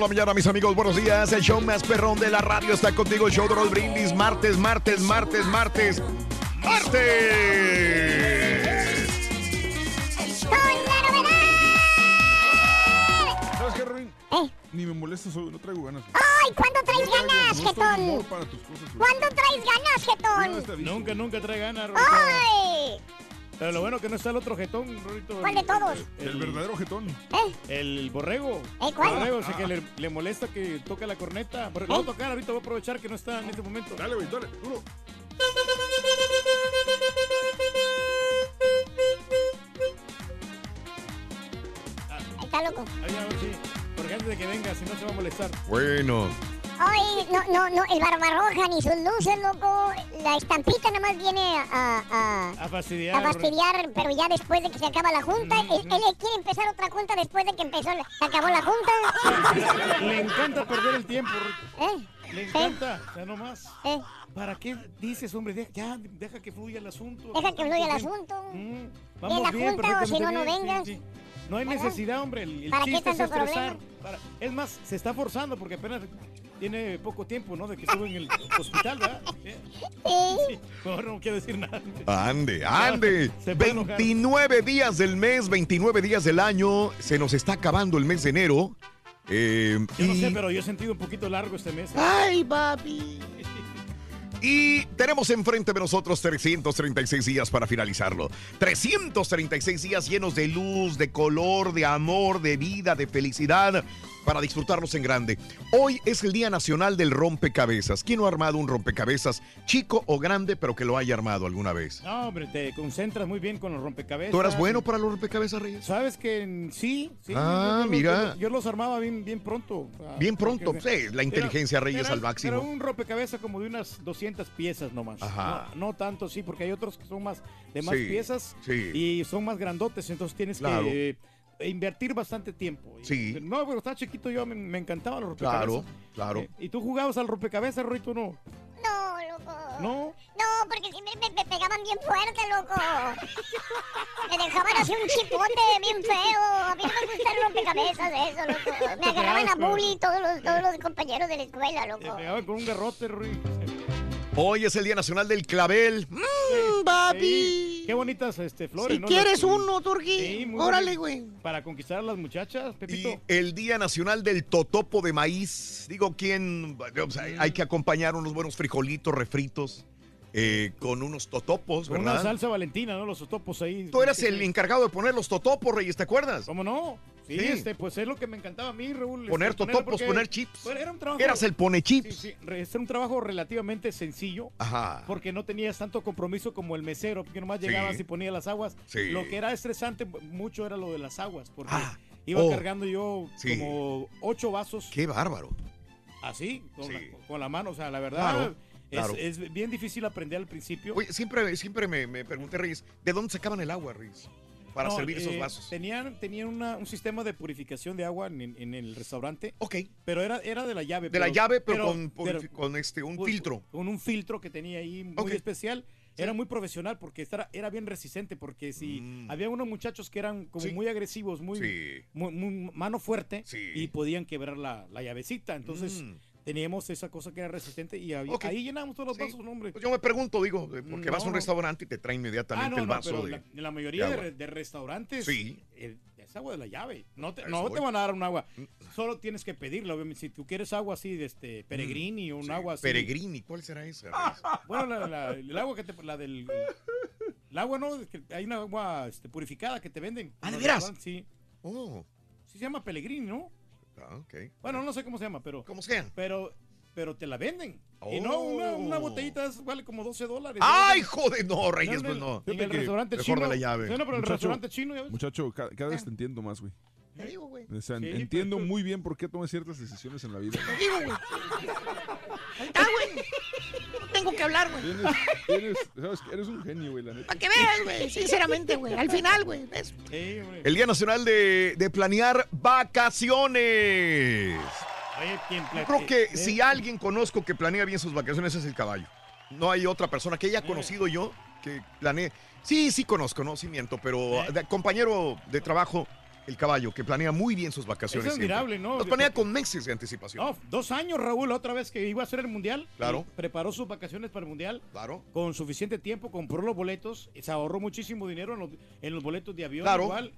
Por la mañana, mis amigos, buenos días. El show más perrón de la radio está contigo. El show de Raúl Brindis. Martes, martes, martes, martes. ¡Martes! ¿Sabes qué, Robin? ¿Eh? Ni me molestas hoy, no traigo ganas. ¡Ay! ¿Cuándo traes No ganas, güey. ¿Cuándo traes ganas, Jetón? Nunca, nunca trae ganas, Rorito. ¡Ay! Pero lo bueno que no está el otro jetón, Rorito. ¿Cuál de todos? El verdadero jetón. ¿Eh? El borrego. ¿Eh, cuál? El borrego, o sea que le, le molesta que toque la corneta. Porque lo ¿Eh? voy a tocar, ahorita voy a aprovechar que no está en este momento. Dale, güey, dale, duro. Está loco. Ahí, a ver si. Porque antes de que venga, si no se va a molestar. Bueno. Ay, no, no, no, el barbarroja ni sus luces, loco. La estampita nada más viene a, a, A fastidiar. a fastidiar, pero ya después de que se acaba la junta. Él, él quiere empezar otra junta después de que empezó, la- se acabó la junta. Le encanta perder el tiempo. ¿Eh? Le encanta, ya nomás. ¿Eh? ¿Para qué dices, hombre? Deja, ya, deja que fluya el asunto. Deja que fluya el asunto. Mm, la Vamos bien, junta o si no, no vengas. sí, sí. No hay ¿Verdad? necesidad, hombre. El, el ¿Para qué chiste es estresar. Para- es más, se está forzando porque apenas tiene poco tiempo, ¿no? De que estuvo en el hospital, ¿verdad? Eh, Sí. Mejor no quiero decir nada. Ande, ande. Se puede enojar. 29 días del mes, 29 días del año. Se nos está acabando el mes de enero. Eh, Yo no y- sé, pero yo he sentido un poquito largo este mes. ¡Ay, papi! Y tenemos enfrente de nosotros 336 días para finalizarlo. 336 días llenos de luz, de color, de amor, de vida, de felicidad, para disfrutarlos en grande. Hoy es el Día Nacional del Rompecabezas. ¿Quién no ha armado un rompecabezas, chico o grande, pero que lo haya armado alguna vez? No, hombre, te concentras muy bien con los rompecabezas. ¿Tú eras bueno para los rompecabezas, Reyes? Sabes que sí, sí. Ah, yo- yo- mira. Yo, yo los armaba bien, bien pronto. Bien pronto, sí, la inteligencia Reyes era- al máximo. Era un rompecabezas como de unas 200 piezas nomás. Ajá. No, no tanto, sí, porque hay otros que son más de más Sí, piezas sí. y son más grandotes, entonces tienes Claro. que eh, invertir bastante tiempo. Y- Sí. No, pero estaba chiquito yo, me, me encantaban los Claro, rompecabezas. claro. Eh, ¿Y tú jugabas al rompecabezas, Rito, no? No, loco. ¿No? No, porque siempre me, me pegaban bien fuerte, loco. Me dejaban así un chipote bien feo. A mí no me gusta el rompecabezas eso, loco. Me agarraban a bully todos los, todos los compañeros de la escuela, loco. pegaban con un garrote, Rui. Hoy es el Día Nacional del Clavel. Mm, papi. Qué bonitas este, flores, Si ¿no? quieres Las- uno, Turqui, Sí, órale, bonito. Para conquistar a las muchachas, Pepito. Y el Día Nacional del Totopo de Maíz. Digo, ¿quién? o sea, hay que acompañar unos buenos frijolitos refritos. Eh, con unos totopos, Con ¿verdad? una salsa valentina, ¿no? Los totopos ahí. Tú eras el encargado de poner los totopos, Reyes, ¿te acuerdas? ¿Cómo no? Sí, Sí. este, pues es lo que me encantaba a mí, Raúl. este, Poner totopos, poner chips. Bueno, era un trabajo. Eras el pone chips. Sí, sí, re- Era un trabajo relativamente sencillo. Ajá. Porque no tenías tanto compromiso como el mesero, porque nomás llegabas y ponías las aguas. Sí. Lo que era estresante mucho era lo de las aguas, porque Ah, iba oh. cargando yo como ocho vasos Qué bárbaro. así, con, la, con la mano. O sea, la verdad, Claro, claro. es bien difícil aprender al principio. Oye, siempre, siempre me, me pregunté, Reyes, ¿de dónde sacaban el agua, Reyes? Para No, servir esos eh, vasos. Tenían, tenían una- un sistema de purificación de agua en, en el restaurante. Ok. Pero era, era de la llave. De la llave, pero, con, pero- con este, un filtro. Con un filtro que tenía ahí muy especial. Era muy profesional porque era, era bien resistente. Porque si había unos muchachos que eran como Mm. Sí. muy agresivos, muy, Sí. muy, muy mano fuerte Sí. y podían quebrar la, la llavecita. Entonces Mm. Teníamos esa cosa que era resistente y había- Ok. ahí llenábamos todos los Sí. vasos, no, hombre. Pues yo me pregunto, digo, eh, porque No, vas a un no. restaurante y te trae inmediatamente Ah, no, el no, vaso pero de, la, en la mayoría de restaurantes Sí. es agua de la llave. No te, no te van a dar un agua. Solo tienes que pedirla, obviamente. Si tú quieres agua así de este Peregrini o un Mm. Sí, agua así. Peregrini, ¿cuál será esa? Bueno, la, la- el agua que te. La del. El agua, ¿no? Es que hay una agua este, purificada que te venden. ¿Ah, de veras? Sí. Oh, Sí se llama Pellegrini, ¿no? Ah, ok. Bueno, no sé cómo se llama, pero. Como sea. Pero. Pero te la venden. Y no, una, una Oh. botellita es- vale como 12 dólares. ¡Ay, joder! No, Reyes, pues no. En el restaurante chino. la llave. Sí, no, pero el Muchacho, restaurante chino, ya ves. Muchacho, ca- cada, vez te entiendo más, güey. Te digo, güey. O sea, Sí, entiendo pero- muy bien por qué tomas ciertas decisiones en la vida. Te digo, güey. Ahí está, güey. No tengo que hablar, güey. Que eres un genio, güey, la neta. Para que veas, güey. Sinceramente, güey. Al final, güey. Sí. El Día Nacional de, de Planear Vacaciones. Oye, ¿quién Yo pla- creo que eh, si alguien conozco que planea bien sus vacaciones es el caballo. No hay otra persona que haya conocido yo que planee. Sí, sí conozco, no, sí miento, pero Eh. de- compañero de trabajo, el caballo, que planea muy bien sus vacaciones. Es siempre. admirable, ¿no? Los planea con meses de anticipación. No, dos años, Raúl, la otra vez que iba a hacer el mundial. Claro. Preparó sus vacaciones para el mundial. Claro. Con suficiente tiempo, compró los boletos. Se ahorró muchísimo dinero en los, en los boletos de avión. Claro. Igual.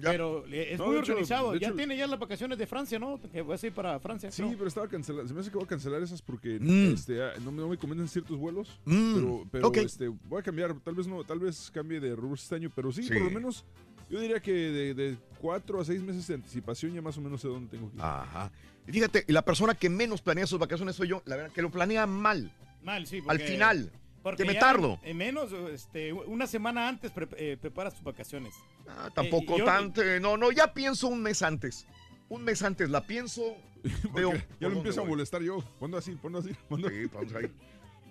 Ya. Pero es No, muy hecho, organizado. ya hecho- tiene ya las vacaciones de Francia, ¿no? Que vas a ir para Francia. Sí, ¿no? pero estaba cancelado. Se me hace que voy a cancelar esas porque Mm. este, ah, no, me- no me convencen ciertos vuelos. Mm, Pero, este, voy a cambiar. Tal vez no, tal vez cambie de rubros este año. Pero sí, Sí. por lo menos yo diría que de, de cuatro a seis meses de anticipación ya más o menos sé dónde tengo que ir. Ajá. Y fíjate, la persona que menos planea sus vacaciones soy yo, la verdad, que lo planea mal. Mal, sí. Al porque- final. porque que me tardo. En, en menos, este, una semana antes pre- eh, preparas tus vacaciones. Ah, tampoco Eh, yo- tanto. No, no, ya pienso un mes antes. Un mes antes la pienso. Veo ya lo empiezo a molestar yo. Ponlo así, ponlo así. ponlo- Sí, vamos ahí.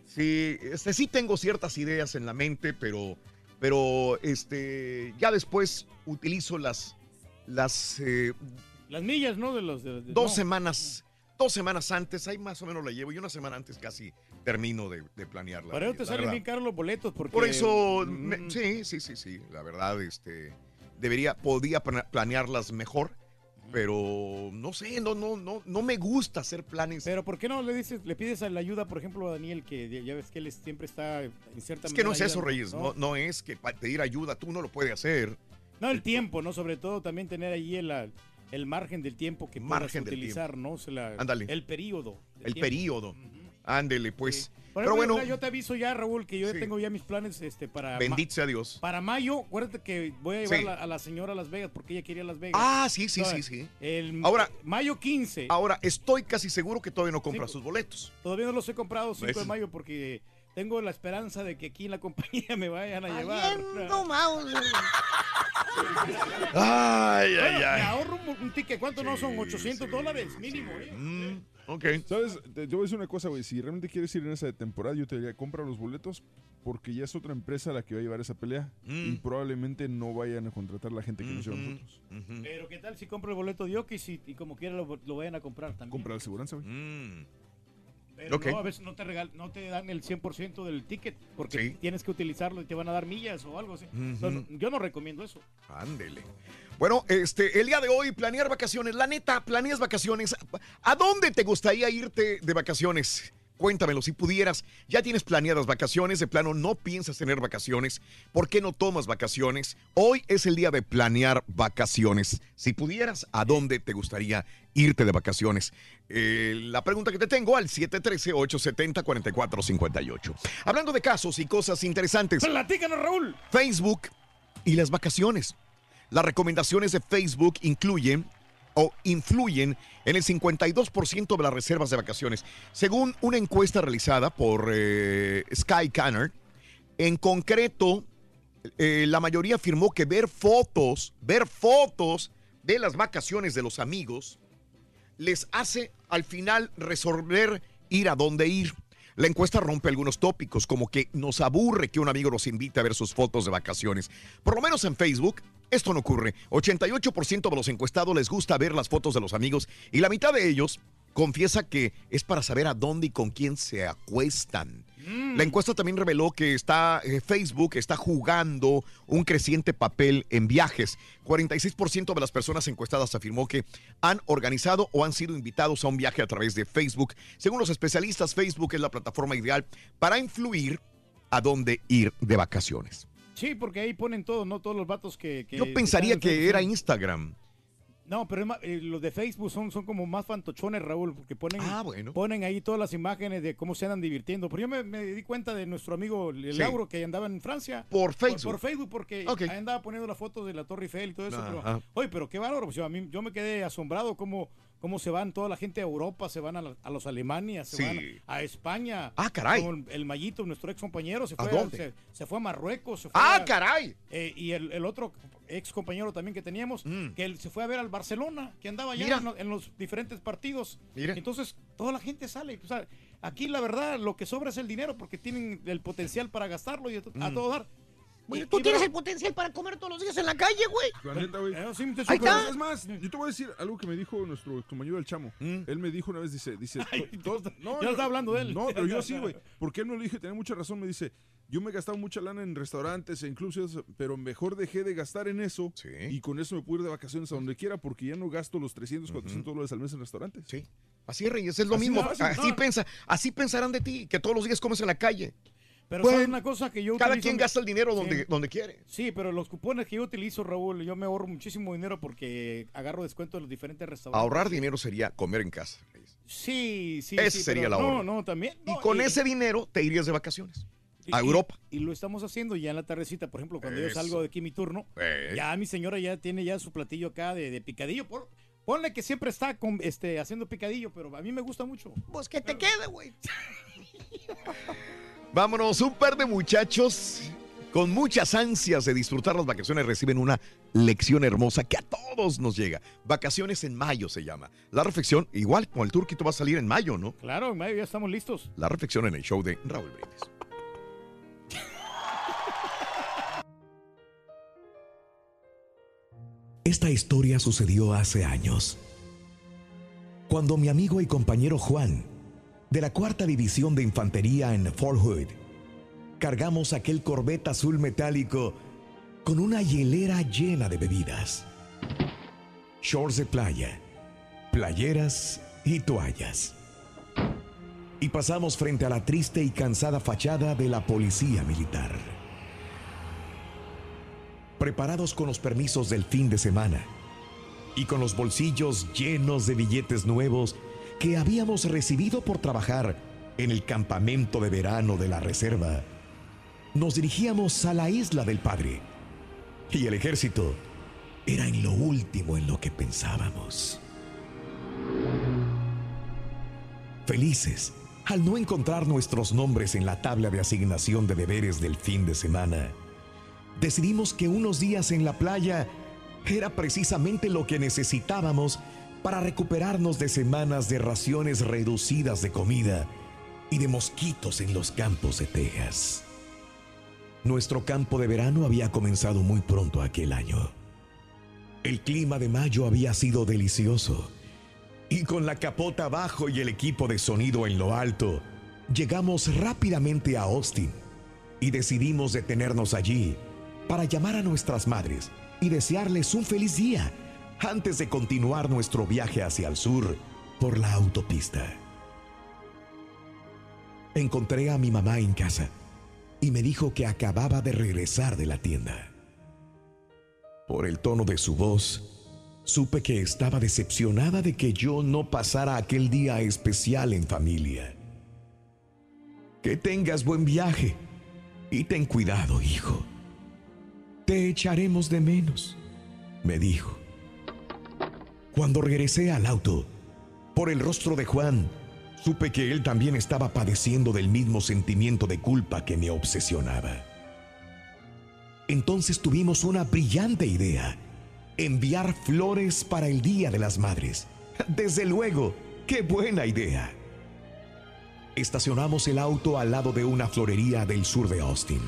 Sí, este, sí tengo ciertas ideas en la mente, pero, pero este, ya después utilizo las, las eh, Las millas, ¿no? De los. de- de- dos no. semanas, dos semanas antes, ahí más o menos la llevo, y una semana antes casi termino de, de planearla. Para eso te salen bien caros los boletos. Porque, Por eso, Mm, me- sí, sí, sí, sí, la verdad, este, debería, podía pla- planearlas mejor, pero no sé, no, no, no, no me gusta hacer planes. Pero ¿por qué no le dices, le pides la ayuda, por ejemplo, a Daniel, que ya ves que él siempre está en cierta es que no es eso, Reyes, no, no es que pedir ayuda, tú no lo puedes hacer. No, el tiempo, ¿no? Sobre todo también tener ahí el, el margen del tiempo que Margen utilizar, ¿no? O sea, la- Ándale. El periodo. El tiempo. período. Ándele, pues. Por Pero bueno, yo te aviso ya, Raúl, que yo Sí. tengo ya mis planes este, para... ma- bendito sea Dios. Para mayo, acuérdate que voy a llevar Sí. la- a la señora a Las Vegas porque ella quería Las Vegas. Ah, sí, sí, sí, sí. El Ahora- mayo 15. Ahora, estoy casi seguro que todavía no compra Sí. sus boletos. Todavía no los he comprado 5 de mayo porque tengo la esperanza de que aquí en la compañía me vayan a llevar. Güey. Ay, Bueno, ay, Me ay. ahorro un, un ticket. ¿Cuánto no son? 800 dólares mínimo, ¿eh? Mm, ok. ¿Sabes? Te- yo voy a decir una cosa, güey. Si realmente quieres ir en esa temporada, yo te diría, compra los boletos porque ya es otra empresa la que va a llevar esa pelea Mm. y probablemente no vayan a contratar la gente que nos lleva a Ujú, nosotros. Pero ¿qué tal si compro el boleto de Oquis y, y como quiera lo, lo vayan a comprar también? Compra la aseguranza, güey. Mm, Pero Ok. no, a veces no te, regal, no te dan el 100% del ticket porque Sí. tienes que utilizarlo y te van a dar millas o algo así. Entonces, yo no recomiendo eso. Ándele. Bueno, este, el día de hoy, planear vacaciones. La neta, planeas vacaciones. ¿A dónde te gustaría irte de vacaciones? Cuéntamelo, si pudieras, ya tienes planeadas vacaciones, de plano no piensas tener vacaciones, ¿por qué no tomas vacaciones? Hoy es el día de planear vacaciones. Si pudieras, ¿a dónde te gustaría irte de vacaciones? Eh, la pregunta que te tengo al 713-870-4458. Hablando de casos y cosas interesantes. Platícanos, Raúl. Facebook y las vacaciones. Las recomendaciones de Facebook incluyen o influyen en el 52% de las reservas de vacaciones. Según una encuesta realizada por eh, Sky Canner, en concreto, eh, la mayoría afirmó que ver fotos, ver fotos de las vacaciones de los amigos, les hace al final resolver ir a dónde ir. La encuesta rompe algunos tópicos, como que nos aburre que un amigo nos invite a ver sus fotos de vacaciones. Por lo menos en Facebook, esto no ocurre. 88% de los encuestados les gusta ver las fotos de los amigos y la mitad de ellos confiesa que es para saber a dónde y con quién se acuestan. La encuesta también reveló que está, eh, Facebook está jugando un creciente papel en viajes. 46% de las personas encuestadas afirmó que han organizado o han sido invitados a un viaje a través de Facebook. Según los especialistas, Facebook es la plataforma ideal para influir a dónde ir de vacaciones. Sí, porque ahí ponen todo, ¿no? Todos los vatos que... que Yo pensaría que era Instagram. No, pero más, eh, los de Facebook son, son como más fantochones, Raúl, porque ponen, Ah, bueno. ponen ahí todas las imágenes de cómo se andan divirtiendo. Pero yo me, me di cuenta de nuestro amigo Sí. Lauro que andaba en Francia. Por Facebook. Por, Facebook, porque Ok. ahí andaba poniendo las fotos de la Torre Eiffel y todo eso. pero- oye, pero qué bárbaro. pues, yo, a mí, yo me quedé asombrado cómo, cómo se van toda la gente a Europa, se van a, la- a los Alemania, se Sí. van a España. Ah, caray. Como el, el Mayito, nuestro ex compañero, se ¿A fue, dónde? se, se fue a Marruecos. se fue ¡Ah, a- caray! eh, y el, el otro ex compañero también que teníamos, que él se fue a ver al Barcelona, que andaba ya Mm. Mira. en, en los diferentes partidos. Mira. Entonces, toda la gente sale. O sea, aquí la verdad, lo que sobra es el dinero, porque tienen el potencial para gastarlo y a, a Mm. todo dar. Y- tú y tienes el potencial para comer todos los días en la calle, güey. La neta, güey. Eh, sí, muchacho, Ahí pero- está. Es más, yo te voy a decir algo que me dijo nuestro compañero el chamo. Él me dijo una vez, dice, dice, to- to- no, ya no, está hablando de él. No, pero yo sí, güey. Porque él me lo dije, tenía mucha razón. Me dice, yo me he gastado mucha lana en restaurantes e incluso pero mejor dejé de gastar en eso y con eso me puedo ir de vacaciones a donde quiera porque ya no gasto los 300, 400 dólares al mes en restaurantes. Sí. Así es, Reyes, es lo Así mismo. Así, No. pensa, así pensarán de ti, que todos los días comes en la calle. Pero Bueno, ¿sabes una cosa que yo cada utilizo- quien gasta el dinero donde- Sí. donde quiere. Sí, pero los cupones que yo utilizo, Raúl, yo me ahorro muchísimo dinero porque agarro descuento de los diferentes restaurantes. Ahorrar dinero sería comer en casa. Sí, sí. Ese sí, sería pero el ahorro. No, no, también. Y con ese dinero te irías de vacaciones a Europa. Y, lo estamos haciendo ya en la tardecita, por ejemplo, cuando yo salgo de aquí mi turno, Eh. ya mi señora ya tiene ya su platillo acá de, de picadillo. Por, ponle que siempre está con, este, haciendo picadillo, pero a mí me gusta mucho. Pues que te quede, güey. Vámonos, un par de muchachos con muchas ansias de disfrutar las vacaciones reciben una lección hermosa que a todos nos llega. Vacaciones en mayo se llama. La reflexión, igual como el turquito va a salir en mayo, ¿no? Claro, en mayo ya estamos listos. La reflexión en el show de Raúl Brindis. Esta historia sucedió hace años. Cuando mi amigo y compañero Juan, de la cuarta división de infantería en Fort Hood, cargamos aquel corbeta azul metálico con una hielera llena de bebidas, shorts de playa, playeras y toallas. Y pasamos frente a la triste y cansada fachada de la policía militar. Preparados con los permisos del fin de semana y con los bolsillos llenos de billetes nuevos que habíamos recibido por trabajar en el campamento de verano de la reserva, nos dirigíamos a la isla del Padre. Y el ejército era en lo último en lo que pensábamos. Felices al no encontrar nuestros nombres en la tabla de asignación de deberes del fin de semana, decidimos que unos días en la playa era precisamente lo que necesitábamos para recuperarnos de semanas de raciones reducidas de comida y de mosquitos en los campos de Texas. Nuestro campo de verano había comenzado muy pronto aquel año. El clima de mayo había sido delicioso y con la capota abajo y el equipo de sonido en lo alto, llegamos rápidamente a Austin y decidimos detenernos allí para llamar a nuestras madres y desearles un feliz día antes de continuar nuestro viaje hacia el sur por la autopista. encontré a mi mamá en casa y me dijo que acababa de regresar de la tienda. Por el tono de su voz, supe que estaba decepcionada de que yo no pasara aquel día especial en familia. Que tengas buen viaje y ten cuidado, hijo. Te echaremos de menos, me dijo. Cuando regresé al auto, por el rostro de Juan, supe que él también estaba padeciendo del mismo sentimiento de culpa que me obsesionaba. Entonces tuvimos una brillante idea, enviar flores para el Día de las Madres. Desde luego, qué buena idea. Estacionamos el auto al lado de una florería del sur de Austin.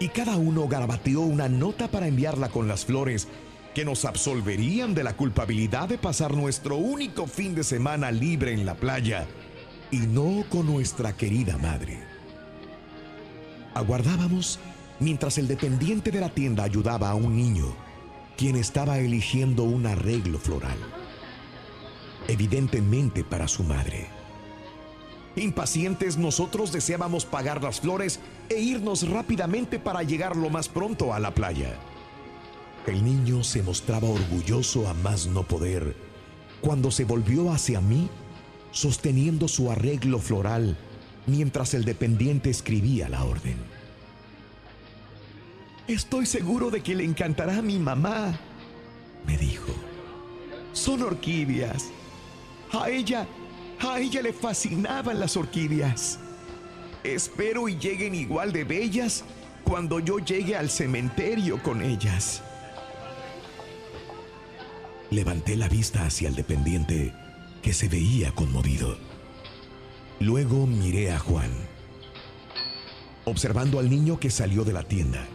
Y cada uno garabateó una nota para enviarla con las flores que nos absolverían de la culpabilidad de pasar nuestro único fin de semana libre en la playa y no con nuestra querida madre. Aguardábamos mientras el dependiente de la tienda ayudaba a un niño, quien estaba eligiendo un arreglo floral, evidentemente para su madre. Impacientes nosotros deseábamos pagar las flores e irnos rápidamente para llegar lo más pronto a la playa. El niño se mostraba orgulloso a más no poder cuando se volvió hacia mí sosteniendo su arreglo floral mientras el dependiente escribía la orden. Estoy seguro de que le encantará a mi mamá, me dijo. Son orquídeas. A ella, a ella le fascinaban las orquídeas. Espero y lleguen igual de bellas cuando yo llegue al cementerio con ellas. Levanté la vista hacia el dependiente que se veía conmovido. Luego miré a Juan, observando al niño que salió de la tienda.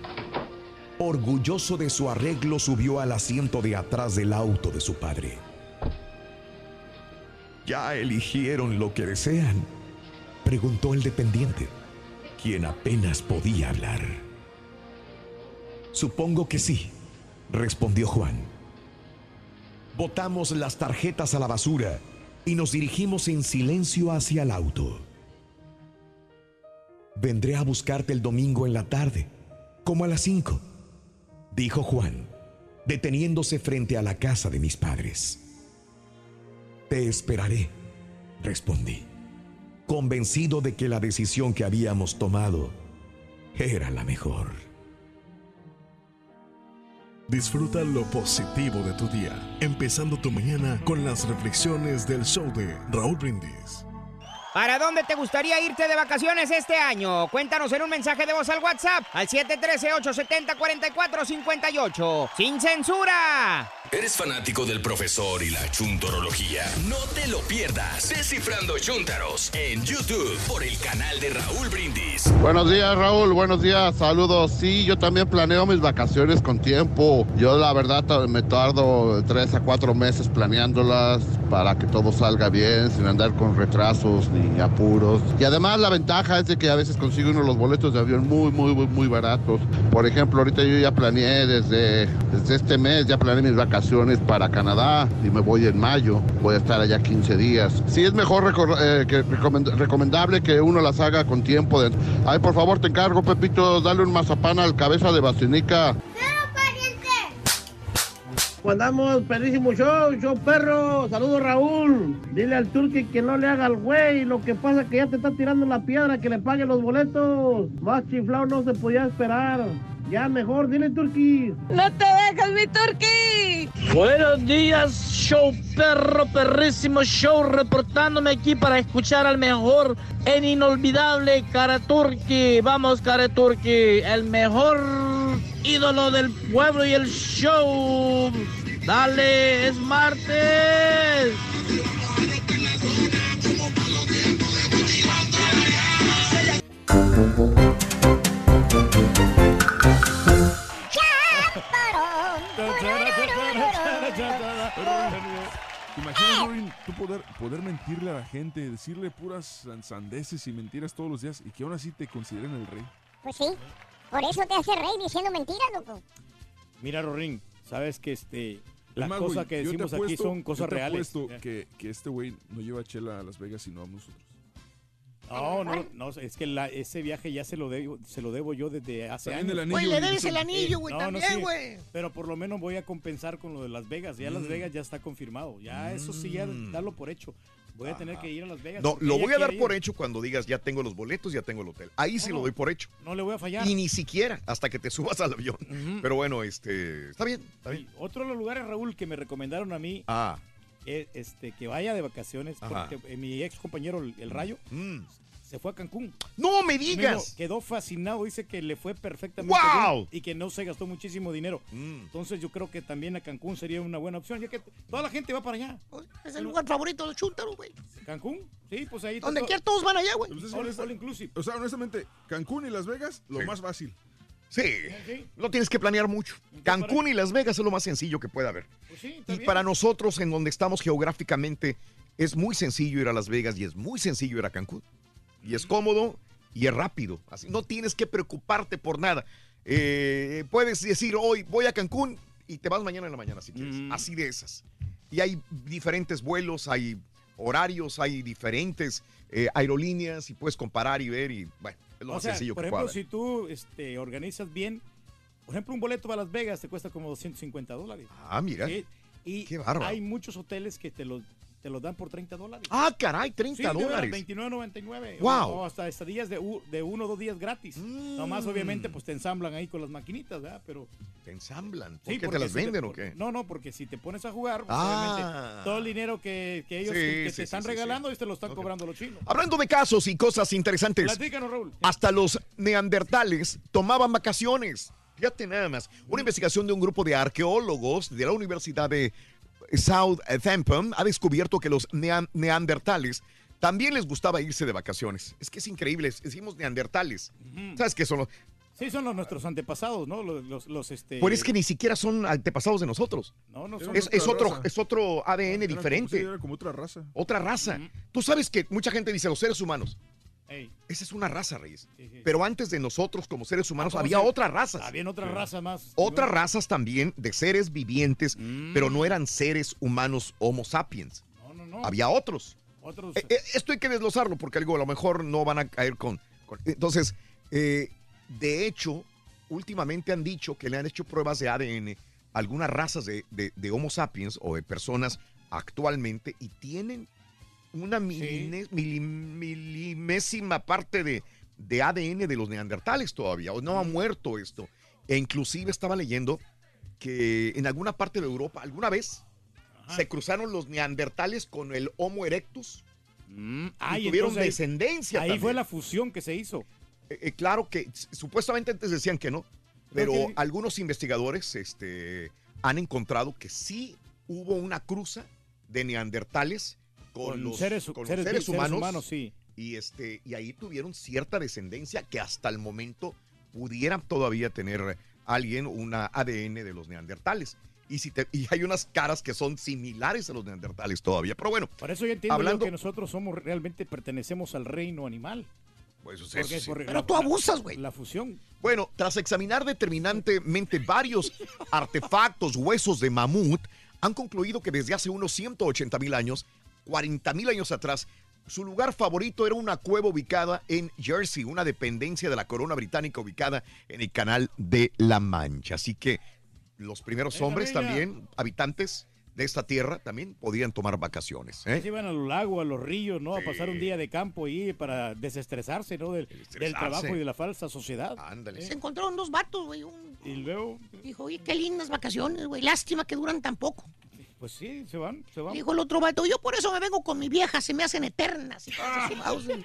Orgulloso de su arreglo, subió al asiento de atrás del auto de su padre. ¿Ya eligieron lo que desean? Preguntó el dependiente, quien apenas podía hablar. Supongo que sí, respondió Juan. Botamos las tarjetas a la basura y nos dirigimos en silencio hacia el auto. Vendré a buscarte el domingo en la tarde, como a las cinco, dijo Juan, deteniéndose frente a la casa de mis padres. Te esperaré, respondí, convencido de que la decisión que habíamos tomado era la mejor. Disfruta lo positivo de tu día, empezando tu mañana con las reflexiones del show de Raúl Brindis. ¿Para dónde te gustaría irte de vacaciones este año? Cuéntanos en un mensaje de voz al WhatsApp al 713-870-4458. ¡Sin censura! ¿Eres fanático del profesor y la chuntorología? No te lo pierdas. Descifrando Chuntaros en YouTube por el canal de Raúl Brindis. Buenos días, Raúl. Buenos días. Saludos. Sí, yo también planeo mis vacaciones con tiempo. Yo, la verdad, me tardo tres a cuatro meses planeándolas para que todo salga bien, sin andar con retrasos ni apuros. Y además, la ventaja es de que a veces consigo uno los boletos de avión muy, muy, muy, muy baratos. Por ejemplo, ahorita yo ya planeé desde, desde este mes, ya planeé mis vacaciones para Canadá y me voy en mayo. Voy a estar allá 15 días. Sí es mejor eh, que recomendable que uno las haga con tiempo. De... Ay, por favor, te encargo, Pepito, dale un mazapán al cabeza de bastinica. Andamos, perrísimo show, show perro. Saludos, Raúl. Dile al turqui que no le haga al güey. Lo que pasa es que ya te está tirando la piedra que le pague los boletos. Más chiflado no se podía esperar. Ya mejor, dile Turqui. No te dejes, mi Turqui. Buenos días, show perro, perrísimo show, reportándome aquí para escuchar al mejor en inolvidable Cara Turqui. Vamos, Cara Turqui, el mejor ídolo del pueblo y el show. Dale, es martes. Imagínate, tú poder, poder mentirle a la gente, decirle puras sandeces y mentiras todos los días y que aún así te consideren el rey. Pues sí, por eso te hace rey diciendo mentiras, loco. Mira, Rorín, sabes que este las cosas que decimos aquí son cosas yo te reales. Apuesto que, que este güey no lleva chela a Las Vegas y no a nosotros. No, no, no, es que la- ese viaje ya se lo debo, se lo debo yo desde hace También años. el anillo, Güey, le debes el anillo, güey, también, sí, güey. Pero por lo menos voy a compensar con lo de Las Vegas. Ya Las Mm. Vegas ya está confirmado. Ya eso sí, ya darlo por hecho. Voy a tener que ir a Las Vegas. No, lo voy a dar por ir. hecho cuando digas ya tengo los boletos, ya tengo el hotel. Ahí sí No, lo no. doy por hecho. No le voy a fallar. Y ni siquiera hasta que te subas al avión. Pero bueno, este, está bien, está bien. Otro de los lugares, Raúl, que me recomendaron a mí Ah, es este, que vaya de vacaciones. Ajá. Porque eh, mi ex compañero, el, el Rayo, se fue a Cancún. No me Amigo, digas. quedó fascinado, dice que le fue perfectamente ¡Wow! bien y que no se gastó muchísimo dinero. Entonces yo creo que también a Cancún sería una buena opción, ya que toda la gente va para allá. Es el lugar favorito de los chúntaros, güey. ¿Cancún? Sí, pues ahí. Donde quiera todos van allá, güey. All- all inclusive. O sea, honestamente, Cancún y Las Vegas, lo más fácil. Sí. No tienes que planear mucho. Cancún y Las Vegas es lo más sencillo que puede haber. Pues sí, Y bien. para nosotros, en donde estamos geográficamente, es muy sencillo ir a Las Vegas y es muy sencillo ir a Cancún. Y es cómodo y es rápido. Así no tienes que preocuparte por nada. Eh, puedes decir hoy voy a Cancún y te vas mañana en la mañana si quieres. Así de esas. Y hay diferentes vuelos, hay horarios, hay diferentes eh, aerolíneas y puedes comparar y ver y bueno, es lo O más sea, sencillo por que ejemplo, si tú este, organizas bien, por ejemplo, un boleto para Las Vegas te cuesta como 250 dólares. Ah, mira. Sí, Y Qué bárbaro. hay muchos hoteles que te los te los dan por 30 dólares. Ah, caray, 30 Sí, dólares. 29.99. Wow. O, hasta estadías de, u- de uno o dos días gratis. Nomás, obviamente, pues te ensamblan ahí con las maquinitas, ¿verdad? Pero. ¿Te ensamblan? ¿Por Sí, qué te las si venden te- o qué? No, no, porque si te pones a jugar, pues, Ah. obviamente, todo el dinero que, que ellos Sí, que te sí, están regalando, ellos te lo están cobrando los chinos. Hablando de casos y cosas interesantes. Platícanos, Raúl. Hasta los neandertales tomaban vacaciones. Fíjate nada más. Una investigación de un grupo de arqueólogos de la Universidad de Southampton ha descubierto que los nean- neandertales también les gustaba irse de vacaciones. Es que es increíble. Decimos neandertales. ¿Sabes qué son los? Sí, son los nuestros antepasados, ¿no? Los, los, los, este... Pues es que ni siquiera son antepasados de nosotros. No, no son Es, es otro, raza. es otro ADN Era como- diferente. sí, era como otra raza. Otra raza. Tú sabes que mucha gente dice los seres humanos. Ey. Esa es una raza, Reyes. Sí, sí. Pero antes de nosotros, como seres humanos, Ah, había sí. otras razas. Habían otras razas más. Otras razas también de seres vivientes, pero no eran seres humanos Homo sapiens. No, no, no. Había otros. Otros. Eh, eh, esto hay que desglosarlo porque algo a lo mejor no van a caer con. con- entonces, eh, de hecho, últimamente han dicho que le han hecho pruebas de ADN a algunas razas de, de- de Homo sapiens o de personas actualmente y tienen una milimésima parte de, de ADN de los neandertales todavía. O no ha muerto esto. E inclusive estaba leyendo que en alguna parte de Europa, alguna vez, se cruzaron los neandertales con el Homo erectus. Ah, y y tuvieron ahí- descendencia. Ahí también. fue la fusión que se hizo. Eh, eh, claro que supuestamente antes decían que no, pero algunos investigadores este, han encontrado que sí hubo una cruza de neandertales con, Con los seres- con los seres- seres seres humanos. sí. Y, este, y ahí tuvieron cierta descendencia que hasta el momento pudiera todavía tener alguien una ADN de los neandertales. Y, si te- y hay unas caras que son similares a los neandertales todavía. Pero bueno, Por eso yo entiendo yo hablando, que nosotros somos realmente pertenecemos al reino animal. Pues, eso Porque sí. por Pero la- tú abusas, güey. La fusión. Bueno, tras examinar determinantemente varios artefactos, huesos de mamut, han concluido que desde hace unos 180 mil años, 40 mil años atrás, su lugar favorito era una cueva ubicada en Jersey, una dependencia de la corona británica ubicada en el canal de la Mancha. Así que los primeros Esa hombres bella. también, habitantes de esta tierra, también podían tomar vacaciones. ¿eh? Se iban a los lagos, a los ríos, ¿no? A pasar un día de campo ahí para desestresarse, ¿no? Del, del trabajo y de la falsa sociedad. Ándale. Se encontraron dos vatos, güey. Un... Y luego, Dijo, oye, qué lindas vacaciones, güey. Lástima que duran tan poco. Pues sí, se van, se van. Dijo el otro vato, yo por eso me vengo con mi vieja, se me hacen eternas. Y cosas así, Mauser.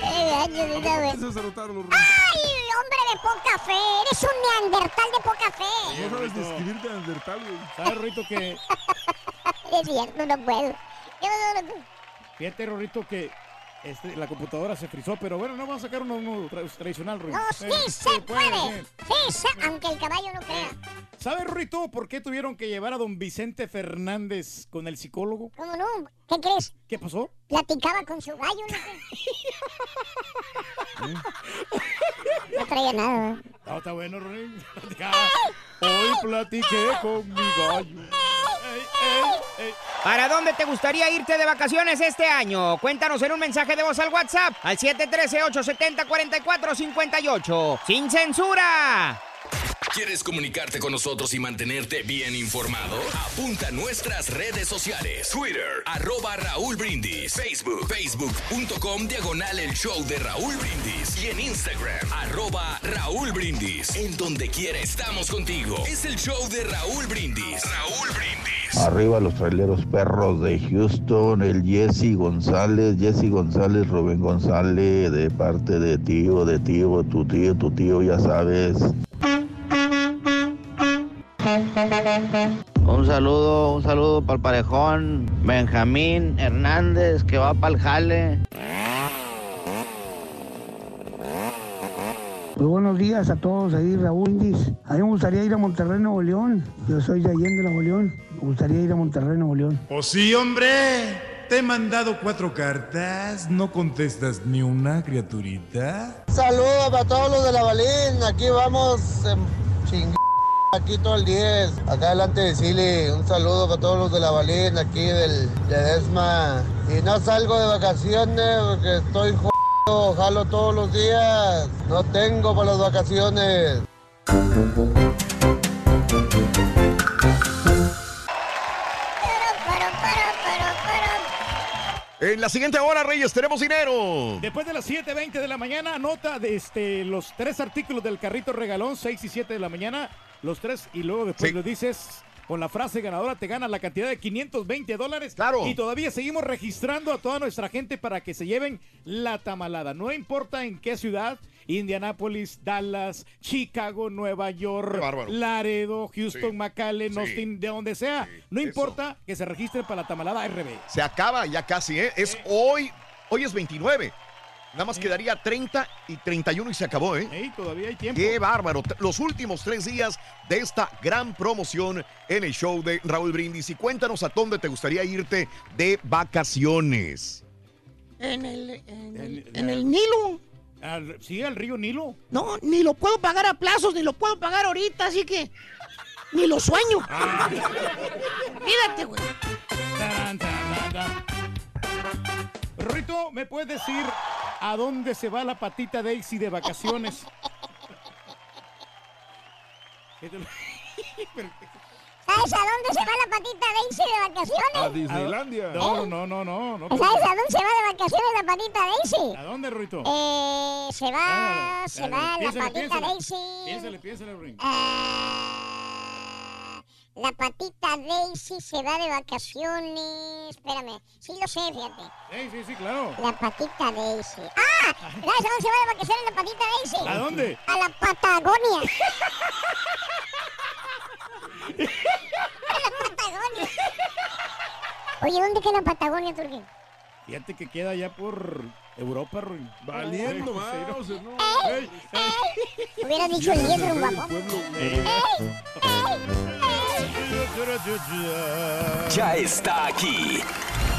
Empiezas a notar los ¡Ay, hombre de poca fe! ¡Eres un neandertal de poca fe! No sabes describir neandertal, güey. ¿Sabes, Rito, que Es cierto, no puedo. Yo no- no- fíjate, Rorrito, que este, la computadora se frizó, pero bueno, no vamos a sacar uno, uno tra- tradicional, Rorrito. No, Eh, sí se puede. sí. Sí, se- aunque el caballo no crea. ¿Sabes, Rorrito, por qué tuvieron que llevar a don Vicente Fernández con el psicólogo? ¿Cómo no? ¿Qué crees? ¿Qué pasó? Platicaba con su gallo, ¿no? No traía nada. ¿eh? No, está bueno, Rorrito. Hoy platiqué con mi gallo. ¿Para dónde te gustaría irte de vacaciones este año? Cuéntanos en un mensaje de voz al WhatsApp al 713-870-4458. ¡Sin censura! ¿Quieres comunicarte con nosotros y mantenerte bien informado? Apunta a nuestras redes sociales. Twitter, arroba Raúl Brindis. Facebook, facebook.com, diagonal el show de Raúl Brindis. Y en Instagram, arroba Raúl Brindis. En donde quiera estamos contigo. Es el show de Raúl Brindis. Raúl Brindis. Arriba los traileros perros de Houston, el Jesse González, Jesse González, Rubén González, de parte de tío, de tío, tu tío, tu tío, ya sabes. Un saludo, un saludo para el parejón Benjamín Hernández que va para el jale. Muy buenos días a todos ahí, Raúl Indis. A mí me gustaría ir a Monterrey, Nuevo León. Yo soy de Allende, Nuevo León. Me gustaría ir a Monterrey, Nuevo León. Oh sí, hombre. Te he mandado cuatro cartas. No contestas ni una, criaturita. Saludos para todos los de la Balín. Aquí vamos en ching... Aquí todo el 10. Acá adelante de Sili. Un saludo para todos los de la Balín. Aquí del Ledesma. Y no salgo de vacaciones porque estoy jodido. Jalo todos los días. No tengo para las vacaciones. En la siguiente hora, Reyes, tenemos dinero. Después de las 7.20 de la mañana, anota de este, los tres artículos del carrito regalón, 6 y 7 de la mañana, los tres, y luego después lo dices con la frase ganadora, te ganas la cantidad de 520 dólares. Claro. Y todavía seguimos registrando a toda nuestra gente para que se lleven la tamalada. No importa en qué ciudad, Indianapolis, Dallas, Chicago, Nueva York. Laredo, Houston, Sí. McAllen, Sí. Austin, de donde sea. no importa que se registren para la tamalada RB. Se acaba ya casi, ¿eh? Es hoy, hoy es 29. Nada más quedaría 30 y 31 y se acabó, ¿eh? Ey, todavía hay tiempo. Qué bárbaro. Los últimos tres días de esta gran promoción en el show de Raúl Brindis. Y cuéntanos a dónde te gustaría irte de vacaciones. En el, en el, en el Nilo. Al- sí, al río Nilo. No, ni lo puedo pagar a plazos, ni lo puedo pagar ahorita, así que ni lo sueño. Fíjate, güey. Rito, ¿me puedes decir a dónde se va la patita Daisy de vacaciones? ¿Qué te lo- ¿Sabes a dónde se va la patita Daisy de vacaciones? A Disneylandia. No, no, no, no, no. ¿Sabes a dónde se va de vacaciones la patita Daisy? ¿A dónde, Ruito? Eh, se va, se va la Piénsale, patita piénsale. Daisy. Piénsale, piénsale, Ring. Ah, la patita Daisy se va de vacaciones. Espérame, sí lo sé, fíjate. Sí, sí, sí, claro. La patita Daisy. ¡Ah! ¿Sabes a dónde se va de vacaciones la patita Daisy? ¿A dónde? A la Patagonia. Patagonia. Oye, ¿dónde queda la Patagonia, Turquín? Fíjate que queda ya por Europa, Ruin. Valiendo, más. sí. no. Ey, Hubiera dicho el 10 un guapo. ey. Ya está aquí.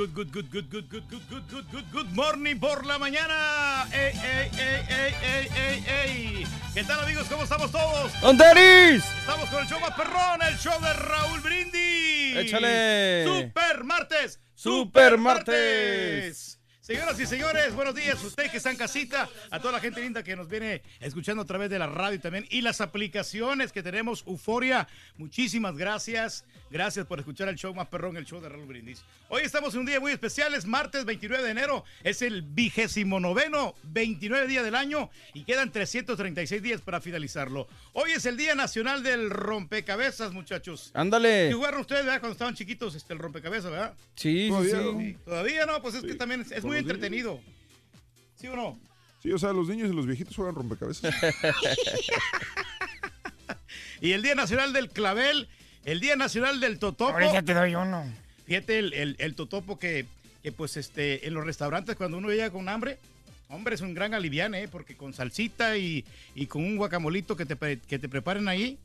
Good, good, good, good, good, good, good, good, good, good, good morning por la mañana. Ey, ey, ey, ey, ey, ey, ey. ¿Qué tal, amigos? ¿Cómo estamos todos? ¡Don Tenis! Estamos con el show más perrón, el show de Raúl Brindis. Échale. Super martes. Super martes. Señoras y señores, buenos días. Usted que está en casita, a toda la gente linda que nos viene escuchando a través de la radio también y las aplicaciones que tenemos, Euforia. Muchísimas gracias. Gracias por escuchar el show más perrón, el show de Raúl Brindis. Hoy estamos en un día muy especial, es martes 29 de enero, es el vigésimo noveno, 29 día del año y quedan 336 días para finalizarlo. Hoy es el Día Nacional del Rompecabezas, muchachos. Ándale. ¿Sí jugaron ustedes, verdad, cuando estaban chiquitos, este, el rompecabezas, verdad? Sí, sí, Todavía, sí. ¿no? Todavía no, pues es que también es, muy niños. entretenido. ¿Sí o no? Sí, o sea, los niños y los viejitos juegan rompecabezas. Y el Día Nacional del Clavel, el Día Nacional del Totopo. Ahorita te doy uno. Fíjate el, el- el totopo que, que, pues este en los restaurantes cuando uno llega con hambre, hombre, es un gran aliviane, ¿eh? porque con salsita y, y con un guacamolito que te, que te preparen ahí,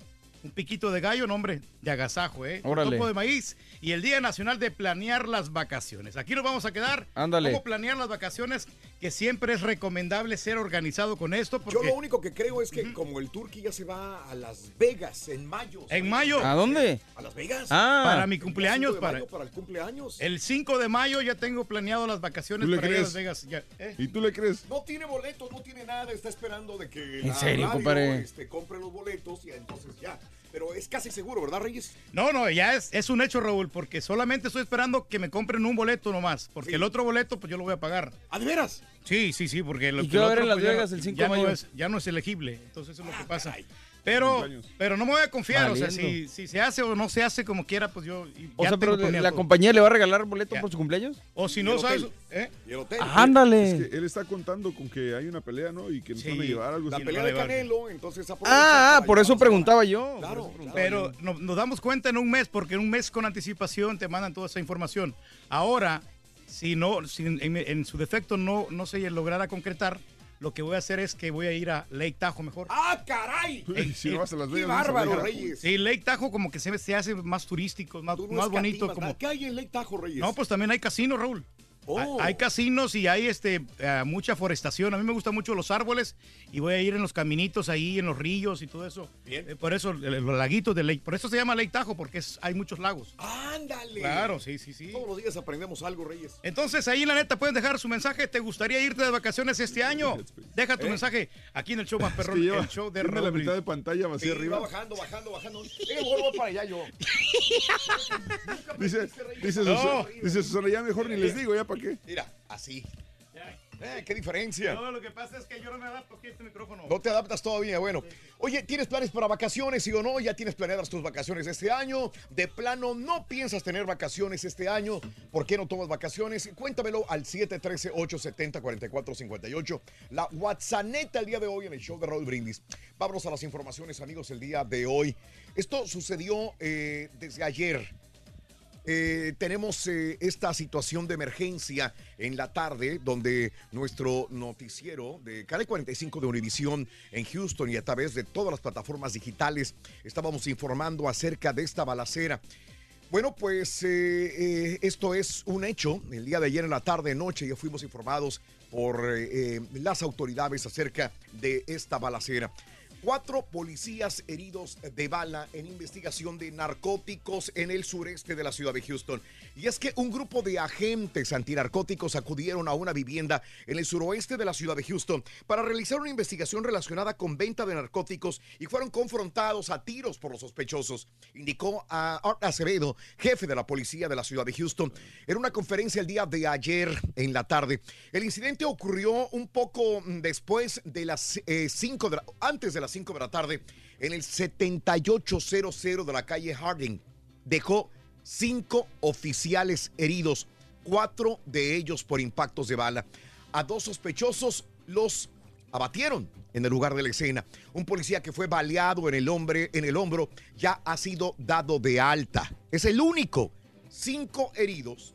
un piquito de gallo, nombre de agasajo, ¿eh? Órale. Topo de maíz y el Día Nacional de Planear las Vacaciones. Aquí nos vamos a quedar. Ándale. ¿Cómo planear las vacaciones? Que siempre es recomendable ser organizado con esto. Porque Yo lo único que creo es que como el Turqui ya se va a Las Vegas en mayo. En mayo. ¿A dónde? A Las Vegas. Ah. Para mi cumpleaños, 5 de para, mayo para el cumpleaños. el 5 de mayo ya tengo planeado las vacaciones ¿Tú le para ir a? Las Vegas. Ya, ¿eh? ¿Y tú le crees? No tiene boletos, no tiene nada, está esperando de que ¿En la serio, radio, compadre? este, compre los boletos y entonces ya. Pero es casi seguro, ¿verdad, Reyes? No, no, ya es, es un hecho, Raúl, porque solamente estoy esperando que me compren un boleto nomás, porque el otro boleto pues yo lo voy a pagar. ¿Ah, de veras? Sí, sí, sí, porque lo ¿Y que a el haber en Las pues, ya Vegas no- el 5 ya de no mayo? es, ya no es elegible, entonces eso es Ah, lo que pasa. Pero, pero no me voy a confiar, o sea, si, si se hace o no se hace como quiera, pues yo O sea, pero la todo. compañía le va a regalar boleto Ya. por su cumpleaños. O si no sabes. ¿eh? Y el hotel. Ándale. Es que él está contando con que hay una pelea, ¿no? Y que nos Sí. van a llevar algo La así. pelea de. Canelo, entonces Ah, ah, para por eso preguntaba yo. Claro, preguntaba Pero yo. no- nos damos cuenta en un mes, porque en un mes con anticipación te mandan toda esa información. Ahora, si no, si en su defecto no, no se lograra concretar, lo que voy a hacer es que voy a ir a Lake Tahoe mejor. ¡Ah, caray! Y si no vas a Las ¡Qué Vegas, bárbaro. Reyes! Sí, Lake Tahoe como que se, se hace más turístico, más, no más bonito. Como... ¿Qué hay en Lake Tahoe, Reyes? No, pues también hay casinos, Raúl. Oh. Hay, hay casinos y hay este eh, mucha forestación. A mí me gustan mucho los árboles y voy a ir en los caminitos ahí, en los ríos y todo eso. Bien. Eh, por eso, el- los laguitos de Lake. Por eso se llama Lake Tahoe, porque es- hay muchos lagos. ¡Ándale! Claro, sí, sí, sí. Todos los días aprendemos algo, Reyes. Entonces ahí en la neta pueden dejar su mensaje. ¿Te gustaría irte de vacaciones este año? Deja tu ¿Eh? mensaje aquí en el show más Es perrón, que lleva- el show de tiene la Raúl mitad de pantalla vacía Sí, arriba. va bajando, bajando, bajando. Eh, mejor voy para allá yo. Dice, dice, No. Susana, dice Susana, ya mejor ni les digo, ¿ya para qué? Mira, así. Eh, qué diferencia. No, lo que pasa es que yo no me adapto aquí a este micrófono. No te adaptas todavía, bueno. Oye, ¿tienes planes para vacaciones, sí o no? ¿Ya tienes planeadas tus vacaciones este año? ¿De plano no piensas tener vacaciones este año? ¿Por qué no tomas vacaciones? Cuéntamelo al 713-870-4458. La WhatsApp el día de hoy en el show de Raúl Brindis. Vámonos a las informaciones, amigos, el día de hoy. Esto sucedió eh, desde ayer. Eh, tenemos eh, esta situación de emergencia en la tarde, donde nuestro noticiero de Canal 45 de Univisión en Houston y a través de todas las plataformas digitales estábamos informando acerca de esta balacera. Bueno, pues eh, eh, esto es un hecho. El día de ayer en la tarde, noche, ya fuimos informados por las autoridades acerca de esta balacera. Cuatro policías heridos de bala en investigación de narcóticos en el sureste de la ciudad de Houston. Y es que un grupo de agentes antinarcóticos acudieron a una vivienda en el suroeste de la ciudad de Houston para realizar una investigación relacionada con venta de narcóticos y fueron confrontados a tiros por los sospechosos, indicó a Art Acevedo, jefe de la policía de la ciudad de Houston, en una conferencia el día de ayer en la tarde. El incidente ocurrió un poco después de las 5 de la, antes de las 5 de la tarde en el 7800 de la calle Harding. Dejó cinco oficiales heridos, cuatro de ellos por impactos de bala. A dos sospechosos los abatieron en el lugar de la escena. Un policía que fue baleado en el, hombre, en el hombro ya ha sido dado de alta. Es el único. Cinco heridos,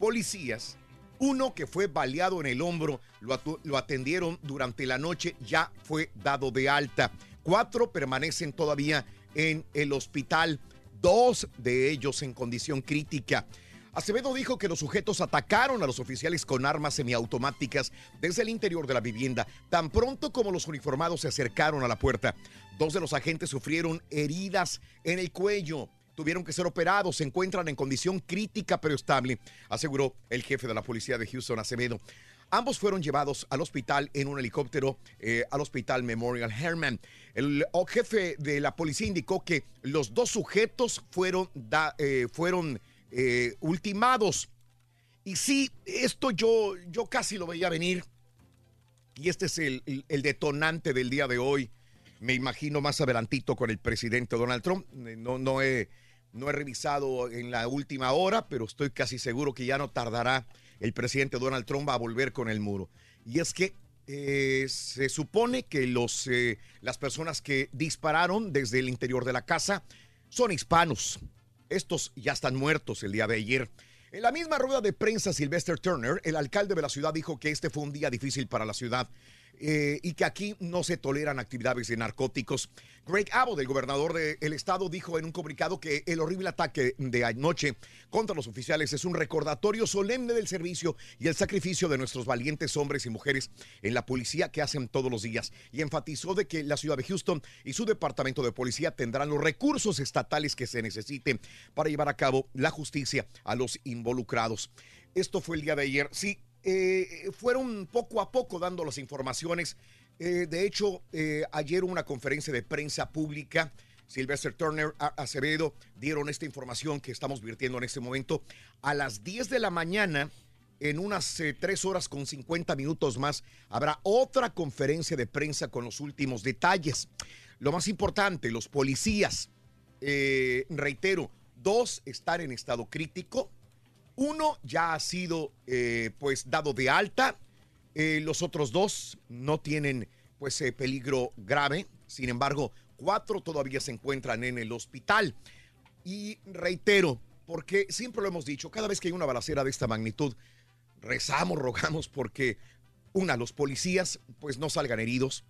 policías, uno que fue baleado en el hombro, lo, atendieron durante la noche, ya fue dado de alta. Cuatro permanecen todavía en el hospital, dos de ellos en condición crítica. Acevedo dijo que los sujetos atacaron a los oficiales con armas semiautomáticas desde el interior de la vivienda, tan pronto como los uniformados se acercaron a la puerta. Dos de los agentes sufrieron heridas en el cuello. Tuvieron que ser operados, se encuentran en condición crítica pero estable, aseguró el jefe de la policía de Houston, Acevedo. Ambos fueron llevados al hospital en un helicóptero eh, al hospital Memorial Herman. El jefe de la policía indicó que los dos sujetos fueron, eh, fueron eh, ultimados. Y sí, esto yo, yo casi lo veía venir. Y este es el, detonante del día de hoy. Me imagino más adelantito con el presidente Donald Trump. No, no, he, no he revisado en la última hora, pero estoy casi seguro que ya no tardará el presidente Donald Trump a volver con el muro. Y es que eh, se supone que los, eh, las personas que dispararon desde el interior de la casa son hispanos. Estos ya están muertos el día de ayer. En la misma rueda de prensa, Sylvester Turner, el alcalde de la ciudad, dijo que este fue un día difícil para la ciudad. Eh, y que aquí no se toleran actividades de narcóticos. Greg Abbott, el gobernador del estado, dijo en un comunicado que el horrible ataque de anoche contra los oficiales es un recordatorio solemne del servicio y el sacrificio de nuestros valientes hombres y mujeres en la policía que hacen todos los días. Y enfatizó de que la ciudad de Houston y su departamento de policía tendrán los recursos estatales que se necesiten para llevar a cabo la justicia a los involucrados. Esto fue el día de ayer. Sí, eh, fueron poco a poco dando las informaciones eh, de hecho, eh, ayer una conferencia de prensa pública. Sylvester Turner, Acevedo dieron esta información que estamos virtiendo en este momento. A las 10 de la mañana, en unas eh, tres 3 horas con 50 minutos más, habrá otra conferencia de prensa con los últimos detalles. Lo más importante, los policías, reitero, dos están en estado crítico. Uno ya ha sido pues dado de alta eh, los otros dos no tienen pues eh, peligro grave. Sin embargo, cuatro todavía se encuentran en el hospital. Y reitero, porque siempre lo hemos dicho, cada vez que hay una balacera de esta magnitud, rezamos, rogamos porque, una, los policías pues no salgan heridos.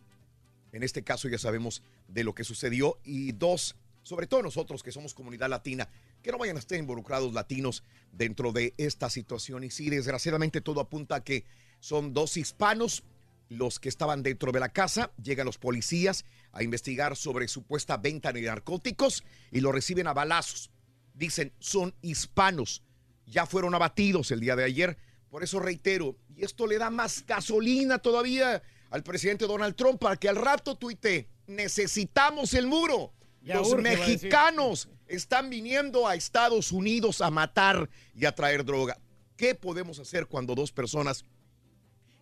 En este caso ya sabemos de lo que sucedió. Y dos, sobre todo nosotros que somos comunidad latina, que no vayan a estar involucrados latinos dentro de esta situación. Y sí, desgraciadamente todo apunta a que son dos hispanos los que estaban dentro de la casa. Llegan los policías a investigar sobre supuesta venta de narcóticos y lo reciben a balazos. Dicen, son hispanos. Ya fueron abatidos el día de ayer. Por eso reitero, y esto le da más gasolina todavía al presidente Donald Trump para que al rato tuite, necesitamos el muro. los mexicanos están viniendo a Estados Unidos a matar y a traer droga. ¿Qué podemos hacer cuando dos personas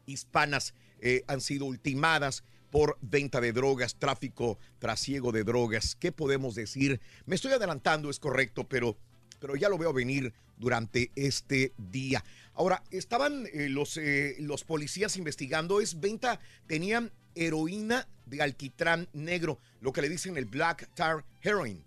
hispanas eh, han sido ultimadas por venta de drogas, tráfico, trasiego de drogas. ¿Qué podemos decir? Me estoy adelantando, es correcto, pero, pero ya lo veo venir durante este día. Ahora, estaban eh, los, eh, los policías investigando, es venta, tenían heroína de alquitrán negro, lo que le dicen el black tar heroin.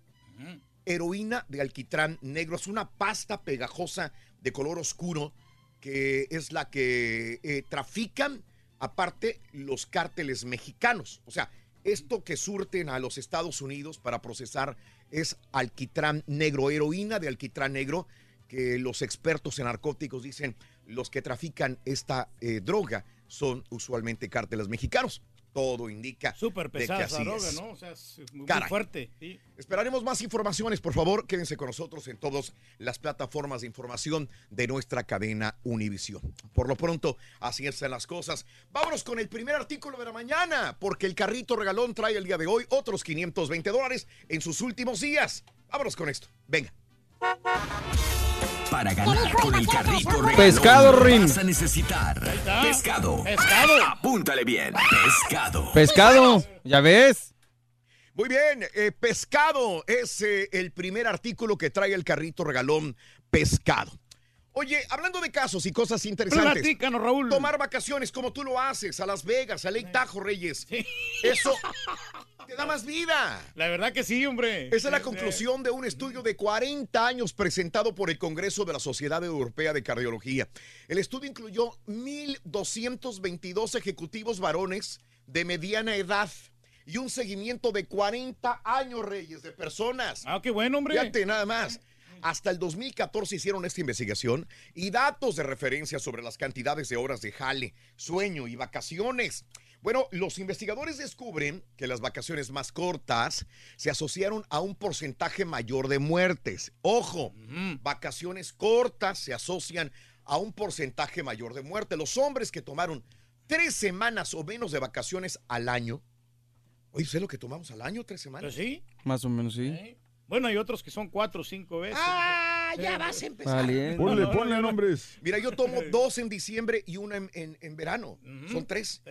Heroína de alquitrán negro, es una pasta pegajosa de color oscuro que es la que eh, trafican aparte los cárteles mexicanos. O sea, esto que surten a los Estados Unidos para procesar es alquitrán negro, heroína de alquitrán negro, que los expertos en narcóticos dicen los que trafican esta eh, droga son usualmente cárteles mexicanos todo indica. Súper pesada esa droga, ¿no? O sea, es muy, fuerte. Esperaremos más informaciones, por favor, quédense con nosotros en todas las plataformas de información de nuestra cadena Univisión. Por lo pronto, así están las cosas. Vámonos con el primer artículo de la mañana, porque el carrito regalón trae el día de hoy otros 520 dólares en sus últimos días. Vámonos con esto. Venga. Para ganar con el carrito regalón, Pescado, Rin. Vas a necesitar pescado. Pescado. Apúntale bien. Pescado. Pescado. ¿Ya ves? Muy bien, eh, pescado es eh, el primer artículo que trae el carrito regalón pescado. Oye, hablando de casos y cosas interesantes. Platícanos, Raúl. Tomar vacaciones como tú lo haces, a Las Vegas, a Lake Tahoe, Reyes. Eso te da más vida. La verdad que sí, hombre. Esa es la conclusión de un estudio de 40 años presentado por el Congreso de la Sociedad Europea de Cardiología. El estudio incluyó 1.222 ejecutivos varones de mediana edad y un seguimiento de 40 años, Reyes, de personas. Ah, qué bueno, hombre. Fíjate, nada más. Hasta el 2014 hicieron esta investigación y datos de referencia sobre las cantidades de horas de jale, sueño y vacaciones. Bueno, los investigadores descubren que las vacaciones más cortas se asociaron a un porcentaje mayor de muertes. Ojo, vacaciones cortas se asocian a un porcentaje mayor de muerte. Los hombres que tomaron tres semanas o menos de vacaciones al año. Oye, ¿sé lo que tomamos al año? ¿Tres semanas? Pues sí. Más o menos, sí. Bueno, hay otros que son cuatro o cinco veces. ¡Ah! Ya vas a empezar. Ponle, ponle nombres. Mira, yo tomo dos en diciembre y una en, verano. Son tres.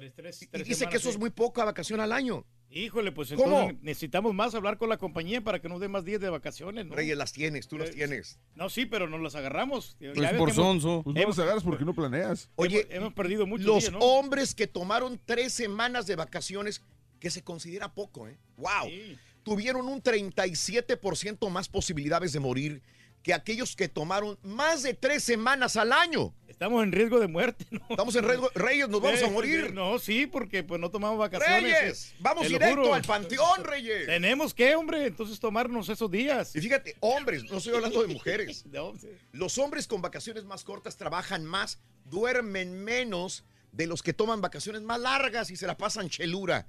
y dice que eso es muy poca vacación al año. Híjole, pues entonces necesitamos más hablar con la compañía para que nos dé más días de vacaciones, ¿no? Reyes, las tienes, tú las Eh, tienes. No, sí, pero nos las agarramos. Pues por sonso. Pues no las agarras porque no planeas. Oye, hemos, hemos perdido muchos los días, ¿no? hombres que tomaron tres semanas de vacaciones, que se considera poco, ¿eh? ¡Wow! Tuvieron un 37% más posibilidades de morir que aquellos que tomaron más de tres semanas al año. Estamos en riesgo de muerte, ¿no? Estamos en riesgo. Reyes, nos vamos a morir. No, sí, porque pues no tomamos vacaciones. Reyes, eh. vamos directo al panteón, Reyes. Tenemos que, hombre, entonces tomarnos esos días. Y fíjate, hombres, no estoy hablando de mujeres. Los hombres con vacaciones más cortas trabajan más, duermen menos de los que toman vacaciones más largas y se la pasan chelura.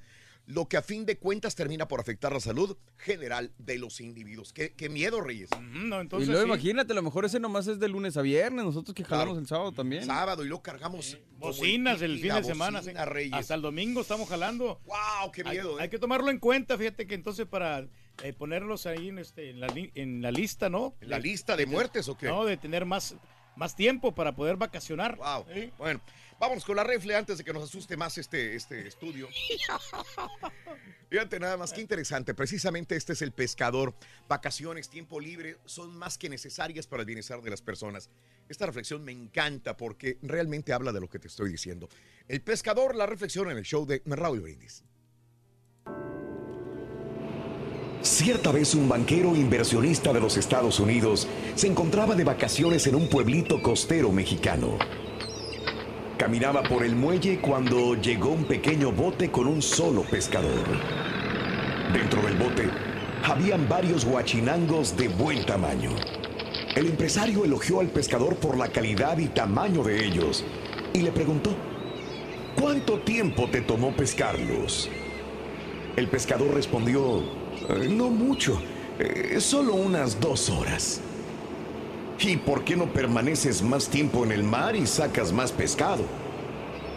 Lo que a fin de cuentas termina por afectar la salud general de los individuos. Qué, qué miedo, Reyes. y luego imagínate, a lo mejor ese nomás es de lunes a viernes, nosotros que jalamos Claro. el sábado también. Sábado y luego cargamos como Bocinas el fin de semana. bocina, sí. Reyes. Hasta el domingo estamos jalando. ¡Wow! ¡Qué Hay- miedo! Hay, eh. que tomarlo en cuenta, fíjate que entonces para eh, ponerlos ahí en, este, en, la, li- en la lista, ¿no? ¿En la lista de muertes o qué? No, de tener más, más tiempo para poder vacacionar. Wow. Bueno, vámonos con la refle antes de que nos asuste más este, este estudio. Fíjate nada más, qué interesante. Precisamente este es el pescador. Vacaciones, tiempo libre son más que necesarias para el bienestar de las personas. Esta reflexión me encanta porque realmente habla de lo que te estoy diciendo. El pescador, la reflexión en el show de Raúl Brindis. Cierta vez un banquero inversionista de los Estados Unidos se encontraba de vacaciones en un pueblito costero mexicano. Caminaba por el muelle cuando llegó un pequeño bote con un solo pescador. Dentro del bote habían varios guachinangos de buen tamaño. El empresario elogió al pescador por la calidad y tamaño de ellos y le preguntó, ¿cuánto tiempo te tomó pescarlos? El pescador respondió, "Eh, no mucho, eh, solo unas dos horas. ¿Y por qué no permaneces más tiempo en el mar y sacas más pescado?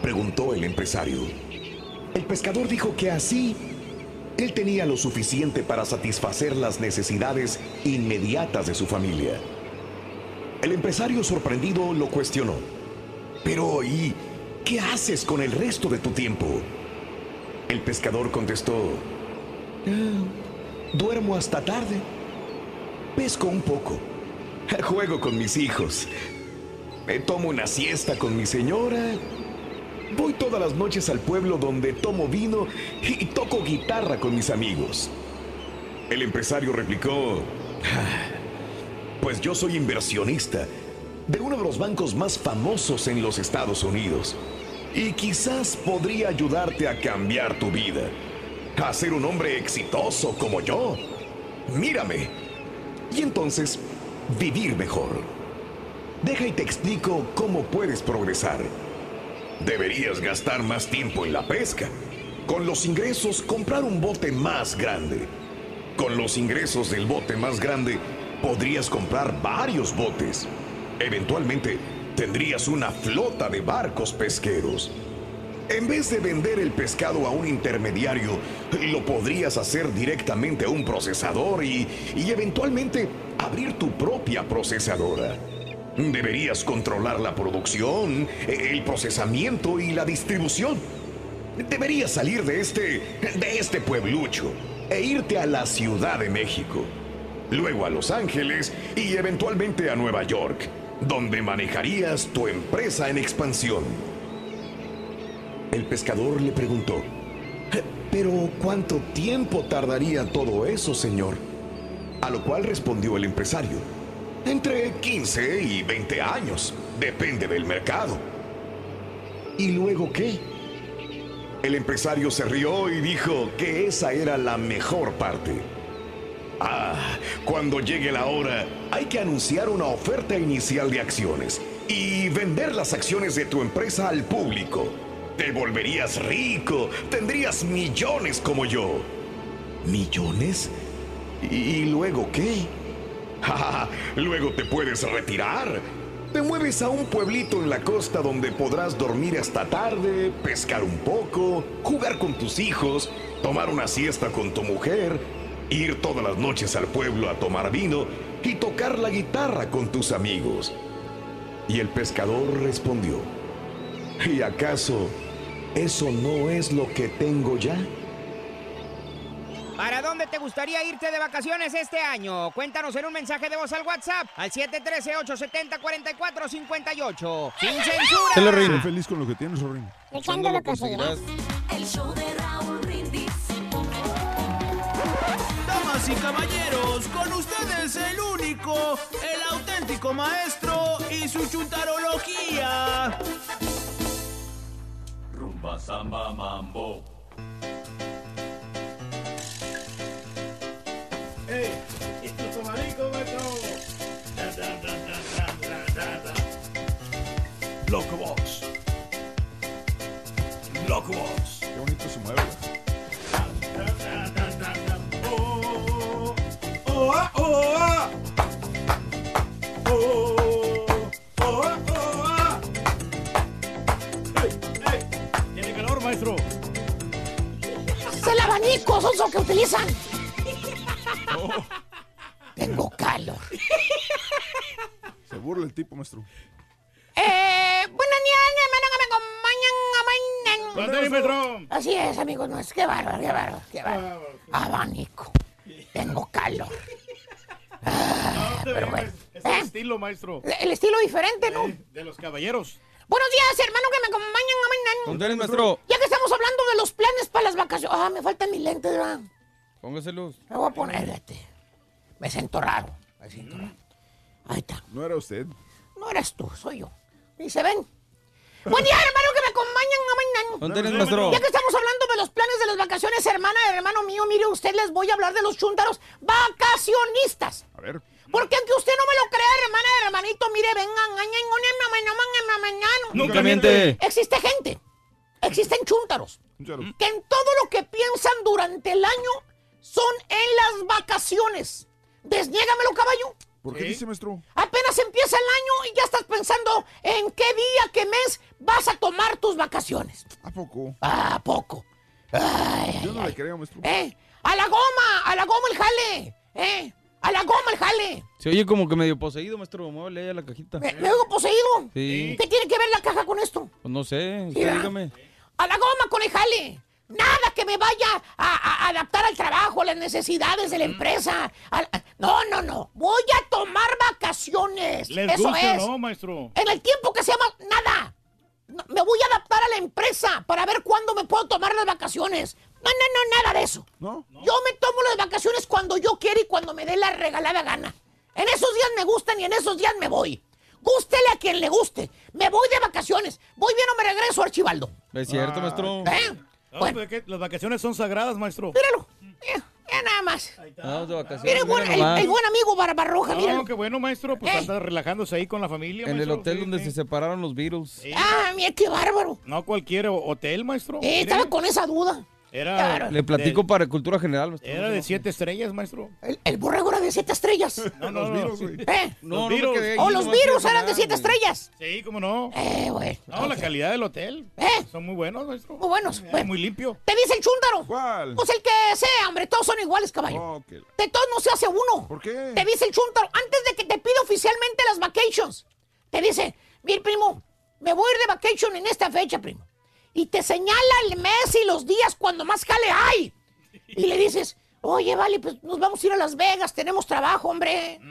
Preguntó el empresario. El pescador dijo que así él tenía lo suficiente para satisfacer las necesidades inmediatas de su familia. El empresario sorprendido lo cuestionó. Pero ¿y qué haces con el resto de tu tiempo? El pescador contestó, "Ah, duermo hasta tarde, pesco un poco, juego con mis hijos, me tomo una siesta con mi señora, voy todas las noches al pueblo donde tomo vino y toco guitarra con mis amigos. El empresario replicó, "Ah, pues yo soy inversionista de uno de los bancos más famosos en los Estados Unidos. Y quizás podría ayudarte a cambiar tu vida, a ser un hombre exitoso como yo. Mírame. Y entonces, vivir mejor. Deja y te explico cómo puedes progresar. Deberías gastar más tiempo en la pesca. Con los ingresos, comprar un bote más grande. Con los ingresos del bote más grande, podrías comprar varios botes. Eventualmente, tendrías una flota de barcos pesqueros. En vez de vender el pescado a un intermediario, lo podrías hacer directamente a un procesador y, y eventualmente abrir tu propia procesadora. Deberías controlar la producción, el procesamiento y la distribución. Deberías salir de este, de este pueblucho e irte a la Ciudad de México, luego a Los Ángeles y eventualmente a Nueva York, donde manejarías tu empresa en expansión. El pescador le preguntó, ¿pero cuánto tiempo tardaría todo eso, señor? A lo cual respondió el empresario, entre 15 y 20 años, depende del mercado. ¿Y luego qué? El empresario se rió y dijo que esa era la mejor parte. Ah, cuando llegue la hora, hay que anunciar una oferta inicial de acciones y vender las acciones de tu empresa al público. Te volverías rico, tendrías millones como yo. ¿Millones? ¿Y luego qué? Luego te puedes retirar. Te mueves a un pueblito en la costa donde podrás dormir hasta tarde, pescar un poco, jugar con tus hijos, tomar una siesta con tu mujer, ir todas las noches al pueblo a tomar vino y tocar la guitarra con tus amigos. Y el pescador respondió, ¿y acaso eso no es lo que tengo ya? ¿Para dónde te gustaría irte de vacaciones este año? Cuéntanos en un mensaje de voz al WhatsApp al 713-870-4458. ¡Sin censura! Te lo. Sé feliz con lo que tienes, Rorín. Echándolo cosillas. El show de Raúl Brindis. Damas y caballeros, con ustedes el único, el auténtico auténtico maestro y su chuntarología. Rumba, samba, mambo. ¡Ey! ¡Estos son maricos, maestro! Da, da, da, da, da, da, da, da. Loco Box. Loco Box. Qué bonito se mueve. Utilizan. Tengo calor. Se burla el tipo, maestro. Eh, buenas noches, hermano, que me acompañan a mañana. Cuéntame, maestro. Así es, amigos, no es que bárbaro, qué bárbaro, qué bárbaro. Abanico. Tengo calor. Ah, pero bueno. Es el estilo, maestro. El estilo diferente, ¿no? De los caballeros. Buenos días, hermano, que me acompañan a mañana. Maestro. Ya que estamos hablando de los planes para las vacaciones. Ah, me faltan mis lentes, ¿verdad? Póngaselos. Me voy a poner, fíjate. Me siento raro. Me siento raro. Ahí está. No era usted. No eres tú, soy yo. Y se ven. Buen día, hermano, que me acompañan. Contale, maestro. Ya que estamos hablando de los planes de las vacaciones, hermana, hermano mío, mire, usted les voy a hablar de los chúntaros vacacionistas. A ver. Porque aunque usted no me lo crea, hermana, hermanito, mire, vengan, mañana. Nunca miente. Existe gente, existen chúntaros, que en todo lo que piensan durante el año son en las vacaciones. Desniégamelo, caballo. ¿Por qué dice, maestro? Apenas empieza el año y ya estás pensando en qué día, qué mes vas a tomar tus vacaciones. ¿A poco? ¿A poco? Ay, Yo no le creo, maestro. ¿Eh? ¡A la goma! ¡A la goma el jale! ¿Eh? ¡A la goma el jale! Se oye como que medio poseído, maestro. Muévele ahí a la cajita. ¿Me, me oigo poseído? Sí. ¿Qué tiene que ver la caja con esto? Pues no sé. Usted dígame. ¡A la goma con el jale! Nada que me vaya a, a adaptar al trabajo, a las necesidades de la empresa. Al- no, no, no. Voy a tomar vacaciones. ¿Les Eso gusta es. no, maestro? En el tiempo que se llama nada. No, me voy a adaptar a la empresa para ver cuándo me puedo tomar las vacaciones. No, no, no, nada de eso. ¿No? Yo me tomo las vacaciones cuando yo quiero y cuando me dé la regalada gana. En esos días me gustan y en esos días me voy. Gústele a quien le guste. Me voy de vacaciones. Voy bien o me regreso, Archibaldo. Es cierto, maestro. ¿Eh? No, pero es que las vacaciones son sagradas, maestro. Míralo. Mira, mira nada más. Vamos de vacaciones. Mira el buen, mira el- el buen amigo Barbarroja, No, míralo. qué bueno, maestro. Pues ¿Eh? anda relajándose ahí con la familia, En el maestro. hotel Sí, donde sí. se separaron los Beatles. Ah, mira qué bárbaro. No cualquier hotel, maestro. Eh, estaba con esa duda. Era, Claro. Le platico de, para cultura general. maestro. era de siete estrellas, maestro. El, el borrego era de siete estrellas. No, no, Los no. virus, güey. ¿Eh? No, Los no me Beatles. quedé ahí, Oh, los virus eran de siete güey. estrellas. Sí, cómo no. Eh, bueno. No, la calidad del hotel. ¿Eh? Son muy buenos, maestro. Muy buenos. Eh, Muy limpio. te dice el chúntaro. ¿Cuál? Pues el que sea, hombre, todos son iguales, caballo. Oh, la- De todos no se hace uno. ¿Por qué? Te dice el chúntaro, antes de que te pida oficialmente las vacations, te dice, mire, primo, me voy a ir de vacation en esta fecha, primo. Y te señala el mes y los días cuando más jale hay. Y le dices, oye, vale, pues nos vamos a ir a Las Vegas, tenemos trabajo, hombre.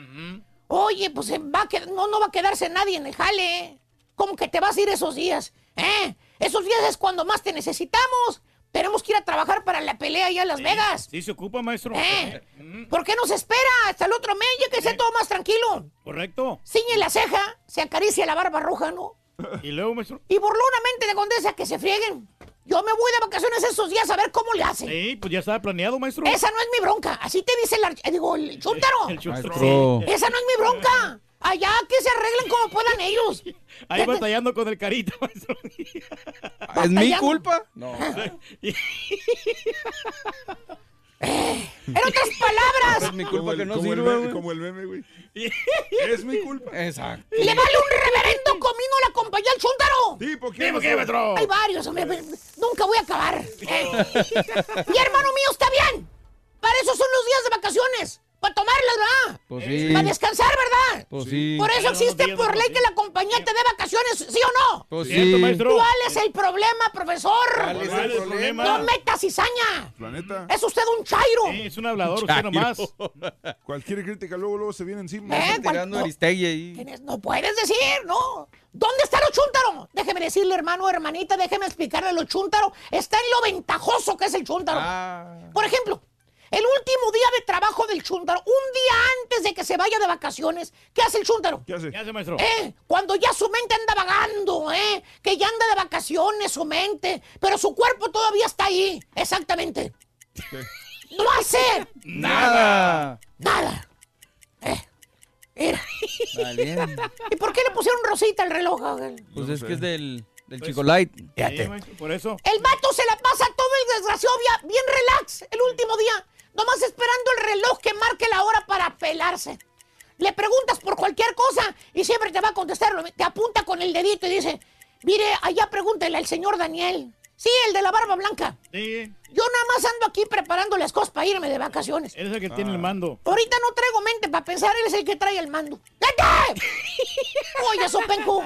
Oye, pues eh, va a no, no va a quedarse nadie en el jale. ¿Cómo que te vas a ir esos días? ¿Eh? Esos días es cuando más te necesitamos. Tenemos que ir a trabajar para la pelea allá en Las Vegas. Sí, se ocupa, maestro. ¿Eh? ¿Por qué no se espera hasta el otro mes ya que sea todo más tranquilo? Correcto. Ciñe la ceja, se acaricia la barba roja, ¿no? Y luego, maestro. Y burlonamente de condesa que se frieguen. Yo me voy de vacaciones esos días a ver cómo le hacen. Sí, pues ya estaba planeado, maestro. Esa no es mi bronca. Así te dice el, arch- eh, digo, el chúntaro. El chúntaro. Esa no es mi bronca. Allá que se arreglen como puedan ellos. Ahí batallando con el carita, maestro. ¿Es mi culpa? No. En otras palabras, Es mi culpa Como que el, no como el meme, como el meme, güey. Es mi culpa. Exacto. le vale un reverendo comino la compañía al chúntaro. ¿Tipo qué? Dime qué, maestro. Hay varios, hombre. Nunca voy a acabar. Mi hermano mío está bien. Para eso son los días de vacaciones. Para tomarlas, ¿verdad? Pues sí. Para descansar, ¿verdad? Pues sí. Por eso existe por ley que la compañía te dé vacaciones, ¿sí o no? Pues Cierto, sí. maestro. ¿Cuál es el problema, profesor? ¿Cuál es ¿Cuál el problema? No meta cizaña. Planeta. Es usted un chairo. Sí, es un hablador, usted nomás. Cualquier crítica luego, luego se viene encima. ¿Eh? Tirando ¿Cuál- Aristegui ahí. No puedes decir, no. ¿Dónde está lo chúntaro? Déjeme decirle, hermano, hermanita, déjeme explicarle lo chúntaro. Está en lo ventajoso que es el chúntaro. Ah. Por ejemplo, El último día de trabajo del chúntaro, un día antes de que se vaya de vacaciones, ¿qué hace el chúntaro? ¿Qué hace? ¿Qué hace, maestro? ¿Eh? Cuando ya su mente anda vagando, ¿eh? Que ya anda de vacaciones su mente, pero su cuerpo todavía está ahí. Exactamente. No hace Nada. nada. Eh. ¿Y por qué le pusieron rosita al reloj? Pues es que es del, del Chico Light. Sí, maestro, por eso. El vato se la pasa todo el desgraciado bien, bien relax el último día, nomás esperando el reloj que marque la hora para pelarse. Le preguntas por cualquier cosa y siempre te va a contestar, te apunta con el dedito y dice, mire, allá pregúntele al señor Daniel. Sí, el de la barba blanca. Sí, Yo nada más ando aquí preparando las cosas para irme de vacaciones. él es el que tiene el mando. Ahorita no traigo mente para pensar, él es el que trae el mando. ¡Vete! Oye, Sopenco,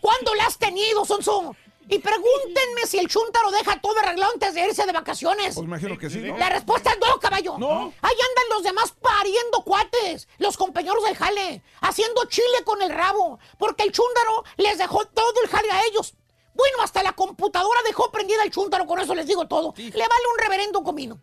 ¿cuándo la has tenido, Sonso? Y pregúntenme si el chúntaro deja todo arreglado antes de irse de vacaciones. Pues imagino que sí, ¿no? La respuesta es no, caballo. No. Ahí andan los demás pariendo cuates, los compañeros del jale, haciendo chile con el rabo, porque el chúndaro les dejó todo el jale a ellos. Bueno, hasta la computadora dejó prendida el chúntaro, con eso les digo todo. Le vale un reverendo comino.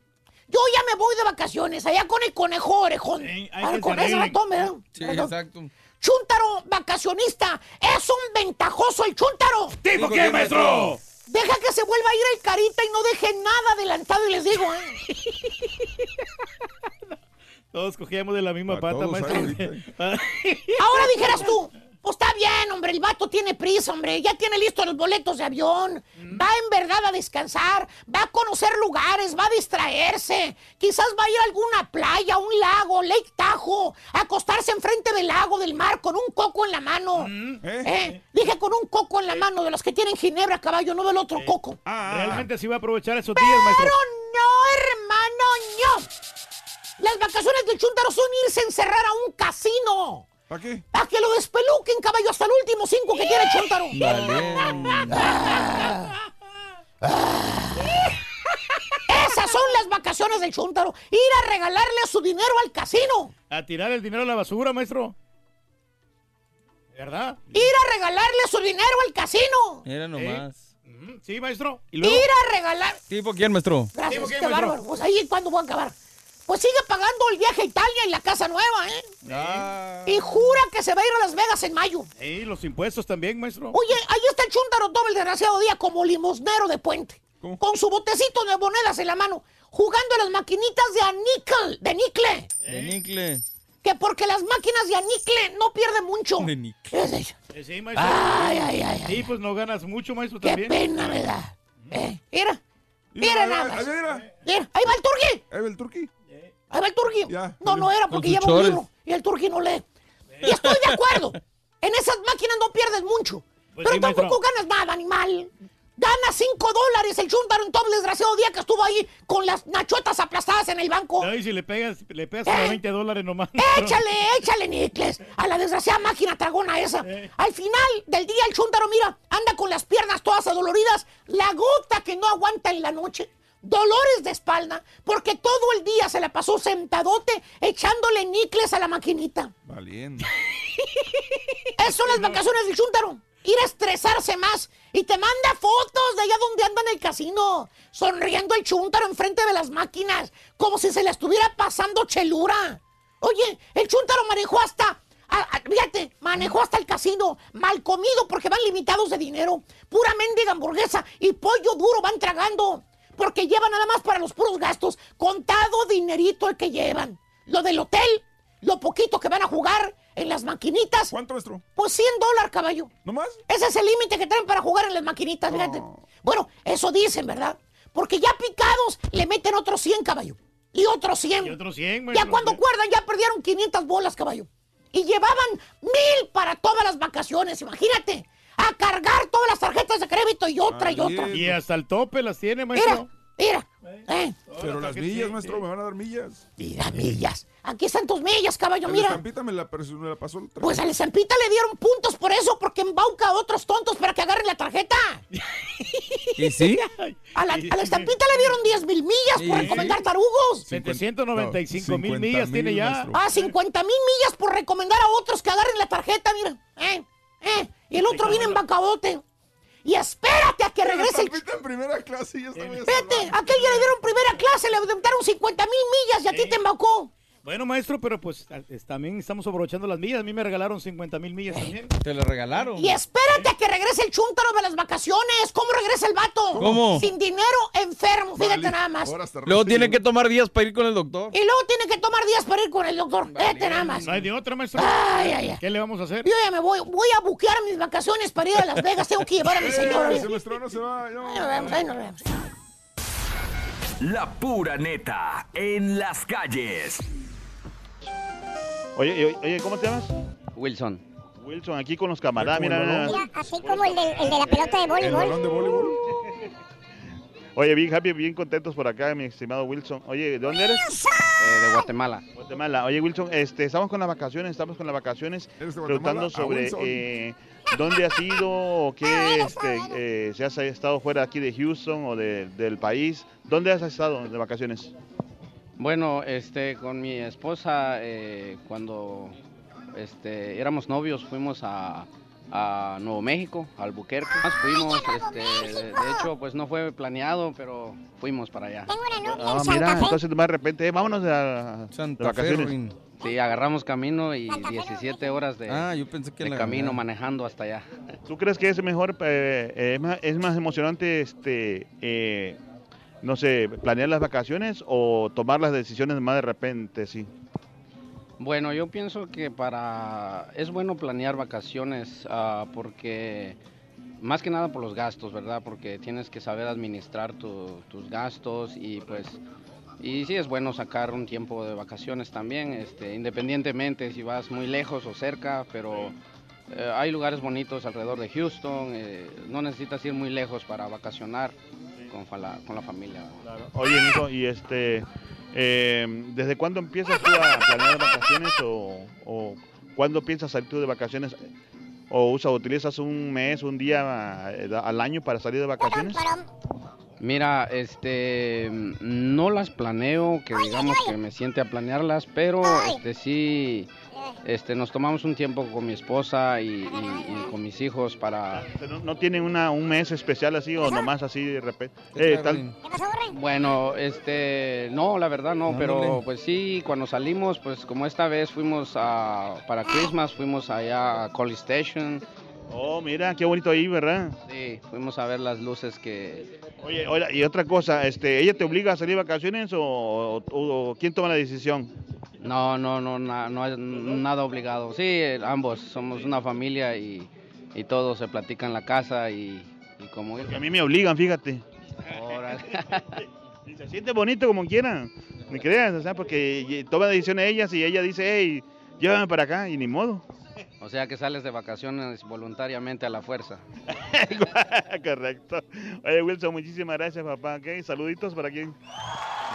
Yo ya me voy de vacaciones, allá con el conejo orejón. hay Ah, que con arreglen. ratón, ¿verdad? Sí, Perdón. exacto. Chúntaro vacacionista, es un ventajoso el chúntaro. ¿Tipo qué, maestro? Deja que se vuelva a ir el carita y no deje nada adelantado y les digo, ¿eh? Todos cogíamos de la misma Pa' pata, todos maestro. Ahora dijeras tú, pues está bien, hombre, el vato tiene prisa, hombre, ya tiene listos los boletos de avión, va en verdad a descansar, va a conocer lugares, va a distraerse, quizás va a ir a alguna playa, un lago, Lake Tahoe, a acostarse enfrente del lago, del mar, con un coco en la mano. ¿Eh? Dije con un coco en la mano, de los que tienen ginebra, caballo, no del otro coco. Realmente sí va a aprovechar esos días, maestro. Pero no, hermano, no. Las vacaciones del Chuntaro son irse a encerrar a un casino. ¿Para qué? Para que lo despeluquen, caballo, hasta el último cinco que tiene el Chuntaro. Valiente. Esas son las vacaciones del Chuntaro. Ir a regalarle su dinero al casino. A tirar el dinero a la basura, maestro. ¿Verdad? Ir a regalarle su dinero al casino. Era nomás. Sí, maestro. ¿Y luego? Ir a regalar. ¿Tipo quién, maestro? Gracias, ¿por qué, qué maestro? bárbaro. Pues ahí cuando voy a acabar. Pues sigue pagando el viaje a Italia y la casa nueva, ¿eh? Ah. Y jura que se va a ir a Las Vegas en mayo. Sí, los impuestos también, maestro. Oye, ahí está el chúntaro todo el desgraciado día como limosnero de puente. Con su botecito de monedas en la mano, jugando a las maquinitas de a níquel, de nicle. De Nicle. Que porque las máquinas de a nicle no pierden mucho. De Nicle. Eh, Sí, maestro. Ay, ay, ay, Sí, pues no ganas mucho, maestro, Qué también. pena me da. Eh, mira, mira Mira, nada más. mira. Mira, ahí va el turqui. Ahí va el turqui. Ahí va el turqui. Ya, no, no era porque lleva un libro y el turqui no lee. Y estoy de acuerdo. En esas máquinas no pierdes mucho. Pues pero sí, maestro. tampoco ganas nada, animal. Gana 5 dólares el todo el desgraciado día que estuvo ahí con las nachotas aplastadas en el banco. No, y si le pegas, le pegas Eh. como 20 dólares nomás. Échale, échale, Nicles, a la desgraciada máquina tragona esa. Eh. Al final del día, el chúntaro, mira, anda con las piernas todas adoloridas, la gota que no aguanta en la noche, dolores de espalda, porque todo el día se la pasó sentadote echándole Nicles a la maquinita. Valiente. Esas son las vacaciones del chúntaro. Ir a estresarse más. Y te manda fotos de allá donde anda en el casino. Sonriendo el chúntaro enfrente de las máquinas. Como si se le estuviera pasando chelura. Oye, el chúntaro manejó hasta... a- a- fíjate, manejó hasta el casino. Mal comido porque van limitados de dinero. Pura mendiga hamburguesa y pollo duro van tragando. Porque llevan nada más para los puros gastos. Contado dinerito el que llevan. Lo del hotel, lo poquito que van a jugar en las maquinitas. ¿Cuánto, maestro? Pues 100 dólares, caballo. ¿No más? Ese es el límite que traen para jugar en las maquinitas, fíjate. Bueno, eso dicen, ¿verdad? Porque ya picados le meten otros 100, caballo. Y otros 100. Y otros 100, Ya maestro. cuando acuerdan, ya perdieron 500 bolas, caballo. Y llevaban mil para todas las vacaciones, imagínate. A cargar todas las tarjetas de crédito y otra y otra. Y hasta el tope las tiene, maestro. Mira, eh. Pero las millas, maestro, me van a dar millas. Mira, millas. Aquí están tus millas, caballo, La mira. estampita me la, me la pasó el Pues a la estampita le dieron puntos por eso, porque embauca a otros tontos para que agarren la tarjeta. ¿Y sí? A la, a la estampita le dieron 10 mil millas por recomendar tarugos. 795 mil 50 millas tiene mil, ya. Ah, 50 mil millas por recomendar a otros que agarren la tarjeta, mira. Eh, eh. Y el otro viene embacadote. Y espérate a que regrese el... en primera clase y Vete, a aquel ya le dieron primera clase, le aumentaron 50 mil millas y a ti te embaucó. Bueno, maestro, pero pues a- es- también estamos aprovechando las millas. A mí me regalaron 50 mil millas también. Te lo regalaron. Y espérate a que regrese el chúntaro de las vacaciones. ¿Cómo regresa el vato? ¿Cómo? Sin dinero, enfermo. Fíjate nada más. Luego tiene que tomar días para ir con el doctor. Y luego tiene que tomar días para ir con el doctor. Fíjate nada más. No hay de otra, maestro. Ay, ay, ay. ¿Qué le vamos a hacer? Yo ya me voy. Voy a buquear mis vacaciones para ir a Las Vegas. Tengo que llevar a mi señora. Eh, no se va. no. Ahí nos vemos, ahí nos vemos. La pura neta en las calles. Oye, oye, oye, ¿cómo te llamas? Wilson. Wilson, aquí con los camaradas, mira, mira. Mira, así como el de, el de la pelota de voleibol. Oye, bien happy, bien contentos por acá, mi estimado Wilson. Oye, ¿de dónde eres? Eh, de Guatemala. Guatemala. Oye, Wilson, este, estamos con las vacaciones, estamos con las vacaciones, preguntando Ah, sobre eh, dónde has ido o qué, este, eh, si has estado fuera aquí de Houston o de- del país. ¿Dónde has estado de vacaciones? Bueno, este, con mi esposa, eh, cuando este, éramos novios, fuimos a, a Nuevo México, al Albuquerque. Más fuimos, este, de, de hecho, pues no fue planeado, pero fuimos para allá. Ah, mira, entonces de repente, eh, vámonos de, de Fe, vacaciones. Sí, agarramos camino y 17 horas de, Ah, yo pensé que de la camino manejando hasta allá. ¿Tú crees que es mejor, eh, eh, es, más, es más emocionante, este, eh, no sé, planear las vacaciones o tomar las decisiones más de repente, sí? Bueno, yo pienso que para es bueno planear vacaciones ah, porque más que nada por los gastos, ¿verdad? Porque tienes que saber administrar tu- tus gastos y pues y sí es bueno sacar un tiempo de vacaciones también, este, independientemente si vas muy lejos o cerca, pero eh, hay lugares bonitos alrededor de Houston, eh, no necesitas ir muy lejos para vacacionar con, la, con la familia. Oye, Nico, y este, eh, ¿desde cuándo empiezas tú a planear vacaciones o, o cuándo piensas salir tú de vacaciones? ¿O usa, utilizas un mes, un día eh, al año para salir de vacaciones? Mira, este, no las planeo, que digamos que me siente a planearlas, pero este sí, este, nos tomamos un tiempo con mi esposa y, y- y con mis hijos para... ¿No, no tienen una, un mes especial así o nomás así de repente? Eh, tal- Bueno, este, no, la verdad no, pero pues sí, cuando salimos, pues como esta vez fuimos a, para Christmas, fuimos allá a College Station. Oh, mira, qué bonito ahí, ¿verdad? Sí, fuimos a ver las luces que... Oye, oye, y otra cosa, este, ¿ella te obliga a salir de vacaciones o, o- o quién toma la decisión? No, no, no, na- no es nada obligado. Sí, eh, ambos somos una familia y, y todo se platica en la casa y, y como ir. a mí me obligan, fíjate. Y se siente bonito como quieran, me creas, o sea, porque toma decisiones ellas y ella dice, hey, llévame para acá y ni modo. O sea que sales de vacaciones voluntariamente a la fuerza. Correcto. Oye, Wilson, muchísimas gracias, papá. ¿ok? Saluditos para quién.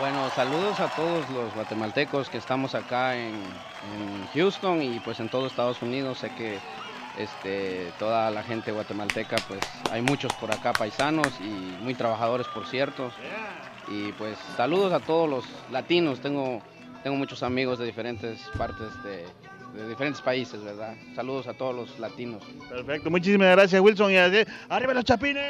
Bueno, saludos a todos los guatemaltecos que estamos acá en, en Houston y pues en todo Estados Unidos. Sé que este, toda la gente guatemalteca, pues hay muchos por acá paisanos y muy trabajadores, por cierto. Y pues saludos a todos los latinos. Tengo, tengo muchos amigos de diferentes partes de, de diferentes países, ¿verdad? Saludos a todos los latinos. Perfecto, muchísimas gracias, Wilson. Y así- arriba los chapines.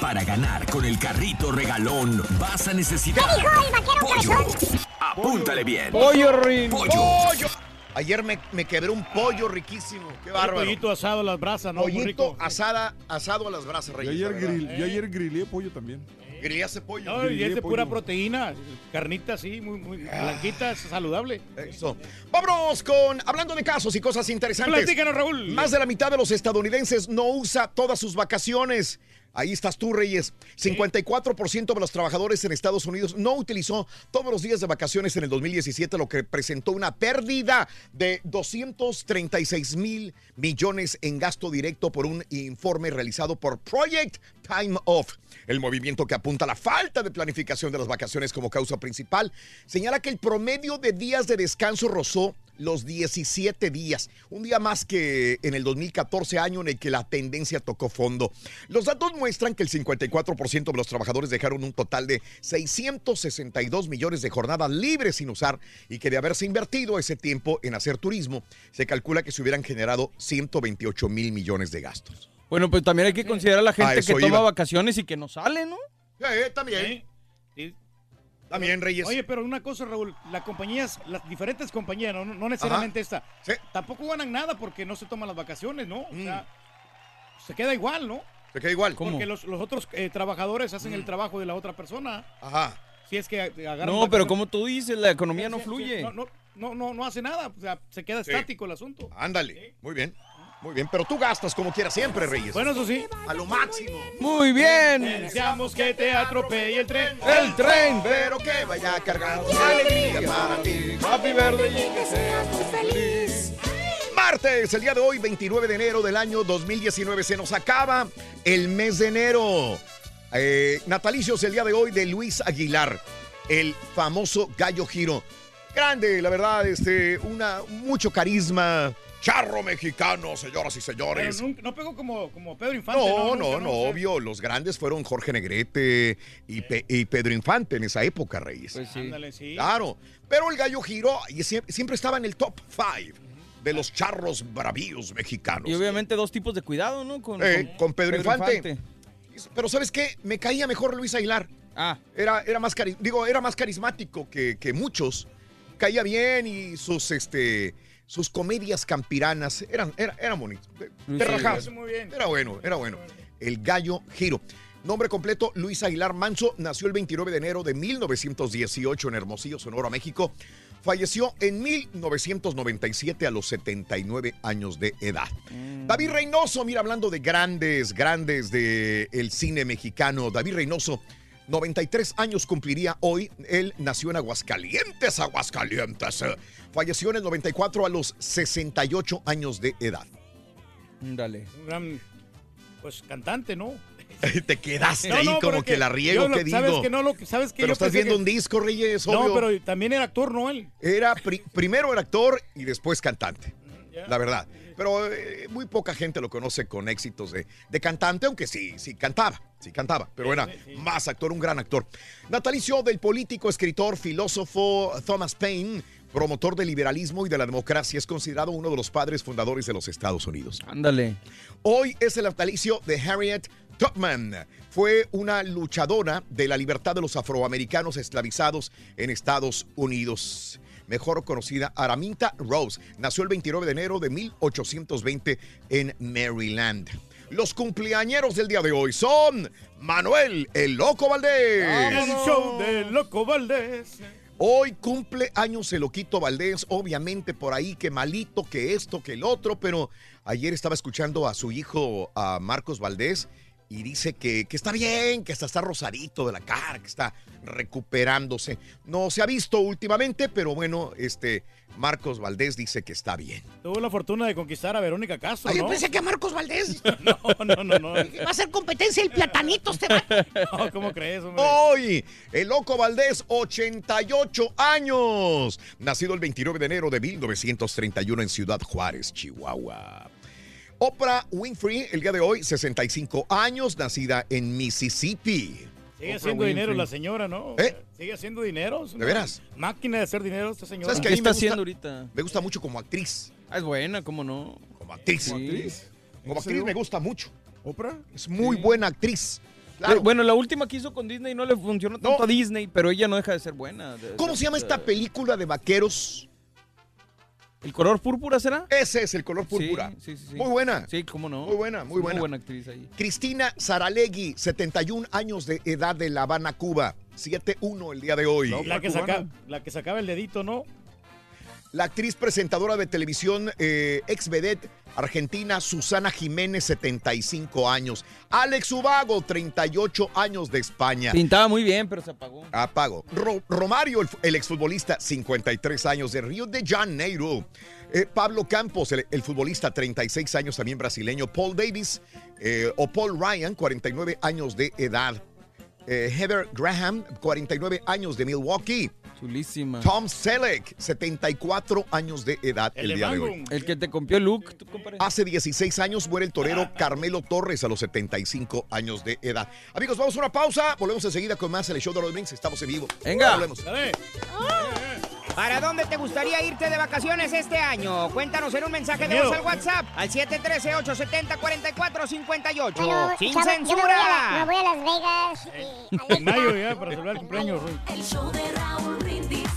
Para ganar con el carrito regalón vas a necesitar ¿Qué dijo el vaquero cabezón? Apúntale bien. Pollo, Rin. Pollo. Pollo. Ayer me, me quebré un pollo riquísimo. Qué bárbaro. pollito asado a las brasas, ¿no? Pollito rico. asada, asado a las brasas, Yo ayer, grill, yo ayer grillé pollo también. Grillaste pollo. No, y es de pura proteína, carnita así, muy, muy blanquita, saludable. Eso. Vámonos con, hablando de casos y cosas interesantes. Platícanos, Raúl. Más de la mitad de los estadounidenses no usa todas sus vacaciones. Ahí estás tú, Reyes. 54% de los trabajadores en Estados Unidos no utilizó todos los días de vacaciones en el 2017, lo que presentó una pérdida de 236 mil millones en gasto directo por un informe realizado por Project Time Off. El movimiento que apunta a la falta de planificación de las vacaciones como causa principal señala que el promedio de días de descanso rozó los 17 días. Un día más que en el 2014, año en el que la tendencia tocó fondo. Los datos muestran que el 54% de los trabajadores dejaron un total de 662 millones de jornadas libres sin usar y que de haberse invertido ese tiempo en hacer turismo, se calcula que se hubieran generado 128 mil millones de gastos. Bueno, pues también hay que considerar a la A gente que toma iba. vacaciones y que no sale, ¿no? Eh, también. También, Reyes. Oye, pero una cosa, Raúl, las compañías, las diferentes compañías, no, no necesariamente esta, tampoco ganan nada porque no se toman las vacaciones, ¿no? O sea, se queda igual, ¿no? Se queda igual. Porque los, los otros eh, trabajadores hacen el trabajo de la otra persona. Ajá. Si es que agarran No, pero como tú dices, la economía no Sí, sí, fluye. No, no, no, no, no hace nada, o sea, se queda Sí. estático el asunto. Ándale. Muy bien. Muy bien. Pero tú gastas como quieras siempre, Reyes. Bueno, eso sí. A lo máximo. Muy bien. Deseamos que te atropelle el tren. El tren, pero que vaya cargado de alegría para ti. Happy birthday y que seas muy feliz. Martes, el día de hoy, 29 de enero del año 2019. Se nos acaba el mes de enero. Eh, natalicios el día de hoy de Luis Aguilar, el famoso gallo giro. Grande, la verdad, este, una, mucho carisma. Charro mexicano, señoras y Pero señores. nunca- no pegó como, como Pedro Infante. No, no, Nunca, no, obvio. Los grandes fueron Jorge Negrete y, Pe- y Pedro Infante en esa época, Reyes. Pues Ándale, sí. Claro. Pero el gallo giro y sie- siempre estaba en el top 5 de los charros bravíos mexicanos. Y obviamente dos tipos de cuidado, ¿no? Con, Eh, con Pedro, Infante. Pero ¿sabes qué? Me caía mejor Luis Aguilar. Ah. Era, era, más, cari- digo, era más carismático que, que muchos. Caía bien y sus, este, sus comedias campiranas eran, eran, eran bonitas. Te- rajabas. Muy bien. Era bueno, era bueno. El gallo giro. Nombre completo, Luis Aguilar Manso, nació el 29 de enero de 1918 en Hermosillo, Sonora, México. Falleció en 1997 a los 79 años de edad. David Reynoso, mira, hablando de grandes, grandes del cine mexicano, David Reynoso, 93 años cumpliría hoy. Él nació en Aguascalientes, Aguascalientes. Falleció en el 94 a los 68 años de edad. Dale. Un gran, pues, cantante, ¿no? Te quedaste No, ahí no, como que la riego, ¿qué digo? ¿Sabes que no lo, sabes que Pero yo estás viendo que- un disco, Reyes, No, obvio. pero también era actor, ¿no? Él. Era pri- primero era actor y después cantante. ya. La verdad. Pero eh, muy poca gente lo conoce con éxitos de, de cantante, aunque sí, sí cantaba, sí cantaba, pero era más actor, un gran actor. Natalicio del político, escritor, filósofo Thomas Paine, promotor del liberalismo y de la democracia, es considerado uno de los padres fundadores de los Estados Unidos. Ándale. Hoy es el natalicio de Harriet Tubman. Fue una luchadora de la libertad de los afroamericanos esclavizados en Estados Unidos. Mejor conocida Araminta Rose. Nació el 29 de enero de 1820 en Maryland. Los cumpleañeros del día de hoy son Manuel el Loco Valdés. El show de Loco Valdés. Hoy cumple años el Loquito Valdés, obviamente por ahí que malito, que esto, que el otro, pero ayer estaba escuchando a su hijo, a Marcos Valdés, y dice que, que está bien, que hasta está rosadito de la cara, que está recuperándose. No se ha visto últimamente, pero bueno, este Marcos Valdés dice que está bien. Tuvo la fortuna de conquistar a Verónica Castro, Ay, yo pensé que a Marcos Valdés No, no, no, no. va a hacer competencia el platanito este vato. No, ¿Cómo crees, hombre? Hoy, el Loco Valdés, 88 años. Nacido el 29 de enero de 1931 en Ciudad Juárez, Chihuahua. Oprah Winfrey, el día de hoy, 65 años, nacida en Mississippi. Sigue haciendo dinero la señora, ¿no? ¿Eh? Sigue haciendo dinero. ¿De veras? Máquina de hacer dinero esta señora. ¿Sabes qué? ¿Qué A mí está gusta- haciendo ahorita? Me gusta mucho como actriz. Ah, es buena, ¿cómo no? Como actriz. Sí. Como actriz me gusta mucho. ¿Oprah? Es muy Sí. buena actriz. Claro. Bueno, la última que hizo con Disney no le funcionó tanto No. a Disney, pero ella no deja de ser buena. De- ¿Cómo de- se llama esta película de vaqueros? ¿El color púrpura será? Ese es el color púrpura. Sí, sí, sí. Muy buena. Sí, cómo no. Muy buena, muy buena. Muy buena actriz ahí. Cristina Saralegui, 71 años de edad de La Habana, Cuba. 7-1 el día de hoy. La que, saca, la que sacaba el dedito, ¿no? La actriz presentadora de televisión, eh, ex vedette argentina, Susana Jiménez, 75 años. Alex Ubago, 38 años de España. Pintaba muy bien, pero se apagó. Apago. Ro- Romario, el, el exfutbolista, 53 años de Río de Janeiro. Eh, Pablo Campos, el, el futbolista, 36 años, también brasileño. Paul Davis eh, o Paul Ryan, 49 años de edad. Eh, Heather Graham, 49 años de Milwaukee. Chulísima. Tom Selleck, 74 años de edad el, día de hoy. El que te compió Luke, compadre. Hace 16 años muere el torero Carmelo Torres a los 75 años de edad. Amigos, vamos a una pausa. Volvemos enseguida con más en el show de los Drinks. Estamos en vivo. Venga. Volvemos. ¿Para dónde te gustaría irte de vacaciones este año? Cuéntanos en un mensaje de voz al WhatsApp al 713-870-4458. Bueno, ¡Sin chava, yo me voy, a la- me censura! voy a Las Vegas y... En mayo ya, para celebrar el cumpleaños. Rui. El show de Raúl Brindis.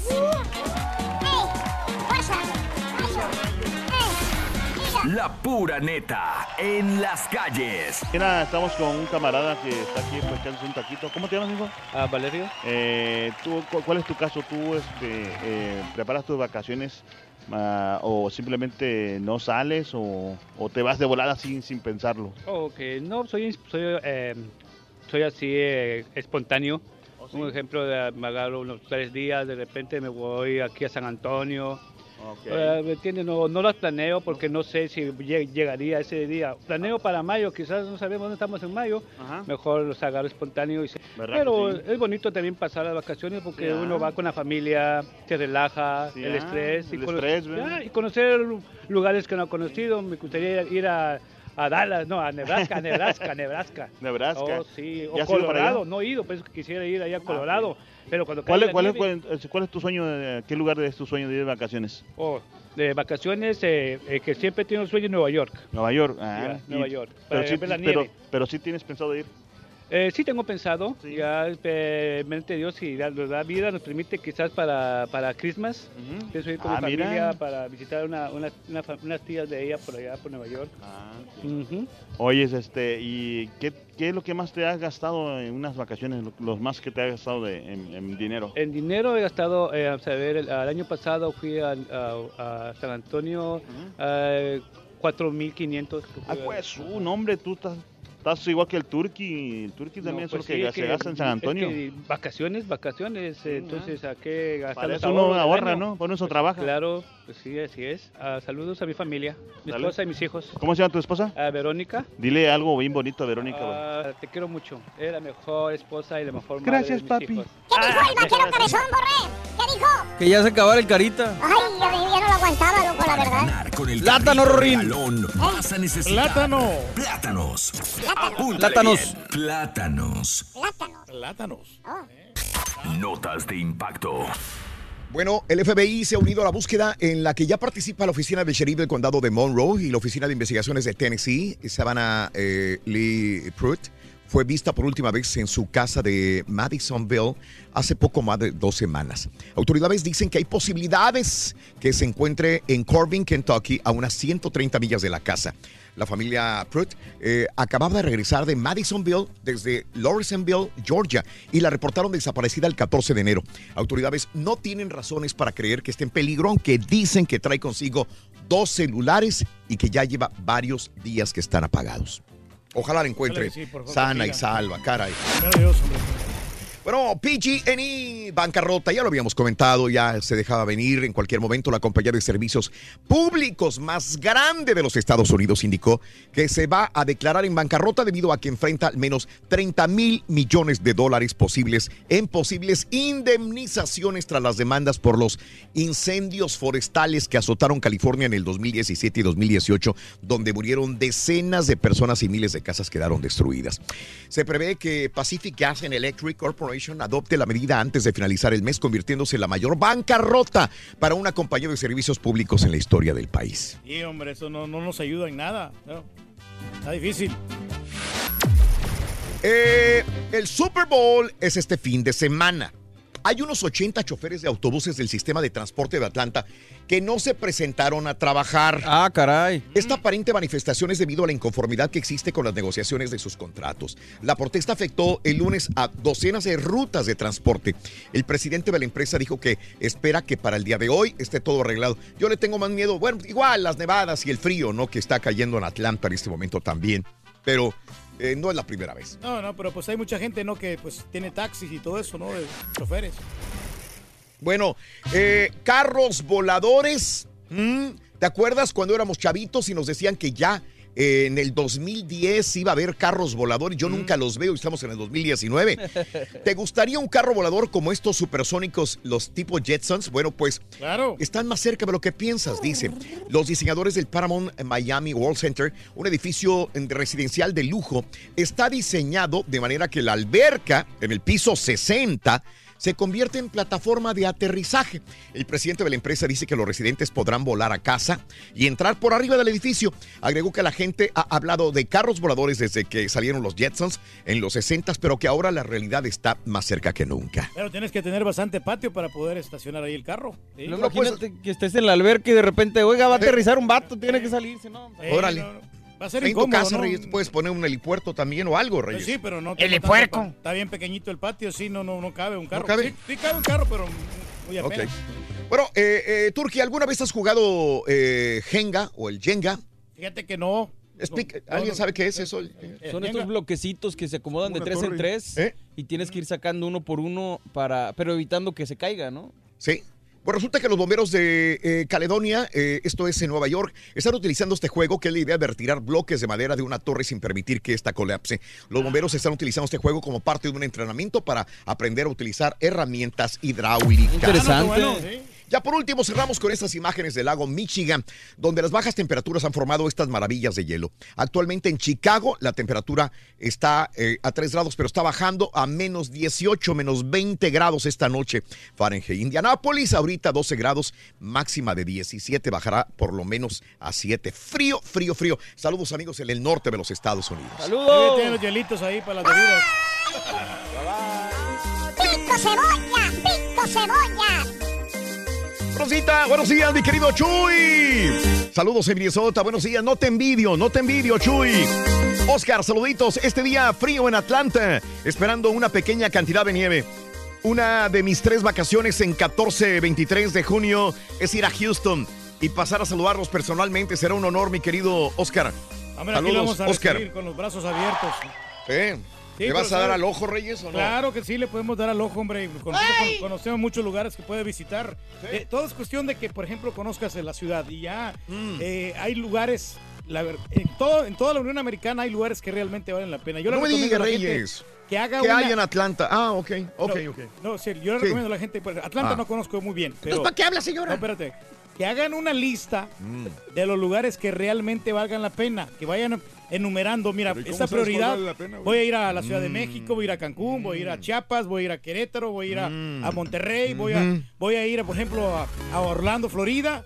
La pura neta en las calles. Mira, estamos con un camarada que está aquí echándose un taquito. ¿Cómo te llamas, hijo? Ah, Valerio. Eh, ¿tú, cu- ¿Cuál es tu caso? ¿Tú este, eh, preparas tus vacaciones ah, o simplemente no sales o, o te vas de volada sin, sin pensarlo? Ok, no, soy, soy, eh, soy así eh, espontáneo. Oh, Un ejemplo, de, me agarro unos tres días, de repente me voy aquí a San Antonio. ¿Me entiendes? No, no las planeo porque no sé si lle- llegaría ese día. Planeo para mayo, quizás no sabemos dónde estamos en mayo. Mejor los agarro espontáneo. Y se- ¿Verdad Pero sí? es bonito también pasar las vacaciones porque Sí, ah. uno va con la familia, se relaja, Sí, el ah, estrés. el cono- estrés, ¿verdad? ya, y conocer lugares que no he conocido. Me gustaría ir a, a Dallas, no, a Nebraska, Nebraska, Nebraska. Nebraska. Oh, sí, ¿Ya o Colorado, no he ido, pues quisiera ir allá a Colorado. Pero cuando ¿Cuál cuál, nieve- cuál es- cuál es tu sueño? de- ¿Qué lugar es tu sueño de ir de vacaciones? Oh, de vacaciones, eh, eh, que siempre tengo el sueño en Nueva York. Nueva York. Ah, y- Nueva York. Pero Para sí, ver la pero, nieve. pero sí tienes pensado ir. Eh, sí tengo pensado, ya eh, mente Dios si nos da vida, nos permite quizás para, para Christmas, pienso ir con Ah, mi mira. familia para visitar una, una- unas tías de ella por allá, por Nueva York. Ah. Oyes, este, ¿y qué, qué es lo que más te has gastado en unas vacaciones? Lo- Los más que te has gastado de, en, en dinero. En dinero he gastado, eh, a saber, el, año pasado fui a, a- a San Antonio, eh, 4.500. Ah, pues, su nombre, tú estás, estás igual que el Turqui. El Turqui también No, es pues lo que sí, se es que- gasta en San es Antonio. que vacaciones, vacaciones, eh, entonces a qué gastar Para eso uno ahorra? ¿no? Por eso Pues, trabaja. Claro, pues sí, así es. Ah, saludos a mi familia, mi Dale. esposa y mis hijos. ¿Cómo se llama tu esposa? A Verónica. Dile algo bien bonito a Verónica. güey. Ah, te quiero mucho. Eres la mejor esposa y la mejor madre Gracias, de mis papi. hijos. ¿Qué dijo el vaquero cabezón, Borré? ¿Qué dijo? Que ya se acabara el carita. Ay, ya, ya no lo aguantaba, loco, la verdad. Con el Plátano, Rorín. regalón vas a necesitar Plátano. plátanos. Plátanos. bien. Plátanos. Plátano. Plátanos. Notas de impacto. Bueno, el FBI se ha unido a la búsqueda en la que ya participa la oficina del sheriff del condado de Monroe y la oficina de investigaciones de Tennessee, Savannah eh, Lee Pruitt. Fue vista por última vez en su casa de Madisonville hace poco más de dos semanas. Autoridades dicen que hay posibilidades que se encuentre en Corbin, Kentucky, a unas 130 millas de la casa. La familia Pruitt eh, acababa de regresar de Madisonville desde Lawrenceville, Georgia, y la reportaron desaparecida el 14 de enero. Autoridades no tienen razones para creer que esté en peligro, aunque dicen que trae consigo dos celulares y que ya lleva varios días que están apagados. Ojalá la encuentre sí, sana y salva, caray. Primero Dios, hombre. Bueno, PG&E, bancarrota, ya lo habíamos comentado, ya se dejaba venir en cualquier momento. La compañía de servicios públicos más grande de los Estados Unidos indicó que se va a declarar en bancarrota debido a que enfrenta al menos 30 mil millones de dólares posibles en posibles indemnizaciones tras las demandas por los incendios forestales que azotaron California en el 2017 y 2018, donde murieron decenas de personas y miles de casas quedaron destruidas. Se prevé que Pacific Gas and Electric Corporation adopte la medida antes de finalizar el mes, convirtiéndose en la mayor bancarrota para una compañía de servicios públicos en la historia del país. Sí, hombre, eso no, no nos ayuda en nada. no. Está difícil. Eh, el Super Bowl es este fin de semana. Hay unos 80 choferes de autobuses del sistema de transporte de Atlanta que no se presentaron a trabajar. Ah, caray. Esta aparente manifestación es debido a la inconformidad que existe con las negociaciones de sus contratos. La protesta afectó el lunes a docenas de rutas de transporte. El presidente de la empresa dijo que espera que para el día de hoy esté todo arreglado. Yo le tengo más miedo, bueno, igual las nevadas y el frío, ¿no? Que está cayendo en Atlanta en este momento también. Pero eh, no es la primera vez. No, no, pero pues hay mucha gente, ¿no? Que pues tiene taxis y todo eso, ¿no? De choferes. Bueno, eh, carros voladores. ¿Mm? ¿Te acuerdas cuando éramos chavitos y nos decían que ya eh, en el 2010 iba a haber carros voladores. Yo nunca los veo y estamos en el 2019. ¿Te gustaría un carro volador como estos supersónicos, los tipo Jetsons? Bueno, pues claro. están más cerca de lo que piensas, dice. Los diseñadores del Paramount Miami World Center, un edificio residencial de lujo, está diseñado de manera que la alberca en el piso 60 se convierte en plataforma de aterrizaje. El presidente de la empresa dice que los residentes podrán volar a casa y entrar por arriba del edificio. Agregó que la gente ha hablado de carros voladores desde que salieron los Jetsons en los 60, pero que ahora la realidad está más cerca que nunca. Pero tienes que tener bastante patio para poder estacionar ahí el carro. Sí. No, imagínate que estés en la alberca y de repente, oiga, va a aterrizar un vato, tiene que salirse, ¿no? Órale. Va a ser En tu casa, ¿no? Reyes, puedes poner un helipuerto también o algo, Reyes. Pues sí, pero no. Pa- Está bien pequeñito el patio, sí, no, no, no cabe un carro. cabe? Sí, sí cabe un carro, pero muy apenas. Bueno, eh, eh, Turki, ¿alguna vez has jugado eh, Jenga o el Jenga? Fíjate que no. Explica- ¿Alguien no. sabe qué es eso? Son estos bloquecitos que se acomodan de tres en tres ¿Eh? y tienes que ir sacando uno por uno para, pero evitando que se caiga, ¿no? Sí. Pues resulta que los bomberos de eh, Caledonia, eh, esto es en Nueva York, están utilizando este juego que es la idea de retirar bloques de madera de una torre sin permitir que ésta colapse. Los bomberos están utilizando este juego como parte de un entrenamiento para aprender a utilizar herramientas hidráulicas. Interesante. Ya por último cerramos con estas imágenes del lago Michigan, donde las bajas temperaturas han formado estas maravillas de hielo. Actualmente en Chicago la temperatura está eh, a 3 grados, pero está bajando a menos 18, menos 20 grados esta noche. Fahrenheit. Indianápolis ahorita 12 grados, máxima de 17, bajará por lo menos a 7. Frío, frío, frío. Saludos amigos en el norte de los Estados Unidos. Ahí Tienen los hielitos ahí para las bebidas. ¡Pico cebolla! ¡Pico cebolla! Rosita, buenos días, mi querido Chuy. Saludos en Minnesota, buenos días. No te envidio, no te envidio, Chuy. Oscar, saluditos. Este día frío en Atlanta, esperando una pequeña cantidad de nieve. Una de mis tres vacaciones en 14, 23 de junio es ir a Houston y pasar a saludarlos personalmente. Será un honor, mi querido Oscar. Aquí lo Saludos, vamos a Oscar. con los brazos abiertos. ¿Eh? Sí, ¿Le vas a dar al ojo, Reyes, o no? Claro que sí, le podemos dar al ojo, hombre. Con- con- conocemos muchos lugares que puede visitar. Eh, todo es cuestión de que, por ejemplo, conozcas la ciudad. Y ya Mm. eh, hay lugares, la en, todo, en toda la Unión Americana hay lugares que realmente valen la pena. Yo le no me recomiendo digas, a la gente Reyes. Que haga ¿Qué una- hay en Atlanta? Ah, ok, ok, no, ok. No, sí, yo le Sí. recomiendo a la gente. pues, Atlanta Ah. no conozco muy bien. Pero, ¿para qué habla, señora? No, espérate. Que hagan una lista Mm. de los lugares que realmente valgan la pena. Que vayan enumerando. Mira, Pero ¿y cómo esta prioridad. pena, voy a ir a la Ciudad de Mm. México, voy a ir a Cancún, voy a ir a Chiapas, voy a ir a Querétaro, voy a ir a, a Monterrey, voy, a, voy a ir, por ejemplo, a, a Orlando, Florida,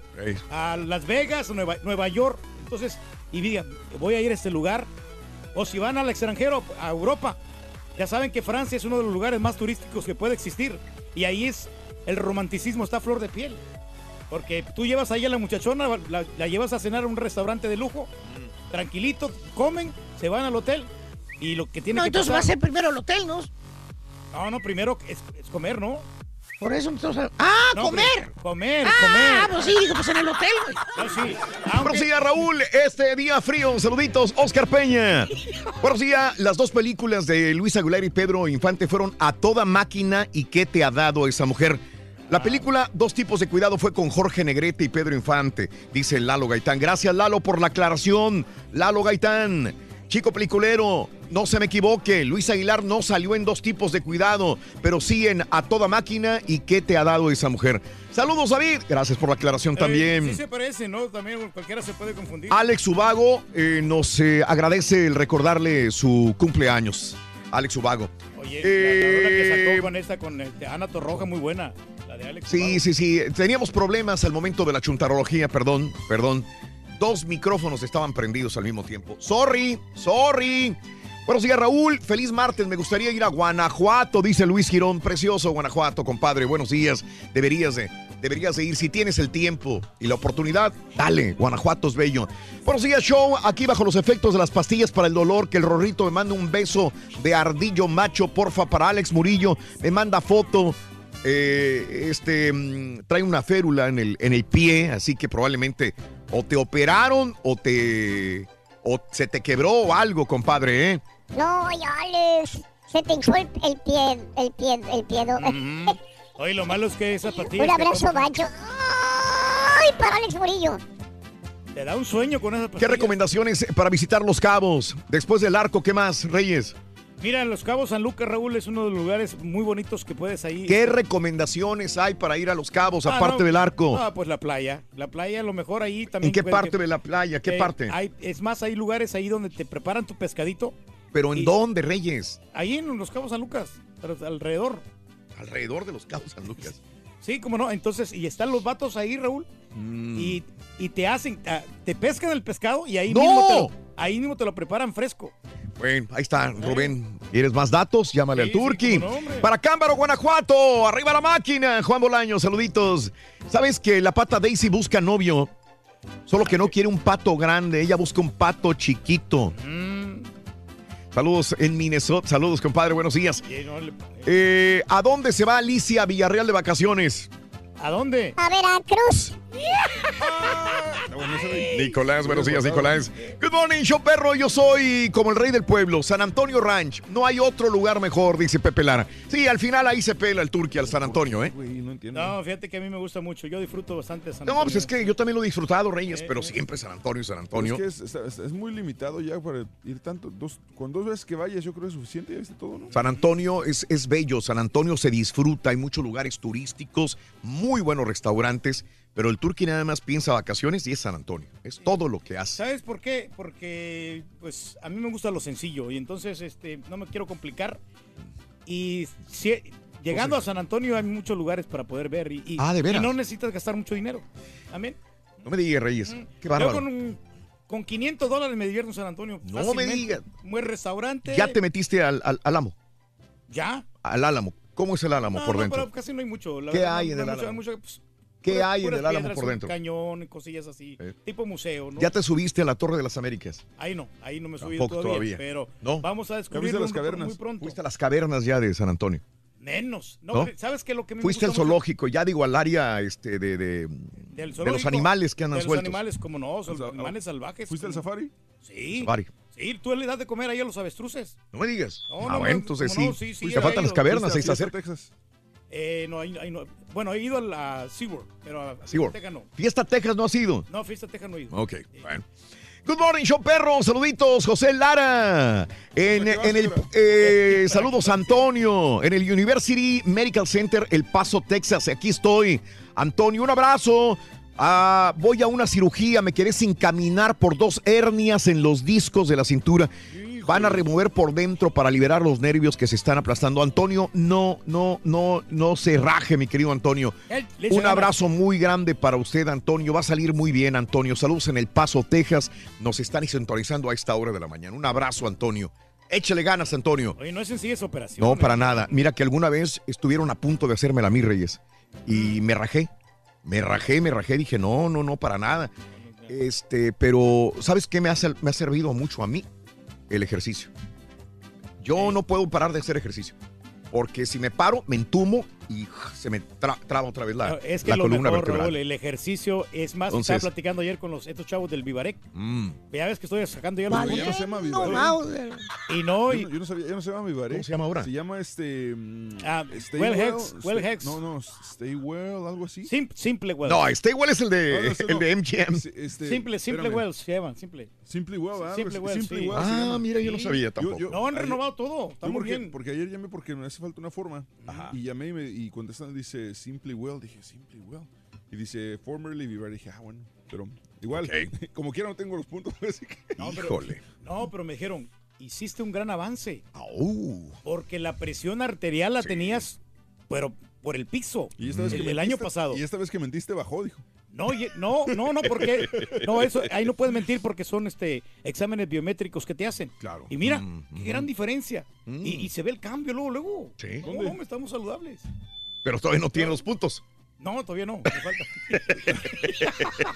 a Las Vegas, Nueva, Nueva York. Entonces, y diga, voy a ir a este lugar. O si van al extranjero, a Europa, ya saben que Francia es uno de los lugares más turísticos que puede existir. Y ahí es, el romanticismo está a flor de piel. Porque tú llevas ahí a la muchachona, la, la llevas a cenar a un restaurante de lujo, tranquilito, comen, se van al hotel y lo que tiene No, que entonces pasar- va a ser primero el hotel, ¿no? No, no, primero es, es comer, ¿no? Por eso entonces... ¡Ah, No, comer! Comer, Ah, comer. pues sí, digo, pues en el hotel, güey. No, sí. Buenos días, Raúl. Este día frío. Saluditos, Oscar Peña. Buenos días. Las dos películas de Luis Aguilar y Pedro Infante fueron a toda máquina y qué te ha dado esa mujer. La película Dos tipos de cuidado fue con Jorge Negrete y Pedro Infante, dice Lalo Gaitán. Gracias, Lalo, por la aclaración. Lalo Gaitán. Chico peliculero, no se me equivoque, Luis Aguilar no salió en dos tipos de cuidado, pero sí en A Toda Máquina y qué te ha dado esa mujer. Saludos, David. Gracias por la aclaración también. Eh, sí se parece, ¿no? También cualquiera se puede confundir. Alex Ubago eh, nos eh, agradece el recordarle su cumpleaños. Alex Ubago. Oye, la- la, que sacó con esta, con este, Ana Torroja, muy buena. La de Alex. Sí, sí, sí. Teníamos problemas al momento de la chuntarología, perdón, perdón. Dos micrófonos estaban prendidos al mismo tiempo. Sorry, sorry. Buenos días, Raúl. Feliz martes. Me gustaría ir a Guanajuato, dice Luis Girón. Precioso Guanajuato, compadre. Buenos días. Deberías de, deberías de ir. Si tienes el tiempo y la oportunidad, dale. Guanajuato es bello. Buenos días, show. Aquí bajo los efectos de las pastillas para el dolor, que el Rorrito me manda un beso de ardillo macho, porfa, para Alex Murillo. Me manda foto eh, este mm, trae una férula en el, en el pie, así que probablemente o te operaron o te o se te quebró o algo, compadre, ¿eh? No, ya, Alex. Se te hinchó el, el pie, el pie, el pie. ¿no? Oye, lo malo es que esas pastillas. Un abrazo, macho. ¡Ay, para Alex Murillo! Te da un sueño con esas ¿Qué recomendaciones para visitar Los Cabos? Después del arco, ¿qué más, Reyes? Mira, Los Cabos San Lucas, Raúl, es uno de los lugares muy bonitos que puedes ahí. ¿Qué recomendaciones hay para ir a Los Cabos, Ah, aparte no. del arco? Ah, pues la playa. La playa, a lo mejor ahí también. ¿En qué parte que- de la playa? ¿Qué Eh, parte? hay- es más, hay lugares ahí donde te preparan tu pescadito. ¿Pero en y- dónde, Reyes? Ahí en Los Cabos San Lucas, alrededor. Alrededor de Los Cabos San Lucas. Sí, cómo no. Entonces, y están los vatos ahí, Raúl. Mm. Y, y te hacen, ah, te pescan el pescado y ahí, ¡No! mismo te lo, ahí mismo te lo preparan fresco. Bueno, ahí está, Rubén. ¿Quieres más datos? Llámale al Sí, Turqui. Para Cámbaro, Guanajuato. Arriba la máquina. Juan Bolaño, saluditos. ¿Sabes que la pata Daisy busca novio? Solo que no quiere un pato grande. Ella busca un pato chiquito. Mm. Saludos en Minnesota. Saludos, compadre. Buenos días. Eh, ¿A dónde se va Alicia Villarreal de vacaciones? ¿A dónde? A Veracruz. Nicolás, buenos días, Nicolás. Good morning, show perro. Yo soy como el rey del pueblo, San Antonio Ranch. No hay otro lugar mejor, dice Pepe Lara. Sí, al final ahí se pela el turqui al San Antonio, ¿eh? No, fíjate que a mí me gusta mucho. Yo disfruto bastante de San No, Antonio. pues es que yo también lo he disfrutado, Reyes, pero siempre San Antonio, San Antonio. Es que es, es- es muy limitado ya para ir tanto. Dos, con dos veces que vayas, yo creo que es suficiente. Ya viste todo, ¿no? San Antonio es, es bello, San Antonio se disfruta, hay muchos lugares turísticos, muy buenos restaurantes, pero el turqui nada más piensa vacaciones y es San Antonio. Es todo lo que hace. ¿Sabes por qué? Porque pues a mí me gusta lo sencillo y entonces este no me quiero complicar. Y si- llegando a San Antonio hay muchos lugares para poder ver y, y- Ah, ¿de veras? y no necesitas gastar mucho dinero. Amén. No me digas, Reyes. Qué Yo bárbaro. con, un- con 500 dólares me divierto en San Antonio. No me digas. Un buen restaurante. Ya te metiste al, al, al Álamo. ¿Ya? Al Álamo. ¿Cómo es el Álamo No, por no, dentro? pero casi no hay mucho. la ¿Qué verdad, hay en el mucho- Álamo? hay mucho, pues, ¿Qué puras- hay en el Álamo por un dentro? cañón, cosillas así. Tipo museo, ¿no? Ya te subiste a la Torre de las Américas. Ahí no, ahí no me Tampoco todavía, todavía. Pero No. vamos a ¿Ya descubrir las un- cavernas? muy pronto. Fuiste a las cavernas ya de San Antonio. Menos. No, ¿No? ¿sabes qué? Lo que me Fuiste al gusta mucho zoológico, ya digo al área este, de, de, del de los zoológico, animales que andan de los sueltos. animales, como no, son animales salvajes. ¿Fuiste al safari? Sí. Safari. Sí, tú le das de comer ahí a los avestruces. No me digas. No, ah, no, bueno, no, entonces sí. no, sí, sí, Te ya faltan he las cavernas, ahí ¿Fuiste está a cerca. Texas? Eh, no, ahí, ahí no. Bueno, he ido a la SeaWorld, pero a SeaWorld. Fiesta Texas no. Fiesta Texas no ha sido. No, Fiesta Texas no he ido. Ok, bueno. Good morning, show perro. Saluditos, José Lara. En, en el eh, saludos, Antonio. En el University Medical Center, El Paso, Texas. Aquí estoy. Antonio, un abrazo. Ah, voy a una cirugía. Me quedé sin caminar por dos hernias en los discos de la cintura. Van a remover por dentro para liberar los nervios que se están aplastando. Antonio, no, no, no, no se raje, mi querido Antonio. Un abrazo muy grande para usted, Antonio. Va a salir muy bien, Antonio. Saludos en El Paso, Texas. Nos están sintonizando a esta hora de la mañana. Un abrazo, Antonio. Échale ganas, Antonio. Oye, no es sencilla esa operación. No, para nada. Mira que alguna vez estuvieron a punto de hacerme la mi Reyes. Y me rajé. Me rajé, me rajé. Dije, no, no, no, para nada. Este, pero, ¿sabes qué me ha, ser- me ha servido mucho a mí? El ejercicio. Yo no puedo parar de hacer ejercicio. Porque si me paro, me entumo y se me tra- traba otra vez la, No, es que la lo columna mejor, vertebral. Raúl, el ejercicio es más. Entonces- estaba platicando ayer con los, estos chavos del Vivarec. Mm. Ya ves que estoy sacando ya Vale, los ya no se llama. Vivarec. Y no, Yo y, no, yo no sabía, ya no se llama Vivaré. ¿Cómo se llama ahora? Se llama este. Ah, Stay Well Well, Hex, Stay- Well Hex. No, no, Stay Well, algo así. Sim- simple Well. No, este igual es el No, no, de, ese el no. de MGM. Este, simple, simple espérame. Well se llaman, simple. Simply Well, ¿verdad? Simple Well, así. Simply sí. Well Ah, mira, yo no sabía tampoco. yo- No, han renovado todo. Está muy porque, bien. porque ayer llamé porque me hace falta una forma. Y llamé y, me, y contestando dice Simply Well. Dije, Simply Well. Y dice Formerly Vivaré. Dije, ah, bueno. Pero igual, como quiera no tengo los puntos. Así que... No, pero, Híjole. no, pero me dijeron, hiciste un gran avance. Au. Porque la presión arterial la tenías, pero por el piso. Y esta vez el, que el año pasado. Y esta vez que mentiste bajó, dijo. No, no, no, no, porque no, eso, ahí no puedes mentir porque son este exámenes biométricos que te hacen. Claro. Y mira, Mm, qué gran diferencia. Mm. Y, y se ve el cambio luego, luego. Sí. No, no, estamos saludables. Pero todavía no tiene los puntos. No, todavía no, me falta.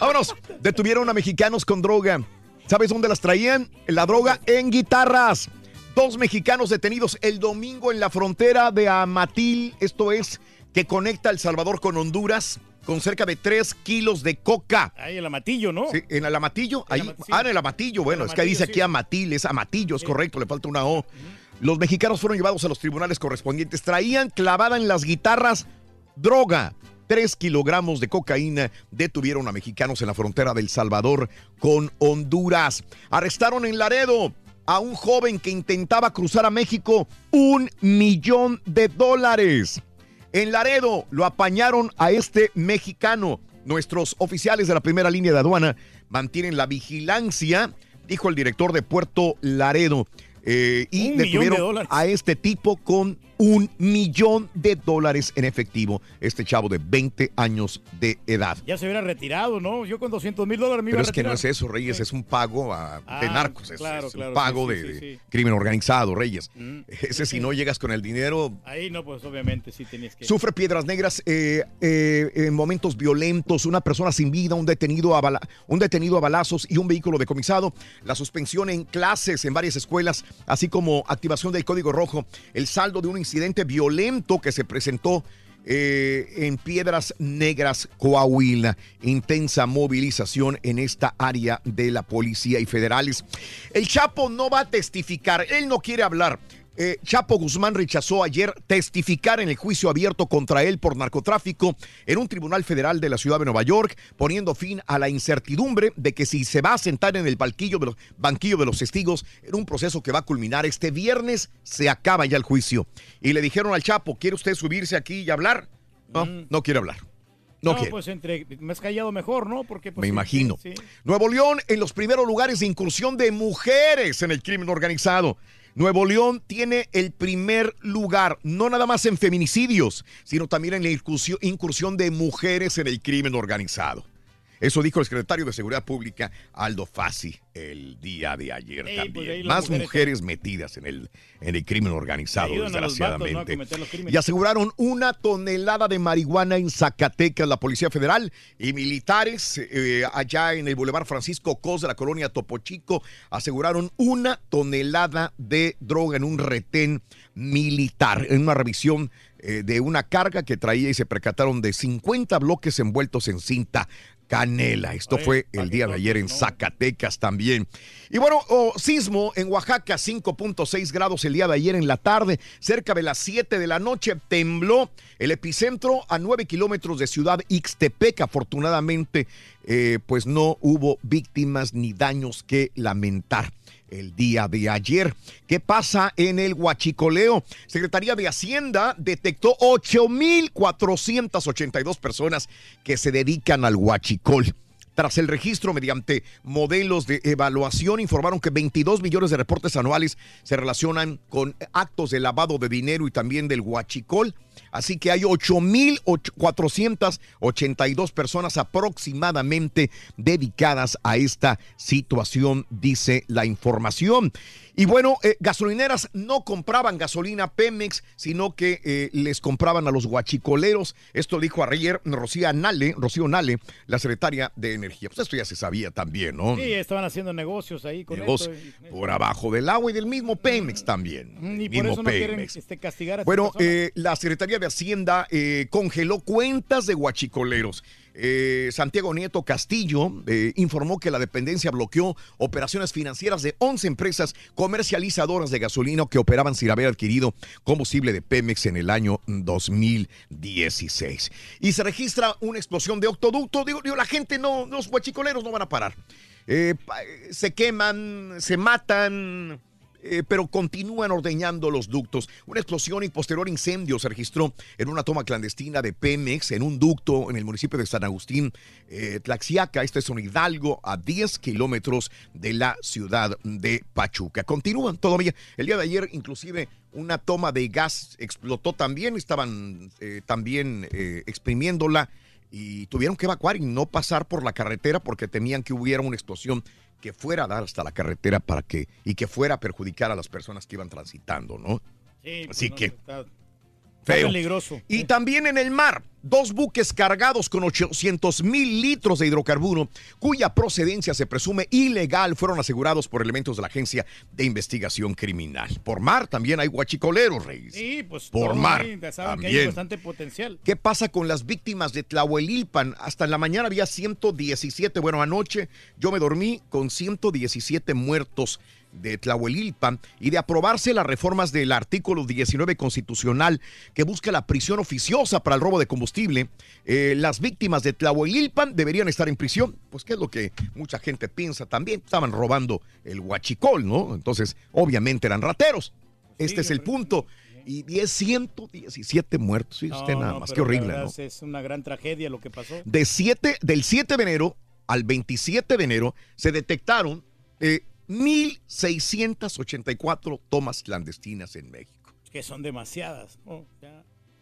Vámonos. Detuvieron a mexicanos con droga. ¿Sabes dónde las traían? La droga en guitarras. Dos mexicanos detenidos el domingo en la frontera de Amatil, esto es, que conecta El Salvador con Honduras, con cerca de 3 kilos de coca. Ahí el amatillo, ¿no? Sí, en el Amatillo, ahí, sí. ah, en el Amatillo, bueno, El es que dice aquí. Amatil, es Amatillo, es correcto, le falta una O. Los mexicanos fueron llevados a los tribunales correspondientes, traían clavada en las guitarras droga, 3 kilogramos de cocaína detuvieron a mexicanos en la frontera del Salvador con Honduras. Arrestaron en Laredo a un joven que intentaba cruzar a México un millón de dólares. En Laredo lo apañaron a este mexicano. Nuestros oficiales de la primera línea de aduana mantienen la vigilancia, dijo el director de Puerto Laredo. eh, y de detuvieron a este tipo con un millón de dólares en efectivo. Este chavo de 20 años de edad. Ya se hubiera retirado, ¿no? Yo con 200 mil dólares me iba Pero a es que no es eso, Reyes, es un pago a- de Ah, narcos, es, claro, es un claro, pago sí, de, sí, de crimen organizado, Reyes. Mm, Ese si no llegas con el dinero, Ahí no, pues obviamente sí tenías que... Sufre piedras negras eh, eh, en momentos violentos, una persona sin vida, un detenido, a bala- un detenido a balazos y un vehículo decomisado. La suspensión en clases en varias escuelas, así como activación del Código Rojo. El saldo de un incidente violento que se presentó eh, en Piedras Negras, Coahuila. Intensa movilización en esta área de la policía y federales. El Chapo no va a testificar, él no quiere hablar. Eh, Chapo Guzmán rechazó ayer testificar en el juicio abierto contra él por narcotráfico en un tribunal federal de la ciudad de Nueva York, poniendo fin a la incertidumbre de que si se va a sentar en el banquillo de los, banquillo de los testigos en un proceso que va a culminar este viernes, se acaba ya el juicio. Y le dijeron al Chapo, ¿quiere usted subirse aquí y hablar? No, no quiere hablar. No, No, pues entre más callado mejor, ¿no? Porque pues, Me imagino. sí. Nuevo León en los primeros lugares de incursión de mujeres en el crimen organizado. Nuevo León tiene el primer lugar, no nada más en feminicidios, sino también en la incursión, de mujeres en el crimen organizado. Eso dijo el secretario de Seguridad Pública, Aldo Fassi, el día de ayer Ey, también. pues las Más mujeres, mujeres- metidas en el, en el crimen organizado, desgraciadamente. y aseguraron una tonelada de marihuana en Zacatecas, la Policía Federal y militares eh, allá en el Boulevard Francisco Cos de la colonia Topo Chico aseguraron una tonelada de droga en un retén militar, en una revisión eh, de una carga que traía y se percataron de 50 bloques envueltos en cinta canela. Esto fue el día de ayer en Zacatecas también. Y bueno, oh, sismo en Oaxaca, 5.6 grados el día de ayer en la tarde, cerca de las 7 de la noche, tembló el epicentro a 9 kilómetros de Ciudad Ixtepec. Afortunadamente, eh, pues no hubo víctimas ni daños que lamentar el día de ayer. ¿Qué pasa en el Huachicoleo? Secretaría de Hacienda detectó 8.482 personas que se dedican al huachicol. Tras el registro mediante modelos de evaluación, informaron que 22 millones de reportes anuales se relacionan con actos de lavado de dinero y también del huachicol. Así que hay 8.482 personas aproximadamente dedicadas a esta situación, dice la información. Y bueno, eh, gasolineras no compraban gasolina Pemex, sino que eh, les compraban a los guachicoleros. Esto dijo ayer Rocío Nale, Rocío Nale, la secretaria de Energía. Pues esto ya se sabía también, ¿no? Sí, estaban haciendo negocios ahí con Negocios esto. por abajo del agua y del mismo Pemex también. Mm, Y por mismo eso no quieren este, castigar a Bueno, eh, la Secretaría de Hacienda eh, congeló cuentas de guachicoleros. Eh, Santiago Nieto Castillo eh, informó que la dependencia bloqueó operaciones financieras de 11 empresas comercializadoras de gasolina que operaban sin haber adquirido combustible de Pemex en el año 2016. Y se registra una explosión de octoducto. Digo, la gente no, los guachicoleros no van a parar. Eh, eh, se queman, se matan eh, pero continúan ordeñando los ductos. Una explosión y posterior incendio se registró en una toma clandestina de Pemex en un ducto en el municipio de San Agustín, eh, Tlaxiaca. Este es un Hidalgo a 10 kilómetros de la ciudad de Pachuca. Continúan todavía. El día de ayer, inclusive, una toma de gas explotó también. Estaban eh, también exprimiéndola y tuvieron que evacuar y no pasar por la carretera porque temían que hubiera una explosión que fuera a dar hasta la carretera para que y que fuera a perjudicar a las personas que iban transitando, ¿no? Sí, pues, Así no, que está feo. peligroso. Y también en el mar, dos buques cargados con 800 mil litros de hidrocarburo, cuya procedencia se presume ilegal, fueron asegurados por elementos de la Agencia de Investigación Criminal. Por mar también hay guachicoleros, Reyes. Sí, pues Por mar, ahí, saben que hay también. bastante potencial. ¿Qué pasa con las víctimas de Tlahuelilpan? Hasta en la mañana había 117. Bueno, anoche yo me dormí con 117 muertos de Tlahuelilpan y de aprobarse las reformas del artículo 19 constitucional que busca la prisión oficiosa para el robo de combustible. Eh, las víctimas de Tlahuelilpan deberían estar en prisión, pues que es lo que mucha gente piensa también. Estaban robando el huachicol, ¿no? Entonces, obviamente eran rateros. Este es el punto. Y 10, 117 muertos. Sí, usted No, nada no, más. Qué horrible, ¿no? Es una gran tragedia lo que pasó. De 7, del 7 de enero al 27 de enero se detectaron eh, 1.684 tomas clandestinas en México. Que son demasiadas.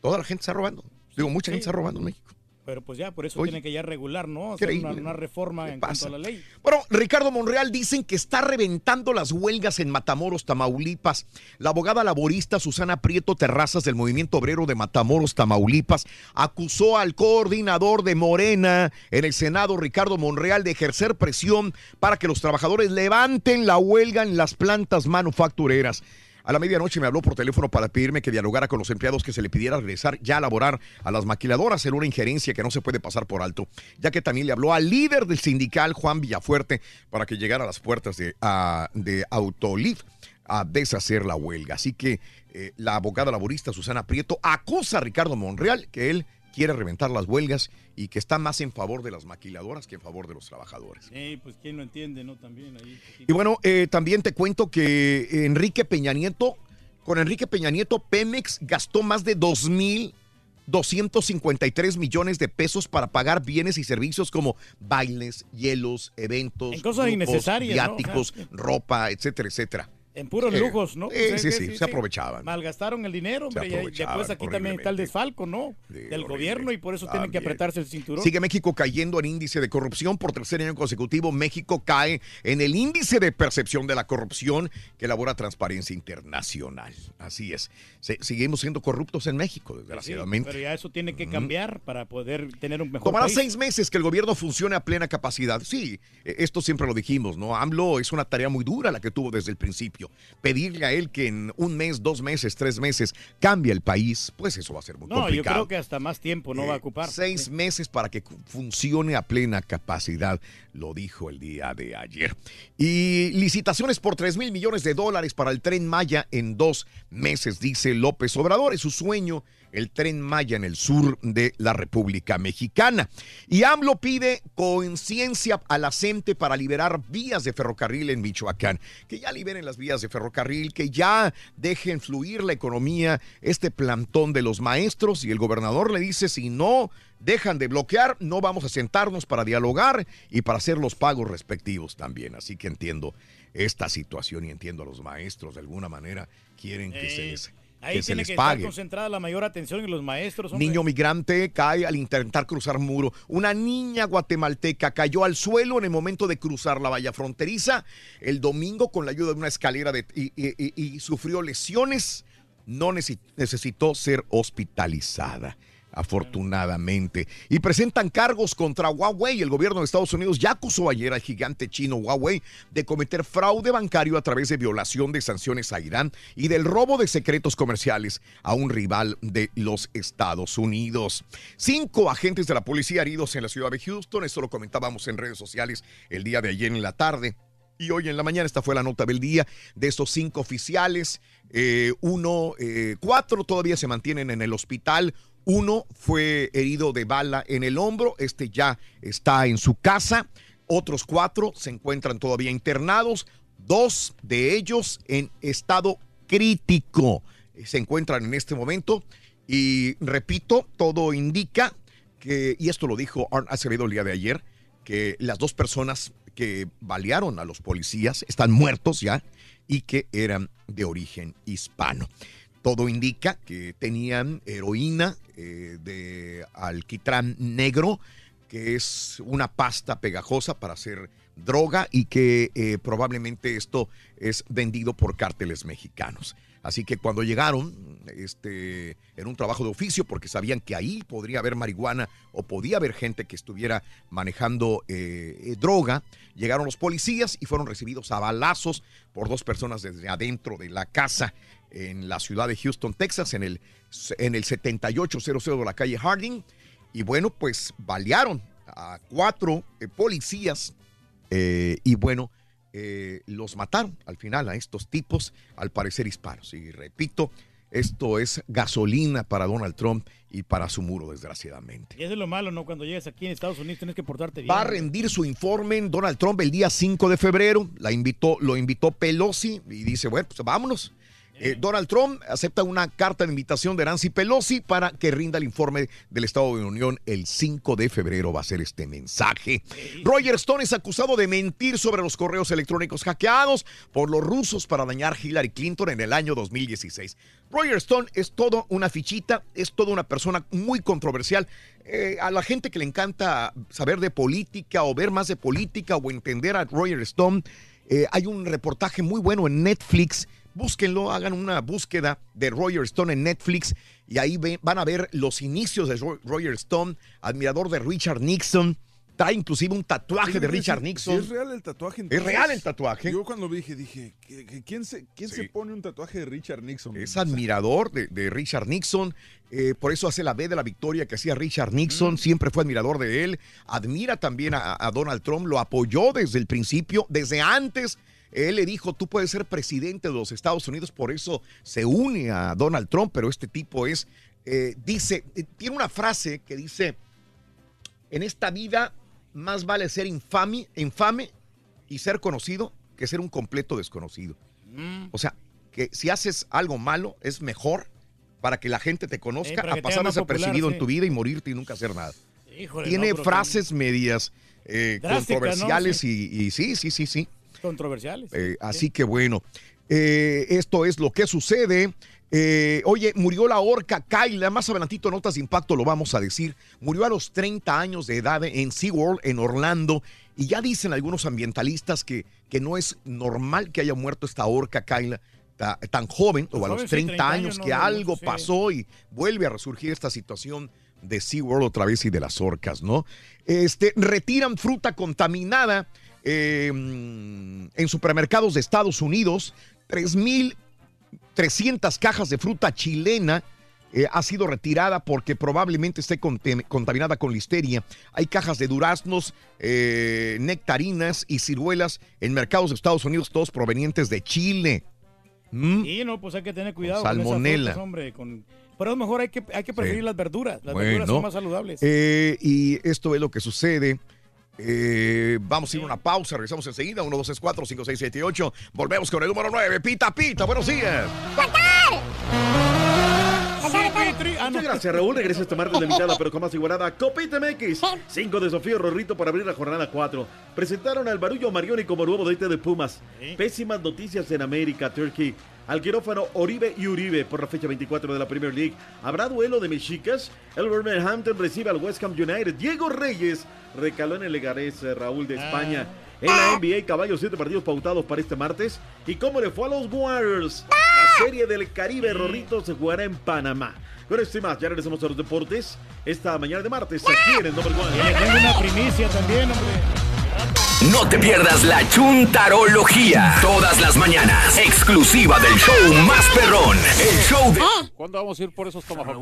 Toda la gente está robando. Digo, mucha gente está robando en México. Pero pues ya, por eso Oye, tiene que ya regular, ¿no? Hacer una, reforma en pasa? cuanto a la ley. Bueno, Ricardo Monreal dicen que está reventando las huelgas en Matamoros, Tamaulipas. La abogada laborista Susana Prieto Terrazas del Movimiento Obrero de Matamoros, Tamaulipas, acusó al coordinador de Morena en el Senado, Ricardo Monreal, de ejercer presión para que los trabajadores levanten la huelga en las plantas manufactureras. A la medianoche me habló por teléfono para pedirme que dialogara con los empleados que se le pidiera regresar ya a laborar a las maquiladoras en una injerencia que no se puede pasar por alto, ya que también le habló al líder del sindical, Juan Villafuerte, para que llegara a las puertas de, ah, de Autoliv a deshacer la huelga. Así que eh, la abogada laborista Susana Prieto acusa a Ricardo Monreal que él quiere reventar las huelgas y que está más en favor de las maquiladoras que en favor de los trabajadores. Sí, pues quién lo entiende, ¿no? También ahí. Y bueno, eh, también te cuento que Enrique Peña Nieto, con Enrique Peña Nieto, Pemex gastó más de 2.253 millones de pesos para pagar bienes y servicios como bailes, hielos, eventos, En cosas grupos, innecesarias, ¿no? viáticos, ropa, etcétera, etcétera. En puros Eh, lujos, ¿no? eh, O sea, sí, sí, se aprovechaban. Malgastaron el dinero, hombre. y después aquí también está el desfalco, ¿no? Del gobierno y por eso tienen que apretarse el cinturón. Sigue México cayendo en índice de corrupción por tercer año consecutivo. México cae en el índice de percepción de la corrupción que elabora Transparencia Internacional. Así es. Se- seguimos siendo corruptos en México, Sí, desgraciadamente. pero ya eso tiene que cambiar para poder tener un mejor Tomará país. seis meses que el gobierno funcione a plena capacidad. Sí, eh, esto siempre lo dijimos, ¿no? AMLO es una tarea muy dura la que tuvo desde el principio. Pedirle a él que en un mes, dos meses, tres meses cambie el país, pues eso va a ser muy No, yo complicado. creo que hasta más tiempo no va a Eh, ocupar. Seis meses para que funcione a plena capacidad, lo dijo el día de ayer. Y licitaciones por 3 mil millones de dólares para el tren Maya en dos meses, dice López Obrador. Es su sueño, el tren Maya en el sur de la República Mexicana. Y AMLO pide conciencia a la CENTE para liberar vías de ferrocarril en Michoacán. Que ya liberen las vías de ferrocarril, que ya dejen fluir la economía, este plantón de los maestros. Y el gobernador le dice, si no dejan de bloquear, no vamos a sentarnos para dialogar y para hacer los pagos respectivos también. Así que entiendo esta situación y entiendo a los maestros de alguna manera quieren que se Eh, les, Ahí que se tiene les que pague. estar concentrada la mayor atención en los maestros. hombre. Niño migrante cae al intentar cruzar muro. Una niña guatemalteca cayó al suelo en el momento de cruzar la valla fronteriza el domingo con la ayuda de una escalera de- y, y- y- y sufrió lesiones. No necesi- necesitó ser hospitalizada. Afortunadamente. Y presentan cargos contra Huawei. El gobierno de Estados Unidos ya acusó ayer al gigante chino Huawei de cometer fraude bancario a través de violación de sanciones a Irán y del robo de secretos comerciales a un rival de los Estados Unidos. Cinco agentes de la policía heridos en la ciudad de Houston. Esto lo comentábamos en redes sociales el día de ayer en la tarde. Y hoy en la mañana, esta fue la nota del día de estos cinco oficiales. eh, uno, eh, cuatro todavía se mantienen en el hospital. Uno fue herido de bala en el hombro. Este ya está en su casa. Otros cuatro se encuentran todavía internados. Dos de ellos en estado crítico se encuentran en este momento. Y repito, todo indica que, y esto lo dijo Arn Acevedo el día de ayer, que las dos personas que balearon a los policías están muertos ya y que eran de origen hispano. Todo indica que tenían heroína eh, de alquitrán negro, que es una pasta pegajosa para hacer droga y que eh, probablemente esto es vendido por cárteles mexicanos. Así que cuando llegaron, este, en un trabajo de oficio, porque sabían que ahí podría haber marihuana o podía haber gente que estuviera manejando eh, droga, llegaron los policías y fueron recibidos a balazos por dos personas desde adentro de la casa en la ciudad de Houston, Texas, en el, en el 7800 de la calle Harding. Y bueno, pues balearon a cuatro eh, policías eh, y bueno, eh, los mataron al final a estos tipos, al parecer hispanos. Y repito, esto es gasolina para Donald Trump y para su muro, desgraciadamente. Y eso es lo malo, ¿no? Cuando llegues aquí en Estados Unidos tienes que portarte bien. Va a rendir su informe en Donald Trump el día 5 de febrero. La invitó, lo invitó Pelosi y dice, bueno, pues vámonos. Eh, Donald Trump acepta una carta de invitación de Nancy Pelosi para que rinda el informe del Estado de la Unión el 5 de febrero. Va a ser este mensaje. Roger Stone es acusado de mentir sobre los correos electrónicos hackeados por los rusos para dañar Hillary Clinton en el año 2016. Roger Stone es todo una fichita, es toda una persona muy controversial. Eh, a la gente que le encanta saber de política o ver más de política o entender a Roger Stone, eh, hay un reportaje muy bueno en Netflix. Búsquenlo, hagan una búsqueda de Roger Stone en Netflix y ahí ve- van a ver los inicios de Ro- Roger Stone, admirador de Richard Nixon. Trae inclusive un tatuaje de Richard Nixon. ¿Es real el tatuaje? Es real el tatuaje. Yo cuando dije, dije, ¿qué- qué- ¿quién, se, quién se pone un tatuaje de Richard Nixon? Es admirador de, de Richard Nixon, eh, por eso hace la B de la victoria que hacía Richard Nixon, siempre fue admirador de él, admira también a, a Donald Trump, lo apoyó desde el principio, desde antes. Él le dijo, tú puedes ser presidente de los Estados Unidos, por eso se une a Donald Trump, pero este tipo es, eh, dice, eh, tiene una frase que dice, en esta vida más vale ser infame, infame y ser conocido que ser un completo desconocido. O sea, que si haces algo malo es mejor para que la gente te Sí, conozca a pasar desapercibido popular, en tu sí. vida y morirte y nunca hacer nada. Híjole, Tiene no, frases medias eh, controversiales Sí. y, y sí, sí, sí, sí. Controversiales. Eh, así que bueno, eh, esto es lo que sucede. Eh, oye, murió la orca Kyla, más adelantito notas de impacto lo vamos a decir. Murió a los 30 años de edad en SeaWorld, en Orlando. Y ya dicen algunos ambientalistas que, que no es normal que haya muerto esta orca Kyla ta- tan joven, o a los sí, 30, 30 años, no, que no, algo sí. pasó y vuelve a resurgir esta situación de SeaWorld otra vez y de las orcas, ¿no? Este, retiran fruta contaminada eh, en supermercados de Estados Unidos. 3.300 cajas de fruta chilena eh, ha sido retirada porque probablemente esté contaminada con listeria. Hay cajas de duraznos, eh, nectarinas y ciruelas en mercados de Estados Unidos, todos provenientes de Chile. ¿Mm? Y no, pues hay que tener cuidado Con con, salmonela. frutas, hombre. Con... Pero mejor hay que, hay que preferir Sí. las verduras. Las Bueno, verduras son más saludables. eh, y esto es lo que sucede. Eh, vamos a ir a una pausa, regresamos enseguida. 1, 2, 3, 4, 5, 6, 7, 8. Volvemos con el número 9. Pita, pita, buenos días. Muchas gracias, Raúl. Regresa este martes de invitada, pero con más igualada. Copita MX. 5 de Sofía Rorrito para abrir la jornada 4. Presentaron al Barullo Marioni como nuevo DT de Pumas. Pésimas noticias en América, Turkey. Al quirófano Oribe y Uribe por la fecha 24 de la Premier League. ¿Habrá duelo de mexicas? El Wolverhampton recibe al West Ham United. Diego Reyes recaló en el Leganés, eh, Raúl de España. En la NBA, caballos, siete partidos pautados para este martes. ¿Y cómo le fue a los Warriors? La serie del Caribe, Rorrito, se jugará en Panamá. Con esto y más, ya regresamos a los deportes esta mañana de martes aquí en el Number One. Y le tengo una primicia también, hombre. No te pierdas la chuntarología. Todas las mañanas. Exclusiva del show más perrón. El show de... ¿Cuándo vamos a ir por esos tomahawks?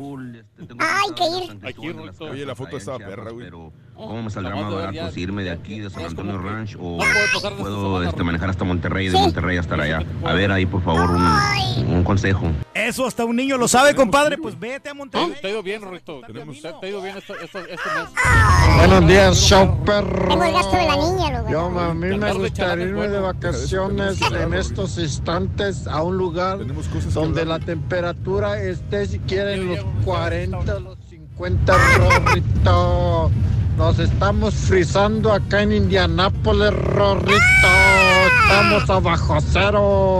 Hay que ir. Hay que ir. Oye, la foto estaba perra, güey. ¿Cómo me saldrá más barato si irme de aquí, de San Antonio Ranch, o puedo semana, este, manejar hasta Monterrey, de Monterrey hasta allá? A ver, ahí, por favor, un, un consejo. Eso hasta un niño lo sabe, compadre. Pues vete a Monterrey. Te ha ido bien, Rorrito. Te ha ido bien esto- esto- este mes. Buenos días, show perro. Tengo el gasto de la niña, loco. Yo, a mí me gustaría irme de vacaciones en estos instantes a un lugar donde la temperatura esté siquiera en los 40, los 50, Rorrito. Nos estamos frizando acá en Indianápolis, Rorrito. Estamos abajo cero.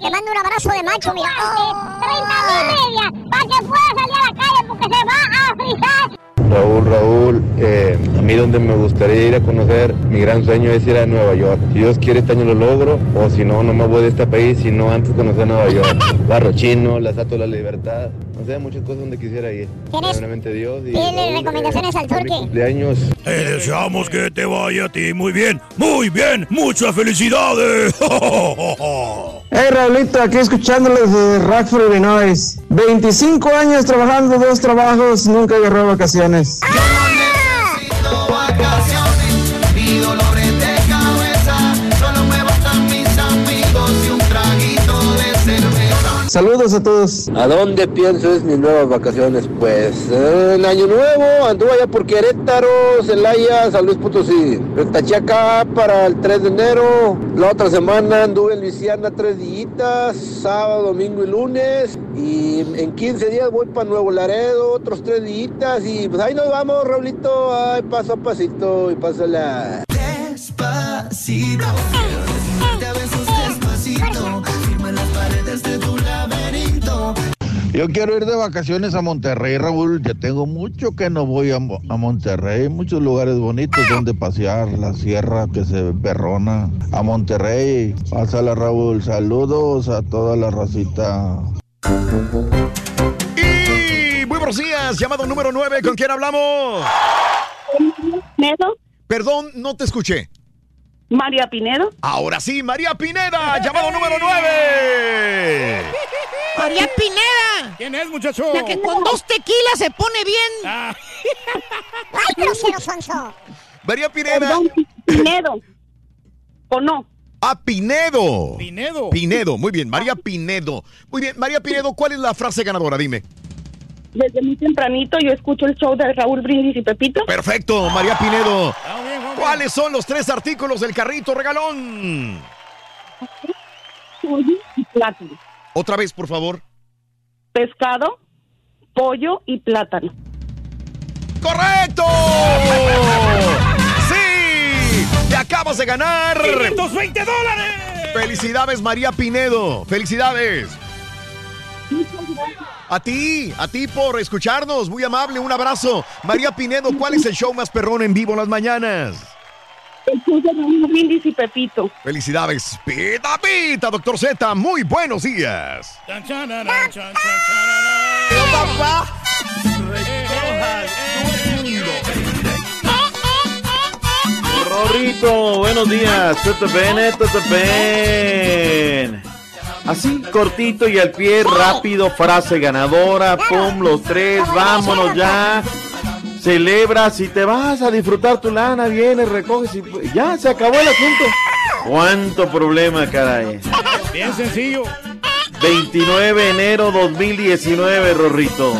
Te mando un abrazo de macho, mira. 30 mil media para que pueda salir a la calle porque se va a frizar. Raúl, Raúl, eh, a mí donde me gustaría ir a conocer, mi gran sueño es ir a Nueva York. Si Dios quiere, este año lo logro, o si no, no me voy de este país, sino antes conocer Nueva York. Barro Chino, la Estatua de la Libertad, no sé, muchas cosas donde quisiera ir. Primeramente Dios y Pídele recomendaciones eh, al mi turque. cumpleaños. Te deseamos que te vaya a ti muy bien, muy bien, muchas felicidades. Hey Raulito, aquí escuchándoles de Rockford, Illinois. 25 años trabajando dos trabajos, nunca agarró vacaciones. Ni Saludos a todos. ¿A dónde pienso es mis nuevas vacaciones? Pues en Año Nuevo anduve allá por Querétaro, Celaya, San Luis Potosí. Retaché acá para el 3 de enero. La otra semana anduve en Luisiana tres días, sábado, domingo y lunes. Y en 15 días voy para Nuevo Laredo, otros tres días. Y pues ahí nos vamos, Raulito. Ay, paso a pasito y pásala. Despacito, quiero decirte a besos despacito. Firma las paredes de tu. Yo quiero ir de vacaciones a Monterrey, Raúl. Ya tengo mucho que no voy a, Mo- a Monterrey. Muchos lugares bonitos donde pasear. La sierra que se perrona. A Monterrey. Pásala, Raúl. Saludos a toda la racita. Y muy buenos días, llamado número 9, ¿con quién hablamos? Pinedo. Perdón, no te escuché. María Pinedo. Ahora sí, María Pineda, llamado número 9. María Pineda. ¿Quién es, muchacho? La que con dos tequilas se pone bien. Ah. ¡Ay, grosero, Sonso! María Pineda. Perdón, Pinedo. ¿O no? Ah, Pinedo. Pinedo. Pinedo, muy bien, María Pinedo. Muy bien, María Pinedo, ¿cuál es la frase ganadora? Dime. Desde muy tempranito yo escucho el show de Raúl Brindis y Pepito. Perfecto, María Pinedo. ¿Cuáles son los tres artículos del carrito regalón? Pollo y plátano. Otra vez, por favor. Pescado, pollo y plátano. ¡Correcto! ¡Sí! ¡Te acabas de ganar! 520 dólares! ¡Felicidades, María Pinedo! ¡Felicidades! A ti, a ti por escucharnos, muy amable, un abrazo. María Pinedo, ¿cuál es el show más perrón en vivo en las mañanas? El show de Raúl Brindis y Pepito. Felicidades, pita pita, doctor Z, muy buenos días. Papá! Rorrito, buenos días. Toto bene, toto ben. Así, cortito y al pie, rápido, frase ganadora, pum, los tres, vámonos ya. Celebras y te vas a disfrutar tu lana, vienes, recoges y ya se acabó el asunto. ¿Cuánto problema, caray? Bien sencillo. 29 de enero 2019, Rorrito.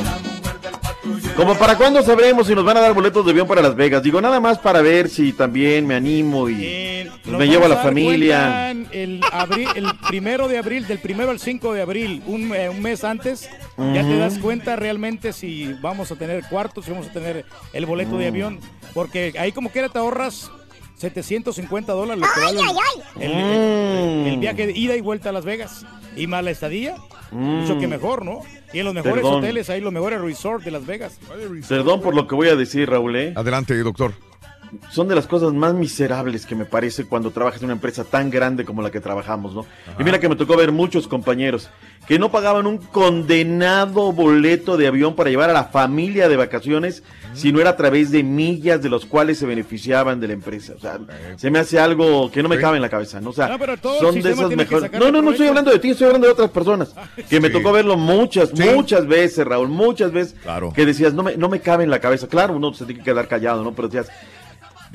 Como para cuándo sabremos si nos van a dar boletos de avión para Las Vegas. Digo, nada más para ver si también me animo y pues, Nos me llevo a la familia. El, abril, el primero de abril, del primero al 5 de abril, un, eh, un mes antes, ya te das cuenta realmente si vamos a tener cuartos, si vamos a tener el boleto de Mm. avión, porque ahí como quiera te ahorras 750 dólares lo que vale Ay, el, el- Mm. el viaje de ida y vuelta a Las Vegas y más la estadía, mucho que Mm. mejor, ¿no? Y en los mejores Perdón. hoteles, hay los mejores resorts de Las Vegas. Perdón por lo que voy a decir, Raúl. ¿eh? Adelante, doctor. Son de las cosas más miserables que me parece cuando trabajas en una empresa tan grande como la que trabajamos, ¿no? Y mira que me tocó ver muchos compañeros que no pagaban un condenado boleto de avión para llevar a la familia de vacaciones, si no era a través de millas de los cuales se beneficiaban de la empresa. O sea, se me hace algo que no me cabe en la cabeza, ¿no? O sea, No, pero todo el son de esas mejores. No, no, no estoy hablando de ti, estoy hablando de otras personas que me tocó verlo muchas, Sí. muchas veces, Raúl, muchas veces Claro. que decías, no me, no me cabe en la cabeza. Claro, uno se tiene que quedar callado, ¿no? Pero decías,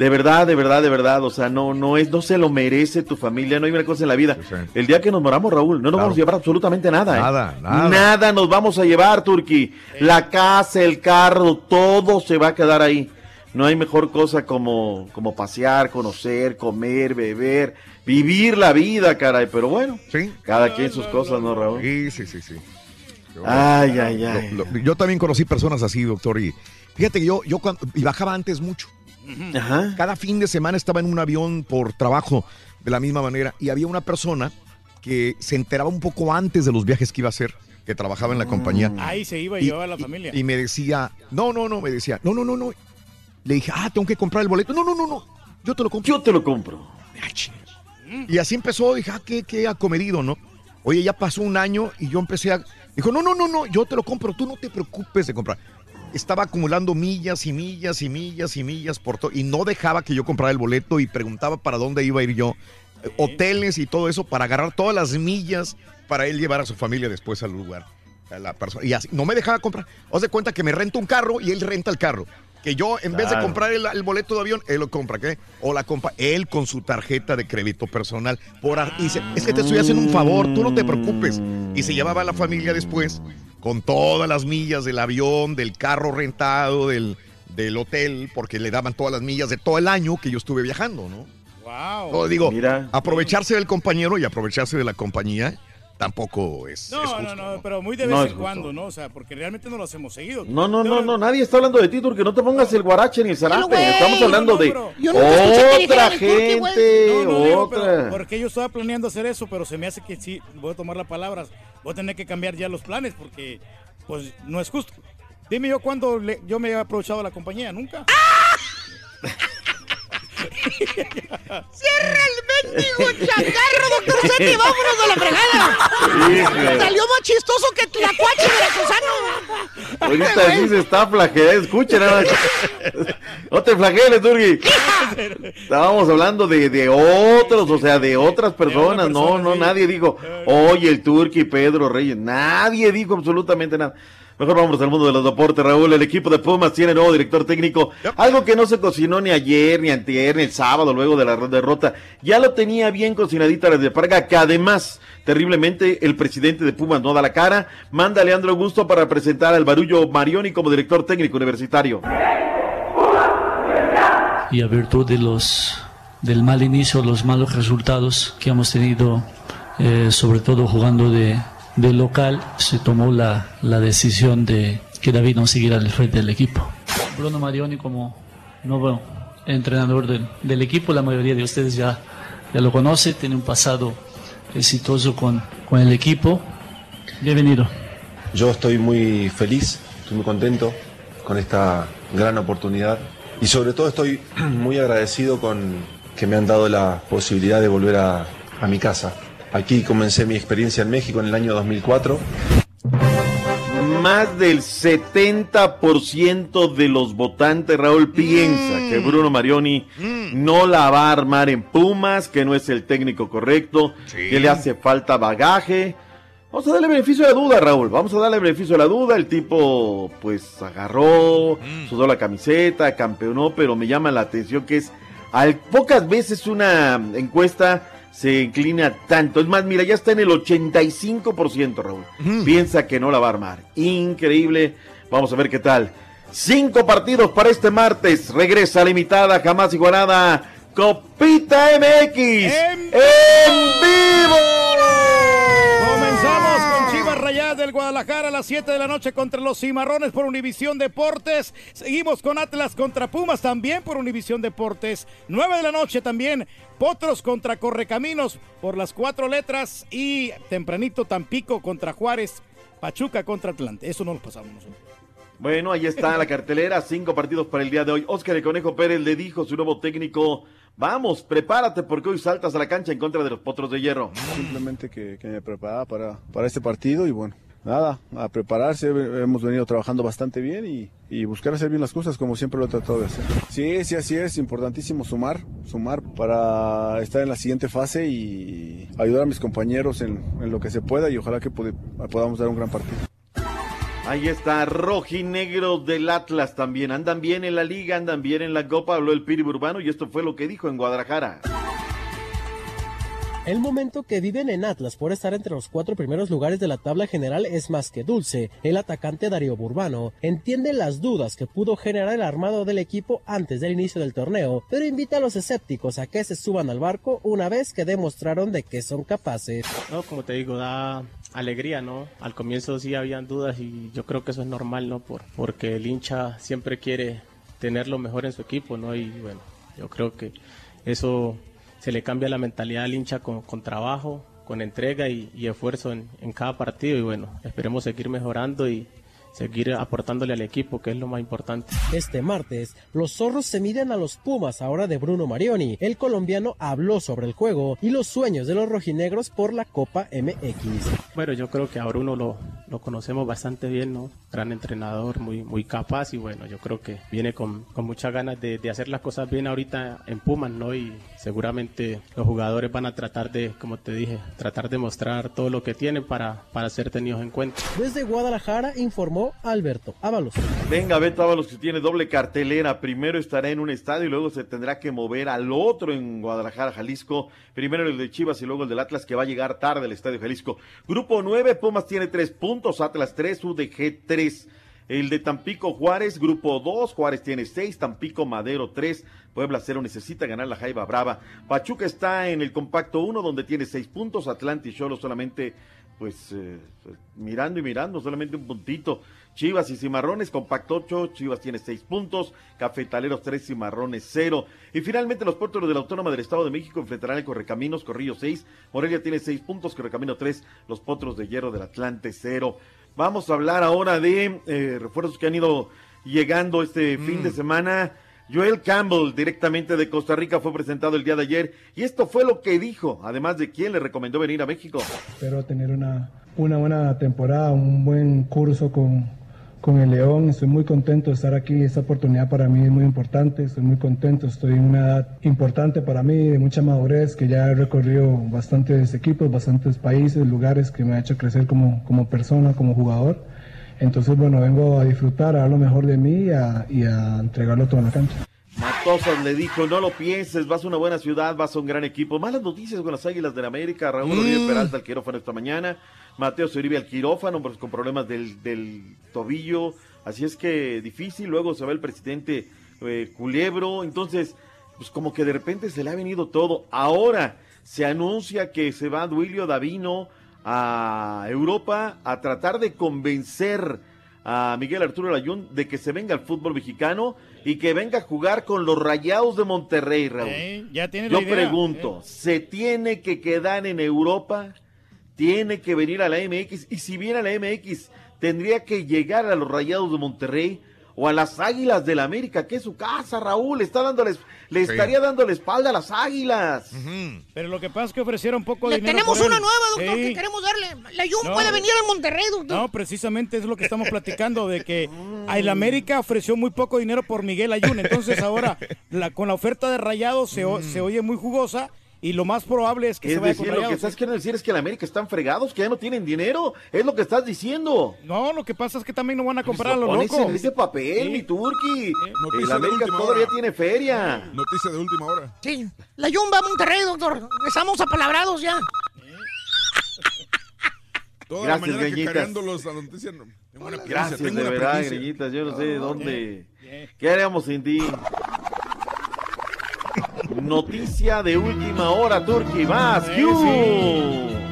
de verdad, de verdad, de verdad, o sea, no, no es, no se lo merece tu familia, no hay una cosa en la vida. El día que nos moramos, Raúl, no nos Claro. vamos a llevar absolutamente nada, ¿eh? Nada, nada. Nada nos vamos a llevar, Turki. La casa, el carro, todo se va a quedar ahí. No hay mejor cosa como, como pasear, conocer, comer, beber, vivir la vida, caray. Pero bueno, cada quien sus cosas, ¿no, Raúl? Sí, sí, sí, sí. Ay, ay, ay. Lo- lo- yo también conocí personas así, doctor, y fíjate que yo, yo cuando, y bajaba antes mucho. Ajá. Cada fin de semana estaba en un avión por trabajo de la misma manera y había una persona que se enteraba un poco antes de los viajes que iba a hacer, que trabajaba en la compañía. Ahí se iba y, llevaba a la familia. Y me decía, no, no, no, me decía, no, no, no, no. Le dije, ah, tengo que comprar el boleto. No, no, no, no. Yo te lo compro. Yo te lo compro. Y así empezó, dije, ah, qué, qué acomedido, ¿no? Oye, ya pasó un año y yo empecé a. Dijo, no, no, no, no, yo te lo compro, tú no te preocupes de comprar. Estaba acumulando millas y millas y millas y millas por todo. Y no dejaba que yo comprara el boleto y preguntaba para dónde iba a ir yo. eh, Hoteles y todo eso para agarrar todas las millas para él llevar a su familia después al lugar. A la persona. Y así, no me dejaba comprar. Haz de cuenta que me rento un carro y él renta el carro. Que yo, en vez de comprar el, el boleto de avión, él lo compra, ¿qué? O la compra él con su tarjeta de crédito personal. Por, y dice, es que te estoy haciendo un favor, tú no te preocupes. Y se llevaba a la familia después con todas las millas del avión, del carro rentado, del, del hotel, porque le daban todas las millas de todo el año que yo estuve viajando, ¿no? Wow. No, digo, aprovecharse del compañero y aprovecharse de la compañía tampoco es, es No, justo. no, no, pero muy de vez No en cuando, ¿no? O sea, porque realmente no lo hacemos seguido. No, no, no, no, nadie está hablando de ti, Turki. No te pongas el guarache ni el güey. Estamos hablando de que otra gente, otra. porque yo estaba planeando hacer eso, pero se me hace que sí, voy a tomar las palabras. Voy a tener que cambiar ya los planes porque, pues, no es justo. Dime yo cuándo le- yo me he aprovechado de la compañía, nunca. ¡Cierra el mendigo chacarro, doctor Seti! ¡Vámonos de la fregada! Salió más chistoso que Tlacuache veracruzano. Ahorita sí se está flagelando. Escuchen, nada más. no te flageles, Turki. Estábamos hablando de, de otros, o sea, de otras personas. no, no, nadie dijo, oye, el Turki, Pedro Reyes. Nadie dijo absolutamente nada. Mejor vamos al mundo de los deportes, Raúl. El equipo de Pumas tiene nuevo director técnico. Algo que no se cocinó ni ayer, ni antier, ni el sábado, luego de la derrota. Ya lo tenía bien cocinadita la de Parga, que además, terriblemente, el presidente de Pumas no da la cara. Manda a Leandro Augusto para presentar al Barullo Marioni como director técnico universitario. y a virtud de los del mal inicio, los malos resultados que hemos tenido, eh, sobre todo jugando de, de local, se tomó la, la decisión de que David no siguiera al frente del equipo. Bruno Marioni como nuevo entrenador del, del equipo, la mayoría de ustedes ya, ya lo conoce, tiene un pasado exitoso con, con el equipo. Bienvenido. Yo estoy muy feliz, estoy muy contento con esta gran oportunidad y sobre todo estoy muy agradecido con que me han dado la posibilidad de volver a, a mi casa. Aquí comencé mi experiencia en México en el año 2004. Más del 70% de los votantes, Raúl, piensa que Bruno Marioni no la va a armar en Pumas, que no es el técnico correcto, que le hace falta bagaje. Vamos a darle beneficio de la duda, Raúl. Vamos a darle beneficio de la duda. El tipo, pues, agarró, sudó la camiseta, campeonó, pero me llama la atención que es, al pocas veces una encuesta se inclina tanto. Es más, mira, ya está en el 85%, Raúl. Piensa que no la va a armar. Increíble. Vamos a ver qué tal. Cinco partidos para este martes. Regresa limitada, jamás igualada. Copita MX. En vivo. Guadalajara a las 7 de la noche contra los Cimarrones por Univisión Deportes. Seguimos con Atlas contra Pumas también por Univisión Deportes. 9 de la noche también Potros contra Correcaminos por las cuatro letras y tempranito Tampico contra Juárez, Pachuca contra Atlante. Eso no lo pasamos nosotros. Bueno, ahí está la cartelera, cinco partidos para el día de hoy. Oscar el Conejo Pérez le dijo a su nuevo técnico, vamos, prepárate porque hoy saltas a la cancha en contra de los Potros de Hierro. Simplemente que, que me preparaba para, para este partido y bueno, nada, a prepararse. Hemos venido trabajando bastante bien y, buscar hacer bien las cosas como siempre lo he tratado de hacer. Sí, sí, así es, importantísimo sumar, sumar para estar en la siguiente fase y ayudar a mis compañeros en, en lo que se pueda y ojalá que pod- podamos dar un gran partido. Ahí está, rojinegros del Atlas también. Andan bien en la liga, andan bien en la copa, habló el Piri Urbano y esto fue lo que dijo en Guadalajara. El momento que viven en Atlas por estar entre los cuatro primeros lugares de la tabla general es más que dulce. El atacante Darío Burbano entiende las dudas que pudo generar el armado del equipo antes del inicio del torneo, pero invita a los escépticos a que se suban al barco una vez que demostraron de que son capaces. No, como te digo, da alegría, ¿no? Al comienzo sí habían dudas y yo creo que eso es normal, ¿no? Por, porque el hincha siempre quiere tener lo mejor en su equipo, ¿no? Y bueno, yo creo que eso se le cambia la mentalidad al hincha con, con trabajo, con entrega y, y esfuerzo en, en cada partido y bueno, esperemos seguir mejorando y seguir aportándole al equipo, que es lo más importante. Este martes, los zorros se miden a los Pumas ahora de Bruno Marioni. El colombiano habló sobre el juego y los sueños de los rojinegros por la Copa MX. Bueno, yo creo que a Bruno lo, lo conocemos bastante bien, ¿no? Gran entrenador, muy, muy capaz y bueno, yo creo que viene con, con muchas ganas de, de hacer las cosas bien ahorita en Pumas, ¿no? Y seguramente los jugadores van a tratar de, como te dije, tratar de mostrar todo lo que tienen para, para ser tenidos en cuenta. Desde Guadalajara informó Alberto Ábalos. Venga, Beto Ábalos que tiene doble cartelera. Primero estará en un estadio y luego se tendrá que mover al otro en Guadalajara, Jalisco. Primero el de Chivas y luego el del Atlas que va a llegar tarde al estadio Jalisco. Grupo 9, Pumas tiene tres puntos, Atlas 3, UDG 3. El de Tampico Juárez, grupo 2, Juárez tiene 6, Tampico Madero 3, Puebla 0 necesita ganar la Jaiba Brava. Pachuca está en el compacto 1 donde tiene 6 puntos, Atlante y Cholo solamente pues eh, mirando y mirando, solamente un puntito. Chivas y Cimarrones, compacto 8, Chivas tiene 6 puntos, Cafetaleros 3, Cimarrones 0. Y finalmente los puertos de la Autónoma del Estado de México enfrentarán el Correcaminos, Corrillo 6, Morelia tiene 6 puntos, Correcamino 3, los Potros de Hierro del Atlante 0. Vamos a hablar ahora de eh, refuerzos que han ido llegando este fin de semana. Joel Campbell, directamente de Costa Rica, fue presentado el día de ayer y esto fue lo que dijo, además de quién le recomendó venir a México. Espero tener una, una buena temporada, un buen curso con, con el León. Estoy muy contento de estar aquí. Esta oportunidad para mí es muy importante. Estoy muy contento. Estoy en una edad importante para mí, de mucha madurez, que ya he recorrido bastantes equipos, bastantes países, lugares que me ha hecho crecer como, como persona, como jugador. Entonces, bueno, vengo a disfrutar, a dar lo mejor de mí y a, y a entregarlo todo en la cancha. Matosas le dijo, no lo pienses, vas a una buena ciudad, vas a un gran equipo. Malas noticias con las Águilas del América, Raúl Mm. Rodríguez Peralta al quirófano esta mañana, Mateo Uribe al quirófano pues, con problemas del, del tobillo, así es que difícil, luego se va el presidente eh, Culebro, entonces pues como que de repente se le ha venido todo. Ahora se anuncia que se va Duilio Davino a Europa a tratar de convencer a Miguel Arturo Layún de que se venga al fútbol mexicano y que venga a jugar con los Rayados de Monterrey, Raúl. Eh, ya tiene Yo la idea, pregunto, ¿se tiene que quedar en Europa? ¿Tiene que venir a la MX? Y si viene a la MX, ¿tendría que llegar a los Rayados de Monterrey? O a las Águilas del América, que es su casa, Raúl, le está dándoles, le Sí. estaría dando la espalda a las Águilas. Pero lo que pasa es que ofrecieron poco Le dinero. tenemos una él. nueva, doctor, Sí. que queremos darle. La Jun No. puede venir al Monterrey, doctor. No, precisamente es lo que estamos platicando, de que a el América ofreció muy poco dinero por Miguel Ayun, entonces ahora la, con la oferta de Rayados se, o- se oye muy jugosa y lo más probable es que se Es vaya decir, con lo que estás queriendo decir es que el América están fregados, que ya no tienen dinero. Es lo que estás diciendo. No, lo que pasa es que también no van a comprar a los locos. en ese papel, Sí. mi Turki. Noticia El de América última todavía hora. tiene feria. Noticia de última hora. Sí, la Jun va a Monterrey, doctor. Estamos apalabrados ya. Toda Gracias, la mañana cacareándolos la noticia. no- Gracias, de verdad. Grillitas. Yo no sé de dónde. ¿Qué haríamos sin ti? Noticia de última hora, Turki. Más. Sí.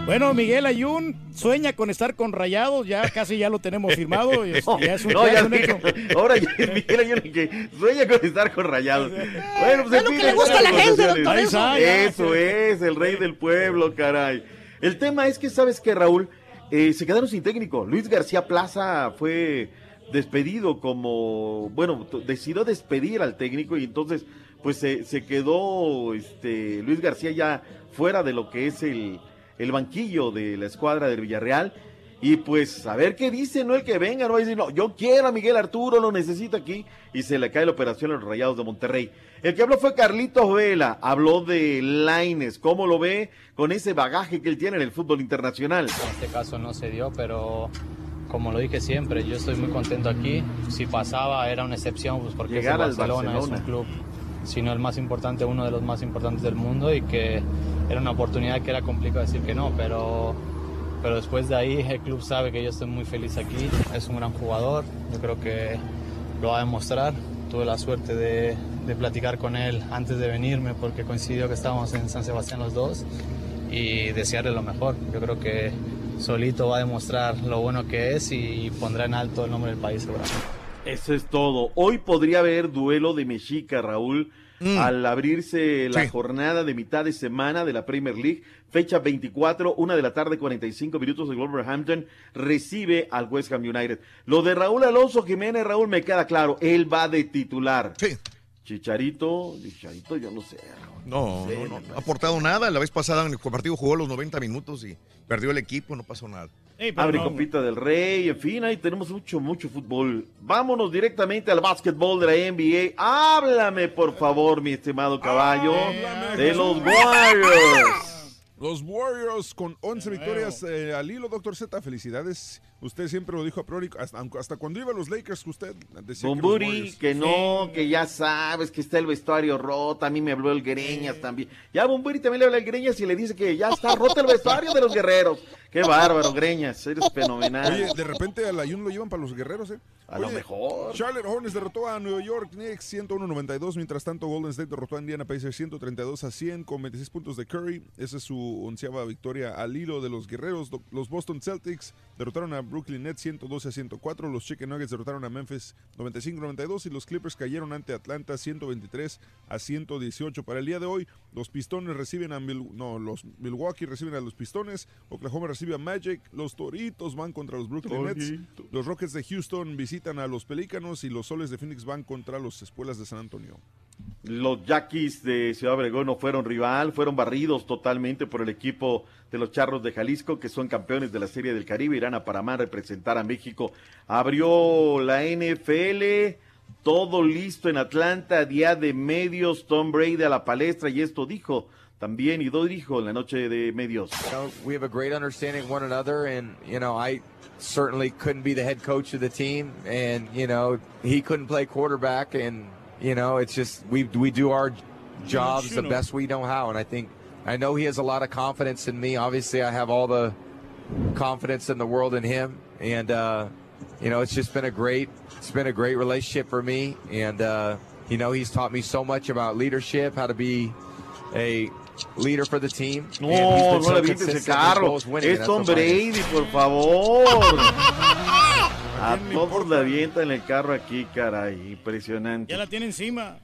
Bueno, Miguel Ayun sueña con estar con Rayados, ya casi ya lo tenemos firmado. y es- No, ya es un, no, ya ya es un sé. hecho. Ahora ya es Miguel Ayun el que sueña con estar con rayados. Bueno, pues Es lo en que fin, le gusta a la buenas gente, negociaciones. doctor, Ahí eso. es, el rey del pueblo, caray. El tema es que, ¿sabes qué, Raúl? Eh, se quedaron sin técnico. Luis García Plaza fue despedido como, bueno, decidió despedir al técnico y entonces, pues se, se quedó este, Luis García ya fuera de lo que es el, el banquillo de la escuadra del Villarreal. Y pues a ver qué dice, no el que venga, no va a decir, no, yo quiero a Miguel Arturo, lo necesito aquí, y se le cae la operación a los Rayados de Monterrey. El que habló fue Carlitos Vela, habló de Laines, cómo lo ve con ese bagaje que él tiene en el fútbol internacional. En este caso no se dio, pero como lo dije siempre, yo estoy muy contento aquí. Si pasaba era una excepción, pues porque Llegar es al Barcelona. es un club, sino el más importante, uno de los más importantes del mundo y que era una oportunidad que era complicado decir que no, pero, pero después de ahí el club sabe que yo estoy muy feliz aquí, es un gran jugador, yo creo que lo va a demostrar. Tuve la suerte de, platicar con él antes de venirme porque coincidió que estábamos en San Sebastián los dos y desearle lo mejor. Yo creo que solito va a demostrar lo bueno que es y pondrá en alto el nombre del país seguramente. Eso es todo. Hoy podría haber duelo de Mexica, Raúl, al abrirse la Sí. jornada de mitad de semana de la Premier League. Fecha 24, una de la tarde, 45 minutos. El Wolverhampton recibe al West Ham United. Lo de Raúl Alonso Jiménez, Raúl, me queda claro. Él va de titular. Sí. Chicharito, Chicharito, yo no sé. No, no, no, no ha aportado nada. La vez pasada en el partido jugó los 90 minutos y perdió el equipo, no pasó nada. Abre Copita del Rey, en fin, ahí tenemos mucho, mucho fútbol. Vámonos directamente al básquetbol de la NBA. Háblame, por favor, mi estimado caballo, de los Warriors. Los Warriors con 11 victorias eh, al hilo, doctor Z. Felicidades. Usted siempre lo dijo a priori, hasta, aunque- hasta cuando iba a los Lakers, usted decía Bumburi, que no, que ya sabes que está el vestuario roto. A mí me habló el Greñas también. Ya Bumburi también le habla el Greñas y le dice que ya está roto el vestuario de los guerreros. Qué bárbaro, Greñas. Eres fenomenal. Oye, de repente al Ayun lo llevan para los guerreros, ¿eh? A lo mejor. Charlotte Hornets derrotó a New York Knicks 101-92. Mientras tanto, Golden State derrotó a Indiana Pacers 132 a 100 con 26 puntos de Curry. Esa es su onceava victoria al hilo de los guerreros. Los Boston Celtics derrotaron a Brooklyn Nets 112 a 104. Los Chicken Nuggets derrotaron a Memphis 95-92. Y los Clippers cayeron ante Atlanta 123 a 118. Para el día de hoy, los Pistones reciben a Mil- no, los Milwaukee reciben a los Pistones. Oklahoma recibe a Magic. Los Toritos van contra los Brooklyn Nets. Los Rockets de Houston visitan a los Pelícanos y los Soles de Phoenix van contra los Espuelas de San Antonio. Los Yaquis de Ciudad Obregón no fueron rival, fueron barridos totalmente por el equipo de los Charros de Jalisco, que son campeones de la Serie del Caribe, irán a Panamá a representar a México. Abrió la NFL, todo listo en Atlanta, día de medios, Tom Brady a la palestra, y esto dijo también, y dijo en la noche de medios. We have a great understanding one another, and you know, I certainly couldn't be the head coach of the team, and you know, he couldn't play quarterback, and you know, it's just we we do our jobs the best we know how, and I think I know he has a lot of confidence in me. Obviously, I have all the confidence in the world in him, and uh, you know, it's just been a great it's been a great relationship for me, and uh, you know, he's taught me so much about leadership, how to be a leader for the team. No, no so le viste ese carro. Es Tom. Brady, por favor. A todos le avientan el carro aquí, caray. Impresionante. Ya la tiene encima.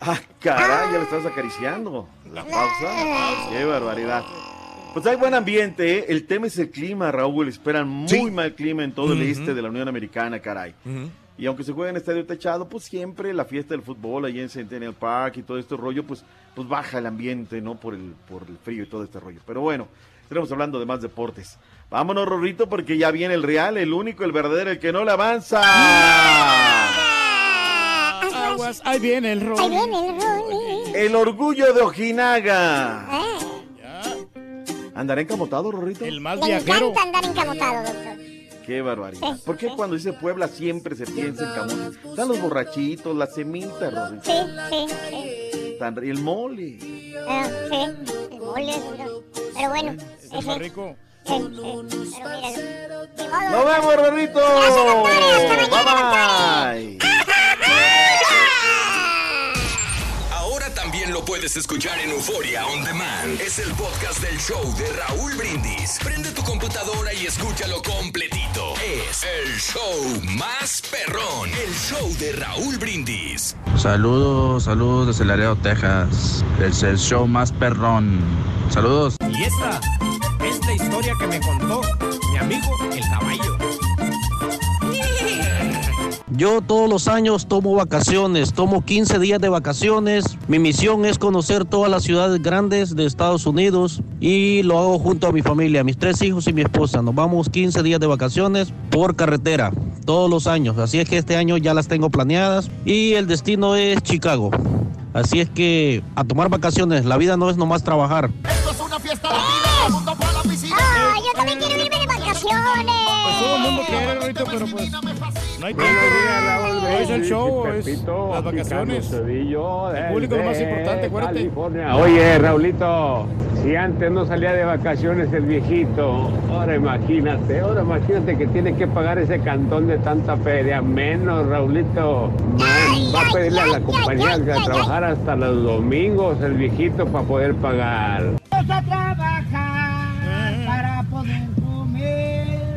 Ah, caray, ya le estás acariciando. La pausa. Qué barbaridad. Pues hay buen ambiente, ¿eh? El tema es el clima, Raúl. Esperan muy mal clima en todo el Ujú. este de la Unión Americana, caray. Y aunque se juegue en estadio techado, pues siempre la fiesta del fútbol ahí en Centennial Park y todo este rollo, pues, pues baja el ambiente, ¿no? Por el, por el frío y todo este rollo. Pero bueno, estaremos hablando de más deportes. Vámonos, Rorrito, porque ya viene el real, el único, el verdadero, el que no le avanza. Aguas, ahí viene el rol. Ahí viene el Rolly. El orgullo de Ojinaga. ¿Andará encamotado, Rorrito? El más Le encanta andar encamotado, doctor. Qué barbaridad. ¿Por qué cuando dice Puebla siempre se piensa en camote? Están los borrachitos, las semitas, Rorrito. Sí, sí, sí. Tan- y el mole. Ah, sí, el mole, doctor. Pero bueno. Es el más rico. Sí, pero ¡Nos vemos, Rorrito! Bye bye. También lo puedes escuchar en Euforia On Demand. Es el podcast del show de Raúl Brindis. Prende tu computadora y escúchalo completito. Es el show más perrón. El show de Raúl Brindis. Saludos, saludos desde Laredo, Texas. Es el show más perrón. Saludos. Y esta es la historia que me contó mi amigo el caballo. Yo todos los años tomo vacaciones, tomo 15 días de vacaciones. Mi misión es conocer todas las ciudades grandes de Estados Unidos y lo hago junto a mi familia, mis tres hijos y mi esposa. Nos vamos 15 días de vacaciones por carretera todos los años. Así es que este año ya las tengo planeadas y el destino es Chicago. Así es que a tomar vacaciones, la vida no es nomás trabajar. Esto es una fiesta de vida, todo el mundo fue a la piscina. Ah, yo también quiero irme de vacaciones. Pues todo el mundo quiere, Rorrito, pero pues no hay tiempo. Hoy es el show, es las vacaciones. El público es lo más importante, acuérdate. Oye, Raulito, si antes no salía de vacaciones el viejito, ahora imagínate, ahora imagínate que tiene que pagar ese cantón de tanta feria, menos, Raulito. Man, va a pedirle a la compañía que a trabajar hasta los domingos el viejito para poder pagar. Vamos a trabajar para poder.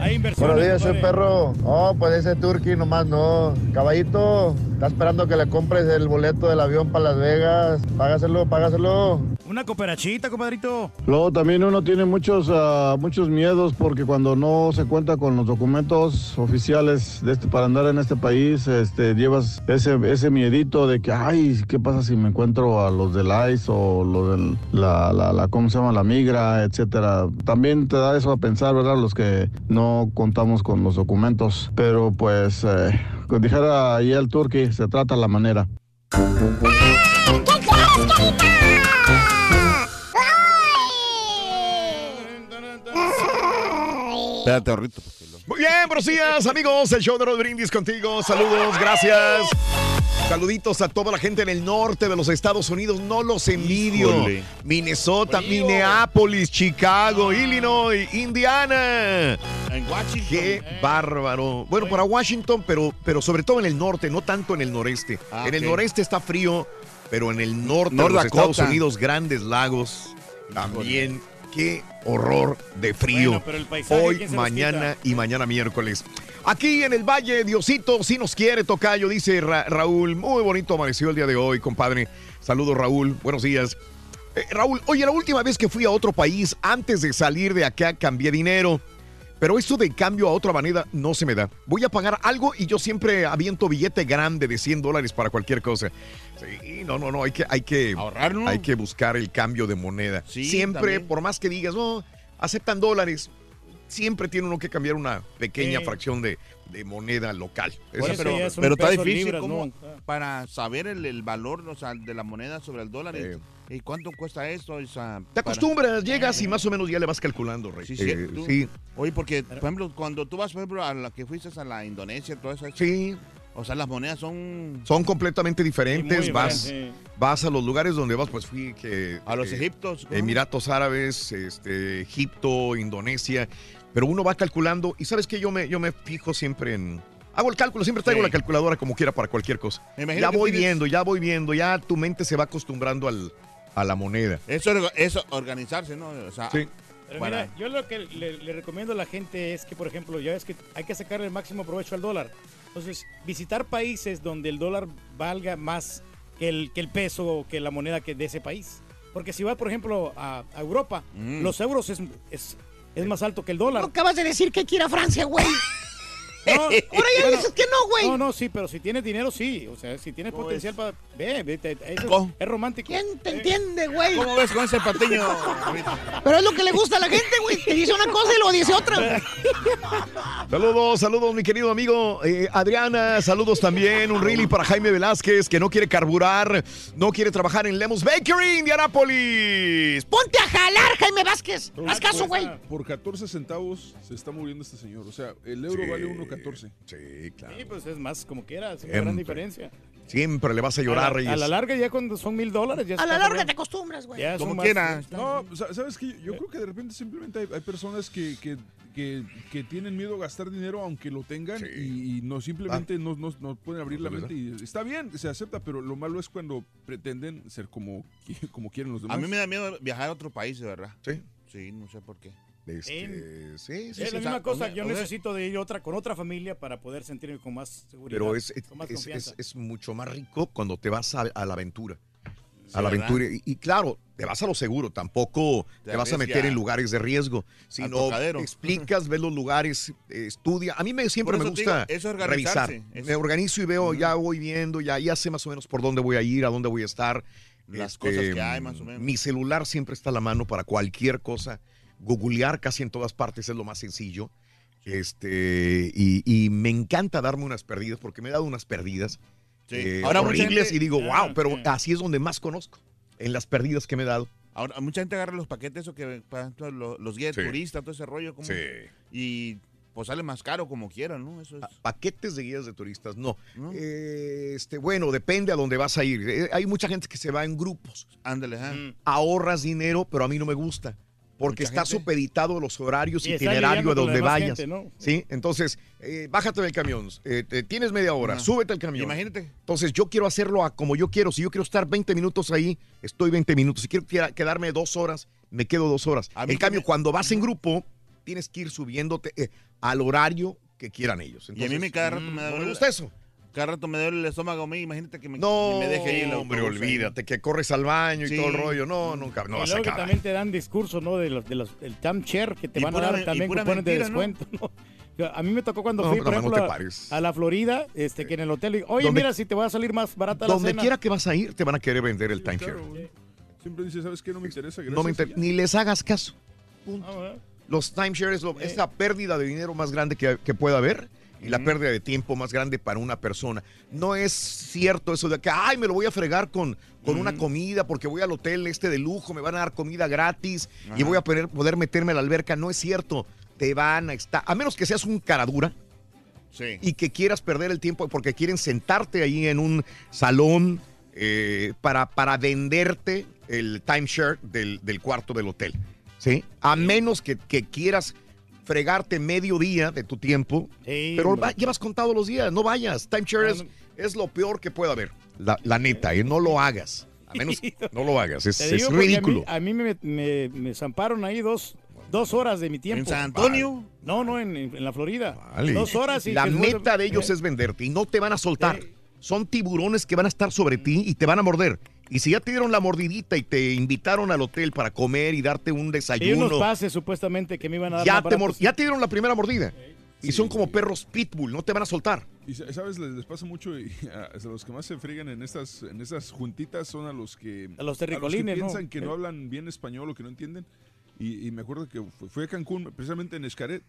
Hay Buenos días, soy perro. Oh, pues ese turqui nomás no. Caballito, está esperando que le compres el boleto del avión para Las Vegas. Págaselo, págaselo. Una cooperachita, compadrito. Luego también uno tiene muchos, ah, muchos miedos porque cuando no se cuenta con los documentos oficiales de este, para andar en este país, este, llevas ese, ese miedito de que, ay, ¿qué pasa si me encuentro a los del ICE o los del, la, la, la, ¿cómo se llama? La migra, etcétera. También te da eso a pensar, ¿verdad? Los que no contamos con los documentos. Pero pues, eh, como dijera ahí el turqui, se trata la manera. Espérate, ahorita. porque lo- Muy bien, buenos días, amigos. El show de los brindis contigo. Saludos, gracias. Saluditos a toda la gente en el norte de los Estados Unidos. No los envidio. Híjole. Minnesota, Minneapolis, Chicago, Illinois, Indiana. En Washington. Qué bárbaro. Bueno, para Washington, pero, pero sobre todo en el norte, no tanto en el noreste. Ah, en el noreste está frío, pero en el norte North de los Dakota. Estados Unidos, grandes lagos. También, qué horror de frío. Bueno, pero el paisaje, Hoy, ¿quién se los mañana y mañana miércoles. Aquí en el Valle, Diosito, si nos quiere, Tocayo, dice Ra- Raúl. Muy bonito amaneció el día de hoy, compadre. Saludos, Raúl. Buenos días. Eh, Raúl, oye, la última vez que fui a otro país, antes de salir de acá, cambié dinero. Pero esto de cambio a otra moneda no se me da. Voy a pagar algo y yo siempre aviento billete grande de 100 dólares para cualquier cosa. Sí, no, no, no, hay que, hay que, hay que buscar el cambio de moneda. Sí, siempre, también. por más que digas, no, aceptan dólares, siempre tiene uno que cambiar una pequeña fracción de, de moneda local. Eso- pero, pero está difícil como para saber el, el valor o sea, de la moneda sobre el dólar. y- ¿Y cuánto cuesta esto? O sea, Te para- acostumbras, llegas y más o menos ya le vas calculando, Rey. Sí, sí, Eh, tú- sí. Oye, porque, por ejemplo, cuando tú vas, por ejemplo, a la que fuiste a la Indonesia, todo eso. Sí. O sea, las monedas son... Son completamente diferentes. vas, vas a los lugares donde vas, pues fui que. A los eh, Egiptos, ¿cómo? Emiratos Árabes, este, Egipto, Indonesia. Pero uno va calculando. Y sabes que yo me, yo me fijo siempre en. Hago el cálculo, siempre traigo Sí. la calculadora como quiera para cualquier cosa. Ya voy tienes- viendo, ya voy viendo, ya tu mente se va acostumbrando al, a la moneda. Eso, eso, organizarse, ¿no? O sea, Sí. Pero para- mira, yo lo que le, le recomiendo a la gente es que, por ejemplo, ya ves que hay que sacarle el máximo provecho al dólar. Entonces, visitar países donde el dólar valga más que el, que el peso o que la moneda que de ese país. Porque si vas, por ejemplo, a, a Europa, Mm. los euros es, es, es más alto que el dólar. No acabas de decir que quiere ir a Francia, güey. No, Ahora ya dices que no, güey. No, no, sí, pero si tienes dinero, sí. O sea, si tienes ¿Cómo potencial para... Ve, ve, te- eso ¿Cómo? es romántico. ¿Quién te entiende, güey? ¿Cómo ves con ese patiño? Pero es lo que le gusta a la gente, güey. Te dice una cosa y luego dice otra. Saludos, saludos, mi querido amigo eh, Adriana. Saludos también. Un really para Jaime Velázquez, que no quiere carburar, no quiere trabajar en Lemus Bakery, Indianapolis. Ponte a jalar, Jaime Vázquez. Haz caso, güey. Por 14 centavos se está muriendo este señor. O sea, el euro Sí. vale 1.14. Sí, claro. Sí, pues es más como quieras, es una gran diferencia. Siempre le vas a A llorar, la, Reyes. a la larga, ya cuando son mil dólares, ya A la larga te acostumbras, güey. Ya Como más- quieras. No, sa- ¿sabes qué? Yo creo que de repente simplemente hay, hay personas que, que, que, que tienen miedo a gastar dinero aunque lo tengan y, y no simplemente no, no, no pueden abrir la Ah. Mente. Y está bien, se acepta, pero lo malo es cuando pretenden ser como, como quieren los demás. A mí me da miedo viajar a otro país, de verdad. Sí. Sí, no sé por qué. Este, sí, sí, Es la o sea, misma cosa, yo o sea- necesito de ir otra, con otra familia para poder sentirme con más seguridad. Pero es, es, con más es- confianza. es- es mucho más rico cuando te vas a, a la aventura. a la ¿verdad? aventura. Y, y claro, te vas a lo seguro, tampoco te, Te vas a meter en lugares de riesgo, sino explicas, ves los lugares, eh, estudia. A mí me, siempre me gusta digo, eso es revisar. Me organizo y veo, ya voy viendo, ya, ya sé más o menos por dónde voy a ir, a dónde voy a estar. Este, Las cosas que hay, más o menos. Mi celular siempre está a la mano para cualquier cosa. Googlear casi en todas partes es lo más sencillo. Este, y, y me encanta darme unas perdidas porque me he dado unas perdidas Sí. eh, Ahora horribles gente- y digo, Ah, wow, pero ok. así es donde más conozco, en las perdidas que me he dado. Ahora, mucha gente agarra los paquetes, eso que los, los guías Sí. turistas, todo ese rollo. Como, Sí. Y pues sale más caro como quieran, ¿no? Eso es. Pa- Paquetes de guías de turistas, no. Eh, este, bueno, depende a dónde vas a ir. Eh, hay mucha gente que se va en grupos. Ándale. Ahorras dinero, pero a mí no me gusta. Porque Mucha está gente. supeditado a los horarios, Y itinerario la donde vayas. gente, ¿no? ¿Sí? Entonces, eh, bájate del camión. eh, te- tienes media hora, Ajá. súbete al camión. Imagínate. Entonces, yo quiero hacerlo a como yo quiero. Si yo quiero estar 20 minutos ahí, estoy 20 minutos. Si quiero queda- quedarme dos horas, me quedo dos horas. En cambio, cuando vas en grupo, tienes que ir subiéndote eh, al horario que quieran ellos. y a mí me cada rato me, no duele me gusta eso. Cada rato me duele el estómago a mí, imagínate que me, No, me deje ahí el hombre, autobús ahí. olvídate que corres al baño y Sí. todo el rollo. No, nunca, no y vas a que acabar. también te dan discursos, ¿no? De los, de los, el timeshare que te Y van pura a dar también cupones de mentira, ¿no? descuento, ¿no? A mí me tocó cuando No, fui, por no ejemplo, a- pares. a la Florida, este, que en el hotel, oye, Donde- mira, si te va a salir más barata la Donde cena. quiera que vas a ir, te van a querer vender el timeshare. Claro, güey. Siempre dice, ¿sabes qué? No me interesa. No me gracias, inter- ni les hagas caso. Ah, bueno. Los timeshares lo- es la pérdida de dinero más grande que, que pueda haber y la pérdida de tiempo más grande para una persona. No es cierto eso de que, ay, me lo voy a fregar con, con una comida porque voy al hotel este de lujo, me van a dar comida gratis y voy a poder, poder meterme a la alberca. No es cierto. te van a estar, a menos que seas un caradura Sí. y que quieras perder el tiempo porque quieren sentarte ahí en un salón eh, para, para venderte el timeshare del, del cuarto del hotel. ¿sí? A menos que, que quieras fregarte medio día de tu tiempo, pero va- llevas contado los días, no vayas. Timeshare es, es lo peor que puede haber. La, la neta, eh, no lo hagas. A menos no lo hagas, es, ridículo. A mí, a mí me, me, me zamparon ahí dos, dos horas de mi tiempo. ¿En San Antonio? No, no, en, en la Florida. Vale. Dos horas y La meta de ellos Eh, es venderte y no te van a soltar. Son tiburones que van a estar sobre ti y te van a morder. Y si ya te dieron la mordidita y te invitaron al hotel para comer y darte un Y unos desayuno, pases supuestamente que me iban a dar ya te, ya te dieron la primera mordida. Y son como perros pitbull, no te van a soltar. Y sa- sabes, les, les pasa mucho y a, a los que más se friegan en estas, en estas juntitas son a los que, A los que terricolines, ¿no? piensan que no Eh. hablan bien español o que no entienden. Y, y me acuerdo que fu- fui a Cancún, precisamente en Escaret,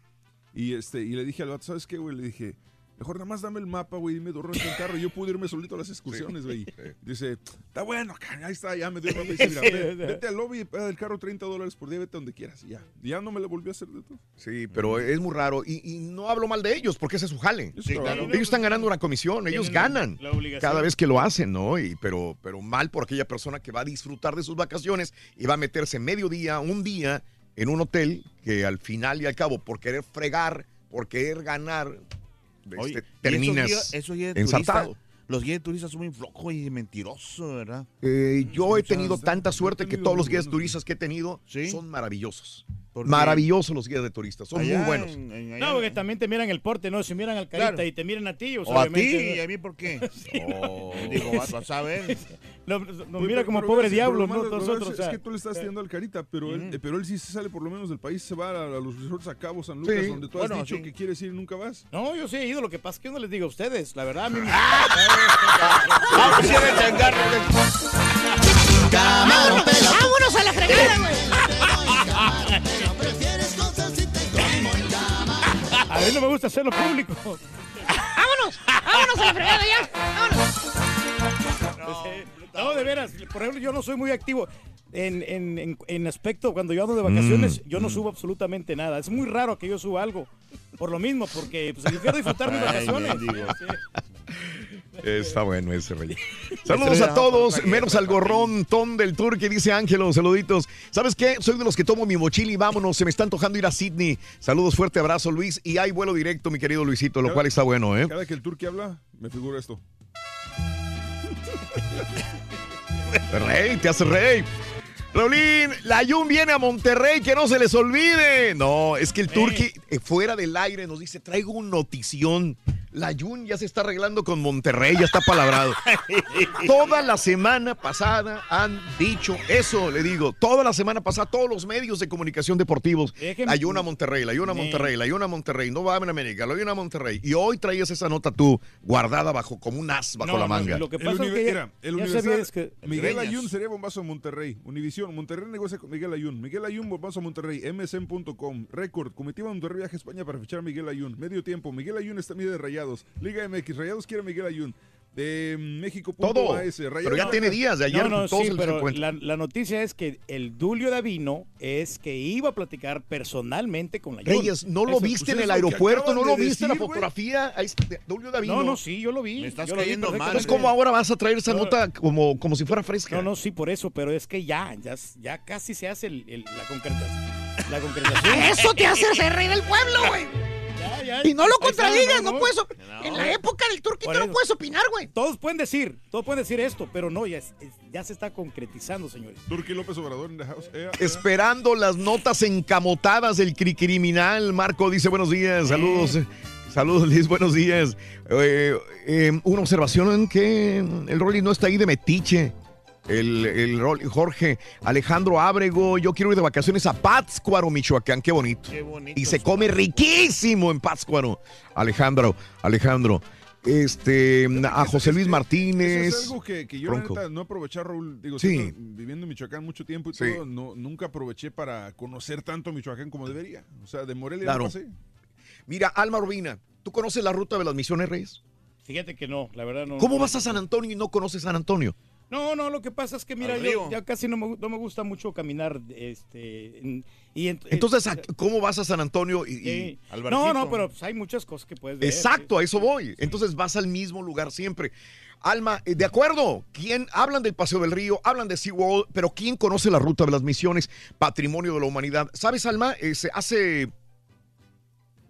y este y le dije al vato, ¿sabes qué, güey? Le dije, mejor nada más dame el mapa, güey, dime dos ruedas en carro. y Yo pude irme solito a las excursiones, güey. Dice, está bueno, ahí está, ya me dio el mapa. Y dice, mira, vete al lobby, paga el carro 30 dólares por día, vete donde quieras. Y ya, ya no me lo volvió a hacer de todo. Sí, pero es muy raro. Y, y no hablo mal de ellos, porque ese es su jale. Sí, claro. Ellos están ganando una comisión, ellos ganan la obligación. cada vez que lo hacen, ¿no? Y, pero, pero mal por aquella persona que va a disfrutar de sus vacaciones y va a meterse medio día, un día, en un hotel que al final y al cabo, por querer fregar, por querer ganar, Oye, este, esos terminas esos de ensartado. turista, Los guías de turistas son muy flojos y mentirosos, ¿verdad? Eh, yo he tenido tanta suerte que todos los guías buenos. turistas que he tenido son maravillosos. Porque- Maravillosos los guías de turistas, son Allá muy buenos. en- en- No, porque también te miran el porte, ¿no? Si miran al carita Claro. y te miran a ti, o, O a ti, ¿y a mí por qué? Sí. Oh, digo, vas, a ver. No, nos Oye, mira como pero pobre diablo, ¿no? Nosotros, es, o sea, es que tú le estás tirando al carita, pero, él, Ujú. eh, pero él sí se sale por lo menos del país, se va a, a los resorts a Cabo San Lucas, Sí, donde tú bueno, has dicho sí. que quieres ir y nunca vas. No, yo sí he ido, lo que pasa es que yo no les digo a ustedes, la verdad a mí me... Vamos, cierra el changarro. Camarón ¡Vámonos a la fregada, güey! A mí no me gusta hacerlo público. ¡Vámonos! ¡Vámonos a la fregada ya! ¡Vámonos! No, de veras, por ejemplo, yo no soy muy activo. En, en, en, en aspecto, cuando yo ando de vacaciones, Mm, yo no subo absolutamente nada. Es muy raro que yo suba algo. Por lo mismo, porque pues, yo quiero disfrutar mis Ay, vacaciones. mendigo. Está bueno ese rey. Saludos a todos, menos al gorrón Tom del Tour que dice Ángelo, saluditos. ¿Sabes qué? Soy de los que tomo mi mochila y vámonos, se me está antojando ir a Sydney. Saludos, fuerte abrazo Luis y hay vuelo directo, mi querido Luisito, lo Cada- cual está bueno, ¿eh? Cada que el turque habla, me figura esto. Rey, te hace rey. Raulín, la Jun viene a Monterrey, que no se les olvide. No, es que el Turqui eh, fuera del aire nos dice, traigo un notición. La Jun ya se está arreglando con Monterrey, ya está palabrado. Toda la semana pasada han dicho eso, le digo. Toda la semana pasada, todos los medios de comunicación deportivos. Es que- La Jun a Monterrey, la Jun a Sí. Monterrey, la Jun a Monterrey. No va a América, la Jun a Monterrey. Y hoy traías esa nota tú, guardada bajo, como un as bajo No, la no, manga. lo que El pasa es que el ya Universal, sabías que- Miguel. Ayun sería bombazo a Monterrey. Univisión, Monterrey negocia con Miguel Ayun. Miguel Ayun, bombazo a Monterrey. MSN.com. Récord. Comitiva Monterrey viaja a España para fichar a Miguel Ayun. Medio tiempo. Miguel Ayun está mide de Rayados. Liga MX. Rayados quiere a Miguel Ayun. De México. Todo. AS, Pero Rayados- ya tiene días, de ayer No, no, todos sí, pero la, la noticia es que el Dulio Davino es que iba a platicar personalmente con la Jun. Reyes, ¿no lo Eso, viste pues, en el aeropuerto? ¿No de lo viste en la fotografía? Ahí está, de Julio Davino. No, no, sí, yo lo vi. Me estás yo cayendo mal. Entonces, ¿cómo ahora vas a traer esa No. nota como, como si fuera fresca? No, no, sí, por eso, pero es que ya, ya, ya casi se hace el- el- la concretación. La concretación. Eso te hace ser rey del pueblo, güey. Y no lo contradigas, no, puedes. En la época del turquito no puedes opinar, güey. Todos pueden decir, todos pueden decir esto, pero no, ya, ya se está concretizando, señores. Turqui López Obrador en the house. Eh, eh. Esperando las notas encamotadas del cri- criminal. Marco dice buenos días, saludos. Saludos, Liz, buenos días. Eh, eh, una observación que el Rolly no está ahí de metiche. El, el Jorge Alejandro Ábrego, yo quiero ir de vacaciones a Pátzcuaro, Michoacán, qué bonito. Qué bonito. Y se come riquísimo en Pátzcuaro. Alejandro, Alejandro. Este, a José Luis Martínez. Eso es algo que, que yo neta, no aproveché, Raúl. Digo, Sí. viviendo en Michoacán mucho tiempo y Sí. todo, no, nunca aproveché para conocer tanto Michoacán como debería. O sea, de Morelia Claro. no pasé. Mira, Alma Urbina, ¿tú conoces la ruta de las Misiones Reyes? Fíjate que no, la verdad no. ¿Cómo no- vas a San Antonio y no conoces San Antonio? No, no, lo que pasa es que, mira, yo ya casi no me, no me gusta mucho caminar, este, en- y ent- Entonces, eh, ¿a- ¿cómo vas a San Antonio y, sí. No, no, pero pues, hay muchas cosas que puedes ver. Exacto, a eso voy. Entonces vas al mismo lugar siempre. Alma, eh, de acuerdo, ¿quién hablan del Paseo del Río, hablan de SeaWorld, pero quién conoce la ruta de las misiones, patrimonio de la humanidad? ¿Sabes, Alma? Es- hace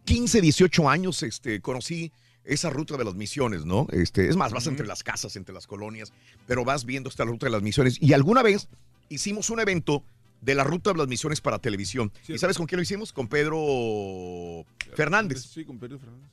15, 18 años este, conocí esa ruta de las misiones, ¿no? Este, es más, vas entre las casas, entre las colonias, pero vas viendo esta ruta de las misiones. Y alguna vez hicimos un evento de la ruta de las misiones para televisión. ¿Y sabes con quién lo hicimos? Con Pedro Fernández. Sí, con Pedro Fernández.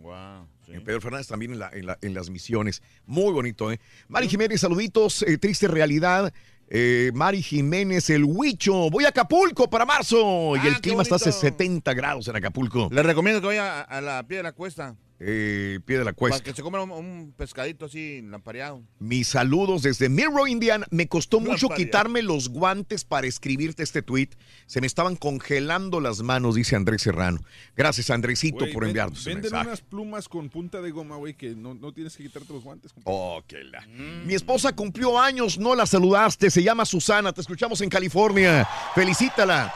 Wow. Pedro Fernández también en, la- en la- en las misiones. Muy bonito, ¿eh? Mari Jiménez, saluditos. eh, triste realidad. Eh, Mari Jiménez, el Huicho. Voy a Acapulco para marzo. y Ah, el clima está a bonito. 70 grados en Acapulco. Le recomiendo que vaya a, a la pie de la cuesta. Eh, pie de la Para cuesta. que se coma un, un pescadito así lampareado. Mis saludos desde Mirror, Indiana. Me costó mucho Lampareado. quitarme los guantes para escribirte este tweet. Se me estaban congelando las manos, dice Andrés Serrano. Gracias, Andresito, Güey, por ven- enviarnos Venden mensaje. unas plumas con punta de goma, güey, que no, no tienes que quitarte los guantes. Oh, qué la. Mi esposa cumplió años, no la saludaste. Se llama Susana, te escuchamos en California. Felicítala.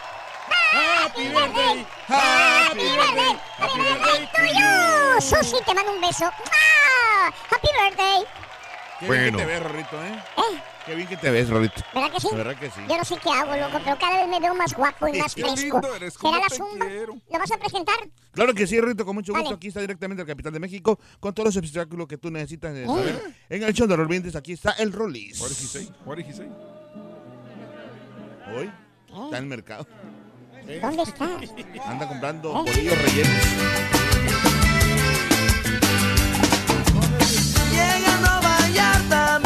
Happy birthday, Happy birthday, happy birthday to you. Susi, te mando un beso. Happy birthday. Qué Bueno. bien que te ves, Rorrito, ¿eh? Qué bien que te ves, Rorrito. ¿Verdad que sí? De verdad que sí. Yo no sé qué hago, loco, pero cada vez me veo más guapo y más Qué fresco. lindo eres, ¿Será la zumba? ¿Lo vas a presentar? Claro que sí, Rorrito, con mucho gusto. Vale. Aquí está directamente el capitán de México con todos los obstáculos que tú necesitas de saber. En el show de los Brindis, aquí está el Rolis. What did he say? What did he say? Hoy está en el mercado. ¿Dónde está? Anda comprando bolillos rellenos. Llegando a Vallarta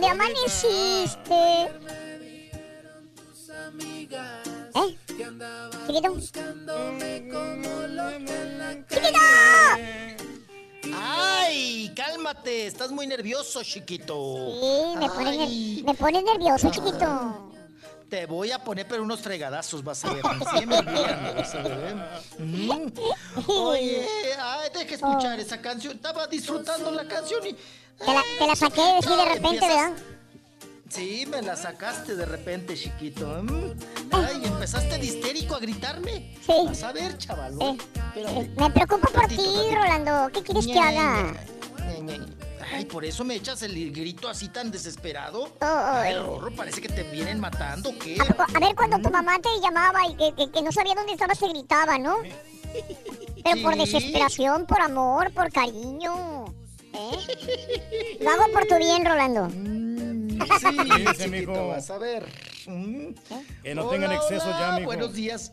¿Dónde amaneciste? ¿Eh? Chiquito. ¡Chiquito! ¡Ay! Cálmate, estás muy nervioso, chiquito. Sí, me pone, ner- me pone nervioso, chiquito. Te voy a poner pero unos fregadazos, vas a ver. Sígueme olvidando, vas a ver. Oye, ay, deja escuchar esa canción. Estaba disfrutando la canción y... Te la, te la saqué así de repente, Empiezas- ¿verdad? Sí, me la sacaste de repente, chiquito. Mm. Ay, empezaste de histérico a gritarme. Sí. Vas a ver, chaval. Eh, Me preocupo por ti, Rolando. ¿Qué quieres que haga? Ay, por eso me echas el grito así tan desesperado. Ay. Ay, Rorro, parece que te vienen matando, ¿qué? ¿A, ver, cuando tu mamá te llamaba y que, que- que no sabía dónde estabas, te gritaba, ¿no? Pero por desesperación, por amor, por cariño. ¿Eh? Lo hago por tu bien, Rolando. Sí, Dice, chiquito, mijo. vas a ver. Mm. Que no tengan exceso ya, mijo. Buenos días.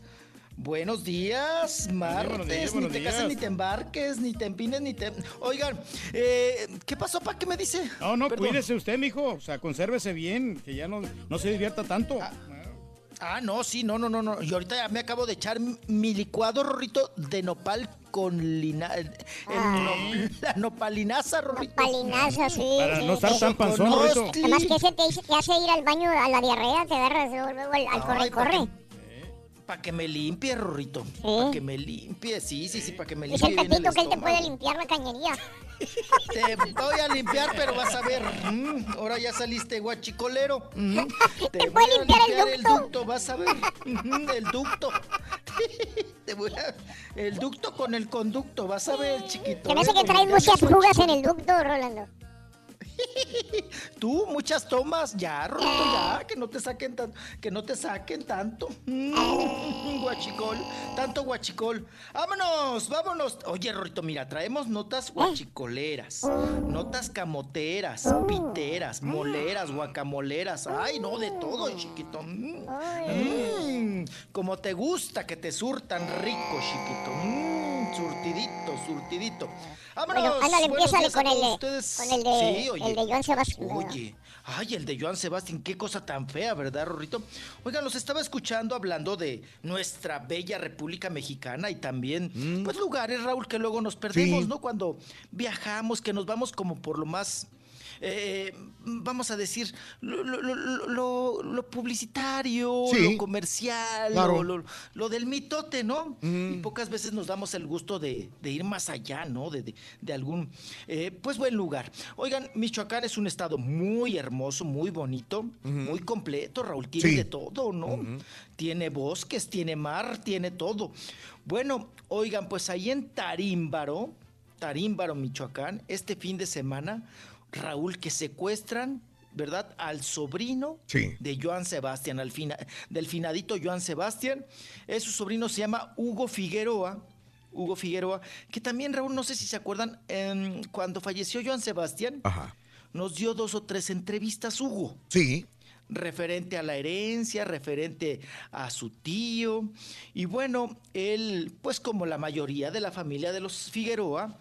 Buenos días, martes. buenos días, ni buenos te cases, ni te embarques, ni te empines, ni te... Oigan, eh, ¿qué pasó, pa? ¿Qué me dice? No, no, Perdón. cuídese usted, mijo. O sea, consérvese bien, que ya no, no se divierta tanto. Ah, no, sí, no, no, no, no. Y ahorita ya me acabo de echar mi- licuado, Rorrito, de nopal con lina... el no- la nopalinaza, Rorrito. Nopalinaza, sí. Para sí, no estar sí. tan panzón, Rorrito. Además que ese te, dice- te hace ir al baño a la diarrea, te agarras luego, al, al corre, Ay, corre. Para que me limpie, Rorrito. Para que me limpie, sí, sí, sí, para que me Dice limpie bien el Pepito que él te puede limpiar la cañería. Te voy a limpiar, pero vas a ver. mm, ahora ya saliste guachicolero. mm, te, voy puede a limpiar el el ducto. ducto, vas a ver. mm, el ducto. Te voy a- el ducto con el conducto, vas a ver, chiquito. Se me hace ¿eh? que traes muchas fugas en el ducto, Rolando. Tú, muchas tomas, ya, Rorrito, ya, que no te saquen tanto, que no te saquen tanto. Mm, guachicol, tanto guachicol. Vámonos, vámonos. Oye, Rorrito, mira, traemos notas guachicoleras, notas camoteras, piteras, moleras, guacamoleras. Ay, no, de todo, chiquito. Mm, mm, como te gusta que te surtan rico, chiquito. Mm, surtidito, surtidito. Vámonos. Bueno, ándale, empiézale con el de, con el de, Sí, oye. El de Joan Sebastián. Oye, ay, el de Joan Sebastián, qué cosa tan fea, ¿verdad, Rorrito? Oigan, los estaba escuchando hablando de nuestra bella República Mexicana y también, pues, lugares, Raúl, que luego nos perdemos, Sí. ¿no? Cuando viajamos, que nos vamos como por lo más. Eh, vamos a decir, lo, lo- lo- lo- lo publicitario, Sí. lo comercial, Claro. lo, del mitote, ¿no? Y pocas veces nos damos el gusto de, de ir más allá, ¿no? De, de- de algún, eh, pues, buen lugar. Oigan, Michoacán es un estado muy hermoso, muy bonito, muy completo, Raúl. Tiene Sí. de todo, ¿no? Tiene bosques, tiene mar, tiene todo. Bueno, oigan, pues ahí en Tarímbaro, Tarímbaro, Michoacán, este fin de semana, Raúl, que secuestran, ¿verdad? Al sobrino Sí. de Joan Sebastián, al fina- del finadito Joan Sebastián. Es su sobrino se llama Hugo Figueroa. Hugo Figueroa, que también, Raúl, no sé si se acuerdan, em, cuando falleció Joan Sebastián, Ajá. nos dio dos o tres entrevistas, Hugo Sí. referente a la herencia, referente a su tío. Y bueno, él, pues como la mayoría de la familia de los Figueroa,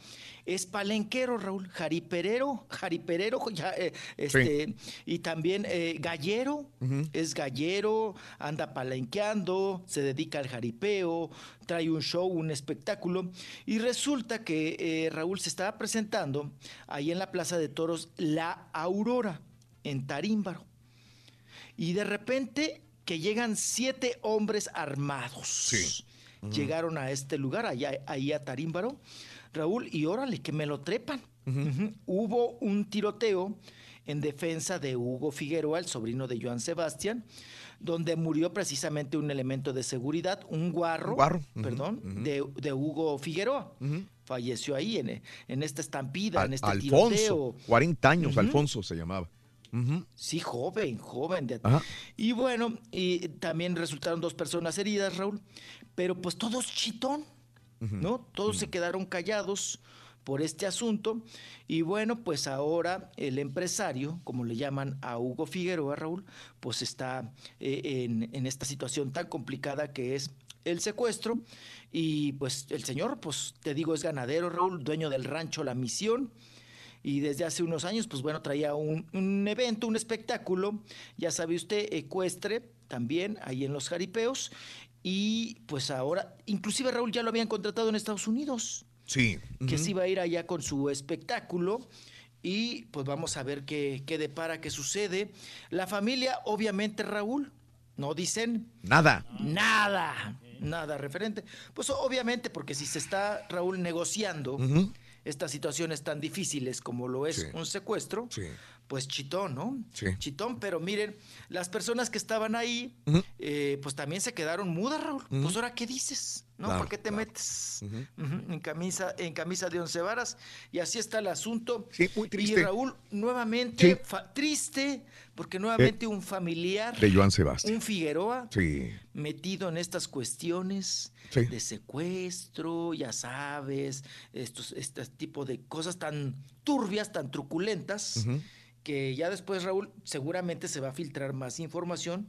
es palenquero, Raúl, jariperero, jariperero, ya, eh, este, y también eh, gallero, es gallero, anda palenqueando, se dedica al jaripeo, trae un show, un espectáculo, y resulta que eh, Raúl se estaba presentando ahí en la Plaza de Toros La Aurora, en Tarímbaro. Y de repente que llegan siete hombres armados. Sí. Llegaron a este lugar, allá, ahí a Tarímbaro, Raúl, y órale, que me lo trepan. Hubo un tiroteo en defensa de Hugo Figueroa, el sobrino de Joan Sebastián, donde murió precisamente un elemento de seguridad, un guarro, guarro, perdón, de, de Hugo Figueroa. Falleció ahí en, en esta estampida, Al- en este Alfonso. tiroteo. 40 años. Alfonso se llamaba. Sí, joven, joven. de-. Y bueno, y también resultaron dos personas heridas, Raúl, pero pues todos chitón, ¿no? Todos se quedaron callados por este asunto. Y bueno, pues ahora el empresario, como le llaman a Hugo Figueroa, Raúl, pues está eh, en, en esta situación tan complicada que es el secuestro. Y pues el señor, pues te digo, es ganadero, Raúl, dueño del rancho La Misión y desde hace unos años, pues bueno, traía un, un evento, un espectáculo, ya sabe usted, ecuestre también, ahí en los jaripeos, y pues ahora, inclusive Raúl ya lo habían contratado en Estados Unidos, Sí. que se iba a ir allá con su espectáculo. Y pues vamos a ver qué, qué depara, qué sucede. La familia, obviamente, Raúl, no dicen Nada. nada, nada referente. Pues obviamente, porque si se está, Raúl, negociando estas situaciones tan difíciles como lo es Sí. un secuestro, Sí. Pues chitón, ¿no? Sí. Chitón, pero miren, las personas que estaban ahí, eh, pues también se quedaron mudas, Raúl. Pues ahora, ¿qué dices? ¿No? Claro, ¿Por qué te claro. metes en, camisa, en camisa de once varas? Y así está el asunto. Sí, muy Y triste. Raúl, nuevamente, Sí. triste, porque nuevamente un familiar, De Joan Sebastián. un Figueroa, Sí. metido en estas cuestiones Sí. de secuestro, ya sabes, estos, este tipo de cosas tan turbias, tan truculentas. Que ya después, Raúl, seguramente se va a filtrar más información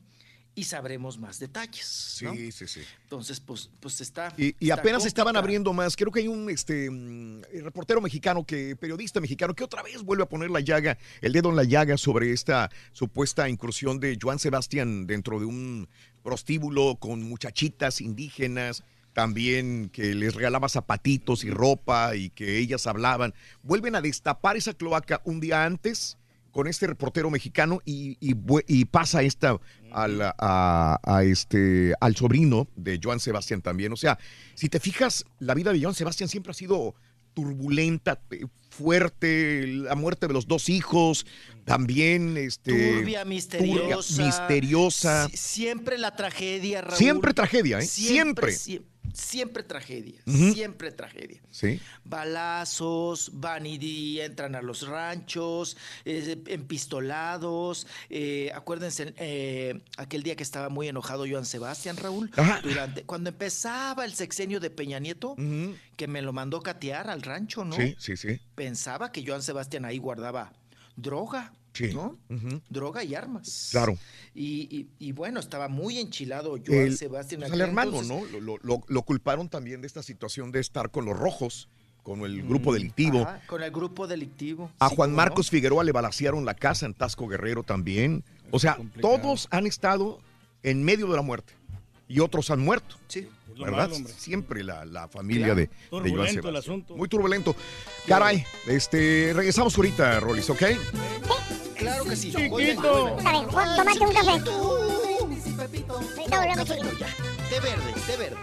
y sabremos más detalles. ¿no? Sí, sí, sí. Entonces, pues, pues está. Y, y está apenas estaban abriendo más. Creo que hay un este mm, reportero mexicano, que periodista mexicano, que otra vez vuelve a poner la llaga, el dedo en la llaga sobre esta supuesta incursión de Joan Sebastián dentro de un prostíbulo con muchachitas indígenas, también que les regalaba zapatitos y ropa y que ellas hablaban. Vuelven a destapar esa cloaca un día antes con este reportero mexicano y, y vue- y pasa esta al, a, a este, al sobrino de Joan Sebastián también. O sea, si te fijas, la vida de Joan Sebastián siempre ha sido turbulenta, eh, fuerte, la muerte de los dos hijos, también este, Turbia, misteriosa. turbia, misteriosa. Si- siempre la tragedia, Raúl. Siempre tragedia, ¿eh? Siempre. sie- siempre tragedia, Ujú. siempre tragedia. Sí. Balazos, van y entran a los ranchos, eh, empistolados. eh, acuérdense eh, aquel día que estaba muy enojado Joan Sebastián, Raúl, Ajá. durante, cuando empezaba el sexenio de Peña Nieto, que me lo mandó catear al rancho, ¿no? Sí, sí, sí. Pensaba que Joan Sebastián ahí guardaba droga, Sí. ¿no? Droga y armas. Claro. Y, y- y bueno, estaba muy enchilado Joan El, Sebastián. pues, al hermano, entonces. ¿no? Lo, lo- lo culparon también de esta situación de estar con los rojos, con el grupo delictivo. Ajá, con el grupo delictivo. A Sí, Juan no. Marcos Figueroa le balacearon la casa en Tasco Guerrero también. O sea, todos han estado en medio de la muerte y otros han muerto. Sí. lo ¿Verdad? Siempre la, la familia Claro. de, de Joan Turbulento el asunto. Muy turbulento. Caray, este, regresamos ahorita, Rolis, ¿ok? Claro que sí. Chiquito. Está bien, pon- tómate un café. Ahorita volvemos, chiquito. De verde, de verde.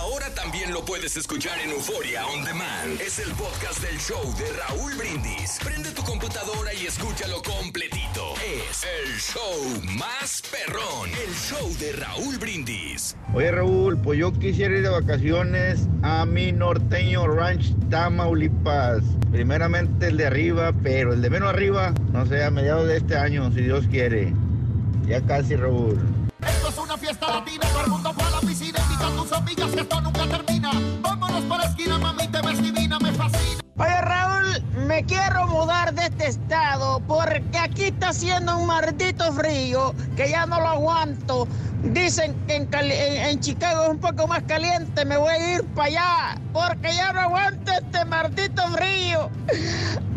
Ahora también lo puedes escuchar en Euforia On Demand. Es el podcast del show de Raúl Brindis. Prende tu computadora y escúchalo completito. Es el show más perrón. El show de Raúl Brindis. Oye Raúl, pues yo quisiera ir de vacaciones a mi norteño ranch Tamaulipas. Primeramente el de arriba, pero el de menos arriba, no sé, a mediados de este año, si Dios quiere. Ya casi Raúl. Esto es una fiesta latina, todo el mundo fue a la piscina, a tus amigas que esto nunca termina. Vámonos para la esquina, mami, te ves divina, me fascina. Oye, Raúl, me quiero mudar de este estado porque aquí está haciendo un maldito frío que ya no lo aguanto. Dicen que en, Chicago es un poco más caliente, me voy a ir para allá porque ya no aguanto este maldito frío.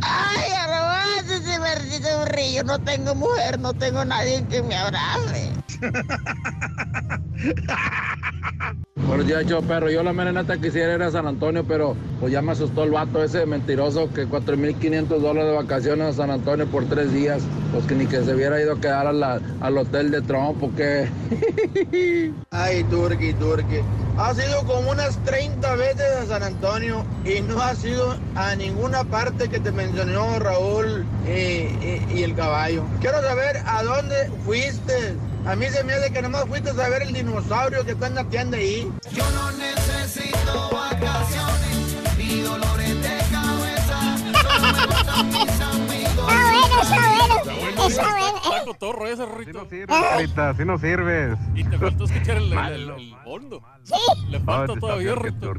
Ay, aguanto este maldito frío. No tengo mujer, no tengo nadie que me abrace. Buenos días, yo perro. Yo la mera neta quisiera ir a San Antonio, pero pues ya me asustó el vato ese mentiroso que 4.500 dólares de vacaciones a San Antonio por tres días. Pues que ni que se hubiera ido a quedar a al hotel de Trump, porque... Ay, Turqui, Turqui. Ha sido como unas 30 veces a San Antonio y no ha sido a ninguna parte que te mencionó Raúl y, y- y el caballo. Quiero saber a dónde fuiste. A mí se me hace que nomás fuiste a ver el dinosaurio que está en la tienda ahí. Yo no necesito vacaciones, ni dolores de cabeza. Solo me gustan mis amigos. Está bueno, está bueno. Está bueno. Está cotorro ese, Rorrito. Ahorita, si no sirves. Y te faltó escuchar el, el, el, el fondo. Sí. Le falta todavía, Rorrito.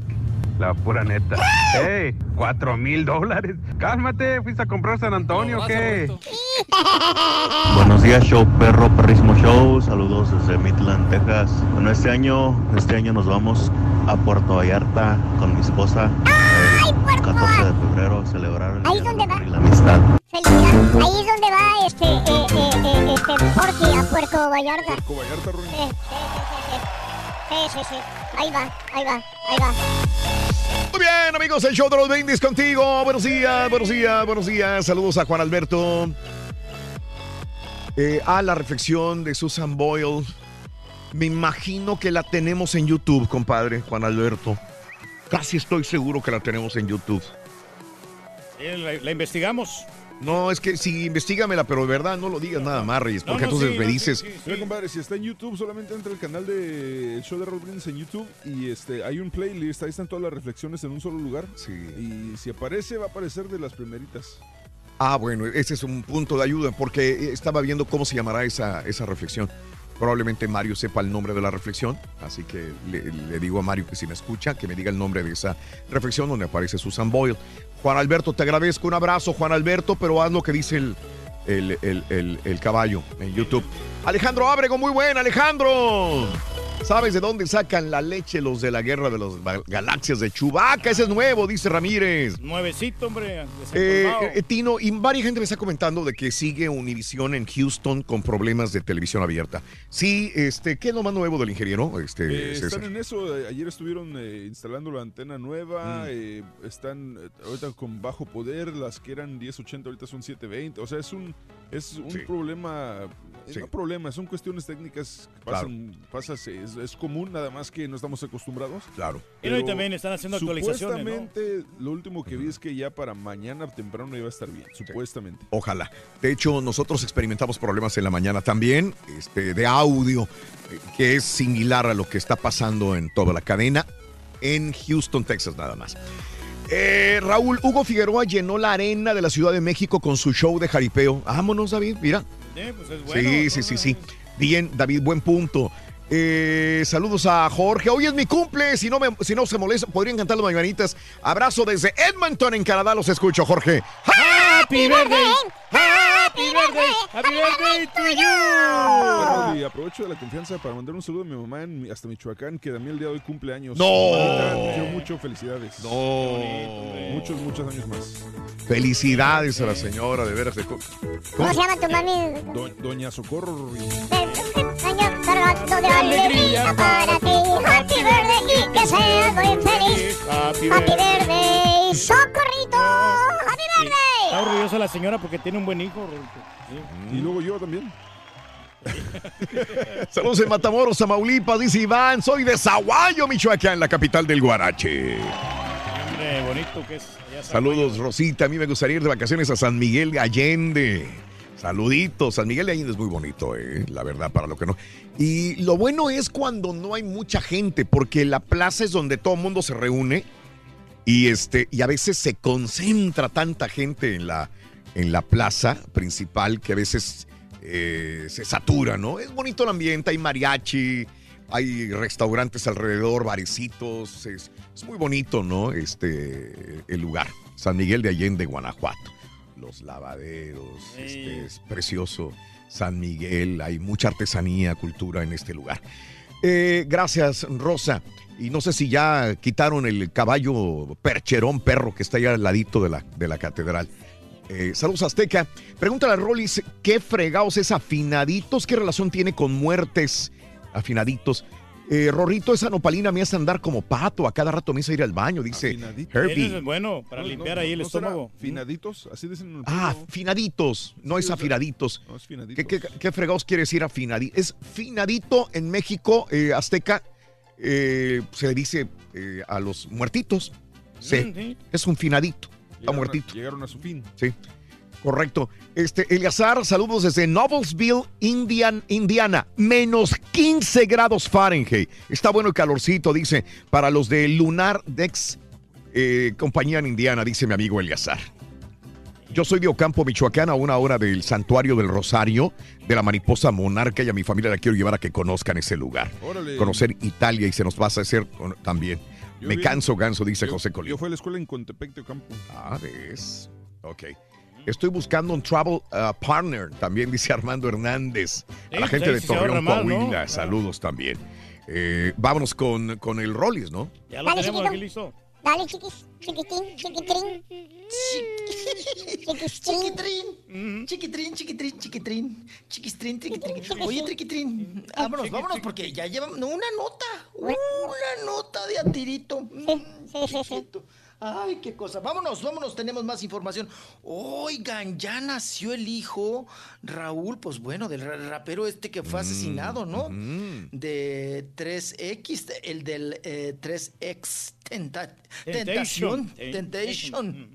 La pura neta. ¡Ey! ¡Cuatro mil dólares! ¡Cálmate! ¿Fuiste a comprar San Antonio o qué? Buenos días, show perro, perrísimo show. Saludos desde Midland, Texas. Bueno, este año, este año nos vamos a Puerto Vallarta con mi esposa. El 14 de febrero celebrar el Ahí es donde va. La Amistad. Felicidad. Ahí es donde va este, eh, eh, eh, este Porky a Puerto Vallarta. Puerto Vallarta, Ronnie. Sí, sí, sí. Ahí va, ahí va, ahí va. Muy bien, amigos, el show de los brindis contigo. Buenos días, buenos días, buenos días. Saludos a Juan Alberto. Eh, a la reflexión de Susan Boyle. Me imagino que la tenemos en YouTube, compadre, Juan Alberto. Casi estoy seguro que la tenemos en YouTube. La, la investigamos. No, es que sí, investigamela, pero de verdad no lo digas nada más, Reyes, porque no, entonces sí, me sí, dices. sí, Mira, compadre, si está en YouTube, solamente entra al canal de El Show de Raúl Brindis en YouTube y este hay un playlist, ahí están todas las reflexiones en un solo lugar. Sí. Y si aparece, va a aparecer de las primeritas. Ah, bueno, ese es un punto de ayuda, porque estaba viendo cómo se llamará esa, esa reflexión. Probablemente Mario sepa el nombre de la reflexión, así que le, le digo a Mario que si me escucha, que me diga el nombre de esa reflexión donde aparece Susan Boyle. Juan Alberto, te agradezco, un abrazo, Juan Alberto, pero haz lo que dice el, el, el- el- caballo en YouTube. Alejandro Ábrego, muy buen, Alejandro. ¿Sabes de dónde sacan la leche los de la guerra de las galaxias de Chubaca? Ese es nuevo, dice Ramírez. Nuevecito, hombre. Eh, eh, Tino, y varias gente me está comentando de que sigue Univision en Houston con problemas de televisión abierta. Sí, este, ¿qué es lo más nuevo del ingeniero? Este, Eh, César? están en eso, ayer estuvieron eh, instalando la antena nueva, Mm. eh, están ahorita con bajo poder, las que eran 1080 ahorita son 720, o sea, es un Es un Sí. problema. Sí. No problema, son cuestiones técnicas que pasan, pasa, es, es común, nada más que no estamos acostumbrados. Claro. Y no, y también están haciendo actualizaciones, ¿no? Supuestamente, lo último que vi es que ya para mañana temprano va a estar bien, supuestamente. Ojalá. De hecho, nosotros experimentamos problemas en la mañana también, este, de audio, eh, que es similar a lo que está pasando en toda la cadena en Houston, Texas, nada más. Eh, Raúl, Hugo Figueroa llenó la arena de la Ciudad de México con su show de jaripeo. Vámonos, David, mira. Eh, pues es bueno. sí, sí, sí, sí. Bien, David, buen punto. Eh, saludos a Jorge. Hoy es mi cumple. Si no, me- si no se molesta, podrían cantar las mañanitas. Abrazo desde Edmonton, en Canadá. Los escucho, Jorge. Happy birthday. Happy birthday. Happy birthday to you. Y aprovecho de la confianza para mandar un saludo a mi mamá en, hasta Michoacán, que también el día de hoy cumple años. ¡No! Quiero mucho, felicidades. No. Muchos, muchos años más. Felicidades a la señora, de veras. de co- ¿Cómo se llama tu mami? Do- Doña Socorro Año cargado de alegría para ti. Happy birthday y que seas muy feliz. Happy Happy birthday, socorrito. Happy Está birthday. orgullosa la señora porque tiene un buen hijo. Y luego yo también. Saludos en Matamoros, Tamaulipas, dice Iván. Soy de Zaguayo, Michoacán, la capital del Guarache. Hombre, bonito que es. está Saludos, Rosita. A mí me gustaría ir de vacaciones a San Miguel de Allende. Saluditos. San Miguel de Allende es muy bonito, eh, la verdad, para lo que no. Y lo bueno es cuando no hay mucha gente, porque la plaza es donde todo el mundo se reúne y, este, y a veces se concentra tanta gente en la, en la plaza principal que a veces eh, se satura, ¿no? Es bonito el ambiente, hay mariachi, hay restaurantes alrededor, barecitos, es, es muy bonito, ¿no? Este, el lugar, San Miguel de Allende, Guanajuato. Los lavaderos, este, es precioso. San Miguel, hay mucha artesanía, cultura en este lugar. Eh, gracias, Rosa. Y no sé si ya quitaron el caballo percherón perro que está ahí al ladito de la, de la catedral. Eh, saludos, Azteca. Pregúntale a Rollis, ¿qué fregados es afinaditos? ¿Qué relación tiene con muertes afinaditos? Eh, Rorrito, esa nopalina me hace andar como pato. A cada rato me hizo ir al baño, dice Herbie. es bueno para No, limpiar no, ahí el ¿no será estómago. Finaditos, así dicen en el Ah, finaditos, no es afinaditos. No, es finaditos. ¿Qué, qué, qué fregados quiere decir afinadito? Es finadito en México, eh, Azteca, eh, se le dice eh, a los muertitos. Sí, Mm, sí. es un finadito, está Llegaron a- muertito. Llegaron a su fin. Sí, correcto. Este, Eliazar, saludos desde Noblesville, Indian, Indiana. Menos 15 grados Fahrenheit. Está bueno el calorcito, dice, para los de Lunar Dex, eh, compañía en Indiana, dice mi amigo Eliazar. Yo soy de Ocampo, Michoacán, a una hora del Santuario del Rosario, de la mariposa monarca, y a mi familia la quiero llevar a que conozcan ese lugar. Órale. Conocer Italia y se nos va a hacer también. Yo Me canso, ganso, dice yo- José Colín. Yo fui a la escuela en Contepec de Ocampo. Ah, ves. Ok. Estoy buscando un travel uh, partner, también dice Armando Hernández. A la Sí, gente de Torreón, ¿no? Coahuila. Claro. Saludos también. Eh, vámonos con, con el Rollis, ¿no? Ya lo Dale, tenemos chiquito. aquí listo. Dale, chiquis, chiquitín, chiquitrín. Chiquitrín, chiquitrín, chiquitrín, chiquitrín, chiquistrín, chiquitrín. Oye, triquitrín, vámonos, vámonos, porque ya llevamos no, una nota, una nota de a tirito. Chiquito. Ay, qué cosa. Vámonos, vámonos, tenemos más información. Oigan, ya nació el hijo, Raúl, pues bueno, del ra- rapero este que fue asesinado, ¿no? De 3X, el del eh, 3X Tenta- Temptation. Tentación, Temptation,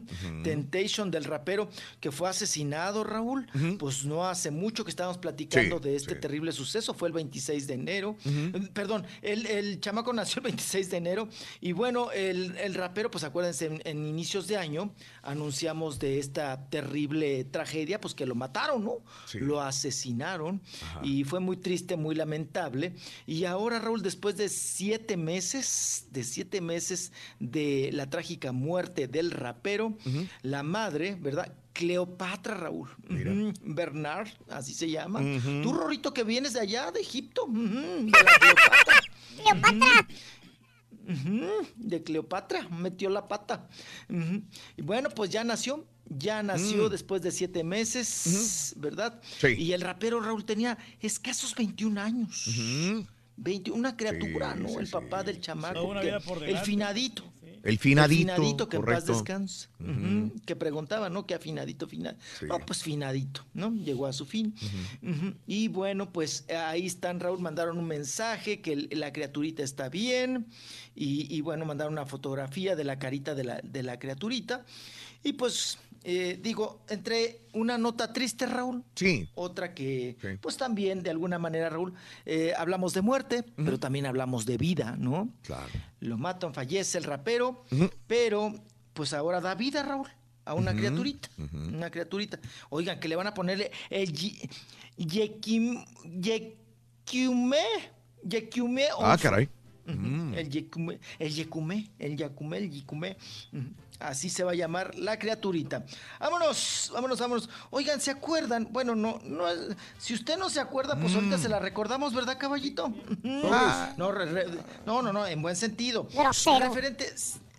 ujú. Temptation del rapero que fue asesinado, Raúl. Pues no hace mucho que estábamos platicando Sí, de este terrible suceso, fue el 26 de enero. Eh, Perdón, el, el chamaco nació el 26 de enero y bueno, el, el rapero, pues acuérdense, en, en inicios de año anunciamos de esta terrible tragedia, pues que lo mataron, ¿no? Sí. Lo asesinaron Ajá. y fue muy triste, muy lamentable. Y ahora, Raúl, después de siete meses, de siete meses de la trágica muerte del rapero, la madre, ¿verdad? Cleopatra, Raúl. Ujú, Bernard, así se llama. Tú, Rorrito, que vienes de allá, de Egipto. de la Cleopatra. Cleopatra. De Cleopatra, metió la pata. Y bueno, pues ya nació, ya nació Mm. después de siete meses, ¿verdad? Sí. Y el rapero Raúl tenía escasos 21 años. 20 una criatura, Sí, ¿no? sí, el papá del chamaco. Que- el finadito. El finadito. El finadito, que correcto. en paz descanse. Que preguntaba, ¿no? Que afinadito, final. No, pues finadito, ¿no? Llegó a su fin. Y bueno, pues ahí están, Raúl, mandaron un mensaje que el- la criaturita está bien. Y, y bueno, mandaron una fotografía de la carita de la, de la criaturita. Y pues, eh, digo, entre una nota triste, Raúl. Sí. Otra que, pues también, de alguna manera, Raúl, eh, hablamos de muerte, pero también hablamos de vida, ¿no? Claro. Lo matan, fallece el rapero, pero pues ahora da vida, Raúl, a una criaturita. Una criaturita. Oigan, que le van a ponerle el Yekiume. Yekiume. Ah, caray. El Yekume, el Yekume, el Yakume, el Yikume. Ujú. Así se va a llamar la criaturita. Vámonos, vámonos, vámonos. Oigan, ¿se acuerdan? Bueno, no, no es- si usted no se acuerda, pues ahorita Mm. se la recordamos, ¿verdad, caballito? Ah. No, re- re- no, no, no, en buen sentido. Grosero. Referente,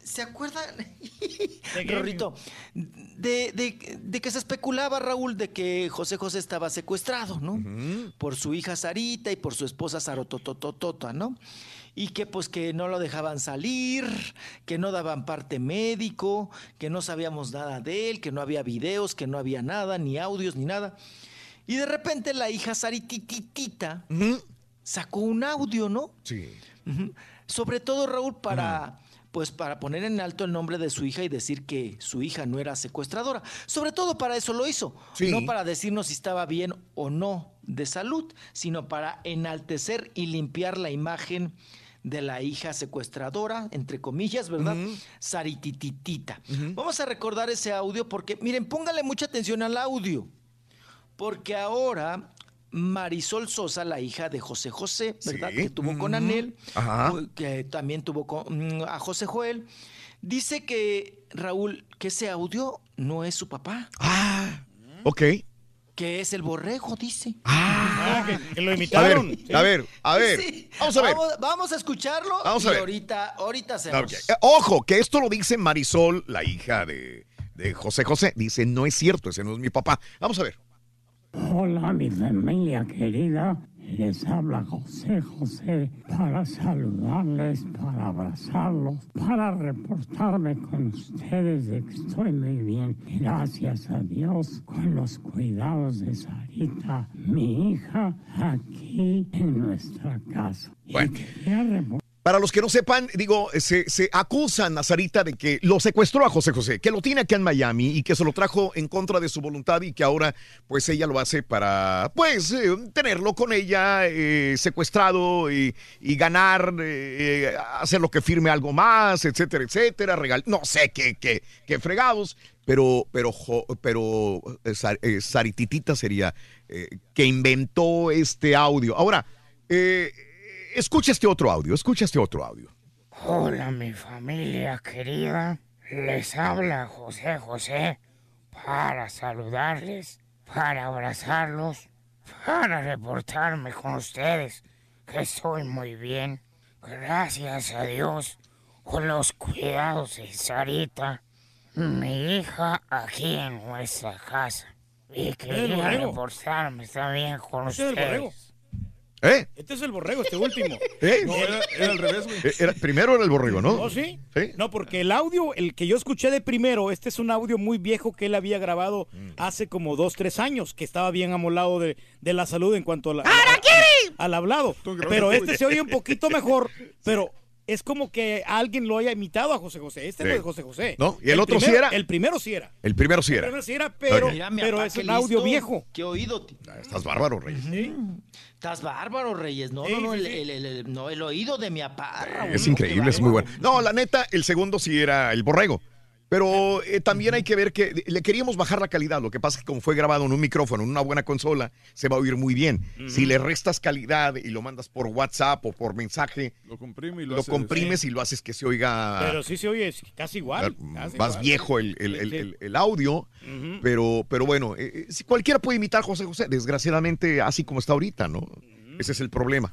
¿se acuerdan? Rorrito, de, de- de que se especulaba, Raúl, de que José José estaba secuestrado, ¿no? Por su hija Sarita y por su esposa Sarotototota, ¿no? Y que pues que no lo dejaban salir, que no daban parte médico, que no sabíamos nada de él, que no había videos, que no había nada, ni audios, ni nada. Y de repente la hija Saritititita sacó un audio, ¿no? Sí. Sobre todo, Raúl, para, pues, para poner en alto el nombre de su hija y decir que su hija no era secuestradora. Sobre todo para eso lo hizo. Sí. No para decirnos si estaba bien o no de salud, sino para enaltecer y limpiar la imagen de la hija secuestradora, entre comillas, ¿verdad? Saritititita. Vamos a recordar ese audio porque, miren, póngale mucha atención al audio. Porque ahora Marisol Sosa, la hija de José José, ¿verdad? Sí. Que tuvo con. Anel, Ajá. que también tuvo con, mm, a José Joel, dice que, Raúl, que ese audio no es su papá, Ok. Que es el borrego, dice. Ah, que, que lo A ver, imitaron. a ver, a ver. Sí. Vamos a ver. Vamos, vamos a escucharlo Vamos a y ver. ahorita, ahorita Ah, hacemos. ok. Eh, Ojo, que esto lo dice Marisol, la hija de, de José José. Dice, no es cierto, ese no es mi papá. Vamos a ver. Hola mi familia querida, les habla José José para saludarles, para abrazarlos, para reportarme con ustedes de que estoy muy bien, gracias a Dios, con los cuidados de Sarita, mi hija, aquí en nuestra casa. Para los que no sepan, digo, se, acusan a Sarita de que lo secuestró a José José, que lo tiene acá en Miami y que se lo trajo en contra de su voluntad y que ahora pues ella lo hace para pues eh, tenerlo con ella eh, secuestrado y, ganar, eh, hacer lo que firme algo más, etcétera, etcétera, regal, no sé qué, qué, qué fregados, pero, pero, pero eh, Sar- Sarititita sería que inventó este audio. Ahora, eh, escucha este otro audio, escucha este otro audio. Hola mi familia querida, les habla José José para saludarles, para abrazarlos, para reportarme con ustedes que estoy muy bien, gracias a Dios, con los cuidados de Sarita, mi hija aquí en nuestra casa. Y quería reportarme también con ustedes. ¿Eh? Este es el borrego, este último. ¿Eh? No, era, era al revés, güey. Eh, era- primero era el borrego, ¿no? ¿Oh, sí? No, porque el audio, el que yo escuché de primero, este es un audio muy viejo que él había grabado Mm. hace como dos, tres años, que estaba bien amolado de, de la salud en cuanto a la- al hablado. Pero este se oye un poquito mejor, pero es como que alguien lo haya imitado a José José. Este Sí. no es José José. No, y el otro sí primero- era. El primero sí era. El primero sí El era. primero sí era, pero. Mira, pero es qué un audio viejo. Qué oído. ti- Estás bárbaro, Rey. Estás bárbaro, Reyes. No, Sí, no, no, sí, el, sí. el- el- el- no, el oído de mi. Raúl, Es increíble, es muy bueno. No, la neta, el segundo sí era el borrego. Pero eh, también hay que ver que le queríamos bajar la calidad. Lo que pasa es que como fue grabado en un micrófono, en una buena consola, se va a oír muy bien. Si le restas calidad y lo mandas por WhatsApp o por mensaje, Lo comprime y lo, comprimes y lo haces que se oiga Pero sí se oye casi igual. casi más igual. viejo el, el- el- audio. Pero, pero bueno, eh, eh, si cualquiera puede imitar a José José, desgraciadamente así como está ahorita, ¿no? Ese es el problema.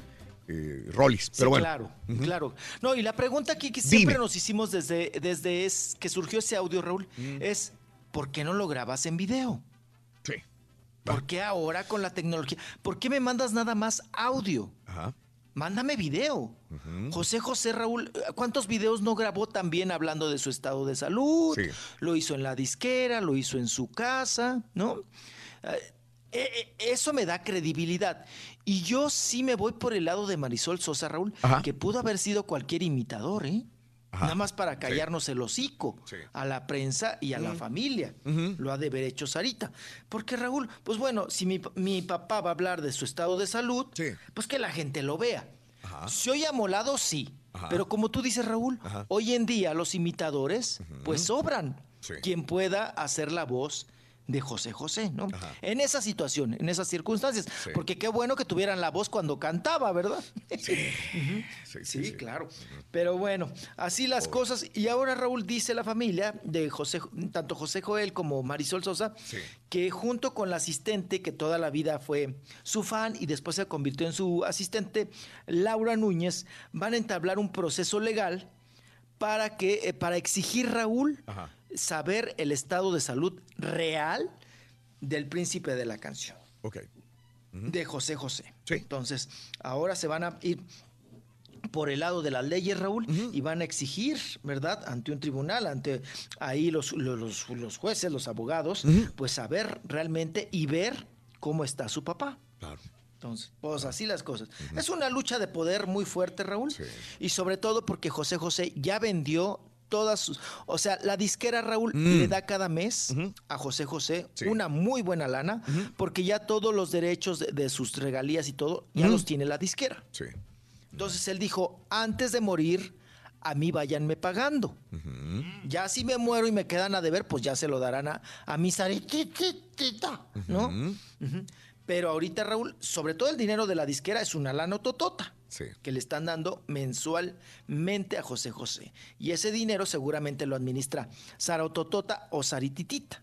Eh, Sí, pero bueno. claro, claro. No, y la pregunta aquí que Dime. siempre nos hicimos desde, desde es, que surgió ese audio, Raúl, Mm. es ¿por qué no lo grabas en video? Sí. ¿Por qué ahora con la tecnología? ¿Por qué me mandas nada más audio? Ajá. mándame video. José José Raúl, ¿cuántos videos no grabó también hablando de su estado de salud? Sí. Lo hizo en la disquera, lo hizo en su casa, ¿no? Eh, eh, eso me da credibilidad. Y yo sí me voy por el lado de Marisol Sosa, Raúl, Ajá. que pudo haber sido cualquier imitador, ¿eh? Ajá. Nada más para callarnos el hocico Sí. a la prensa y a la familia. Lo ha de haber hecho Sarita. Porque Raúl, pues bueno, si mi, mi papá va a hablar de su estado de salud, pues que la gente lo vea. Se oye amolado, sí. Ajá. Pero como tú dices, Raúl, Ajá. hoy en día los imitadores, pues sobran. Quien pueda hacer la voz de José José, ¿no? En esa situación, en esas circunstancias. Sí. Porque qué bueno que tuvieran la voz cuando cantaba, ¿verdad? Sí, Sí, claro. Pero bueno, así las cosas. Y ahora Raúl dice la familia de José, tanto José Joel como Marisol Sosa, que junto con la asistente, que toda la vida fue su fan y después se convirtió en su asistente, Laura Núñez, van a entablar un proceso legal para que, eh, para exigir Raúl saber el estado de salud real del príncipe de la canción Ok. de José José. Entonces, ahora se van a ir por el lado de las leyes, Raúl, y van a exigir, ¿verdad?, ante un tribunal, ante ahí los, los, los- los jueces, los abogados, pues saber realmente y ver cómo está su papá. Claro. Entonces, pues así las cosas. Es una lucha de poder muy fuerte, Raúl, y sobre todo porque José José ya vendió todas sus... O sea, la disquera, Raúl, Mm. le da cada mes a José José una muy buena lana, porque ya todos los derechos de, de sus regalías y todo, ya los tiene la disquera. Sí. Entonces él dijo, antes de morir, a mí váyanme pagando. Ya si me muero y me quedan a deber, pues ya se lo darán a, a mi sarititita, ¿no? Ujú. Pero ahorita, Raúl, sobre todo el dinero de la disquera es una lana totota Sí. que le están dando mensualmente a José José. Y ese dinero seguramente lo administra Sarototota o Sarititita.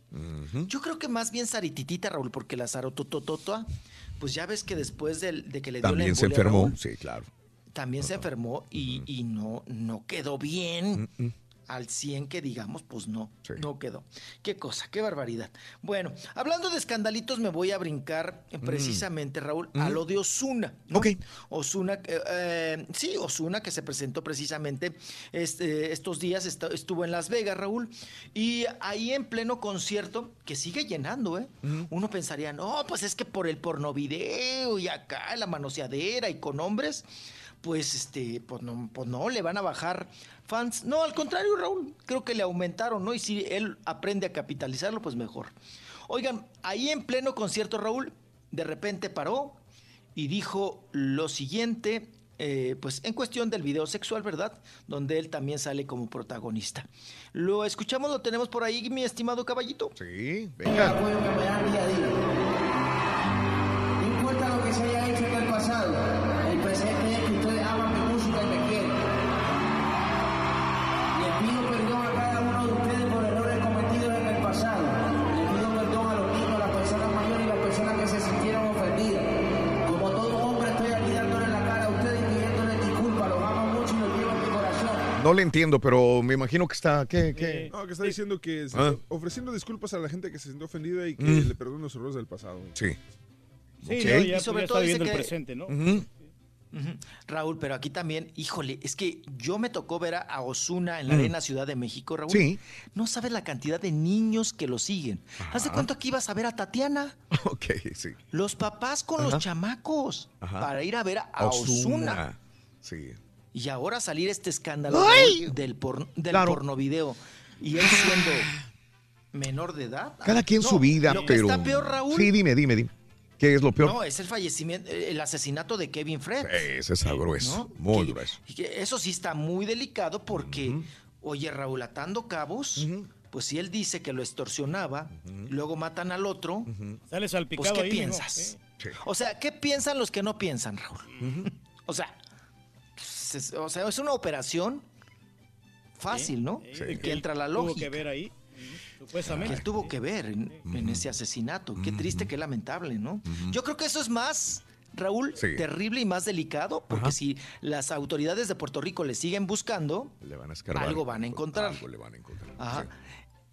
Yo creo que más bien Sarititita, Raúl, porque la Sarototota, pues ya ves que después de, que le dio la También se enfermó. Raúl, Sí, claro. también se enfermó y, y no, no quedó bien. Mm, Al 100 que digamos, pues no, no quedó. Qué cosa, qué barbaridad. Bueno, hablando de escandalitos, me voy a brincar eh, Mm. precisamente, Raúl, a lo de Osuna. Ok. Osuna, eh, eh, sí, Osuna, que se presentó precisamente este, estos días, estuvo en Las Vegas, Raúl, y ahí en pleno concierto, que sigue llenando, ¿eh? Uno pensaría, no, pues es que por el porno video y acá la manoseadera y con hombres, pues este, pues no, pues no, le van a bajar fans. No, al contrario, Raúl, creo que le aumentaron, ¿no? Y si él aprende a capitalizarlo, pues mejor. Oigan, ahí en pleno concierto, Raúl, de repente paró y dijo lo siguiente, eh, pues en cuestión del video sexual, ¿verdad? Donde él también sale como protagonista. Lo escuchamos, lo tenemos por ahí, mi estimado caballito. Sí, No importa lo que se haya hecho en el pasado, No le entiendo, pero me imagino que está. ¿Qué? qué? No, que está diciendo que Ah. ofreciendo disculpas a la gente que se sintió ofendida y que Mm. le perdone los errores del pasado. Sí. Sí, Ok. no, ya, Y pues, sobre ya todo está dice viviendo el que- presente, ¿no? Raúl, pero aquí también, híjole, es que yo me tocó ver a- Osuna en la Mm. Arena Ciudad de México, Raúl. Sí. No sabes la cantidad de niños que lo siguen. ¿Haz de cuánto aquí ibas a ver a Tatiana? Ok, sí. Los papás con Ajá. los chamacos Ajá. para ir a ver a, Osuna. Sí. Y ahora salir este escándalo ¡Ay! Raúl, del, por, del Claro. porno video. Y él siendo menor de edad. Cada quien No, su vida, lo que pero. está peor, Raúl. Sí, dime, dime, dime. ¿Qué es lo peor? No, es el fallecimiento, el asesinato de Kevin Fred. Ese es grueso. ¿No? Muy Que- grueso. y que eso sí está muy delicado porque, oye, Raúl, atando cabos, pues si él dice que lo extorsionaba, luego matan al otro, Sale pues salpicado ¿qué ahí, mijo. piensas? O sea, ¿qué piensan los que no piensan, Raúl? O sea, es, o sea, es una operación fácil, ¿no? Sí. Que entra la Tuvo lógica. que ver ahí, Que supuestamente. él tuvo que ver en, en ese asesinato. Qué triste, qué lamentable, ¿no? Yo creo que eso es más, Raúl, Sí. terrible y más delicado, porque Ajá. si las autoridades de Puerto Rico le siguen buscando, Le van a escarbar. algo van a encontrar. Algo le van a encontrar. Ajá.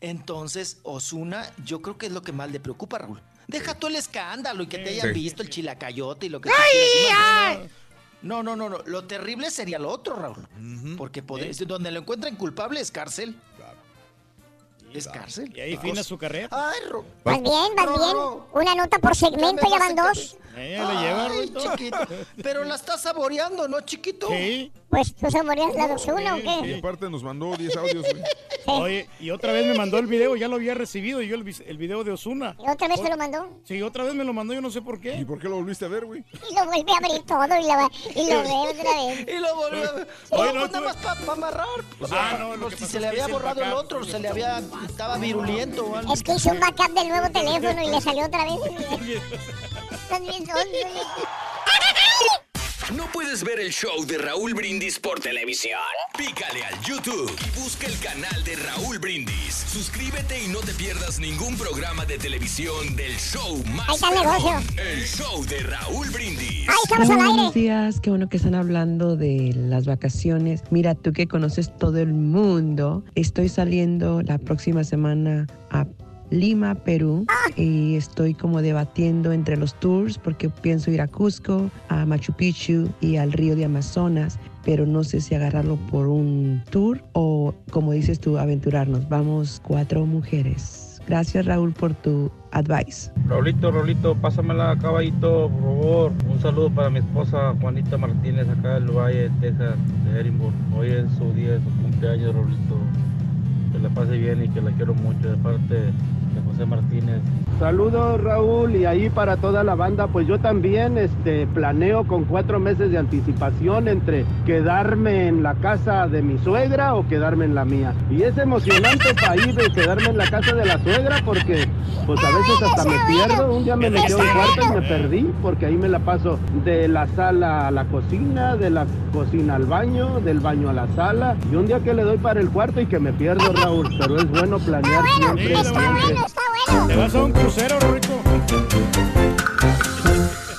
Entonces, Osuna, yo creo que es lo que más le preocupa, Raúl. Deja tú el escándalo y que te hayan Sí. visto el chilacayote y lo que tú quieras y más. No, no, no, no. Lo terrible sería lo otro, Raúl. Porque donde lo encuentran culpable es cárcel. Es cárcel. Y ahí fina su carrera. Ay, Ro- Vas bien, vas bien. Una nota por segmento, ya van dos. Eh, le lleva, Ay, chiquito. Pero la estás saboreando, ¿no, chiquito? Sí. Pues tú saboreas la dosuna o Y qué? aparte nos mandó 10 audios, güey. Oye, y otra vez me mandó el video, ya lo había recibido yo el, el video de Osuna. ¿Y otra vez te lo mandó? Sí, otra vez me lo mandó, yo no sé por ¿Y qué. por qué lo volviste a ver, güey? Y lo vuelve a abrir todo y, la y lo ve otra vez. Y lo volvió a ver. Oye, No, pues nada más para amarrar. O Ah, no, lo que si pasó se le es que había hice el borrado el backup. otro, se le había. Estaba virulento o algo. Es que hizo un backup del nuevo teléfono y le salió otra vez. Estás bien. ¿No puedes ver el show de Raúl Brindis por televisión? Pícale al YouTube y busca el canal de Raúl Brindis. Suscríbete y no te pierdas ningún programa de televisión del show más Ahí está el negocio. El show de Raúl Brindis. Ahí estamos al Buenos aire. días, qué bueno que están hablando de las vacaciones. Mira, tú que conoces todo el mundo, estoy saliendo la próxima semana a Lima, Perú, y estoy como debatiendo entre los tours porque pienso ir a Cusco, a Machu Picchu y al río de Amazonas, pero no sé si agarrarlo por un tour o, como dices tú, aventurarnos. Vamos cuatro mujeres. Gracias Raúl por tu advice. Raulito, Raulito, pásamela caballito, por favor. Un saludo para mi esposa Juanita Martínez, acá del Valle, Texas, de Edinburgh. Hoy es su día de su cumpleaños, Raulito. Que la pase bien y que la quiero mucho de parte de José Martínez. Saludos Raúl y ahí para toda la banda, pues yo también este, planeo con cuatro meses de anticipación entre quedarme en la casa de mi suegra o quedarme en la mía. Y es emocionante para ir de quedarme en la casa de la suegra porque pues a veces hasta me pierdo. Un día me metí a un cuarto y me perdí porque ahí me la paso de la sala a la cocina, de la cocina al baño, del baño a la sala. Y un día que le doy para el cuarto y que me pierdo Raúl, pero es bueno planear siempre. siempre. Te vas a un crucero, Rorito.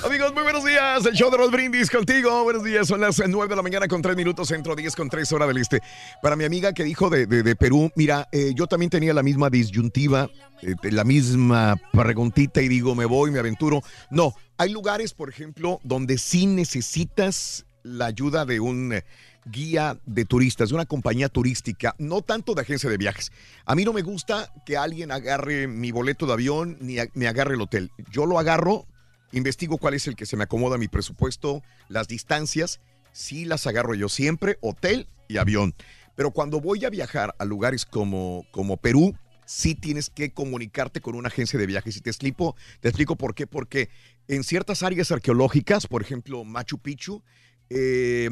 Amigos, muy buenos días. El show de los brindis contigo. Buenos días. Son las 9 de la mañana con 3 minutos, centro 10 con 3 hora del este. Para mi amiga que dijo de, de- de Perú, mira, eh, yo también tenía la misma disyuntiva, eh, la misma preguntita y digo, me voy, me aventuro. No, hay lugares, por ejemplo, donde sí necesitas la ayuda de un eh, guía de turistas, de una compañía turística, no tanto de agencia de viajes. A mí no me gusta que alguien agarre mi boleto de avión ni me agarre el hotel. Yo lo agarro investigo cuál es el que se me acomoda a mi presupuesto, las distancias, sí las agarro yo siempre, hotel y avión. Pero cuando voy a viajar a lugares como, como Perú, sí tienes que comunicarte con una agencia de viajes. Y te explico, te explico por qué. Porque en ciertas áreas arqueológicas, por ejemplo, Machu Picchu, eh,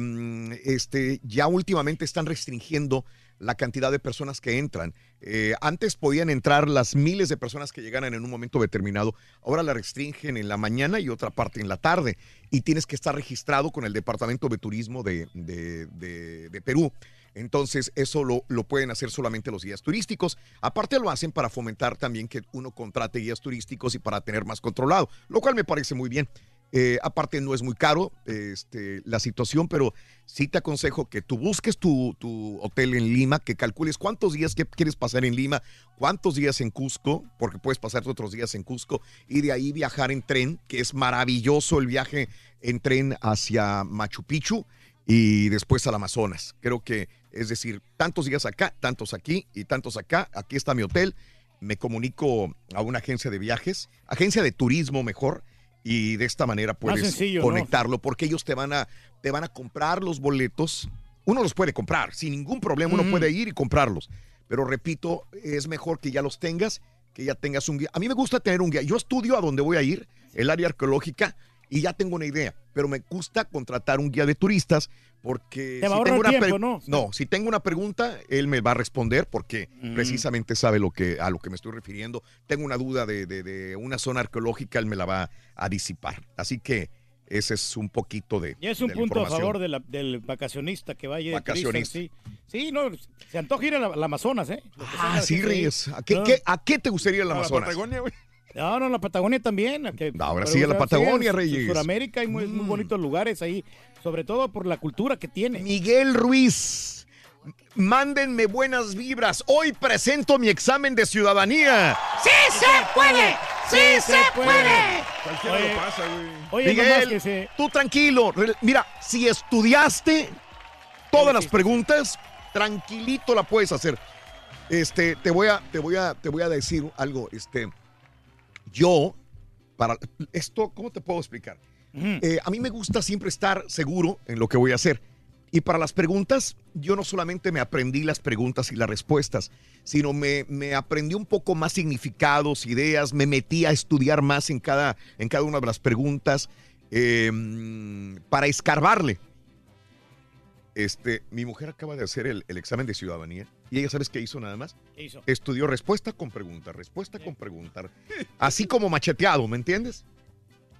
este, ya últimamente están restringiendo la cantidad de personas que entran. Eh, antes podían entrar las miles de personas que llegaran en un momento determinado. Ahora la restringen en la mañana y otra parte en la tarde. Y tienes que estar registrado con el Departamento de Turismo de, de- de- de Perú. Entonces, eso lo, lo pueden hacer solamente los guías turísticos. Aparte, lo hacen para fomentar también que uno contrate guías turísticos y para tener más controlado, lo cual me parece muy bien. Eh, aparte, no es muy caro este, la situación, pero sí te aconsejo que tú busques tu, hotel en Lima, que calcules cuántos días que quieres pasar en Lima, cuántos días en Cusco, porque puedes pasarte otros días en Cusco, y de ahí viajar en tren, que es maravilloso el viaje en tren hacia Machu Picchu y después al Amazonas. Creo que, es decir, tantos días acá, tantos aquí y tantos acá, aquí está mi hotel, me comunico a una agencia de viajes, agencia de turismo mejor, y de esta manera puedes sencillo, ¿no? conectarlo, porque ellos te van, a, te van a comprar los boletos. Uno los puede comprar, sin ningún problema, uno puede ir y comprarlos. Pero repito, es mejor que ya los tengas, que ya tengas un guía. A mí me gusta tener un guía. Yo estudio a donde voy a ir, el área arqueológica, y ya tengo una idea. Pero me gusta contratar un guía de turistas porque Te va a si tengo una tiempo, ¿no? no, si tengo una pregunta, él me va a responder porque Mm. precisamente sabe lo que, a lo que me estoy refiriendo. Tengo una duda de, de- de una zona arqueológica, él me la va a disipar. Así que ese es un poquito de. Y es un de la punto a favor de la- del vacacionista que vaya de Vacacionista. turista, sí. Sí, no, se antoja ir al al Amazonas, ¿eh? Ah, sí, Reyes. ¿A qué, No. qué- a qué te gustaría el A la Amazonas? Patagonia, No, no, la Patagonia también. que- Ahora sí, a la Patagonia, en Reyes. Mm. Sudamérica hay muy, muy bonitos lugares ahí, sobre todo por la cultura que tiene. Miguel Ruiz, mándenme buenas vibras. Hoy presento mi examen de ciudadanía. ¡Sí se puede! ¡Sí, se puede! Cualquiera Oye, lo pasa, güey. Oye, Miguel, nomás que se... tú tranquilo. Mira, si estudiaste todas las preguntas, tranquilito la puedes hacer. Este, te voy a, te voy a, te voy a decir algo. Este, yo, para esto, ¿cómo te puedo explicar? Eh, a mí me gusta siempre estar seguro en lo que voy a hacer. Y para las preguntas, yo no solamente me aprendí las preguntas y las respuestas, sino me, me aprendí un poco más significados, ideas, me metí a estudiar más en cada, en cada una de las preguntas eh, para escarbarle. Este, mi mujer acaba de hacer el, el examen de ciudadanía y ella, ¿sabes qué hizo nada más? ¿Qué hizo? Estudió respuesta con pregunta, respuesta con pregunta. Así como macheteado, ¿me entiendes?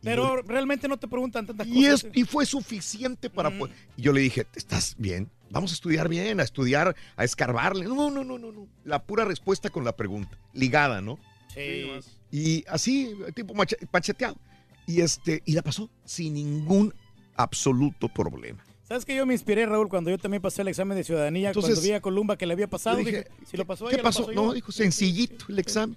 Pero realmente no te preguntan tantas Y, cosas. es, y fue suficiente para... po- Y yo le dije, ¿estás bien? Vamos a estudiar bien, a estudiar, a escarbarle. No, no, no, no, no. La pura respuesta con la pregunta, ligada, ¿no? Sí. Y así, tipo mache- macheteado. Y, este, y la pasó sin ningún absoluto problema. ¿Sabes que yo me inspiré, Raúl, cuando yo también pasé el examen de ciudadanía, Entonces, cuando vi a Columba que le había pasado? dije, dije, si lo pasó ¿Qué ella, lo pasó? No, yo. dijo, sencillito el examen.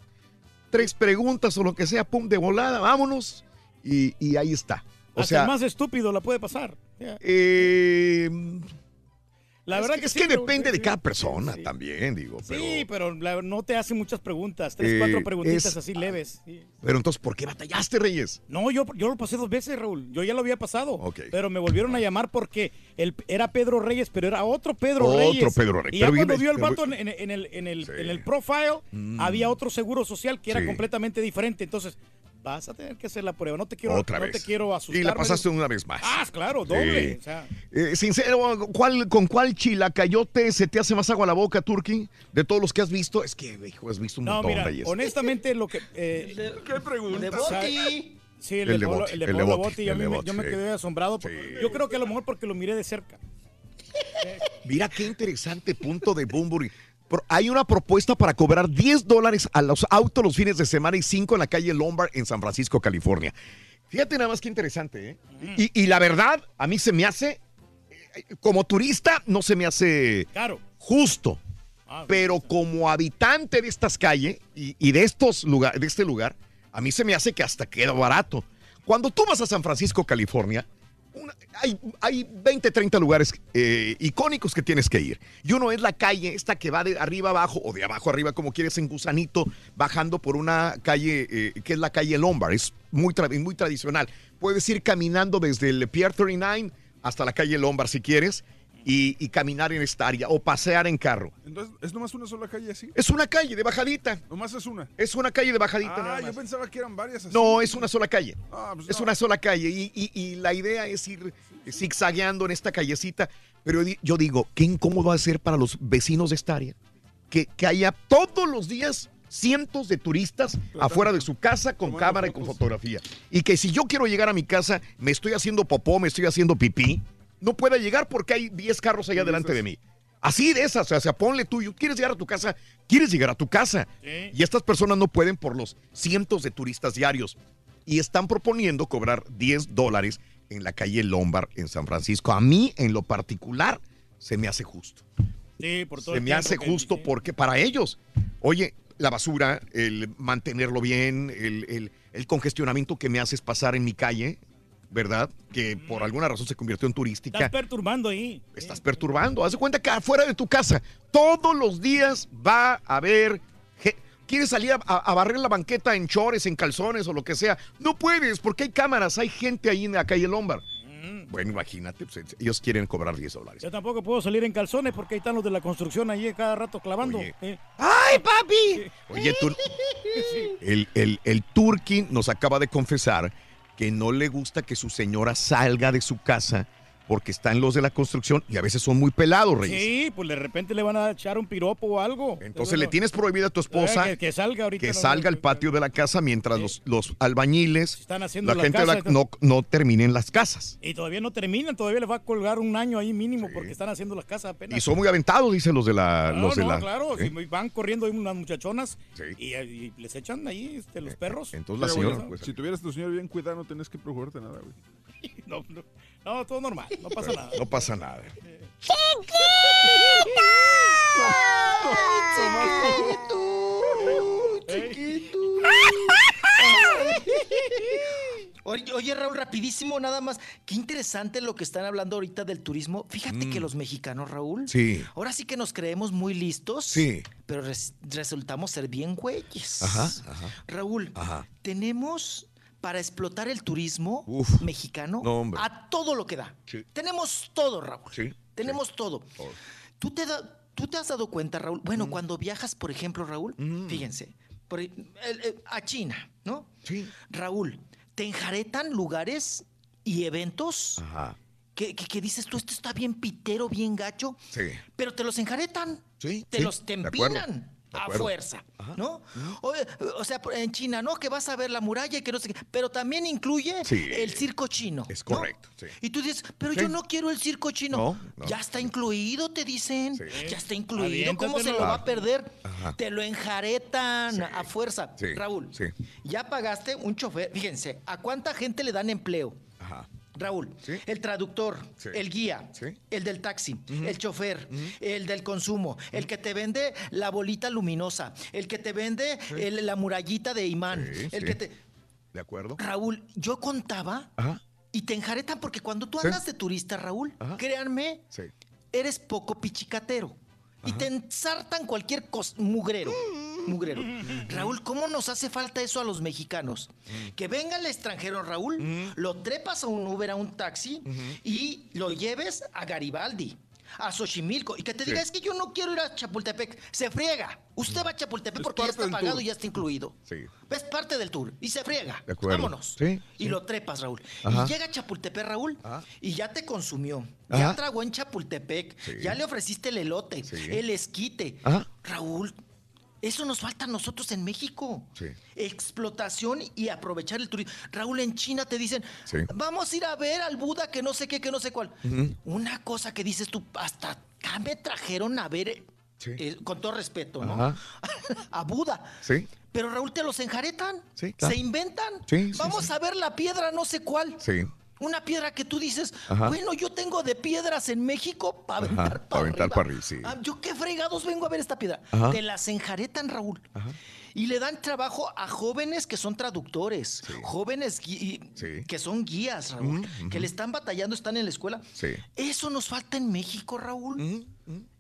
Tres preguntas o lo que sea, pum, de volada, vámonos. Y, y ahí está. O Hasta sea, el más estúpido la puede pasar. Eh, La es verdad que, que es sí, que depende de cada persona también, digo. Pero, Sí, pero la- no te hacen muchas preguntas, tres, Eh, cuatro preguntitas es- así leves. sí. pero entonces, ¿por qué batallaste, Reyes? No, yo, yo lo pasé dos veces, Raúl. Yo ya lo había pasado. Pero me volvieron a llamar porque él era Pedro Reyes, pero era otro Pedro Otro Reyes. Pedro Reyes. Y ya Pero cuando dime, dio el vato en, en- en el, en, el, en el profile, había otro seguro social que era Mm. Sí. completamente diferente. Entonces, vas a tener que hacer la prueba. No te quiero, Otra no vez. te quiero asustar. Y la pasaste una vez más. Ah, claro, doble. Sí. O sea, Eh, sincero, ¿cuál, ¿con cuál chilacayote se te hace más agua a la boca, Turki? De todos los que has visto, es que, hijo, has visto un no, montón, mira, Reyes. honestamente lo que... eh, ¿Qué pregunta? De Boti. Sí, el, El de Botti, el de el de Pablo Botti, Botti, yo, el me- de me- Botti, yo me sí. quedé asombrado. por- Yo creo que a lo mejor porque lo miré de cerca. Mira qué interesante punto de Bumburi. Hay una propuesta para cobrar 10 dólares a los autos los fines de semana y 5 en la calle Lombard en San Francisco, California. Fíjate nada más qué interesante, ¿eh? Y, y la verdad, a mí se me hace, eh, como turista, no se me hace Claro. justo. Ah, Pero como habitante de estas calles y, y de, estos lugar, de este lugar, a mí se me hace que hasta queda barato. Cuando tú vas a San Francisco, California, hay, hay 20, 30 lugares eh, icónicos que tienes que ir. Y uno es la calle, esta que va de arriba abajo o de abajo arriba, como quieres, en gusanito, bajando por una calle eh, que es la calle Lombard. Es muy, muy tradicional. Puedes ir caminando desde el Pier 39 hasta la calle Lombard si quieres y, y caminar en esta área o pasear en carro. Entonces, ¿es nomás una sola calle así? Es una calle de bajadita. Nomás es una. Es una calle de bajadita. Ah, nada yo más. pensaba que eran varias así. No, es una sola calle. Ah, pues Es no. una sola calle y, y- y la idea es ir zigzagueando en esta callecita. Pero yo digo, qué incómodo va a ser para los vecinos de esta área que, que haya todos los días cientos de turistas afuera de su casa con cámara y con fotografía. Y que si yo quiero llegar a mi casa, me estoy haciendo popó, me estoy haciendo pipí, no pueda llegar porque hay 10 carros allá delante de mí. Así de esas, o sea, ponle tuyo. ¿Quieres llegar a tu casa? ¿Quieres llegar a tu casa? Y estas personas no pueden por los cientos de turistas diarios. Y están proponiendo cobrar 10 dólares en la calle Lombard en San Francisco. A mí, en lo particular, se me hace justo. Sí, por todo Se me hace que- justo porque para ellos, oye, la basura, el mantenerlo bien, el, el- el congestionamiento que me haces pasar en mi calle, ¿verdad? Que por alguna razón se convirtió en turística. Estás perturbando ahí. estás perturbando. Haz de cuenta que afuera de tu casa, todos los días va a haber. ¿Quieres salir a, a- a barrer la banqueta en chores, en calzones o lo que sea? No puedes, porque hay cámaras, hay gente ahí en la calle Lombard. Bueno, imagínate, pues, ellos quieren cobrar 10 dólares. Yo tampoco puedo salir en calzones porque ahí están los de la construcción ahí cada rato clavando. Eh, ¡Ay, papi! Oye, tú. El, el, el turqui nos acaba de confesar que no le gusta que su señora salga de su casa porque están los de la construcción y a veces son muy pelados, Reyes. Sí, pues de repente le van a echar un piropo o algo. Entonces le tienes prohibida a tu esposa Eh, que, que salga ahorita. que no- salga al patio de la casa mientras los, los albañiles, Están haciendo la gente la- casas. no, no terminen las casas. Y todavía no terminan, todavía les va a colgar un año ahí mínimo porque están haciendo las casas apenas. Y son muy aventados, dicen los de la... No, los de no, la claro, ¿eh? si van corriendo ahí unas muchachonas y, y les echan ahí este, los perros. Entonces la señora... pues, si tuvieras a tu señor bien cuidado, no tenés que preocuparte nada, güey. No, no, no, todo normal, no pasa nada. no pasa nada. Chiquito, chiquito. Oye, oye, Raúl, rapidísimo, nada más. Qué interesante lo que están hablando ahorita del turismo. Fíjate Mm. que los mexicanos, Raúl. Sí. Ahora sí que nos creemos muy listos. Sí. Pero res- resultamos ser bien güeyes. Ajá, ajá. Raúl, Ajá. tenemos para explotar el turismo Uf. mexicano No, a todo lo que da. Sí. Tenemos todo, Raúl. Sí. Tenemos todo. ¿Tú te, da- ¿Tú te has dado cuenta, Raúl? Bueno, Mm. cuando viajas, por ejemplo, Raúl, fíjense, por e- el- el- a China, ¿no? Sí. Raúl, te enjaretan lugares y eventos Ajá. que, que- que dices tú, esto está bien pitero, bien gacho, Sí. pero te los enjaretan. Sí. Te los te empinan a fuerza, ¿no? O, o sea, en China, ¿no? Que vas a ver la muralla y que no sé qué, pero también incluye Sí. el circo chino. Es ¿no? correcto. Sí. Y tú dices, pero Sí. yo no quiero el circo chino. No, no. Ya está incluido, te dicen. Sí. Ya está incluido. ¿Cómo se lo va a perder? Ajá. Te lo enjaretan Sí. a fuerza. Sí, Raúl, sí. ya pagaste un chofer. Fíjense, ¿a cuánta gente le dan empleo? Ajá. Raúl, Sí. el traductor, Sí. el guía, Sí. el del taxi, el chofer, el del consumo, el que te vende la bolita luminosa, el que te vende el- la murallita de imán, el que te... ¿De acuerdo? Raúl, yo contaba Ajá. y te enjaretan porque cuando tú andas de turista, Raúl, Ajá. créanme, eres poco pichicatero. Y te ensartan cualquier cos mugrero. Mugrero. Raúl, ¿cómo nos hace falta eso a los mexicanos? Que venga el extranjero, Raúl, lo trepas a un Uber, a un taxi y lo lleves a Garibaldi, a Xochimilco y que te diga, Sí. es que yo no quiero ir a Chapultepec. Se friega. Usted va a Chapultepec Es porque ya está pagado tour. y ya está incluido. Sí. Es parte del tour y se friega. De acuerdo. Vámonos. Sí, Y lo trepas, Raúl. Ajá. Y llega a Chapultepec, Raúl, Ajá. y ya te consumió. Ajá. Ya tragó en Chapultepec. Ya le ofreciste el elote, el esquite. Raúl, eso nos falta a nosotros en México. Sí. Explotación y aprovechar el turismo. Raúl, en China te dicen, Sí. vamos a ir a ver al Buda que no sé qué, que no sé cuál. Una cosa que dices tú, hasta acá me trajeron a ver, eh, Sí. eh, con todo respeto, ¿no? Ajá. a Buda. Sí. Pero Raúl, te los enjaretan. Sí, claro. Se inventan. Sí, Vamos a ver la piedra no sé cuál. Sí. Una piedra que tú dices, Ajá. bueno, yo tengo de piedras en México para Ajá, aventar pa' aventar arriba. pa' arriba, sí. Ah, yo qué fregados vengo a ver esta piedra. Ajá. Te las enjaretan, Raúl. Y le dan trabajo a jóvenes que son traductores, jóvenes Sí. que son guías, Raúl, Ujú, que le están batallando, están en la escuela. Sí. Eso nos falta en México, Raúl.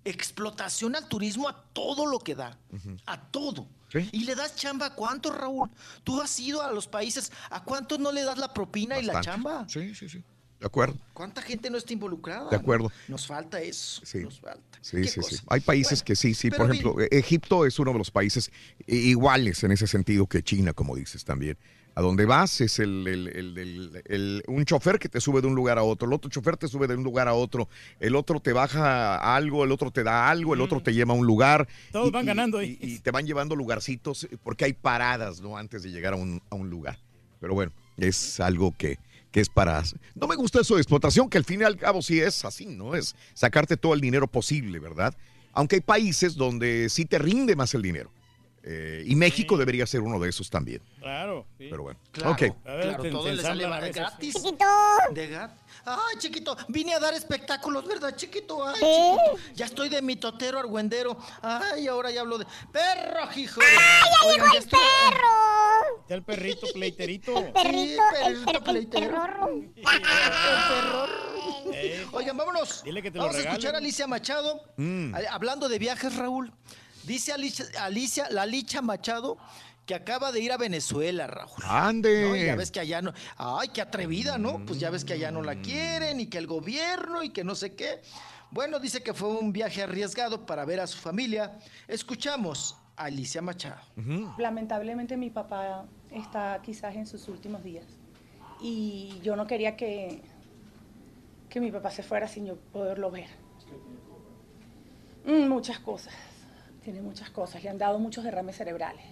Explotación al turismo a todo lo que da. A todo. Sí. Y le das chamba a cuántos, Raúl. Tú has ido a los países, ¿a cuántos no le das la propina y la chamba? Sí, sí, sí. De acuerdo. ¿Cuánta gente no está involucrada? De acuerdo. Nos falta eso. Sí. Nos falta. Sí, ¿Qué sí, sí. Hay países Bueno, que sí, sí. Por ejemplo, Egipto es uno de los países iguales en ese sentido que China, como dices también. A donde vas es el, el- el- el- un chofer que te sube de un lugar a otro, el otro chofer te sube de un lugar a otro, el otro te baja algo, el otro te da algo, el otro te lleva a un lugar. Todos y- van ganando ahí. Y, y te van llevando lugarcitos porque hay paradas, ¿no? Antes de llegar a un, a un lugar. Pero bueno, es algo que, que es para... No me gusta eso de explotación, que al fin y al cabo sí es así, ¿no? Es sacarte todo el dinero posible, ¿verdad? Aunque hay países donde sí te rinde más el dinero. Eh, y México debería ser uno de esos también. Claro. sí. Pero bueno. Claro, ok. A ver, claro, te- todo te le sale a veces. gratis. Chiquito. De gat- Ay, chiquito, vine a dar espectáculos, ¿verdad, chiquito? Ay, Sí. chiquito. Ya estoy de mitotero argüendero. Ay, ahora ya hablo de perro, hijo. ¡Ay, ya Oigan, llegó ya el estoy- perro! Está el perrito pleiterito. El perrito, el, perrito per- el pleitero. perrorro. Eh, Oigan, vámonos. Dile que te lo Vamos a regalen. escuchar a Alicia Machado. Mm. A- Hablando de viajes, Raúl. Dice Alicia, Alicia, la Licha Machado, que acaba de ir a Venezuela, Raúl. Ande. No, y ya ves que allá no. Ay, qué atrevida, ¿no? Pues ya ves que allá no la quieren y que el gobierno y que no sé qué. Bueno, dice que fue un viaje arriesgado para ver a su familia. Escuchamos a Alicia Machado. Lamentablemente mi papá está quizás en sus últimos días y yo no quería que, que mi papá se fuera sin yo poderlo ver. Mm, muchas cosas, tiene muchas cosas, le han dado muchos derrames cerebrales.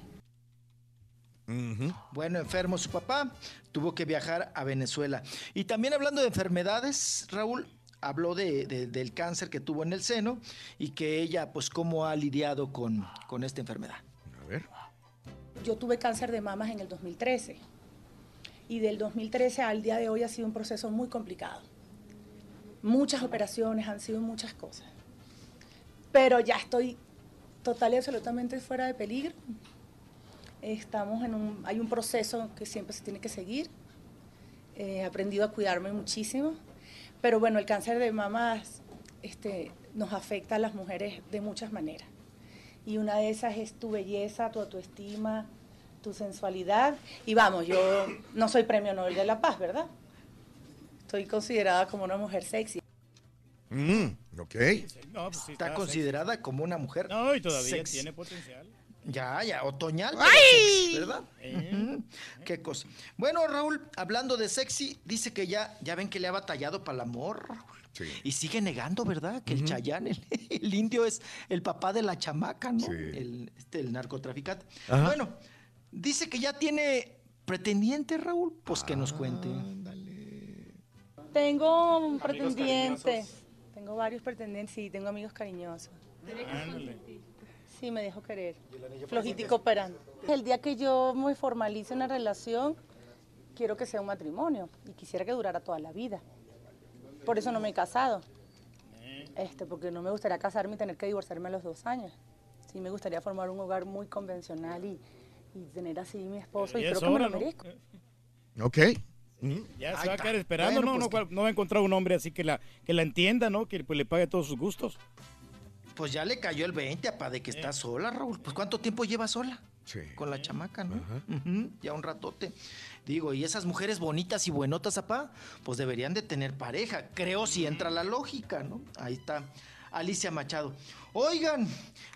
Bueno, enfermo su papá, tuvo que viajar a Venezuela. Y también hablando de enfermedades, Raúl habló de, de- del cáncer que tuvo en el seno y que ella, pues, cómo ha lidiado con, con esta enfermedad. A ver. Yo tuve cáncer de mamas en el 2013 y del 2013 al día de hoy ha sido un proceso muy complicado. Muchas operaciones, han sido muchas cosas. Pero ya estoy total y absolutamente fuera de peligro. Estamos en un, hay un proceso que siempre se tiene que seguir He aprendido a cuidarme muchísimo. Pero bueno, el cáncer de mama este, nos afecta a las mujeres de muchas maneras. Y una de esas es tu belleza, tu autoestima, tu sensualidad. Y vamos, yo no soy premio Nobel de la Paz, ¿verdad? Estoy considerada como una mujer sexy. Mm, ok. No, pues sí Está considerada como una mujer. No, y todavía sexy. tiene potencial. Ya, ya, otoñal. pero ¡Ay! sexy, ¿Verdad? Ujú. Qué cosa. Bueno, Raúl, hablando de sexy, dice que ya, ya ven que le ha batallado para el amor. Raúl. Y sigue negando, ¿verdad? Que el Chayán, el, el indio, es el papá de la chamaca, ¿no? El, este, el narcotraficante. Ajá. Bueno, dice que ya tiene pretendiente, Raúl. Pues que nos cuente. Tengo un Amigos pretendiente. cariñosos. Tengo varios pretendientes, sí, tengo amigos cariñosos. Sí, me dejo querer. Flojito y cooperando. El día que yo me formalice una relación, quiero que sea un matrimonio y quisiera que durara toda la vida. Por eso no me he casado. Este, porque no me gustaría casarme y tener que divorciarme a los dos años. Sí, me gustaría formar un hogar muy convencional y, y tener así mi esposo y Ya creo que me lo ¿no? merezco. Ok. Mm. Ya se va a está. quedar esperando, Bueno, ¿no? pues no, va a encontrar un hombre así que la, que la entienda, ¿no? Que pues, le pague todos sus gustos. Pues ya le cayó el 20, apá, de que está sola, Raúl. Pues ¿cuánto tiempo lleva sola? Sí. Con la chamaca, ¿no? Ya un ratote. Digo, y esas mujeres bonitas y buenotas, apá, pues deberían de tener pareja. Creo si entra la lógica, ¿no? Ahí está Alicia Machado. Oigan,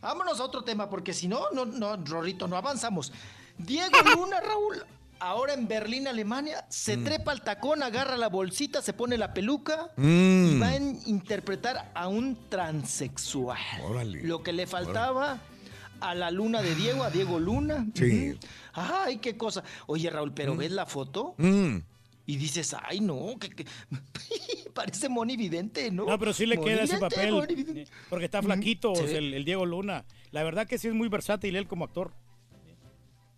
vámonos a otro tema, porque si no, no, no, Rorrito, no avanzamos. Diego Luna, Raúl, ahora en Berlín, Alemania, se trepa al tacón, agarra la bolsita, se pone la peluca y Mm. va a in- interpretar a un transexual. Órale. Lo que le faltaba a la luna de Diego, a Diego Luna. Sí. Ay, qué cosa. Oye, Raúl, pero ves la foto Mm. y dices, ay, no, que, que- parece Moni Vidente, ¿no? No, pero sí le queda ese papel. Porque está flaquito, Sí. o sea, el, el Diego Luna. La verdad que sí es muy versátil él como actor.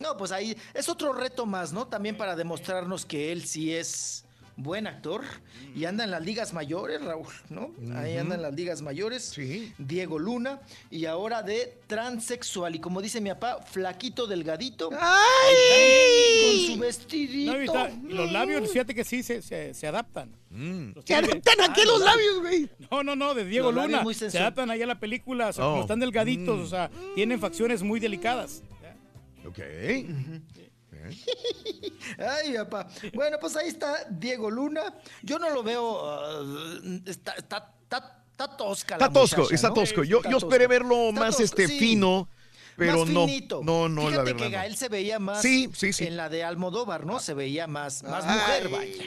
No, pues ahí es otro reto más, ¿no? También para demostrarnos que él sí es buen actor y anda en las ligas mayores, Raúl, ¿no? Ahí anda en las ligas mayores. Diego Luna y ahora de transexual y como dice mi papá, flaquito delgadito. Está, Con su vestidito. No, está- los labios, fíjate que sí se, se, se adaptan. Los ¿Se adaptan a qué Ah, los labios, güey? No, no, no, de Diego Los Luna. muy Se adaptan ahí a la película, o sea, Oh. como están delgaditos, o sea, tienen facciones muy delicadas. Ok. Ay, papá. Bueno, pues ahí está Diego Luna. Yo no lo veo. ah, está, está, está, está tosca la Está tosco, muchacha, está ¿no? tosco. Yo, yo esperé verlo más tosco, este sí. fino, pero Más no. finito. No, no, Fíjate la verdad. que no. Gael se veía más Sí, sí, sí. en la de Almodóvar, ¿no? Se veía más, más Ay. mujer, vaya.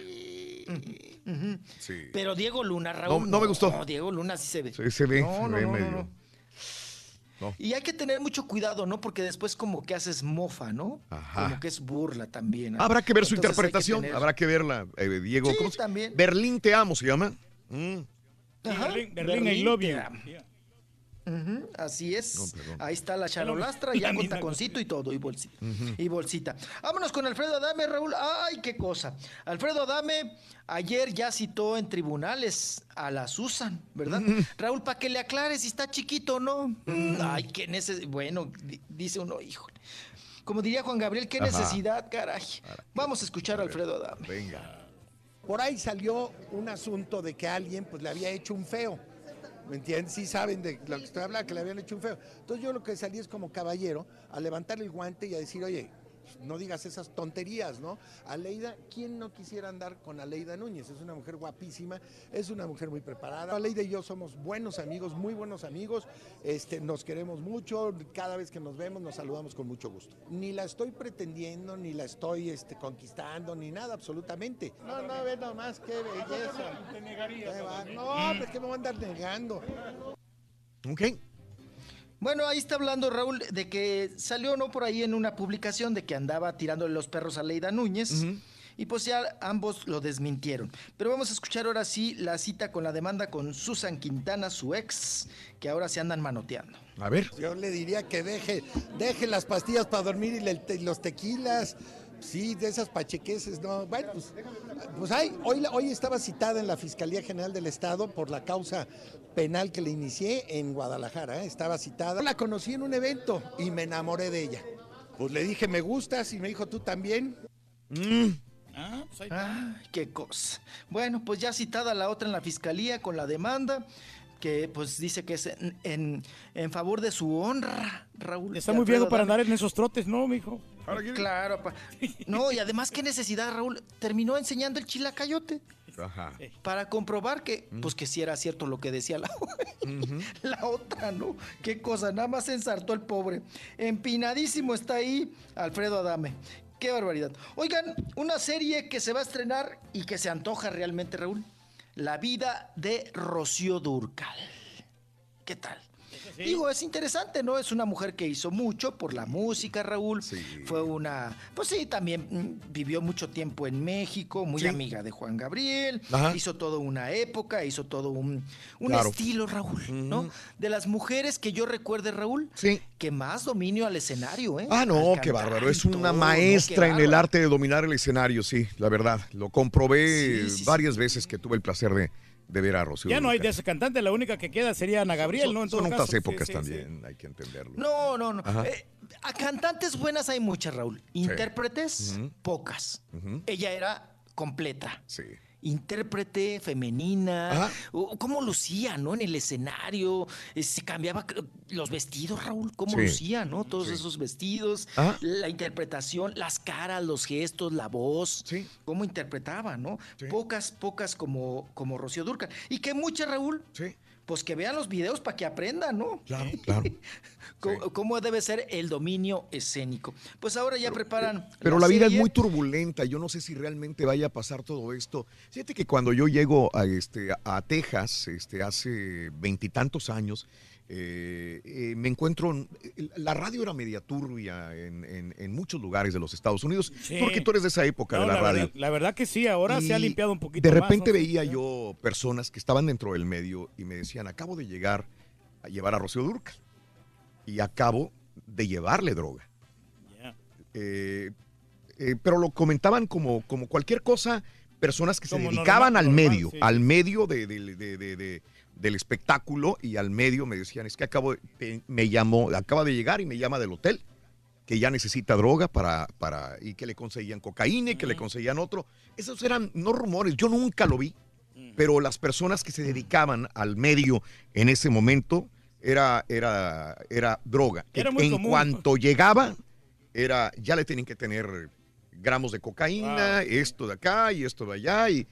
Ujú. Sí. Pero Diego Luna, Raúl. No- no me gustó. No, Diego Luna sí se ve. Sí, se ve, No, se no, ve no, no, medio. No. Y hay que tener mucho cuidado, ¿no? Porque después como que haces mofa, ¿no? Ajá. Como que es burla también. ¿no? Habrá que ver su Entonces hay que interpretación, tener- habrá que verla, eh, Diego. Sí, ¿cómo se- también. Berlín te amo, se llama. Mm. Ajá, Berlín, Berlín, I love te you. Así es. No. Ahí está la charolastra, ya la con misma taconcito y todo, y bolsita. Y bolsita. Vámonos con Alfredo Adame, Raúl. Ay, qué cosa. Alfredo Adame ayer ya citó en tribunales a la Susan, ¿verdad? Raúl, para que le aclare si está chiquito o no. Ay, qué necesidad. Bueno, di- dice uno, híjole. Como diría Juan Gabriel, qué Ajá. necesidad, caray. Vamos a escuchar a Alfredo Adame. Venga. Por ahí salió un asunto de que alguien pues le había hecho un feo. ¿Me entiendes? Sí saben de lo que estoy hablando, que le habían hecho un feo. Entonces yo lo que salí es como caballero a levantar el guante y a decir, oye, no digas esas tonterías, ¿no? Aleida, ¿quién no quisiera andar con Aleida Núñez? Es una mujer guapísima, es una mujer muy preparada. Aleida y yo somos buenos amigos, muy buenos amigos, este, nos queremos mucho, cada vez que nos vemos nos saludamos con mucho gusto. Ni la estoy pretendiendo, ni la estoy este, conquistando, ni nada absolutamente. No, no, ve nomás, qué belleza. Te negaría. No, pues que me voy a andar negando. Ok. Bueno, ahí está hablando Raúl de que salió no por ahí en una publicación de que andaba tirándole los perros a Leida Núñez. Y pues ya ambos lo desmintieron. Pero vamos a escuchar ahora sí la cita con la demanda con Susan Quintana, su ex, que ahora se andan manoteando. A ver. Yo le diría que deje, deje las pastillas para dormir y le- los tequilas. Sí, de esas pachequeses, no. Bueno, pues, pues hay, hoy, la- hoy estaba citada en la Fiscalía General del Estado por la causa penal que le inicié en Guadalajara. ¿eh? Estaba citada. La conocí en un evento y me enamoré de ella. Pues le dije, me gustas y me dijo, tú también. Mm. Ah, pues ahí está. Ay, qué cosa. Bueno, pues ya citada la otra en la fiscalía con la demanda, que pues dice que es en, en- en favor de su honra, Raúl. Está muy viejo para andar en esos trotes, ¿no, mijo? Claro, pa- no, y además qué necesidad, Raúl, terminó enseñando el chilacayote Ajá. para comprobar que, pues que sí era cierto lo que decía la, la otra, ¿no? Qué cosa, nada más se ensartó el pobre. Empinadísimo está ahí Alfredo Adame. Qué barbaridad. Oigan, una serie que se va a estrenar y que se antoja realmente, Raúl. La vida de Rocío Durcal. ¿Qué tal? Digo, es interesante, ¿no? Es una mujer que hizo mucho por la música, Raúl. Fue una, pues sí, también mm, vivió mucho tiempo en México, muy Sí. amiga de Juan Gabriel. Ajá. Hizo toda una época, hizo todo un, un Claro. estilo, Raúl, ¿no? De las mujeres que yo recuerde, Raúl, que más dominio al escenario, ¿eh? Ah, no, qué bárbaro. Es una maestra en el arte de dominar el escenario, sí, la verdad. Lo comprobé Sí, sí, sí. varias veces que tuve el placer de, de ver a Rocío. Ya no hay de ese cantante, la única que queda sería Ana Gabriel, Son- ¿no? En son otras caso. Épocas sí, también, hay que entenderlo. No, no, no. Eh, a cantantes buenas hay muchas, Raúl. Intérpretes, pocas. Ella era completa. Sí. Intérprete femenina, Ajá. cómo lucía, ¿no? En el escenario, eh, se cambiaba los vestidos, Raúl, cómo Sí. lucía, ¿no? Todos esos vestidos, Ajá. la interpretación, las caras, los gestos, la voz, cómo interpretaba, ¿no? Pocas, pocas como, como Rocío Durcal. Y que muchas, Raúl, pues que vean los videos para que aprendan, ¿no? Claro, claro. ¿Cómo, cómo debe ser el dominio escénico? Pues ahora ya preparan. Pero la vida es muy turbulenta. Yo no sé si realmente vaya a pasar todo esto. Fíjate que cuando yo llego a, este, a Texas, este, hace veintitantos años, eh, eh, me encuentro. en- La radio era media turbia en, en- en muchos lugares de los Estados Unidos. Sí. Porque tú eres de esa época No, de la, radio. Verdad, la verdad que sí, ahora se ha limpiado un poquito De más, repente ¿no? veía yo personas que estaban dentro del medio y me decían, acabo de llegar a llevar a Rocío Durcal y acabo de llevarle droga. Eh, eh, pero lo comentaban como, como cualquier cosa, personas que se dedicaban normal- al normal, medio, sí. al medio de- de- de- de- de- del espectáculo y al medio me decían, es que acabo, de- me llamó, acaba de llegar y me llama del hotel que ya necesita droga para, para y que le conseguían cocaína y que le conseguían otro. Esos eran no rumores, yo nunca lo vi, pero las personas que se dedicaban al medio en ese momento era, era, era droga. Era muy en común. cuanto llegaba, era, ya le tenían que tener gramos de cocaína, esto de acá y esto de allá, y,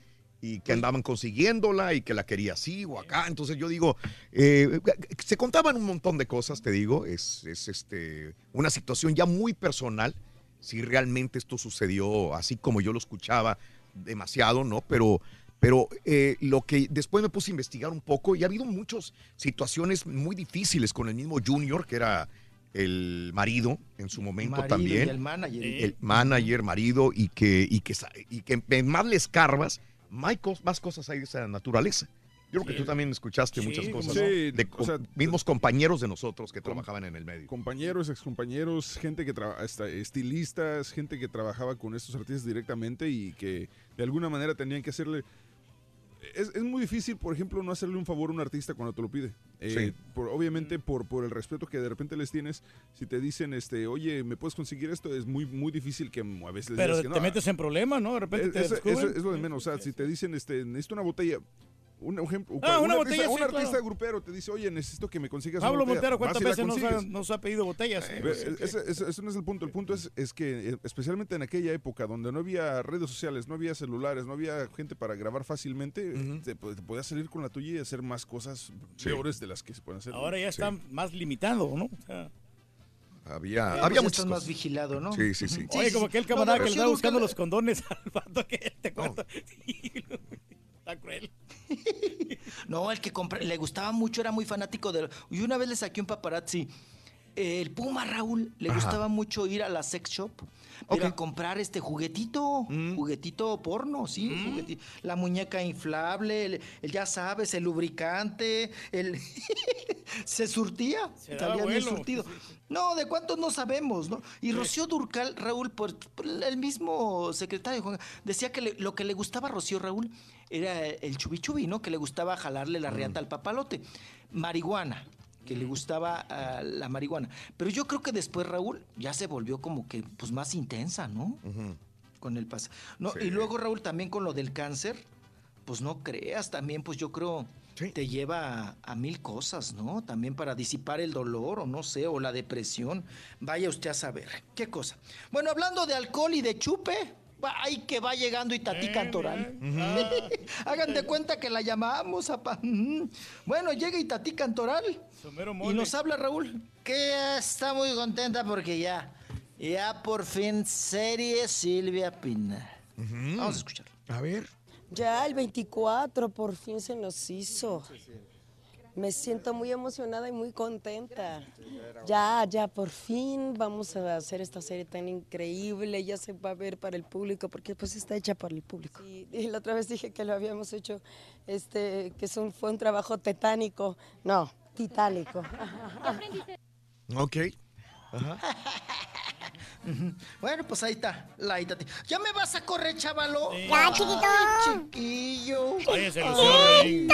y que andaban consiguiéndola y que la quería así o acá. Entonces yo digo, eh, se contaban un montón de cosas, te digo, es, es este, una situación ya muy personal, si realmente esto sucedió así como yo lo escuchaba demasiado, ¿no? Pero, pero eh, lo que después me puse a investigar un poco y ha habido muchas situaciones muy difíciles con el mismo Junior, que era el marido en su momento Marido también. y el manager. El manager, marido, y que, y que, y que en más le escarbas, cos- más cosas hay de esa naturaleza. Yo creo que tú también escuchaste Sí, muchas cosas no. de Sí, o sea, mismos compañeros de nosotros que trabajaban en el medio. Compañeros, excompañeros, gente que trabaja, estilistas, gente que trabajaba con estos artistas directamente y que de alguna manera tenían que hacerle. Es, es muy difícil, por ejemplo, no hacerle un favor a un artista cuando te lo pide. Eh, Sí. por- obviamente, por, por el respeto que de repente les tienes, si te dicen, este, oye, ¿me puedes conseguir esto? Es muy, muy difícil que a veces les Pero digas que te no. metes en problemas, ¿no? De repente Es, te es- es lo de menos. O sea, si te dicen, este, necesito una botella. Un ejemplo, Ah, un una artista, botella, un sí, artista claro. grupero te dice, oye, necesito que me consigas Pablo una botella. Montero, ¿cuántas veces nos ha, consigues. nos ha pedido botellas? Eh, ese, ese- ese no es el punto. El punto es, es que, eh, especialmente en aquella época donde no había redes sociales, no había celulares, no había gente para grabar fácilmente, te, po- te podías salir con la tuya y hacer más cosas Sí. peores de las que se pueden hacer. Ahora ya Sí. está más limitado, ¿no? O sea, Había, Eh, había pues ya muchas estás más cosas. vigilado, ¿no? Sí, sí, sí. Oye, como aquel camarada No, que le estaba buscando los condones al vato que te cuento. Está cruel. No, el que compra- le gustaba mucho, era muy fanático de... Y una vez le saqué un paparazzi. El Puma Raúl le Ajá. gustaba mucho ir a la sex shop, pero a comprar este juguetito, Mm. juguetito porno, sí, jugueti- la muñeca inflable, el, el- ya sabes, el lubricante, el se surtía, salía bien surtido. No, de cuántos no sabemos, ¿no? Y Rocío Durcal, Raúl, por, por el mismo secretario, Juan, decía que le- lo que le gustaba a Rocío Raúl era el chubichubi, ¿no? Que le gustaba jalarle la reata al papalote. Marihuana, que le gustaba la marihuana. Pero yo creo que después, Raúl, ya se volvió como que, pues, más intensa, ¿no? con el pas. No, y luego Raúl también con lo del cáncer, pues no creas, también pues yo creo te lleva a, a mil cosas, ¿no? También para disipar el dolor o no sé, o la depresión. Vaya usted a saber, qué cosa. Bueno, hablando de alcohol y de chupe, ay que va llegando Itatí Cantoral. Hagan de cuenta que la llamamos, apa. Ujú. Bueno, llega Itatí Cantoral y nos habla Raúl que está muy contenta porque ya, ya por fin serie Silvia Pina. Vamos a escuchar. A ver. Ya el 24 por fin se nos hizo. Me siento muy emocionada y muy contenta. Ya, ya, por fin vamos a hacer esta serie tan increíble. Ya se va a ver para el público, porque pues está hecha para el público. Y, y la otra vez dije que lo habíamos hecho, este, que es un- fue un trabajo tetánico. No, titánico. Ok. Ajá. Bueno, pues ahí está, la. ¿Ya me vas a correr, chavalo? Ya, chiquito. Ay, chiquillo. Se Ay, Ruin.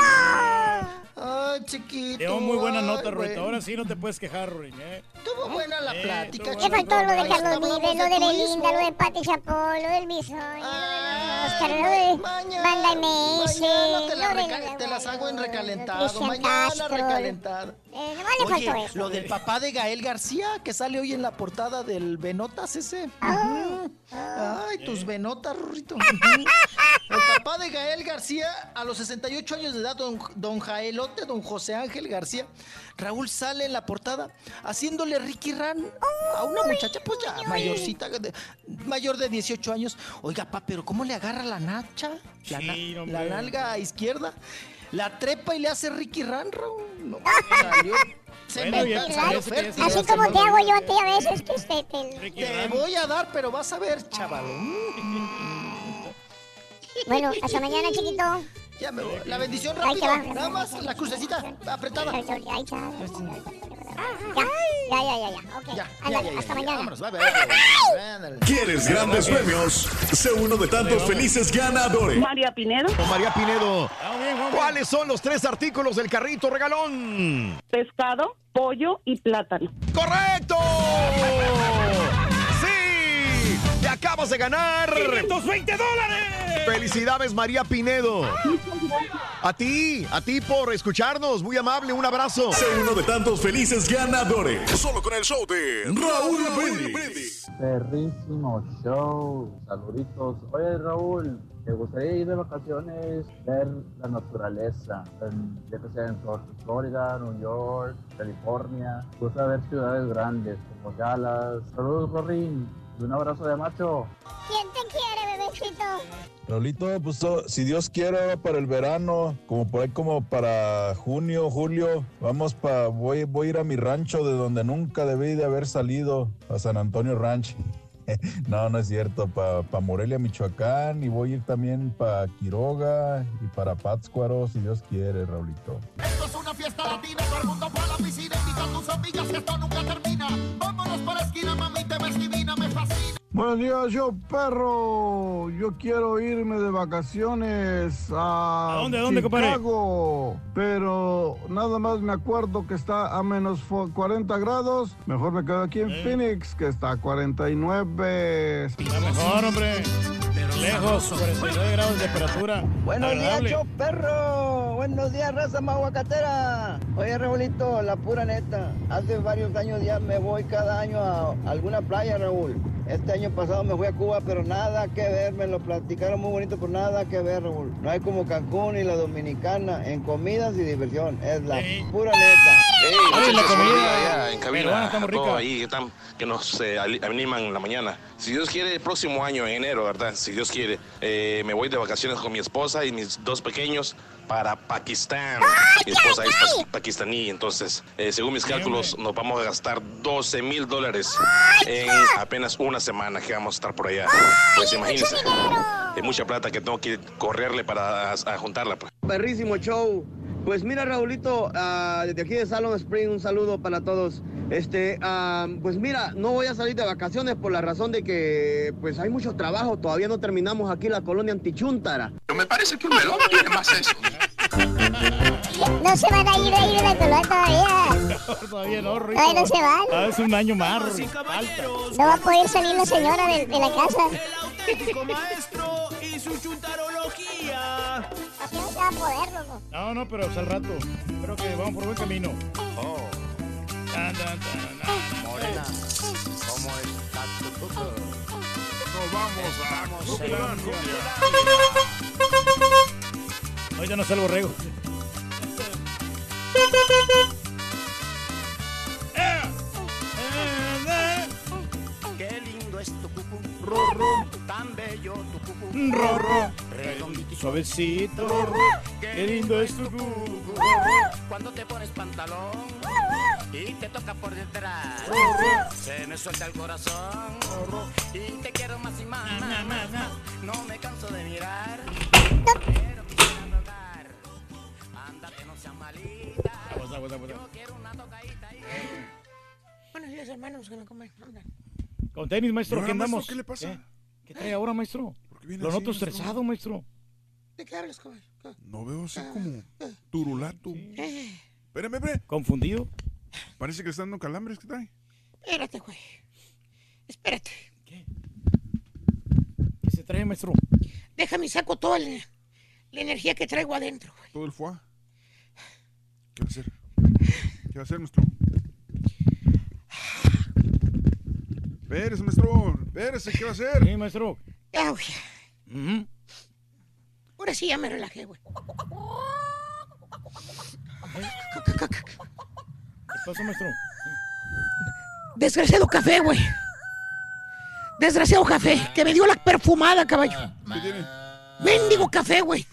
Ay, chiquito. Te dio muy buena nota, bueno. Ahora sí no te puedes quejar, Ruin, ¿eh? Estuvo buena la Eh, plática, Le faltó lo de Carlos Vives, lo de. Belinda, lo de Pati Chapoy, lo del Bisoño, lo de Oscar, lo de Banda MS, Mañana te, la lo de reca- te las hago en recalentado. Mañana Castro. recalentado. Eh, nomás le faltó Oye, eso. lo del papá de Gael García, que sale hoy en la portada del Venotas ese. Ujú. Ay, tus Venotas, Rurito. Ujú. El papá de Gael García, a los 68 años de edad, don, don Jaelote, don José Ángel García, Raúl sale en la portada haciéndole Ricky Ran a una muchacha, pues ya mayorcita, de- mayor de 18 años. Oiga, pa, pero ¿cómo le agarra la nacha? La, nalga izquierda. La trepa y le hace Ricky Ran, Raúl. No, salió. Se Bueno, se Así como te hago yo a ti a veces, que este, te- Te voy a dar, pero vas a ver, chaval. Bueno, hasta mañana, chiquito. Ya me voy. La bendición va. Nada más la crucecita apretada. Ya, ya, ya, ya, ya. Ya, ya, ándale, ya, ya, hasta mañana. Vámonos, bye, bye, bye. ¿Quieres grandes premios? Sé uno de tantos felices ganadores. María Pinedo. María Pinedo. ¿Cuáles son los tres artículos del carrito regalón? Pescado, pollo y plátano. ¡Correcto! ¡Sí! ¡Te acabas de ganar! 520 dólares! ¡Felicidades, María Pinedo! A ti, a ti por escucharnos. Muy amable, un abrazo. Sé uno de tantos felices ganadores. Solo con el show de Raúl Brindis. Perrísimo show. Saluditos. Oye, Raúl, ¿te gustaría ir de vacaciones, ver la naturaleza? En, ya que sea en Flor- Florida, New York, California. Gusta ver ciudades grandes como Dallas. Saludos, Rorín. Y un abrazo de macho. ¿Quién te quiere, bebecito? Raulito, pues to- si Dios quiere para el verano, como por ahí como para junio, julio, vamos para, voy, voy a ir a mi rancho de donde nunca debí de haber salido, a San Antonio Ranch. No, no es cierto, para Morelia, Michoacán, y voy a ir también para Quiroga y para Pátzcuaro, si Dios quiere, Raulito. Esto es una fiesta latina, todo el mundo fue a la piscina, invita a tus amigas esto nunca termina. Vámonos para la esquina, mami, te ves divina, me. Buenos días, yo perro. Yo quiero irme de vacaciones a, ¿A dónde, a dónde, compadre? Pero nada más me acuerdo que está a menos fo- 40 grados. Mejor me quedo aquí en Phoenix, que está a 49. Está mejor, hombre. Lejos, 49 grados de temperatura. Buenos Agradable. días, show perro. Buenos días, raza mahuacatera. Oye, Raulito, la pura neta. Hace varios años ya me voy cada año a alguna playa, Raúl. Este año pasado me fui a Cuba, pero nada que ver. Me lo platicaron muy bonito, pero nada que ver, Raúl. No hay como Cancún y la Dominicana en comidas y diversión. Es la pura neta. Hey, Ay, la comida. en Peruana, cabina, está muy a todos rica. ahí que, están, que nos eh, animan en la mañana. Si Dios quiere, el próximo año, en enero, ¿verdad? Si Dios quiere, eh, me voy de vacaciones con mi esposa y mis dos pequeños para Pakistán. Mi esposa es pakistaní, entonces, eh, según mis cálculos, nos vamos a gastar 12 mil dólares en apenas una semana que vamos a estar por allá. Pues imagínense, es mucha plata que tengo que correrle para a- a juntarla. Pues. Perrísimo show. Pues mira, Raulito, ah, desde aquí de Salon Spring, un saludo para todos. Este, ah, pues mira, no voy a salir de vacaciones por la razón de que pues hay mucho trabajo. Todavía no terminamos aquí la colonia Antichuntara. Me parece que un melón tiene más eso. No se van a ir de ahí de la colonia todavía. Todavía no, Rico. Ay, no se van. Ah, es un año más. No va a poder salir la señora de, de la casa. auténtico maestro y su chuntarología. Así no se va a poder, loco. No, no, pero al rato. Creo que vamos por buen camino. Oh. Tan. Morena, ¿cómo está tu cuco? Nos vamos a Cuculandia. Ahorita no está el borrego. Es tu cucu. Rorro. Tan bello tu cucu. Rorro. Redondito. Suavecito. Qué lindo es tu cucu. Cuando te pones pantalón y te toca por detrás, se me suelta el corazón y te quiero más y más. No me canso de mirar. Quiero que. Ándate, no seas malita. Yo quiero una tocadita ahí. Buenos días, hermanos, que no comen. Con tenis, maestro, ¿Y ¿qué andamos? maestro, qué le pasa? ¿Qué, ¿Qué trae ahora, maestro? viene Lo así, noto maestro? estresado, maestro. ¿De qué hablas, caballo? ¿Qué? No veo así como turulato. Eh, Espérame, espérame. ¿Confundido? Parece que le está dando calambres. ¿Qué trae? espérate, güey. Espérate. ¿Qué se trae, maestro? Déjame saco toda la, la energía que traigo adentro, güey. Todo el foie. ¿Qué va a hacer? ¿Qué va a hacer, maestro? Espérese, maestro. Espérese, ¿qué va a hacer? Sí, maestro. Ya, güey. Ujú. Ahora sí ya me relajé, güey. ¿Qué pasa, maestro? Desgraciado café, güey. Desgraciado café, que me dio la perfumada, caballo. ¿Qué tiene? Mendigo café, güey.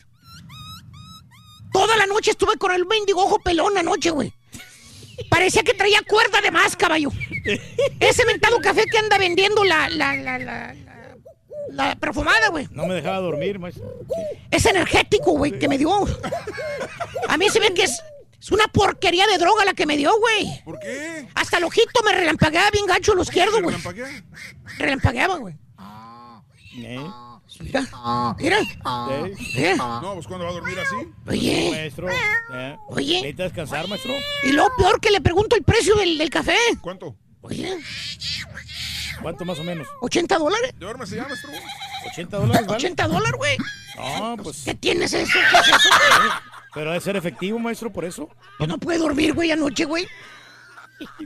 Toda la noche estuve con el mendigo ojo pelón anoche, güey. Parecía que traía cuerda de más, caballo. Ese mentado café que anda vendiendo la, la, la, la, la, la perfumada, güey. No me dejaba dormir, maestro. Es energético, güey, que me dio. A mí se ve que es, es una porquería de droga la que me dio, güey. ¿Por qué? Hasta el ojito me relampagueaba bien gacho lo izquierdo, güey. ¿Relampaguea? Relampagueaba, güey. ¿Eh? Mira, mira. ¿Eh? No, pues ¿cuándo va a dormir así? Oye, Maestro. ¿eh? Oye. ¿Necesita descansar, maestro? y lo peor que le pregunto el precio del, del café. ¿Cuánto? Oye, ¿Cuánto más o menos? ¿80 dólares? Duérmese ya, maestro. ¿80 dólares, vale? 80 dólares, güey. No, pues... ¿Qué tienes eso? ¿Qué es eso, güey? Pero debe ser efectivo, maestro, por eso. Yo no puedo dormir, güey, anoche, güey.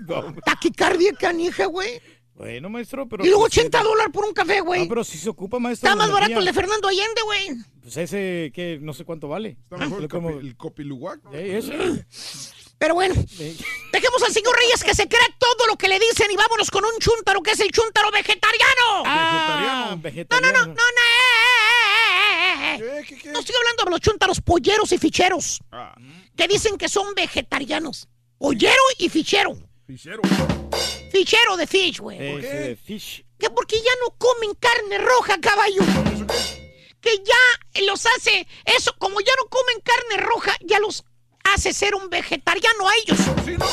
No, Taquicardia canija, güey. Bueno, maestro, pero... Y luego pues, 80 dólares por un café, güey. No, pero si se ocupa, maestro. Está más barato el de. Fernando Allende, güey. Pues ese, que no sé cuánto vale. Está mejor el, Como- el copiluguac. Eh, ese. Pero bueno, Eh, dejemos al señor Reyes que se crea todo lo que le dicen y vámonos con un chúntaro que es el chúntaro vegetariano. Ah, No, vegetariano. no, no, no, no. eh, eh, eh, eh. ¿Qué, qué, qué? No estoy hablando de los chúntaros polleros y ficheros Ah, que dicen que son vegetarianos. Pollero y fichero. fichero. Fichero de fish, güey. De fish. Que porque ya no comen carne roja, caballo. ¿Eso qué? Que ya los hace eso, como ya no comen carne roja, ya los hace ser un vegetariano a ellos. ¿Sí, no?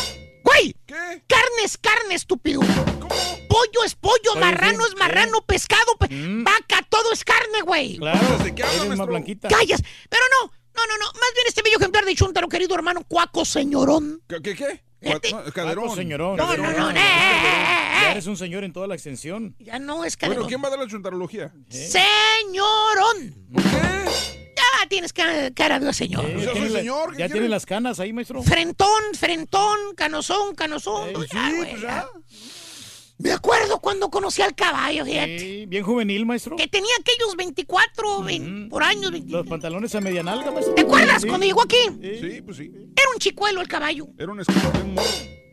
Güey, ¿Qué? carne es carne, estúpido. ¿Cómo? Pollo es pollo, Oye, marrano sí, es marrano, pescado, pe- Mm. vaca, todo es carne, güey. Claro, ¿De qué habla, eres más maestro? blanquita. Callas. Pero no, no, no, no. Más bien este bello ejemplar de Chuntaro, querido hermano, cuaco señorón. ¿Qué, qué? qué? Este- No, caderón. Paco, señorón. No, no, no, no. Ya eres un señor en toda la extensión. Ya no es Bueno, caderón. ¿quién va a dar la chuntarología? Señorón. ¿Por qué? Ya tienes cara, cara de señor. Eh, Pues yo tiene señor, ¿qué Ya tiene las canas ahí, maestro. Frentón, frentón, canosón, canosón. Eh, Pues Sí, ya, güey, pues ya. ya. Me acuerdo cuando conocí al caballo, fíjate. Sí, bien juvenil, maestro. Que tenía aquellos 24 vein- por años. 20. Los pantalones a media nalga, maestro. ¿Te acuerdas Sí. cuando llegó aquí? Sí, pues sí. Era un chicuelo el caballo. Era un escudo, un morro.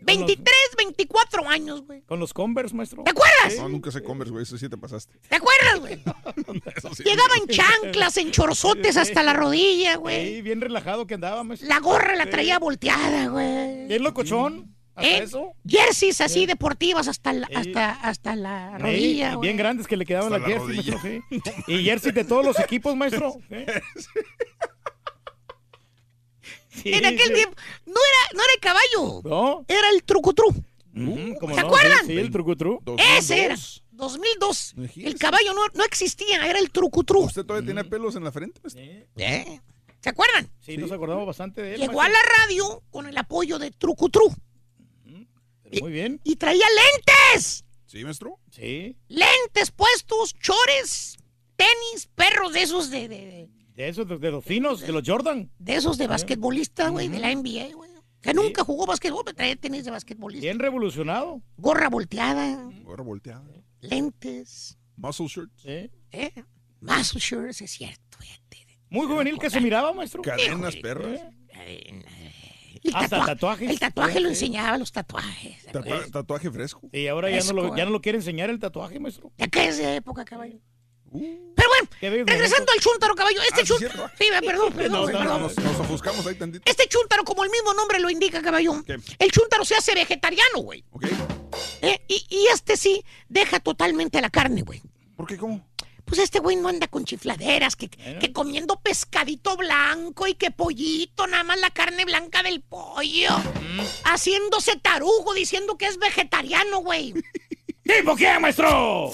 23, 24 años, güey. Con los Converse, maestro. ¿Te acuerdas? No, nunca se Converse, güey. Eso sí te pasaste. ¿Te acuerdas, güey? Sí. Llegaba en chanclas, en chorzotes hasta la rodilla, güey. Sí, bien relajado que andaba, maestro. La gorra la traía volteada, güey. Bien locochón. ¿Hasta ¿Eh? eso? Jerseys así deportivas hasta la, Eh. hasta, hasta la Sí, rodilla, güey. bien grandes que le quedaban Hasta las la jerseys, maestro, sí. Y jerseys de todos los equipos, maestro. Sí, En aquel sí. tiempo no era, no era el caballo, ¿No? era el trucutru. ¿cómo ¿Se no? acuerdan? Sí, sí, el trucutru. 2002. Ese era. 2002. Imagínese. El caballo no, no existía, era el trucutru. ¿Usted todavía tiene pelos en la frente? ¿Eh? ¿Se acuerdan? Sí, nos acordamos bastante de él. Llegó a la radio con el apoyo de trucutru Pero Muy bien. y traía lentes. Sí, maestro. Sí. Lentes puestos, chores, tenis, perros de esos de, de, de- De esos, de, de los finos, de los Jordan. de esos de basquetbolista, güey, de la NBA, güey. Que nunca jugó basquetbol, pero traía tenis de basquetbolista. Bien revolucionado. Gorra volteada, Ahora volteada. lentes, Muscle shirts. ¿Eh? ¿eh? Muscle shirts, es cierto. Muy juvenil que se miraba, maestro. Cadenas, perras. El Hasta tatua- tatuajes. El tatuaje lo enseñaba, los tatuajes. Tatua- tatuaje fresco. Y ahora ya no, lo, ya eh. no lo quiere enseñar el tatuaje, maestro. ¿De qué es de época, caballo? Uh. Pero bueno, regresando al chúntaro, caballo. Este Ah, cierto. Sí, perdón, perdón, No, no, nos, nos ofuscamos ahí tantito. Este chúntaro, como el mismo nombre lo indica, caballo. ¿Qué? El chúntaro se hace vegetariano, güey. ¿Ok? ¿Eh? Y, y este sí deja totalmente la carne, güey. ¿Por qué? ¿Cómo? Pues este güey no anda con chifladeras, que, que comiendo pescadito blanco y que pollito, nada más la carne blanca del pollo. Haciéndose tarugo, diciendo que es vegetariano, güey. ¿Tipo qué, maestro?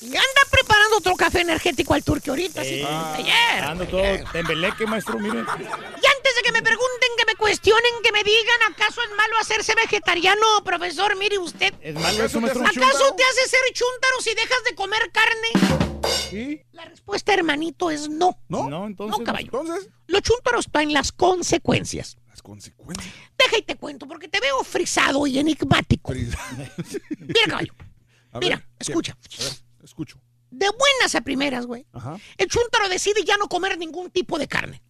Y anda preparando otro café energético al turque ahorita, sí. Sí. Ayer. Ando todo tembeleque, maestro, mire. Y antes de que me pregunten, que me cuestionen, que me digan, ¿acaso es malo hacerse vegetariano, profesor? Mire usted. ¿Es malo eso, maestro? ¿Acaso te hace ser chúntaro si dejas de comer carne? ¿Sí? La respuesta, hermanito, es no. ¿No? No, entonces. No, caballo. Entonces, Lo chúntaro está en las consecuencias. las consecuencias. Deja y te cuento, porque te veo frisado y enigmático. Mira, caballo. A Mira, escucha. A ver, escucho. De buenas a primeras, güey. Ajá. El chúntaro decide ya no comer ningún tipo de carne.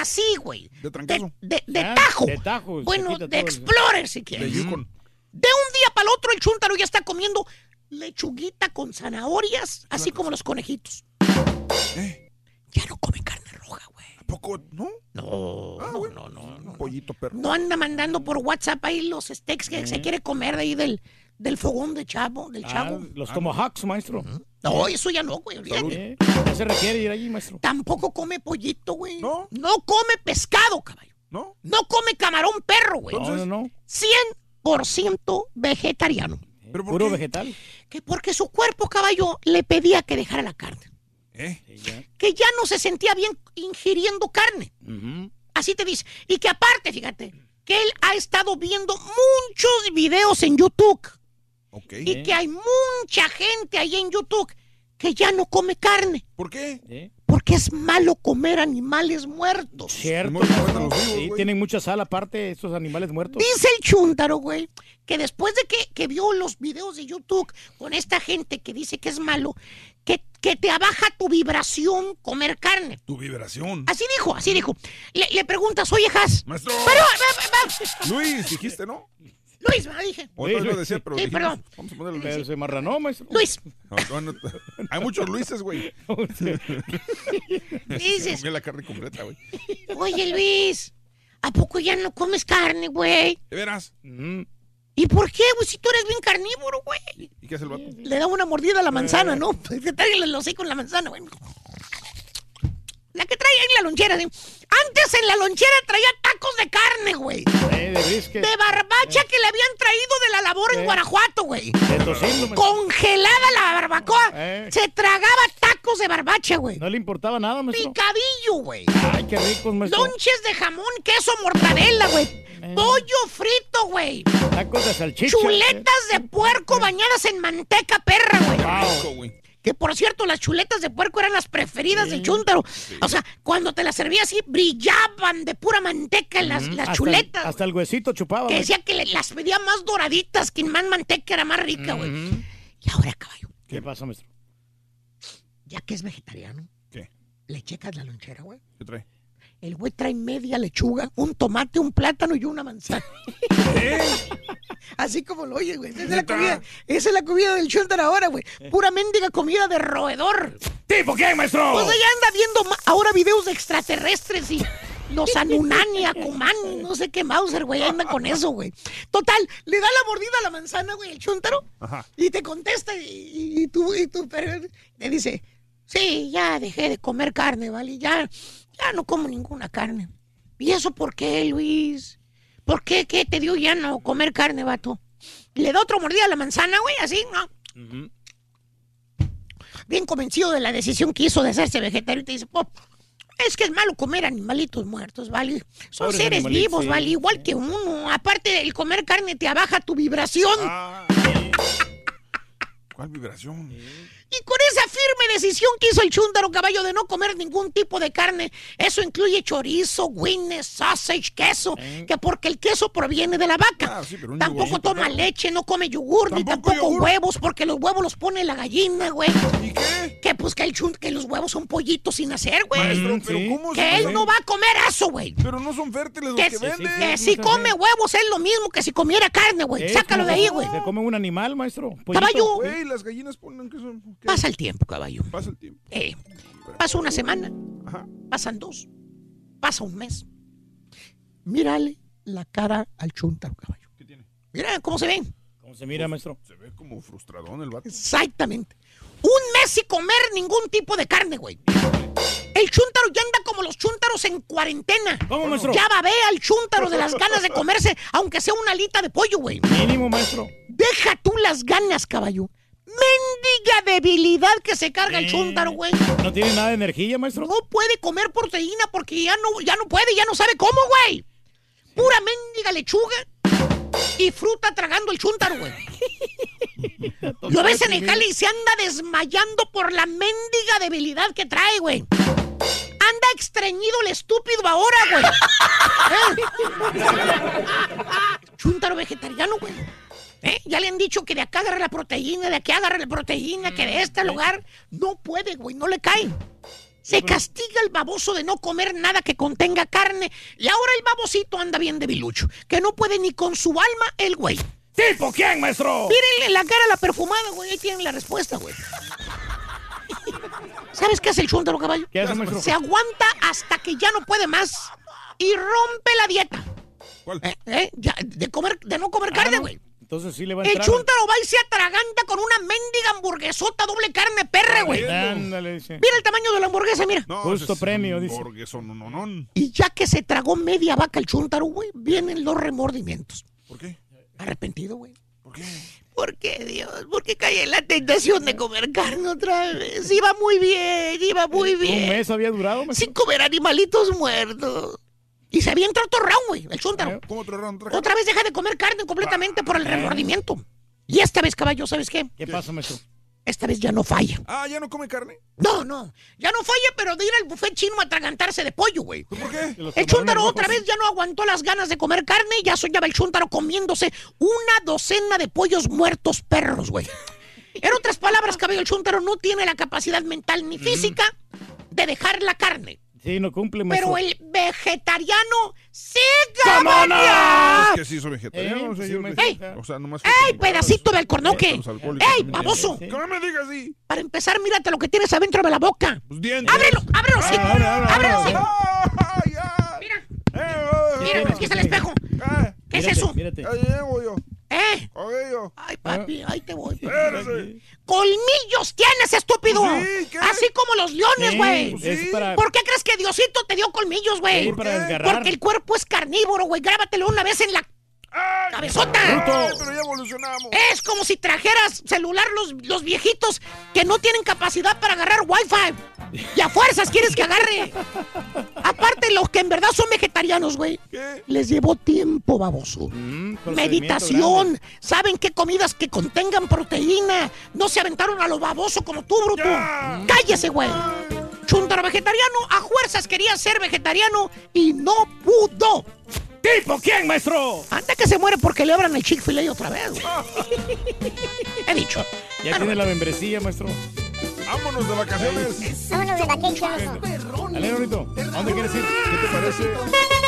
Así güey. De trancazo. De, de Ah, tajo. de tajo, Bueno, de el- explorer, si De quieres. Yukon. De un día para el otro, el chúntaro ya está comiendo lechuguita con zanahorias, así como los conejitos. ¿Eh? Ya no come carne roja, güey. ¿A poco? ¿No? No, Ah, no, bueno. no, no, no. Un pollito perro. No anda mandando por WhatsApp ahí los steaks que se quiere comer de ahí del, del fogón de chavo, del Ah, chavo. los tomahawks, maestro. No, eso ya no, güey. olvídate. Se requiere ir allí, maestro. Tampoco come pollito, güey. No. No come pescado, caballo. ¿No? No come camarón perro, güey. No, no, no. 100% vegetariano. ¿Pero por Puro qué? vegetal. Que porque su cuerpo, caballo, le pedía que dejara la carne. ¿Eh? Que ya no se sentía bien ingiriendo carne. Ujú. Así te dice. Y que aparte, fíjate, que él ha estado viendo muchos videos en YouTube. Y que hay mucha gente ahí en YouTube que ya no come carne. ¿Por qué? ¿Eh? Porque es malo comer animales muertos. Cierto. Sí, tienen mucha sal aparte estos animales muertos. Dice el chúntaro, güey, que después de que, que vio los videos de YouTube con esta gente que dice que es malo, que, que te abaja tu vibración comer carne. Tu vibración. Así dijo, así dijo. Le, le preguntas, oye, Has. Maestro. Pero, va, va, va. Luis, dijiste, ¿no? Luis, me dije. Luis, lo decía, pero Sí, dijimos, perdón. Vamos a ponerle Pero Luis. se marranó, maestro. Luis, No, no, no. Hay muchos Luises, güey. dices, Comí la carne completa, güey. oye, Luis, ¿a poco ya no comes carne, güey? ¿De veras? Ujú. ¿Y por qué, güey? Si tú eres bien carnívoro, güey. ¿Y qué hace el vato? Le da una mordida a la manzana, ¿no? Que traigan el hocico en la manzana, güey. La que trae ahí en la lonchera, ¿sí? Antes en la lonchera traía tacos de carne, güey. Eh, de. De barbacha que le habían traído de la labor en Eh. Guanajuato, güey. Congelada la barbacoa. Eh. Se tragaba tacos de barbacha, güey. No le importaba nada, maestro. Picadillo, güey. Ay, qué ricos, maestro. Lonches de jamón, queso, mortadela, güey. Pollo frito, güey. Tacos de salchicha. Chuletas de puerco bañadas en manteca perra, güey. Rico, güey. Que por cierto, las chuletas de puerco eran las preferidas del chúntaro. O sea, cuando te las servía así, brillaban de pura manteca las, las Hasta el- chuletas. hasta el huesito chupaba. que decía que le- las pedía más doraditas, que más manteca era más rica, güey. Y ahora, caballo, ¿Qué pasa, maestro? ya que es vegetariano, ¿Qué? le checas la lonchera, güey. ¿Qué trae? El güey trae media lechuga, un tomate, un plátano y una manzana. Así como lo oyes, güey. Esa es la comida, esa es la comida del chúntaro ahora, güey. Pura mendiga comida de roedor. ¿Tipo qué, maestro? Pues ella anda viendo ahora videos de extraterrestres y los Anunani, Akumani, no sé qué Mauser, güey, anda con eso, güey. Total, le da la mordida a la manzana, güey, el chúntaro, Ajá. y te contesta y, y tú, y tú, pero le dice, sí, ya dejé de comer carne, ¿vale? Ya, ya no como ninguna carne. ¿Y eso por qué, Luis? ¿Por qué? ¿Qué te dio ya no comer carne, vato? Le da otro mordida a la manzana, güey, así, ¿no? Bien convencido de la decisión que hizo de hacerse vegetariano, y te dice, "Po, es que es malo comer animalitos muertos, ¿vale? Son Pobres seres vivos, sí, ¿vale? Igual sí. que uno. Aparte, el comer carne te abaja tu vibración. Ah, ¿Cuál vibración? Y con esa firme decisión que hizo el chúndaro caballo de no comer ningún tipo de carne, eso incluye chorizo, wines, sausage, queso, que porque el queso proviene de la vaca. Ah, sí, pero un tampoco yogurcito, toma ¿no? leche, no come yogur, ni ¿Tampoco tampoco yogur? huevos, porque los huevos los pone la gallina, güey. ¿Y qué? Que pues que el chun, que los huevos son pollitos sin hacer, güey. Maestro, pero ¿cómo se Que él no va a comer eso, güey. Pero no son fértiles los Que, que si- venden. que si come huevos es lo mismo que si comiera carne, güey. Es Sácalo de ahí, güey. Se come un animal, maestro. Pollito. Caballo. Güey, las gallinas ponen que Pasa el tiempo, caballo. Pasa el tiempo. Eh, pasa una semana, Ajá. pasan dos, pasa un mes. Mírale la cara al chuntaro, caballo. ¿Qué tiene? Mira cómo se ve. ¿Cómo se mira, maestro? Se ve como frustradón el vato. Exactamente. Un mes sin comer ningún tipo de carne, güey. El chúntaro ya anda como los chúntaros en cuarentena. ¿Cómo, maestro? Ya babea el chúntaro de las ganas de comerse, aunque sea una alita de pollo, güey. Mínimo, maestro. Deja tú las ganas, caballo. Mendiga debilidad que se carga el chúntaro, güey. ¿No tiene nada de energía, maestro? No puede comer proteína porque ya no, ya no puede, ya no sabe cómo, güey. Pura mendiga lechuga y fruta tragando el chúntaro, güey. Lo ves en el jale y se anda desmayando por la mendiga debilidad que trae, güey. Anda extrañido el estúpido ahora, güey. ¿Eh? Chúntaro vegetariano, güey. ¿Eh? Ya le han dicho que de acá agarra la proteína, de aquí agarra la proteína, que de este lugar no puede, güey, no le cae. Se castiga el baboso de no comer nada que contenga carne. Y ahora el babosito anda bien debilucho, que no puede ni con su alma el güey. ¿Tipo quién, maestro? Mírenle la cara a la perfumada, güey. Ahí tienen la respuesta, güey. ¿Sabes qué hace el chúntaro, caballo? ¿Qué hace, maestro? Se aguanta hasta que ya no puede más y rompe la dieta. ¿Cuál? Eh, eh, ya, de, comer, de no comer carne, güey. Entonces sí le va a El entrar. chúntaro va y se atraganta con una mendiga hamburguesota doble carne perre, güey. Ándale, dice. Mira el tamaño de la hamburguesa, mira. No, Justo premio, un dice. hamburguesón, no, no, no. Y ya que se tragó media vaca el chúntaro, güey, vienen los remordimientos. ¿Por qué? Arrepentido, güey. ¿Por qué? ¿Por qué, Dios? ¿Por qué caí en la tentación de comer carne otra vez? Iba muy bien, iba muy ¿Un bien. mes había durado, maestro? Sin comer animalitos muertos. Y se había entrado otro round, güey, el chúntaro. ¿Cómo otro round? Otra vez deja de comer carne completamente por el remordimiento. Y esta vez, caballo, ¿sabes qué? ¿Qué pasa, maestro? Esta vez ya no falla. Ah, ¿ya no come carne? No, no. Ya no falla, pero de ir al buffet chino a atragantarse de pollo, güey. ¿Por qué? El chúntaro otra vez ya no aguantó las ganas de comer carne y ya soñaba el chúntaro comiéndose una docena de pollos muertos perros, güey. En otras palabras, cabello, el chúntaro no tiene la capacidad mental ni física de dejar la carne. Sí, no cumple, maestro. Pero el vegetariano sí, cabrón. Es que sí soy vegetariano, Eh, sí, señor. maestro. ¡Ey! O sea, nomás... ¡Ey, pedacito de alcornoque! ¡Ey, baboso! tienen. ¿Cómo me digas así? Para empezar, mírate lo que tienes adentro de la boca. Pues dientes. ¡Ábrelo! ¡Ábrelo, sí! Abre, abre, ¡Ábrelo, sí! ¡Ay, Ah! Mira, ¡Eh, mira, tienes? aquí está ¿Qué el espejo. eh! ¿Qué es Mírate, eso? Mírate. ¡Ya llego yo! ¿Eh? Ay, papi, ahí te voy. ¡Espérese! ¡Colmillos tienes, estúpido! Pues sí, ¿qué? Así como los leones, güey. es para- ¿Por qué crees que Diosito te dio colmillos, güey? Sí. Porque el cuerpo es carnívoro, güey. Grábatelo una vez en la ¡Ay! cabezota. ¡Ay, pero ya evolucionamos! Es como si trajeras celular los, los viejitos que no tienen capacidad para agarrar wifi. Y a fuerzas quieres que agarre. Aparte, los que en verdad son vegetarianos, güey. Les llevó tiempo, baboso. Mm, Meditación. grande. Saben qué comidas que contengan proteína. No se aventaron a lo baboso como tú, bruto. Ya. Cállese, güey. Chuntaro vegetariano, a fuerzas quería ser vegetariano y no pudo. ¿Tipo quién, maestro? Anda que se muere porque le abran el Chick-fil-A otra vez, güey. He dicho. Ya tiene la membresía, maestro. ¡Vámonos de vacaciones! Vámonos de vacation, loco. Dale, Rorito. ¿A dónde quieres ir? ¿Qué te parece?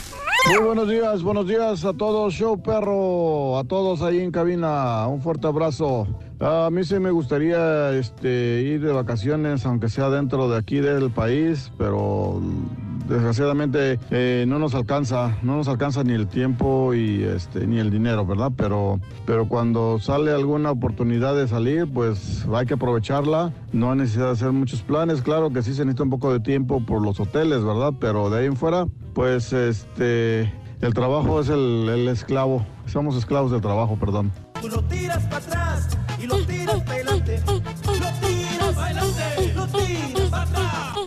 Muy buenos días, buenos días a todos, show perro, a todos ahí en cabina, un fuerte abrazo. A mí sí me gustaría este, ir de vacaciones, aunque sea dentro de aquí del país, pero desgraciadamente eh, no nos alcanza, no nos alcanza ni el tiempo y este, ni el dinero, ¿verdad? Pero, pero cuando sale alguna oportunidad de salir, pues hay que aprovecharla. No hay necesidad de hacer muchos planes. Claro que sí se necesita un poco de tiempo por los hoteles, ¿verdad? Pero de ahí en fuera, pues este, el trabajo es el, esclavo. Somos esclavos del trabajo, perdón. Tú lo tiras para atrás y lo tiras para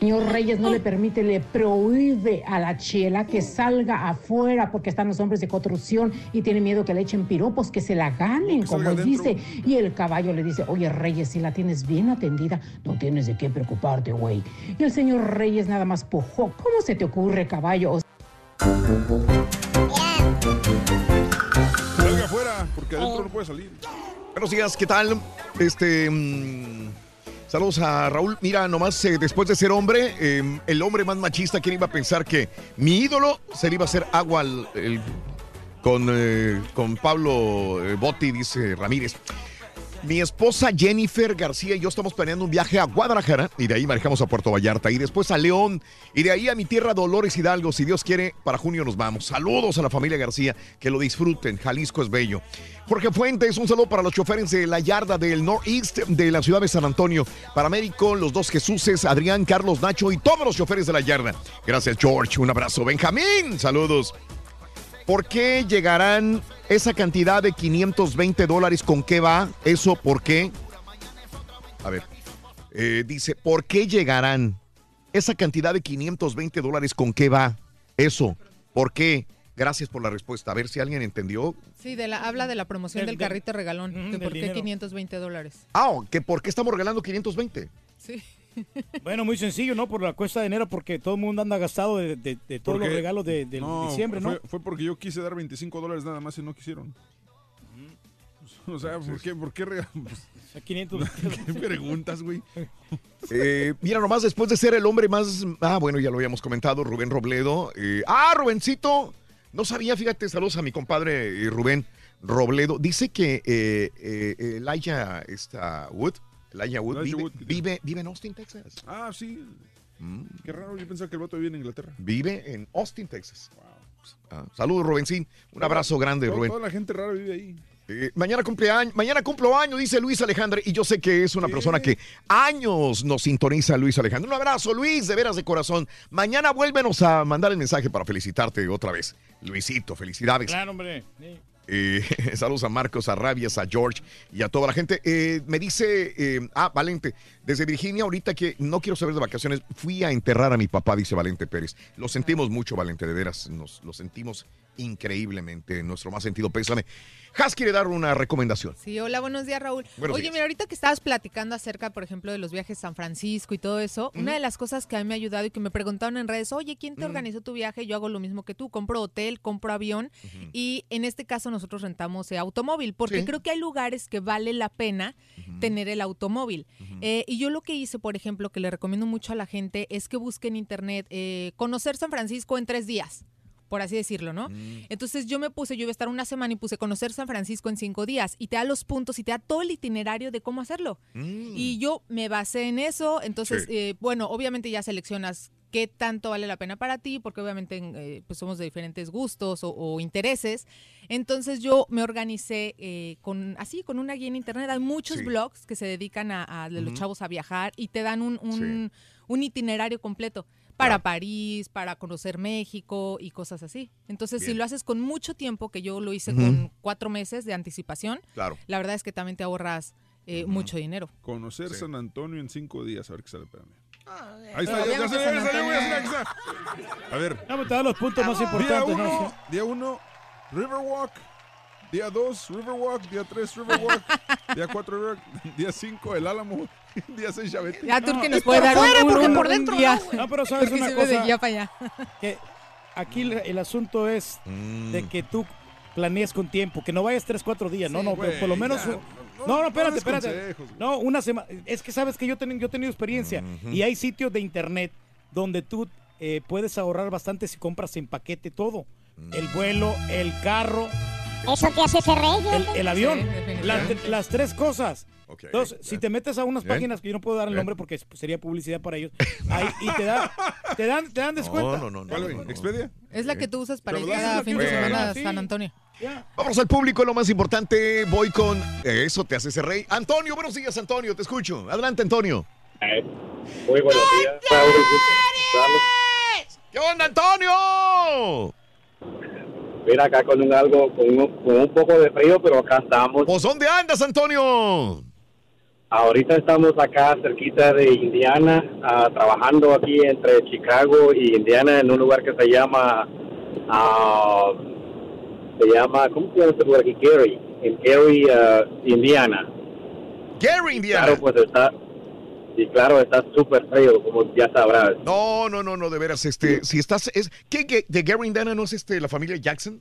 Señor Reyes no le permite, le prohíbe a la chela que salga afuera porque están los hombres de construcción y tiene miedo que le echen piropos, que se la ganen, Que como dice. Y el caballo le dice, oye Reyes, si la tienes bien atendida, no tienes de qué preocuparte, güey. Y el señor Reyes nada más pujó. ¿Cómo se te ocurre, caballo? Salga afuera, porque adentro no puede salir. Buenos días, ¿qué tal? Este. mm, saludos a Raúl. Mira, nomás eh, después de ser hombre, eh, el hombre más machista, ¿quién iba a pensar que mi ídolo se le iba a hacer agua con, eh, con Pablo eh, Botti, dice Ramírez? Mi esposa Jennifer García y yo estamos planeando un viaje a Guadalajara y de ahí manejamos a Puerto Vallarta y después a León y de ahí a mi tierra Dolores Hidalgo. Si Dios quiere, para junio nos vamos. Saludos a la familia García, que lo disfruten. Jalisco es bello. Jorge Fuentes, un saludo para los choferes de la yarda del Northeast de la ciudad de San Antonio. Para Américo, los dos Jesuses, Adrián, Carlos, Nacho y todos los choferes de la yarda. Gracias, George. Un abrazo. Benjamín, saludos. ¿Por qué llegarán esa cantidad de 520 dólares? ¿Con qué va? ¿Eso por qué? A ver, eh, dice, ¿por qué llegarán esa cantidad de 520 dólares? ¿Con qué va? Eso, ¿por qué? Gracias por la respuesta. A ver si alguien entendió. Sí, de la, habla de la promoción Del- carrito regalón. ¿Por qué dinero. 520 dólares? Ah, que ¿por qué estamos regalando 520? Sí. Bueno, muy sencillo, ¿no? Por la cuesta de enero, porque todo el mundo anda gastado de, de- de todos los regalos de, de diciembre, ¿no? Fue, fue porque yo quise dar 25 dólares nada más y no quisieron. O sea, ¿por qué? ¿Por qué regal- A 500. ¿Qué preguntas, güey? Eh, mira, nomás después de ser el hombre más. Ah, bueno, ya lo habíamos comentado, Rubén Robledo. Eh, ah, Rubencito. No sabía, fíjate, saludos a mi compadre eh, Rubén Robledo. Dice que eh, eh, Elijah esta Wood, Elijah Wood, Elijah vive, Wood, ¿qué vive, vive en Austin, Texas. Ah, sí. Qué raro, yo pensaba que el vato vivía en Inglaterra. Vive en Austin, Texas. Ah, saludos, Rubencín. Un abrazo grande, Toda- Rubén. Toda la gente rara vive ahí. Eh, mañana cumpleaños, mañana cumplo años, dice Luis Alejandro, y yo sé que es una persona que años nos sintoniza, Luis Alejandro. Un abrazo, Luis, de veras de corazón. Mañana vuélvenos a mandar el mensaje para felicitarte otra vez. Luisito, felicidades. Claro, hombre. Sí. Saludos a Marcos, a Rabias, a George y a toda la gente. Eh, me dice, eh, ah, Valente, desde Virginia, ahorita que no quiero saber de vacaciones, fui a enterrar a mi papá, dice Valente Pérez. Lo sentimos mucho, Valente, de veras, nos lo sentimos increíblemente, en nuestro más sentido pésame. Has quiere dar una recomendación. Sí, hola, buenos días, Raúl. Buenos Oye, días. mira, ahorita que estabas platicando acerca, por ejemplo, de los viajes a San Francisco y todo eso, una de las cosas que a mí me ha ayudado y que me preguntaron en redes, oye, ¿quién te organizó tu viaje? Yo hago lo mismo que tú, compro hotel, compro avión y en este caso nosotros rentamos eh, automóvil, porque Sí. creo que hay lugares que vale la pena tener el automóvil. Eh, y yo lo que hice, por ejemplo, que le recomiendo mucho a la gente, es que busque en internet eh, conocer San Francisco en tres días por así decirlo, ¿no? Entonces yo me puse, yo iba a estar una semana y puse conocer San Francisco en cinco días y te da los puntos y te da todo el itinerario de cómo hacerlo. Y yo me basé en eso, entonces, Sí. eh, bueno, obviamente ya seleccionas qué tanto vale la pena para ti, porque obviamente eh, pues somos de diferentes gustos o, o intereses. Entonces yo me organicé eh, con así, con una guía en internet. Hay muchos Sí. blogs que se dedican a, los chavos a viajar y te dan un, un, un itinerario completo para París, para conocer México y cosas así. Entonces, si lo haces con mucho tiempo, que yo lo hice con cuatro meses de anticipación, Claro. la verdad es que también te ahorras eh, mucho dinero. Conocer Sí. San Antonio en cinco días. A ver qué sale, espérame. Ah, Ahí está, ya, ya salió, ya salió, ya salió. A ver. No, pero te da los puntos más Día importantes, ¿no? uno, día uno, Riverwalk. Día dos, Riverwalk. Día tres, Riverwalk. día cuatro, River- Día cinco, El Álamo. Día seis, Chavete. Ya, Turki nos es puede por dar un, fuera, un- porque un- por un dentro guía. no, güey. No, pero sabes una sirve de cosa. guía para allá. Que aquí el, el asunto es Mm. de que tú planees con tiempo, que no vayas tres, cuatro días, no, Sí, no, pero por lo menos... ya, un- no, no, no, no espérate, espérate. consejos. No, una semana. Es que sabes que yo, ten- yo he tenido experiencia y hay sitios de internet donde tú eh, puedes ahorrar bastante si compras en paquete todo. El vuelo, el carro Eso te hace ser rey, El, avión. Sí, las, las tres cosas. Entonces, si te metes a unas Bien. páginas que yo no puedo dar el Bien. nombre porque pues, sería publicidad para ellos, ahí, y te, da, te, dan, te dan descuento. No, no, no. ¿Cuál, no, güey? no, no. ¿Expedia? Es la que tú usas para ir cada fin de semana a. San Antonio. Vamos al público, lo más importante. Voy con. Eso te hace ser rey. Antonio, buenos días, Antonio. Te escucho. Adelante, Antonio. Muy buenos días. ¿Qué onda, Antonio? Mira, acá con un algo, con un, con un poco de frío, pero acá estamos. ¿Pues dónde andas, Antonio? Ahorita estamos acá cerquita de Indiana, ah, trabajando aquí entre Chicago y Indiana en un lugar que se llama, ah, se llama, ¿cómo se llama este lugar aquí? Gary, en Gary, ah, Indiana. Gary, Indiana. Claro, pues está, y claro, está súper frío, como ya sabrás. No, no, no, no, de veras, este, si estás, es, ¿qué, qué, de Gary Indiana no es este, la familia Jackson?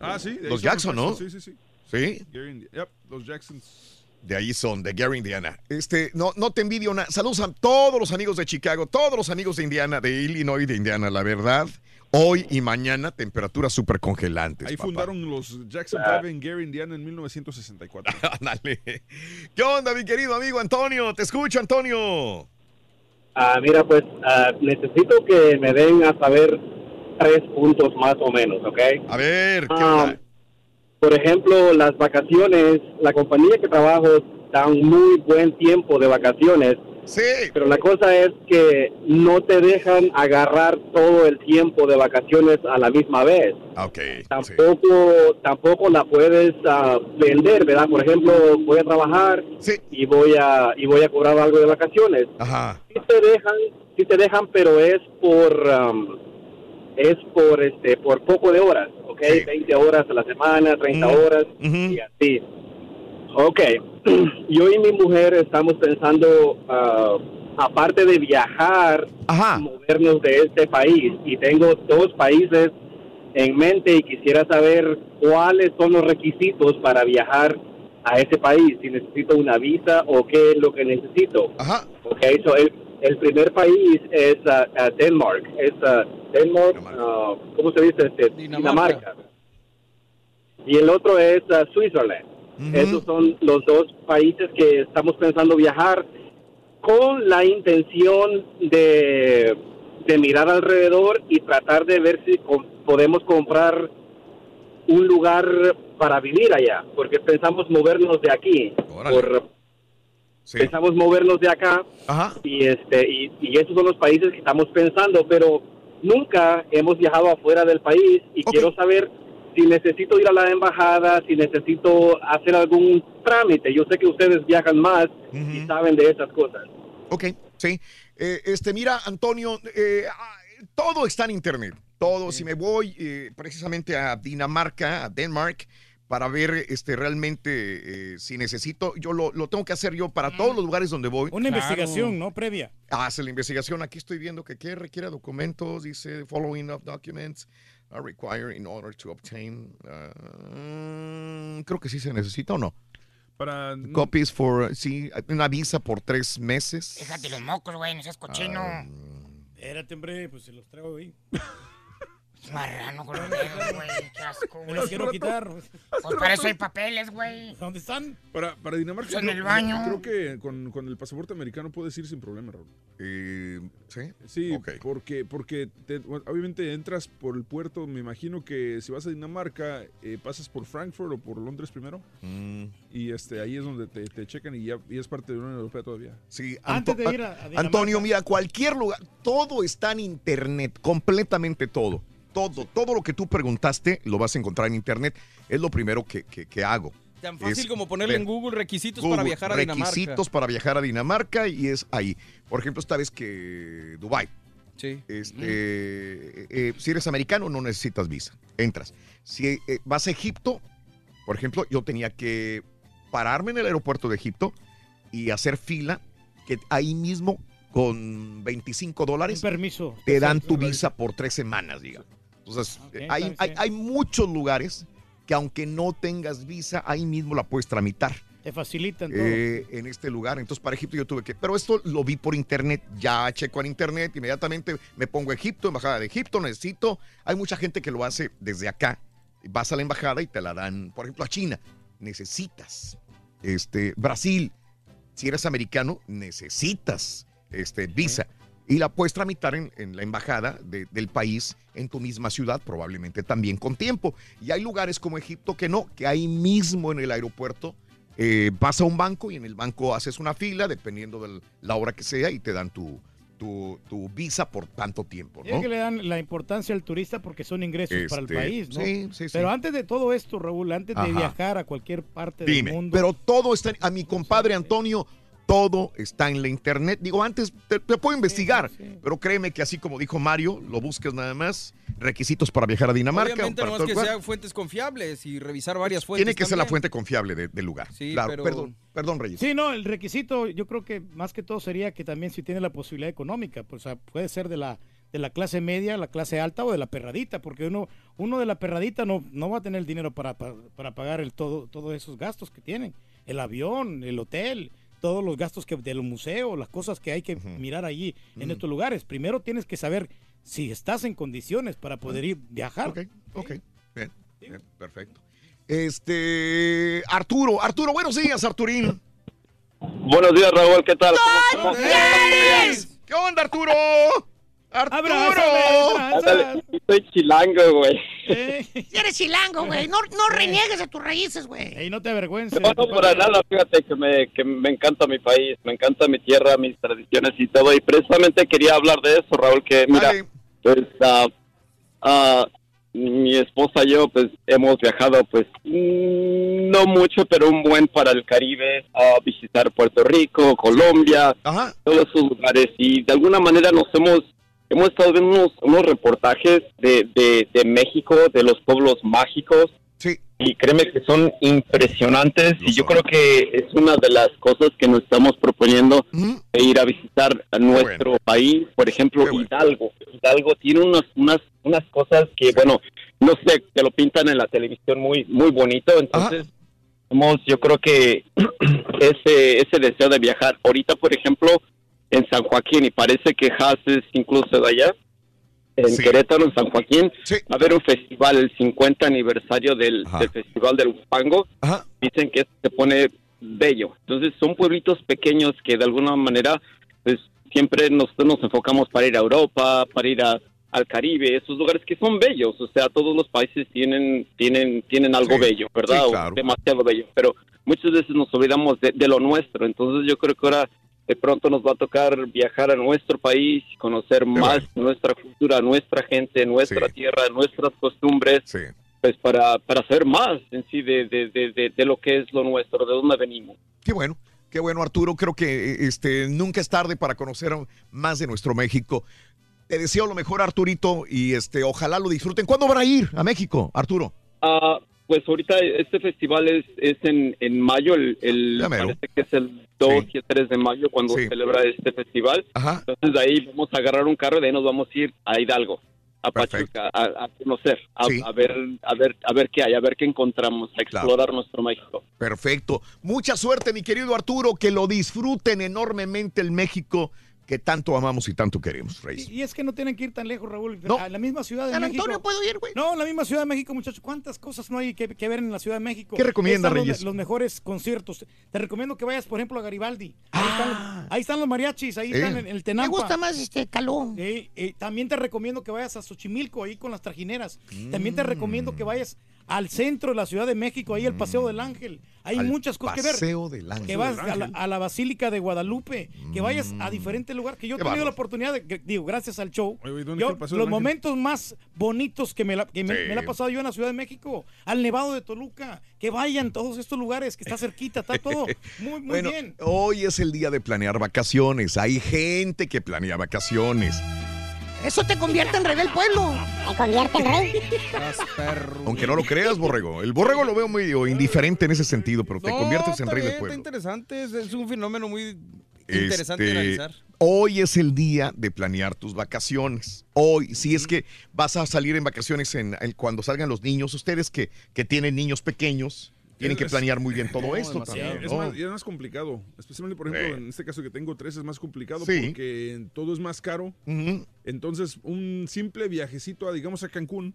Ah, sí. de Los son Jackson, ¿no? Sí, sí, sí. Sí, Gary Yep, los Jacksons. de ahí son, de Gary Indiana. Este, no, no te envidio nada. Saludos a todos los amigos de Chicago, todos los amigos de Indiana, de Illinois, de Indiana, la verdad. Hoy y mañana temperaturas súper congelantes. Ahí papá. fundaron los Jackson Ah. 5 en Gary, Indiana en 1964. Ándale. ¿Qué onda, mi querido amigo Antonio? Te escucho, Antonio. Ah, mira, pues ah, necesito que me den a saber tres puntos más o menos, ¿ok? A ver, ¿qué Ah, onda? por ejemplo, las vacaciones, la compañía que trabajo da un muy buen tiempo de vacaciones, Sí. pero la cosa es que no te dejan agarrar todo el tiempo de vacaciones a la misma vez. Ah, Ok. sí. Tampoco, tampoco la puedes ah, vender, ¿verdad? Por ejemplo, voy a trabajar Sí. y voy a y voy a cobrar algo de vacaciones. Ajá. Sí te dejan, sí te dejan, pero es por um, es por este por poco de horas, ¿ok? 20 horas a la semana, 30 Mm. horas y así. Ok, yo y mi mujer estamos pensando, ah, aparte de viajar, movernos de este país. Y tengo dos países en mente y quisiera saber cuáles son los requisitos para viajar a ese país. Si necesito una visa o qué es lo que necesito. Ajá. Ok, so el, el primer país es ah, Denmark. Es ah, Denmark, ah, ¿cómo se dice? Este, Dinamarca. Y el otro es Esos son los dos países que estamos pensando viajar con la intención de, de mirar alrededor y tratar de ver si podemos comprar un lugar para vivir allá, porque pensamos movernos de aquí. Por, Pensamos movernos de acá y este y, y esos son los países que estamos pensando, pero nunca hemos viajado afuera del país y quiero saber si necesito ir a la embajada, si necesito hacer algún trámite. Yo sé que ustedes viajan más y saben de esas cosas. Ok, sí. Eh, este, mira, Antonio, eh, ah, todo está en internet. Todo. Si me voy eh, precisamente a Dinamarca, a Denmark, para ver este realmente eh, si necesito, yo lo, lo tengo que hacer yo para todos los lugares donde voy. Una investigación, ¿no? Previa. Hace la investigación. Aquí estoy viendo que ¿qué requiere documentos. Dice following of documents are required in order to obtain. uh, creo que sí se necesita o no. Para Copies for, sí, una visa por tres meses. Déjate los mocos, güey, no seas cochino. Ah, Espérate, hombre, pues se los traigo ahí. Marrano con los dedos, güey. Qué asco, Me güey. los quiero quitar. Pues para eso hay papeles, güey. ¿Dónde están? Para, para Dinamarca. En creo- el baño. Creo que con, con el pasaporte americano puedes ir sin problema, Raúl. ¿Sí? Sí, porque, porque te- bueno, obviamente entras por el puerto. Me imagino que si vas a Dinamarca, eh, pasas por Frankfurt o por Londres primero. Mm. Y este ahí es donde te, te checan y ya y es parte de la Unión Europea todavía. Sí, Antes Anto- de ir a- a Dinamarca. Antonio, mira, cualquier lugar, todo está en internet, completamente todo. Todo, todo lo que tú preguntaste lo vas a encontrar en internet. Es lo primero que, que- que hago. Tan fácil Es como ponerle ver en Google requisitos Google, para viajar a Dinamarca. Requisitos para viajar a Dinamarca y es ahí. Por ejemplo, esta vez que Dubai. Sí. Este, eh, eh, si eres americano no necesitas visa. Entras. Si eh, vas a Egipto, por ejemplo, yo tenía que pararme en el aeropuerto de Egipto y hacer fila que ahí mismo con 25 dólares permiso. te dan tu visa por tres semanas, diga. Entonces, eh, hay, hay muchos lugares que aunque no tengas visa, ahí mismo la puedes tramitar. Te facilitan todo. eh, en este lugar. Entonces, para Egipto yo tuve que. Pero esto lo vi por internet. Ya checo en internet. Inmediatamente me pongo a Egipto, embajada de Egipto. Necesito. Hay mucha gente que lo hace desde acá. vas a la embajada y te la dan, por ejemplo, a China, necesitas. Este, Brasil, si eres americano, necesitas este, visa. Y la puedes tramitar en, en la embajada de- del país en tu misma ciudad, probablemente también con tiempo. Y hay lugares como Egipto que no, que ahí mismo en el aeropuerto eh, vas a un banco y en el banco haces una fila, dependiendo de la hora que sea, y te dan tu, tu, tu visa por tanto tiempo. Y es ¿no? que le dan la importancia al turista porque son ingresos para el Este, país, ¿no? sí, sí, sí. Pero antes de todo esto, Raúl, antes de viajar a cualquier parte Dime, del mundo, pero todo está, a mi compadre Antonio, todo está en la internet. Digo, antes te, te puedo investigar, pero créeme que así como dijo Mario, lo buscas nada más, requisitos para viajar a Dinamarca. Obviamente para no es que sean fuentes confiables y revisar varias fuentes. Tiene que ser la fuente confiable de- del lugar. Sí, Claro, pero- perdón, perdón, Reyes. Sí, no, el requisito yo creo que más que todo sería que también si tiene la posibilidad económica, pues, o sea, puede ser de la de la clase media, la clase alta o de la perradita, porque uno uno de la perradita no, no va a tener el dinero para, para, para pagar el todo todos esos gastos que tienen, el avión, el hotel, todos los gastos que del museo, las cosas que hay que mirar allí en estos lugares. Primero tienes que saber si estás en condiciones para poder ir viajar. Ok, ok, bien, bien, perfecto. Este, Arturo, Arturo, buenos días, Arturín. Buenos días, Raúl, ¿qué tal? ¿Cómo- cómo- ¿Qué onda, Arturo? ¡Arturo! Ándale, Soy chilango, güey. Si eres chilango, güey. No, no reniegues de tus raíces, güey. Y no te avergüences. No, no, para nada, fíjate que me, que me encanta mi país, me encanta mi tierra, mis tradiciones y todo. Y precisamente quería hablar de eso, Raúl, que mira, pues ah, ah, mi esposa y yo pues hemos viajado pues mm, no mucho, pero un buen para el Caribe, a visitar Puerto Rico, Colombia, todos esos lugares. Y de alguna manera nos hemos hemos estado viendo unos, unos reportajes de, de, de México, de los pueblos mágicos. Y créeme que son impresionantes y yo creo que es una de las cosas que nos estamos proponiendo de ir a visitar a nuestro país. Por ejemplo, Hidalgo. Hidalgo tiene unas, unas, unas cosas que, bueno, no sé, que lo pintan en la televisión muy, muy bonito. Entonces, hemos, yo creo que ese, ese deseo de viajar. Ahorita, por ejemplo, en San Joaquín, y parece que Haas es incluso de allá, en Querétaro, en San Joaquín, va a haber un festival, el 50 aniversario del, del Festival del Hupango. Dicen que se pone bello. Entonces, son pueblitos pequeños que de alguna manera, pues siempre nosotros nos enfocamos para ir a Europa, para ir a- al Caribe, esos lugares que son bellos. O sea, todos los países tienen, tienen, tienen algo Sí, bello, ¿verdad? sí, O demasiado bello. Pero muchas veces nos olvidamos de, de lo nuestro. Entonces, yo creo que ahora de pronto nos va a tocar viajar a nuestro país, conocer más nuestra cultura, nuestra gente, nuestra tierra, nuestras costumbres, pues para, para saber más en sí de, de, de, de, lo que es lo nuestro, de dónde venimos. Qué bueno, qué bueno, Arturo. Creo que eh, este, nunca es tarde para conocer más de nuestro México. Te deseo lo mejor, Arturito, y este, ojalá lo disfruten. ¿Cuándo van a ir a México, Arturo? Ah, pues ahorita este festival es, es en, en mayo, el, el- parece que es el 2 y el 3 de mayo cuando se celebra este festival. Entonces de ahí vamos a agarrar un carro y de ahí nos vamos a ir a Hidalgo, a Pachuca, a, a conocer, a, a ver, a ver, a ver qué hay, a ver qué encontramos, a explorar nuestro México. Perfecto. Mucha suerte, mi querido Arturo, que lo disfruten enormemente el México que tanto amamos y tanto queremos, Reyes. Y es que no tienen que ir tan lejos, Raúl. A la misma Ciudad de San México. Antonio puedo ir, güey. No, en la misma Ciudad de México, muchachos. ¿Cuántas cosas no hay que, que ver en la Ciudad de México? ¿Qué recomienda, los- Reyes? Los, mejores conciertos. Te recomiendo que vayas, por ejemplo, a Garibaldi. Ahí, Ah. están, ahí están los mariachis, ahí Sí. están en el Tenampa. Me gusta más este calón. Sí, y también te recomiendo que vayas a Xochimilco, ahí con las trajineras. También te recomiendo que vayas al centro de la Ciudad de México, ahí el Paseo del Ángel. Hay Mm. Al muchas cosas que ver. Paseo del Ángel. Que vas a la, Ángel. a la Basílica de Guadalupe, que vayas a diferentes lugares. Que yo he tenido la oportunidad, de, que- digo, gracias al show. ¿dónde yo- está el Paseo los Ángel? momentos más bonitos que me la, que me, Sí. me la ha pasado yo en la Ciudad de México, al Nevado de Toluca, que vayan todos estos lugares, que está cerquita, está todo muy, muy bueno, bien. hoy es el día de planear vacaciones. Hay gente que planea vacaciones. Eso te convierte en rey del pueblo. Me convierte en rey. Aunque no lo creas, Borrego. El Borrego lo veo medio indiferente en ese sentido, pero te No, conviertes en está rey del pueblo. Está interesante, es, es un fenómeno muy interesante de Este, analizar. Hoy es el día de planear tus vacaciones. Hoy, si es que vas a salir en vacaciones en, en- cuando salgan los niños, ustedes que, que tienen niños pequeños, tienen que planear muy bien todo No, esto también. Es más, y es más complicado. Especialmente, por ejemplo, Sí. en este caso que tengo tres es más complicado Sí. porque todo es más caro. Entonces, un simple viajecito a, digamos, a Cancún,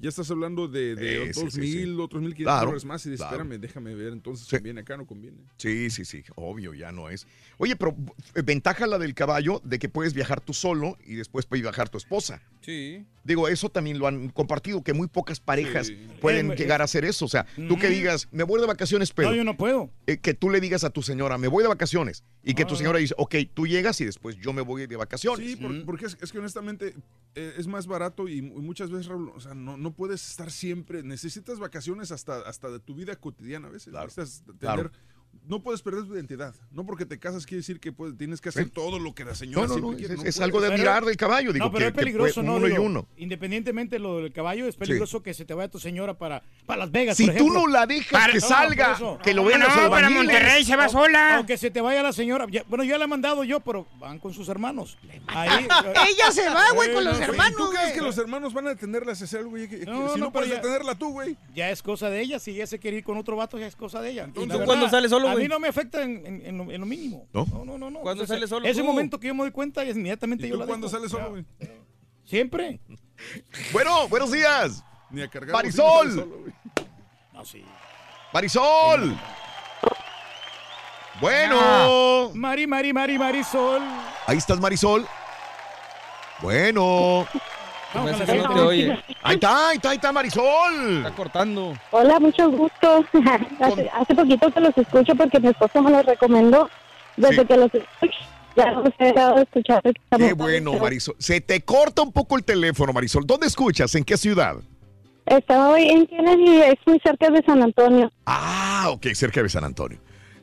ya estás hablando de, de Eh, sí, otros sí, sí. mil, otros mil quinientos dólares más y dices, claro. espérame, déjame ver, entonces Sí. conviene acá, no conviene. Sí, sí, sí, obvio, ya no es. Oye, pero eh, ventaja la del caballo de que puedes viajar tú solo y después puede viajar tu esposa. Sí. Digo, eso también lo han compartido, que muy pocas parejas Sí. pueden Eh, llegar a hacer eso. O sea, tú que digas, me voy de vacaciones, pero... No, yo no puedo. eh, que tú le digas a tu señora, me voy de vacaciones, y que tu Ah. señora dice, ok, tú llegas y después yo me voy de vacaciones. Sí, por- porque es, es que honestamente eh, es más barato y, mu- muchas veces, Raúl, o sea, no, no puedes estar siempre, necesitas vacaciones hasta, hasta de tu vida cotidiana a veces. Necesitas tener, claro. No puedes perder tu identidad. No porque te casas quiere decir que puedes- tienes que hacer Sí. todo lo que la señora No, no, siempre no, quiere. es- No algo de admirar del caballo, digo, no, pero que- es que peligroso, fue ¿no? uno y uno. Independientemente de lo del caballo, es peligroso que se te vaya tu señora para, para Las Vegas, Si por tú no la dejas que por salga, que lo vean los albañiles. O- O que se te vaya la señora. Ya- bueno, yo la he mandado yo, pero van con sus hermanos. Ahí, Ella se va, güey, con Eh, los no, hermanos, ¿Tú crees que los hermanos van a detenerla a hacer algo? güey? Que- que- No, si no, no, puedes ya- detenerla tú, güey. Ya es cosa de ella. Si ella se quiere ir con otro vato, ya es cosa de ella. ¿Y La tú verdad, cuándo sales solo, A güey? mí no me afecta en, en- en lo, en lo mínimo. ¿No? No, no, no. no. ¿Cuándo Entonces, sales solo Ese tú? momento que yo me doy cuenta, es inmediatamente ¿Y yo tú la cuándo dejo. sales solo, güey? Siempre. Bueno, buenos días. Ni a cargar. Marisol. solo. No, sí. Marisol. Bueno. Mari, Mari, Mari, Marisol. Ahí estás, Marisol. Bueno. Vamos no te oye. Ahí está, ahí está, ahí está Marisol. Está cortando. Hola, mucho gusto. hace, hace poquito que los escucho porque mi esposo me los recomendó. Desde Sí. que los escucho, ya los he dejado de escuchar. Qué bueno, Marisol. Se te corta un poco el teléfono, Marisol. ¿Dónde escuchas? ¿En qué ciudad? Estaba hoy en Kennedy, es muy cerca de San Antonio. Ah, ok, cerca de San Antonio.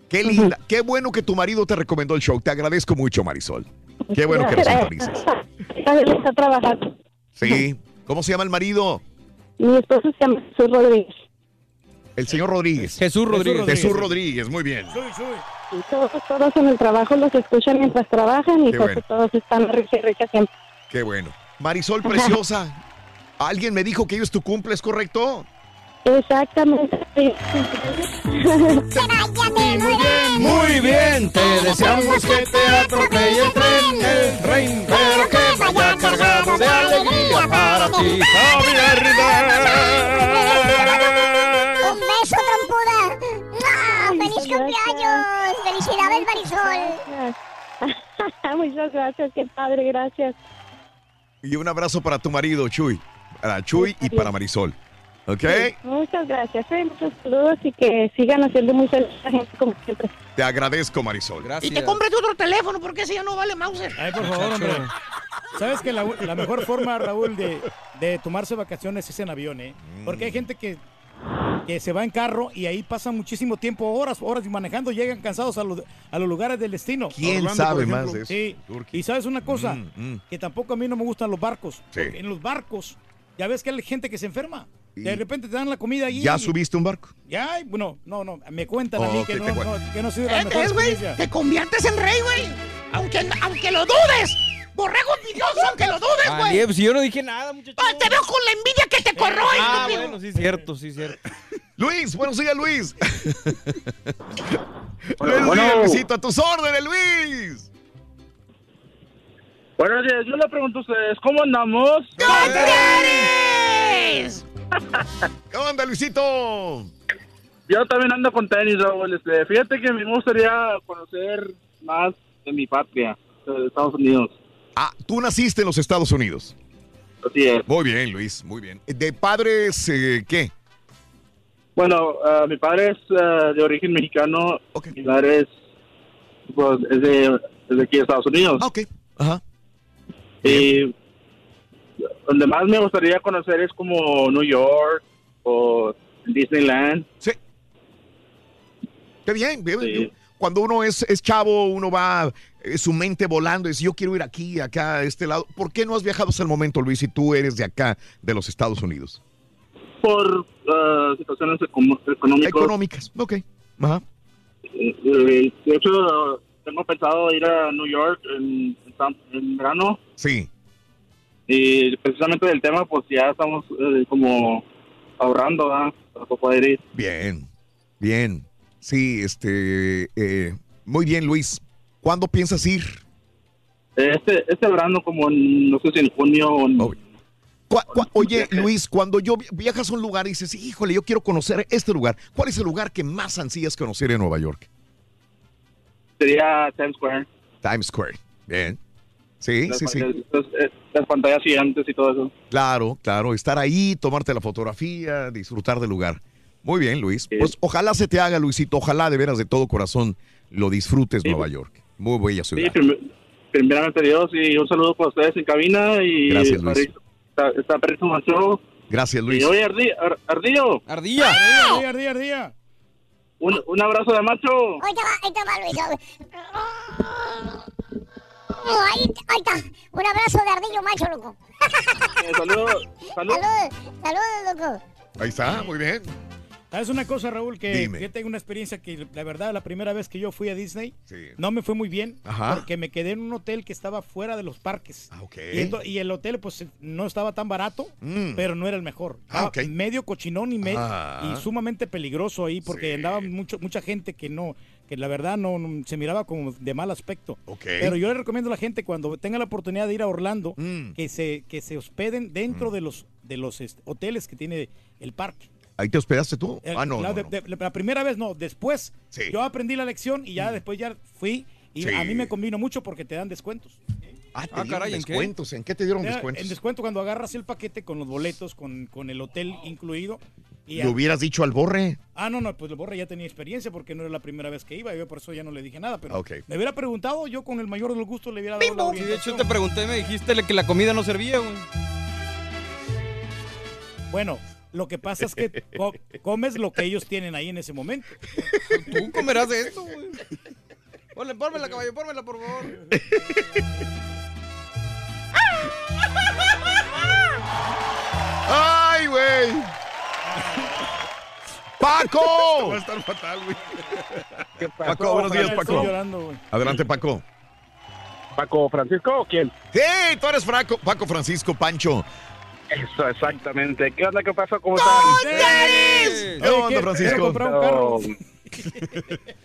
Qué linda, qué bueno que tu marido te recomendó el show. Te agradezco mucho, Marisol. Qué bueno que nos sintonizas. Está trabajando. Sí. ¿Cómo se llama el marido? Mi esposo se llama Jesús Rodríguez. El señor Rodríguez. Jesús Rodríguez. Jesús Rodríguez, muy bien. Y todos, todos en el trabajo los escuchan mientras trabajan y Qué pues bueno. todos están risa y risa siempre. Qué bueno. Marisol preciosa. Alguien me dijo que hoy es tu cumple, ¿es correcto? Exactamente. Muy bien, te deseamos que te atropelle el tren, el tren, pero que vaya cargado de alegría para ti, Javier Rivera. Un beso, trompuda. ¡Feliz cumpleaños! ¡Felicidades, Marisol! Muchas gracias, qué padre, gracias. Y un abrazo para tu marido, Chuy. Para Chuy y para Marisol. ¿Ok? Sí, muchas gracias, eh, muchos saludos y que sigan haciendo muy feliz a la gente como siempre. Te agradezco, Marisol. Y te compres otro teléfono porque ese ya no vale Mauser. Ay, por favor, hombre. ¿Sabes que la, la mejor forma, Raúl, de, de tomarse vacaciones es en avión, eh? Porque hay gente que, que se va en carro y ahí pasan muchísimo tiempo, horas, horas manejando, llegan cansados a los, a los lugares del destino. ¿Quién Orlando, sabe más de eso? Sí. Turquía. Y sabes una cosa, Mm, mm. que tampoco a mí no me gustan los barcos. Sí. En los barcos, ya ves que hay gente que se enferma. De repente te dan la comida allí. ¿Ya subiste un barco? Ya, bueno, no, no, me cuentan a mí que, no, te no- que no sido la ¿Eh, mejor. Te conviertes en rey, güey. Aunque, aunque lo dudes. Borrego envidioso, aunque lo dudes, Ah, güey. Diego, si yo no dije nada, muchacho. Ah, te veo con la envidia que te corroe, Ah, estúpido. bueno, sí, cierto, sí, cierto. Luis, buenos días, Luis. Bueno, Luis, bueno. Luisito, a tus órdenes, Luis. Buenos días, yo le pregunto a ustedes, ¿cómo andamos? ¿Cómo anda, Luisito? Yo también ando con tenis, Raúl. Este, fíjate que me gustaría conocer más de mi patria, de Estados Unidos. Ah, tú naciste en los Estados Unidos. Así es. Muy bien, Luis, muy bien. ¿De padres eh, qué? Bueno, ah, mi padre es ah, de origen mexicano, mi madre es, pues, es, de, es de aquí de Estados Unidos. ok. Ajá. Y donde más me gustaría conocer es como New York o Disneyland. Sí. Qué bien, bien, Sí. Cuando uno es, es chavo, uno va eh, su mente volando y dice, yo quiero ir aquí, acá, a este lado. ¿Por qué no has viajado hasta el momento, Luis, si tú eres de acá, de los Estados Unidos? Por ah, situaciones económicas. Económicas, ok. Ajá. Eh, eh, de hecho, tengo pensado ir a New York en, en verano. Sí. Y precisamente del tema, pues ya estamos eh, como ahorrando, ¿verdad? Para poder ir. Bien, bien. Sí, este, eh, muy bien, Luis. ¿Cuándo piensas ir? Este, este verano, como en, no sé si en junio o en, Oye, Luis, cuando yo vi- viajas a un lugar y dices, híjole, yo quiero conocer este lugar, ¿cuál es el lugar que más ansías conocer en Nueva York? Sería Times Square. Times Square. Bien. Sí, las, sí, sí. las- las- las pantallas gigantes y todo eso. Claro, claro. Estar ahí, tomarte la fotografía, disfrutar del lugar. Muy bien, Luis. Pues ojalá se te haga, Luisito. Ojalá de veras de todo corazón lo disfrutes, Nueva York. Muy bella Sí, ciudad. prim- primeramente Dios y un saludo para ustedes en cabina y Gracias, Luis. Está, está. Gracias, Luis. Y oye, Ardi- Ar- Ardillo. Ardilla. Ardilla, ardilla, ardilla. Un, un abrazo de macho. Ahí te va, ahí te va, Luis. Oh, ahí, ahí está. Un abrazo de ardillo macho, loco. Saludos. Saludos, saludos, loco. Ahí está, muy bien. ¿Sabes una cosa, Raúl? Que Dime. yo tengo una experiencia que, la verdad, la primera vez que yo fui a Disney, Sí. no me fue muy bien. Ajá. Porque me quedé en un hotel que estaba fuera de los parques. Ah. Y, el hotel, pues, no estaba tan barato, Mm. pero no era el mejor. Ah. Medio cochinón y, me- Ah. y sumamente peligroso ahí, porque andaba mucho, mucha gente que no, que la verdad no, no- se miraba como de mal aspecto. Pero yo le recomiendo a la gente cuando tenga la oportunidad de ir a Orlando, Mm. que se, que se hospeden dentro de los, de los este, hoteles que tiene el parque. ¿Ahí te hospedaste tú? El- ah, no, la, no, de- no. de- la primera vez no, después Sí. yo aprendí la lección y ya después ya fui y Sí. a mí me convino mucho porque te dan descuentos. Ah, te Ah, dieron caray, ¿en qué? descuentos. ¿En qué te dieron descuentos? En descuento cuando agarras el paquete con los boletos, con, con el hotel incluido. Y Le hubieras dicho al borre. Ah, no, no, pues el borre ya tenía experiencia porque no era la primera vez que iba, yo por eso ya no le dije nada, pero Ok. me hubiera preguntado, yo con el mayor de los gustos le hubiera dado la Sí, de hecho te pregunté, me dijiste que la comida no servía, güey. Bueno, lo que pasa es que co- comes lo que ellos tienen ahí en ese momento. Tú comerás esto, güey. Ponle, pórmela, caballo, pórmela, por favor. ¡Ay, güey! ¡Paco! Va a estar fatal, güey. Paco, buenos días, Paco. llorando. Adelante, Paco. ¿Paco Francisco o quién? Sí, tú eres Franco, Paco Francisco Pancho. Eso, exactamente. ¿Qué onda? ¿Qué pasó? ¿Cómo están? ¿Qué onda, Francisco? Oh.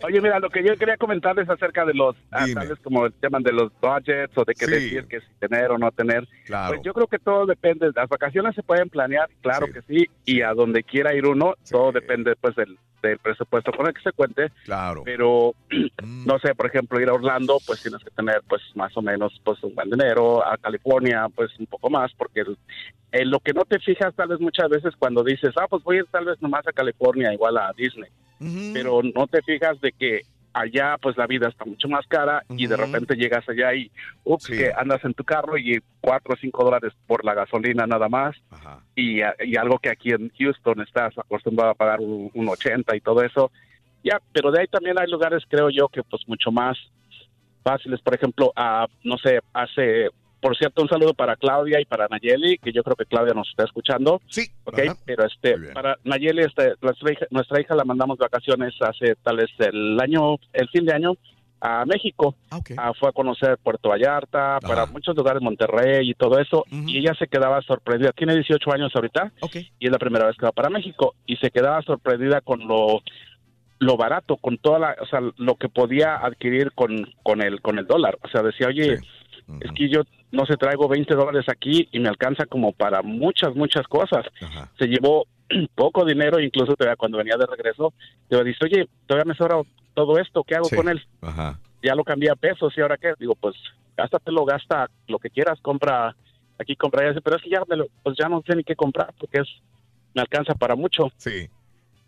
Oye, mira, lo que yo quería comentarles acerca de los, ah, Dime. tal vez como llaman de los budgets o de que Sí. decir que si tener o no tener. Claro. Pues yo creo que todo depende. Las vacaciones se pueden planear, claro que sí, y a donde quiera ir uno, todo depende pues del, del presupuesto con el que se cuente. Claro. Pero, no sé, por ejemplo, ir a Orlando, pues tienes que tener pues más o menos pues un buen dinero. A California, pues un poco más, porque el- en lo que no te fijas tal vez muchas veces cuando dices, ah, pues voy a ir tal vez nomás a California, igual a Disney pero no te fijas de que allá pues la vida está mucho más cara y de repente llegas allá y ups, que andas en tu carro y cuatro o cinco dólares por la gasolina nada más y, y algo que aquí en Houston estás acostumbrado a pagar un, un 80 y todo eso. Ya pero de ahí también hay lugares creo yo que pues mucho más fáciles. Por ejemplo a no sé hace por cierto un saludo para Claudia y para Nayeli que yo creo que Claudia nos está escuchando sí Ok, pero este, para Nayeli, este, nuestra, hija, nuestra hija la mandamos vacaciones hace tal vez el año, el fin de año a México. Ah, fue a conocer Puerto Vallarta, para muchos lugares, Monterrey y todo eso. Y ella se quedaba sorprendida. Tiene 18 años ahorita y es la primera vez que va para México. Y se quedaba sorprendida con lo lo barato, con toda la, o sea, lo que podía adquirir con, con el con el dólar. O sea, decía, oye, es que yo no sé, traigo 20 dólares aquí y me alcanza como para muchas, muchas cosas. Se llevó poco dinero, incluso todavía cuando venía de regreso, te dice, oye, todavía me sobra todo esto, ¿qué hago Sí. con él? Ajá. Ya lo cambié a pesos y ahora qué? Digo, pues gástatelo, gasta lo que quieras, compra aquí, compra allá, pero es que ya, me lo- pues ya no sé ni qué comprar porque es me alcanza para mucho. Sí.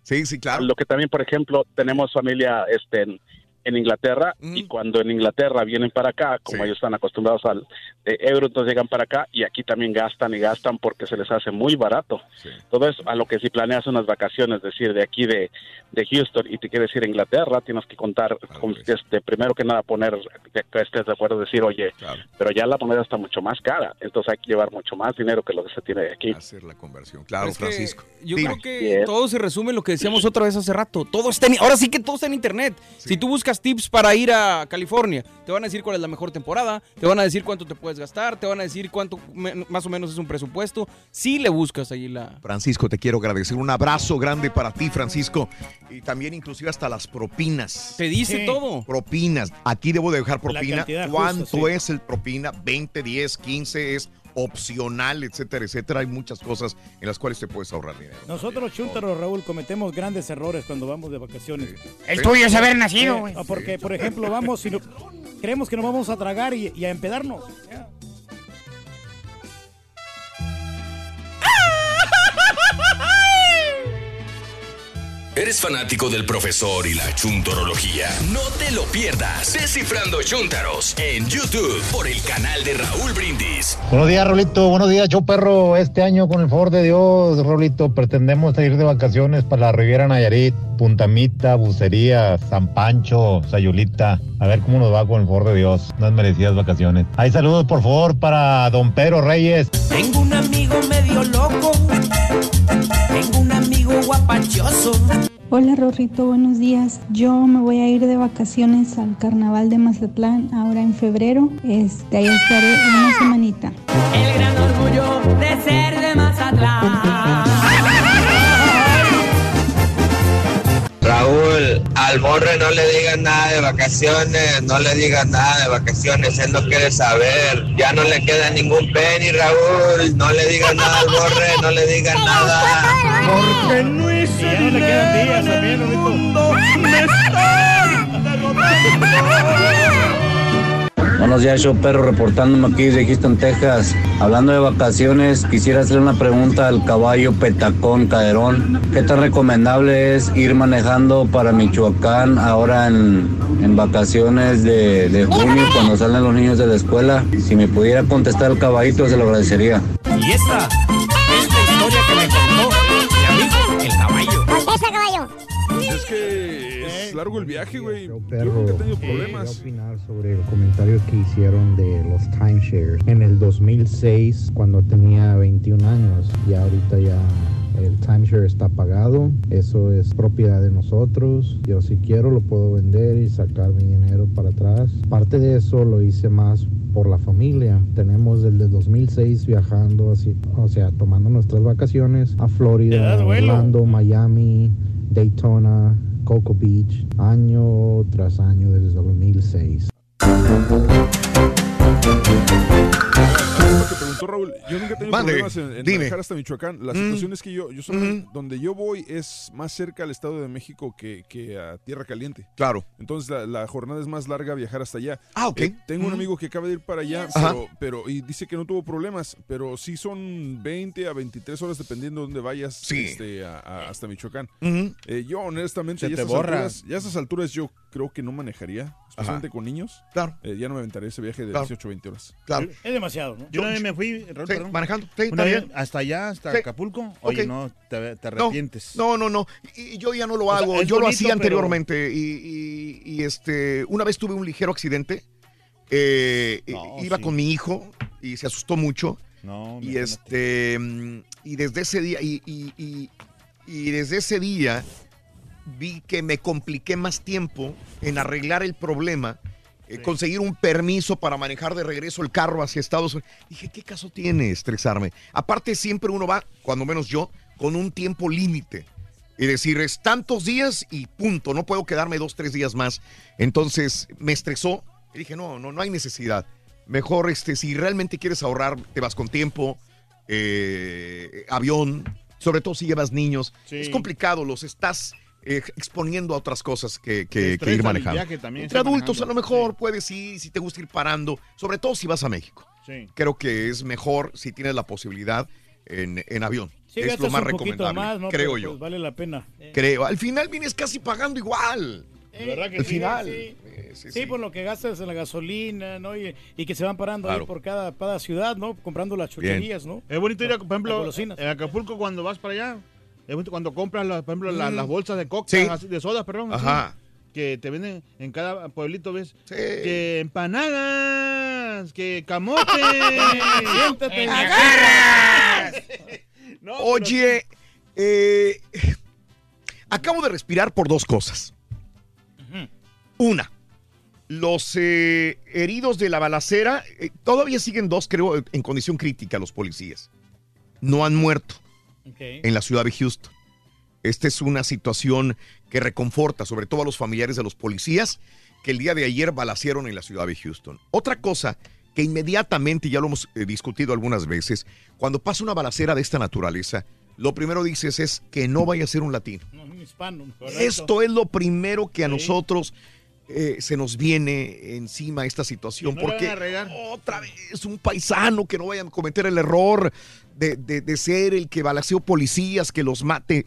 Sí, sí, claro. Lo que también, por ejemplo, tenemos familia este en, en Inglaterra y cuando en Inglaterra vienen para acá, como ellos están acostumbrados al eh, euro, entonces llegan para acá y aquí también gastan y gastan porque se les hace muy barato. Todo eso, a lo que si planeas unas vacaciones, es decir, de aquí de, de Houston y te quieres ir a Inglaterra, tienes que contar, con, este, primero que nada poner, que, que estés de acuerdo, decir, oye, pero ya la moneda está mucho más cara, entonces hay que llevar mucho más dinero que lo que se tiene aquí. Hacer la conversión. Claro, Es Francisco. Yo Dime. creo que todo se resume en lo que decíamos otra vez hace rato. Todo está en- ahora sí que todo está en internet. Si tú buscas tips para ir a California, te van a decir cuál es la mejor temporada, te van a decir cuánto te puedes gastar, te van a decir cuánto más o menos es un presupuesto. Si le buscas ahí la... Francisco, te quiero agradecer. Un abrazo grande para ti, Francisco. Y también inclusive hasta las propinas. Te dice Sí. todo. Propinas. Aquí debo de dejar propina. ¿Cuánto sí. es el propina? ¿20, 10, 15? ¿Es opcional, etcétera, etcétera. Hay muchas cosas en las cuales te puedes ahorrar dinero. Nosotros, chúntaros, Raúl, cometemos grandes errores cuando vamos de vacaciones. El tuyo es haber nacido, güey. Ah, porque, por ejemplo, vamos y no- creemos que nos vamos a tragar y, y a empedarnos. ¿Eres fanático del profesor y la chuntorología? No te lo pierdas. Descifrando Chuntaros en YouTube por el canal de Raúl Brindis. Buenos días, Rolito. Buenos días, yo perro. Este año, con el favor de Dios, Rolito, pretendemos ir de vacaciones para la Riviera Nayarit, Puntamita, Bucería, San Pancho, Sayulita. A ver cómo nos va con el favor de Dios. Unas merecidas vacaciones. Hay saludos, por favor, para don Pedro Reyes. Tengo un amigo medio loco. Hola Rorrito, buenos días. Yo me voy a ir de vacaciones al carnaval de Mazatlán ahora en febrero. Este, ahí estaré una semanita. El gran orgullo de ser de Mazatlán. Raúl, al borre no le digas nada de vacaciones, no le digas nada de vacaciones, él no quiere saber, ya no le queda ningún penny, Raúl, no le digas nada al borre, no le digas nada. Porque no hice Y ya no le quedan días también, Rorrito. Buenos días, yo perro, reportándome aquí de Houston, Texas. Hablando de vacaciones, quisiera hacerle una pregunta al caballo Petacón Caderón. ¿Qué tan recomendable es ir manejando para Michoacán ahora en, en vacaciones de, de junio, cuando salen los niños de la escuela? Si me pudiera contestar el caballito, se lo agradecería. Y esta es la historia que me contó mi amigo el caballo. Contesta, caballo. Es que es largo el viaje, güey. Yo Perro, nunca he tenido problemas. opinar sobre el comentario que hicieron de los timeshares. En el 2006, cuando tenía 21 años, y ahorita ya el timeshare está pagado. Eso es propiedad de nosotros. Yo si quiero lo puedo vender y sacar mi dinero para atrás. Parte de eso lo hice más por la familia. Tenemos desde 2006 viajando, así, o sea, tomando nuestras vacaciones a Florida, Orlando, Miami, Daytona, Cocoa Beach, año tras año desde 2006. Que preguntó Raúl, yo nunca he tenido Mande, problemas en, en manejar hasta Michoacán. La Mm. situación es que yo, yo solamente- donde yo voy es más cerca al Estado de México que, que a Tierra Caliente. Claro. Entonces la, la jornada es más larga viajar hasta allá. Ah, ok. Eh, tengo un Mm. amigo que acaba de ir para allá, pero, pero y dice que no tuvo problemas, pero sí son 20 a 23 horas dependiendo de dónde vayas Sí. este, a- a- hasta Michoacán. Ujú. Eh, yo honestamente ya a te estas borra. alturas- ya a esas alturas yo creo que no manejaría, especialmente con niños. Claro. Eh, ya no me aventaría ese viaje de Claro. 18 20 horas. Claro. Es demasiado, ¿no? Yo una vez me fui, Raúl, Sí, perdón. manejando. Sí, Una está vez bien. hasta allá, hasta Sí. Acapulco. Oye, no, te, te No, arrepientes. No, no, no. Y y yo ya no lo O sea, hago. yo lo hacía pero- anteriormente. Y, y- y, este, una vez tuve un ligero accidente. Eh, No, iba sí. con mi hijo y se asustó mucho. No, y este mm, y desde ese día y, y- y- y desde ese día vi que me compliqué más tiempo en arreglar el problema eh, conseguir un permiso para manejar de regreso el carro hacia Estados Unidos. Dije qué caso tiene estresarme aparte siempre uno va cuando menos yo con un tiempo límite. Y decir es tantos días y punto no puedo quedarme dos tres días más entonces me estresó. Y dije no no no hay necesidad. Mejor, este, si realmente quieres ahorrar, te vas con tiempo, eh, avión, sobre todo si llevas niños. Sí. Es complicado, los estás exponiendo a otras cosas que, que- Te que ir manejando. viaje también, Entre adultos a lo mejor puedes ir, si te gusta ir parando, sobre todo si vas a México. Sí. Creo que es mejor si tienes la posibilidad en, en avión. Sí, es lo más recomendable, más, ¿no? creo Pero, yo. pues, vale la pena. Creo. Al final vienes casi pagando igual. ¿Verdad que Al sí? final. Sí, sí, Sí, por lo que gastas en la gasolina, ¿no? Y, y que se van parando Claro. ahí por cada, cada ciudad, ¿no? Comprando las chucherías, ¿no? Es bonito ir, a, por ejemplo, en Acapulco cuando vas para allá. Cuando compras, las, por ejemplo, Mm. las bolsas de coca, Sí. de sodas, perdón. que te venden en cada pueblito, ¿ves? Que empanadas, que camote. Siéntate. No, Oye, eh, acabo de respirar por dos cosas. Una, los eh, heridos de la balacera, eh, todavía siguen dos, creo, en condición crítica los policías. No han muerto en la ciudad de Houston. Esta es una situación que reconforta, sobre todo a los familiares de los policías que el día de ayer balacieron en la ciudad de Houston. Otra cosa que inmediatamente, ya lo hemos eh, discutido algunas veces, cuando pasa una balacera de esta naturaleza, lo primero dices es que no vaya a ser un latino. No, un hispano. Esto es lo primero que a nosotros eh, se nos viene encima esta situación. No porque otra vez un paisano que no vaya a cometer el error de, de- de ser el que balaceó policías, que los mate.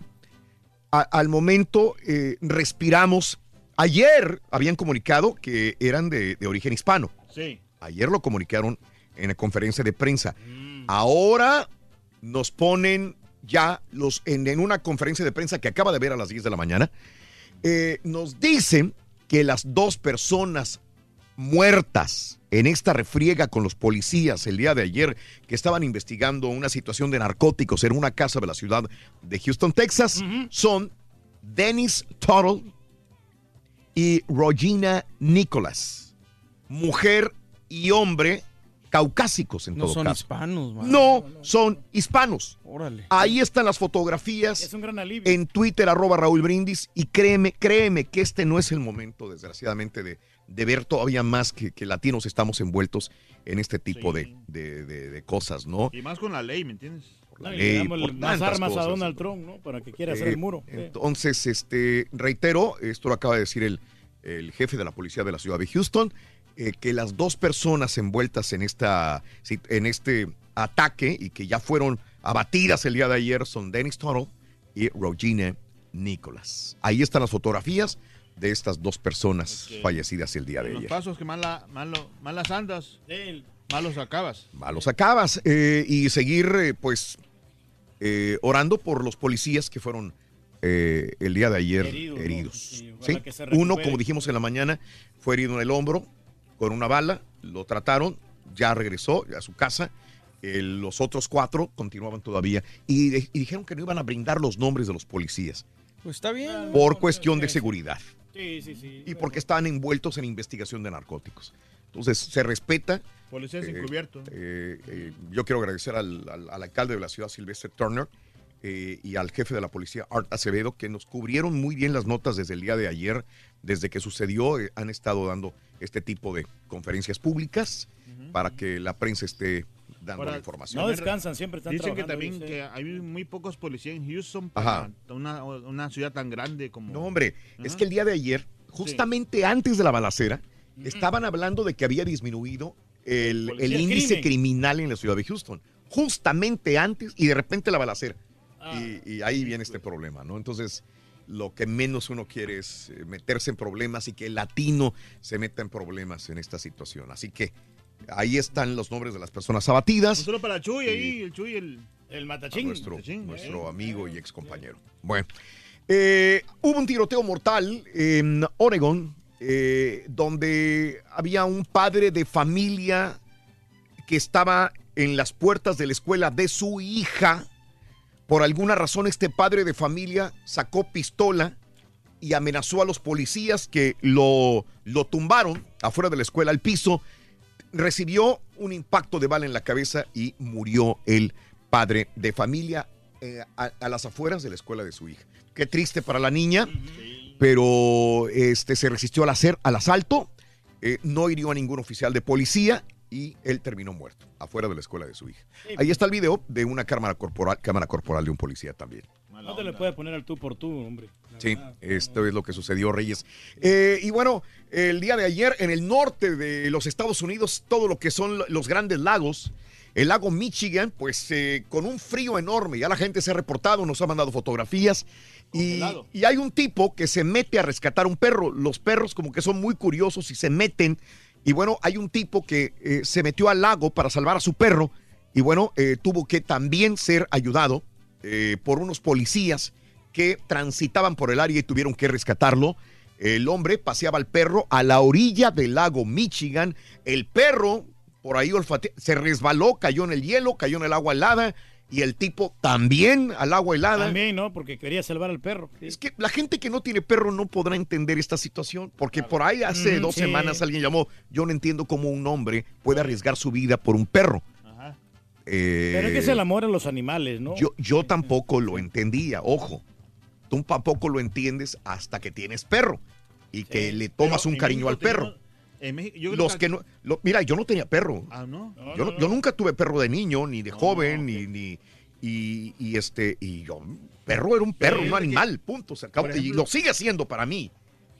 A- al momento eh, respiramos. Ayer habían comunicado que eran de, de origen hispano. Sí. Ayer lo comunicaron en la conferencia de prensa. Ahora nos ponen ya los en, en una conferencia de prensa que acaba de ver a las 10 de la mañana. eh, nos dicen que las dos personas muertas en esta refriega con los policías el día de ayer que estaban investigando una situación de narcóticos en una casa de la ciudad de Houston, Texas, son Dennis Tuttle y Regina Nicholas, mujer y hombre caucásicos en No todo son caso. hispanos, man. No, son hispanos. Órale. Ahí están las fotografías Es un gran alivio. en Twitter, arroba Raúl Brindis, y créeme, créeme que este no es el momento, desgraciadamente, de, de ver todavía más que, que latinos estamos envueltos en este tipo de, de- de- de cosas, ¿no? Y más con la ley, ¿me entiendes? No, y ley, le damos por más armas a. Donald Trump, ¿no? Para que quiera hacer Eh, el muro. Entonces, este, reitero, esto lo acaba de decir el, el jefe de la policía de la ciudad de Houston, eh, que las dos personas envueltas en, esta, en este ataque y que ya fueron abatidas el día de ayer son Dennis Tuttle y Regina Nicholas. Ahí están las fotografías de estas dos personas fallecidas el día de Los ayer. pasos que mala, malo, malas andas, malos acabas. Malos acabas. eh, y seguir, eh, pues, eh, orando por los policías que fueron eh, el día de ayer Heridos, ¿sí? Uno, como dijimos en la mañana, fue herido en el hombro con una bala, lo trataron, ya regresó a su casa. Eh, los otros cuatro continuaban todavía y, de- y dijeron que no iban a brindar los nombres de los policías Pues está bien. por cuestión de seguridad Sí, sí, sí. y porque estaban envueltos en investigación de narcóticos. Entonces, se respeta. Policías Eh, encubiertos. eh, eh, yo quiero agradecer al, al- al alcalde de la ciudad, Silvestre Turner, eh, y al jefe de la policía, Art Acevedo, que nos cubrieron muy bien las notas desde el día de ayer, desde que sucedió. eh, han estado dando este tipo de conferencias públicas para que la prensa esté dando Ahora, la información. No descansan, siempre están Dicen que también que hay muy pocos policías en Houston Ajá. para una, una ciudad tan grande como... No, hombre, es que el día de ayer, justamente antes de la balacera, estaban hablando de que había disminuido el, Policía. el El índice crimen. criminal en la ciudad de Houston. Justamente antes y de repente la balacera. Ah. y, y ahí viene este problema, ¿no? Entonces, lo que menos uno quiere es eh, meterse en problemas y que el latino se meta en problemas en esta situación. Así que ahí están los nombres de las personas abatidas. Saludo para Chuy ahí, el Chuy, el... El matachín. nuestro, Matachín, nuestro eh. amigo y ex compañero. Bueno, eh, hubo un tiroteo mortal en Oregon, eh, donde había un padre de familia que estaba en las puertas de la escuela de su hija. Por alguna razón, este padre de familia sacó pistola y amenazó a los policías que lo, lo tumbaron afuera de la escuela al piso. Recibió un impacto de bala en la cabeza y murió el padre de familia eh, a, a las afueras de la escuela de su hija. Qué triste para la niña, pero este, se resistió al, hacer, al asalto, eh, no hirió a ningún oficial de policía y él terminó muerto afuera de la escuela de su hija. Ahí está el video de una cámara corporal, cámara corporal de un policía también. No te le puedes poner al tú por tú, hombre. Sí, esto es lo que sucedió, Reyes. Eh, y bueno, el día de ayer en el norte de los Estados Unidos, todo lo que son los grandes lagos, el lago Michigan, pues eh, con un frío enorme, ya la gente se ha reportado, nos ha mandado fotografías. Y, y hay un tipo que se mete a rescatar un perro. Los perros como que son muy curiosos y se meten. Y bueno, hay un tipo que eh, se metió al lago para salvar a su perro. Y bueno, eh, tuvo que también ser ayudado eh, por unos policías que transitaban por el área y tuvieron que rescatarlo. El hombre paseaba al perro a la orilla del lago Michigan. El perro, por ahí olfate- se resbaló, cayó en el hielo, cayó en el agua helada. Y el tipo también al agua helada. También, ¿no? Porque quería salvar al perro. Es que la gente que no tiene perro no podrá entender esta situación, porque por ahí hace Mm, dos sí. semanas alguien llamó, yo no entiendo cómo un hombre puede arriesgar su vida por un perro. Eh, Pero es que es el amor a los animales, ¿no? yo, yo tampoco lo entendía, ojo. Tú tampoco lo entiendes hasta que tienes perro y que le tomas un cariño al perro. En México, yo creo Los que no, lo- mira, yo no tenía perro. Ah, ¿no? yo, no- yo nunca tuve perro de niño, ni de joven, ni, ni y, y este, y yo, perro era un perro, un que- animal, punto, se acabó. y lo sigue siendo para mí.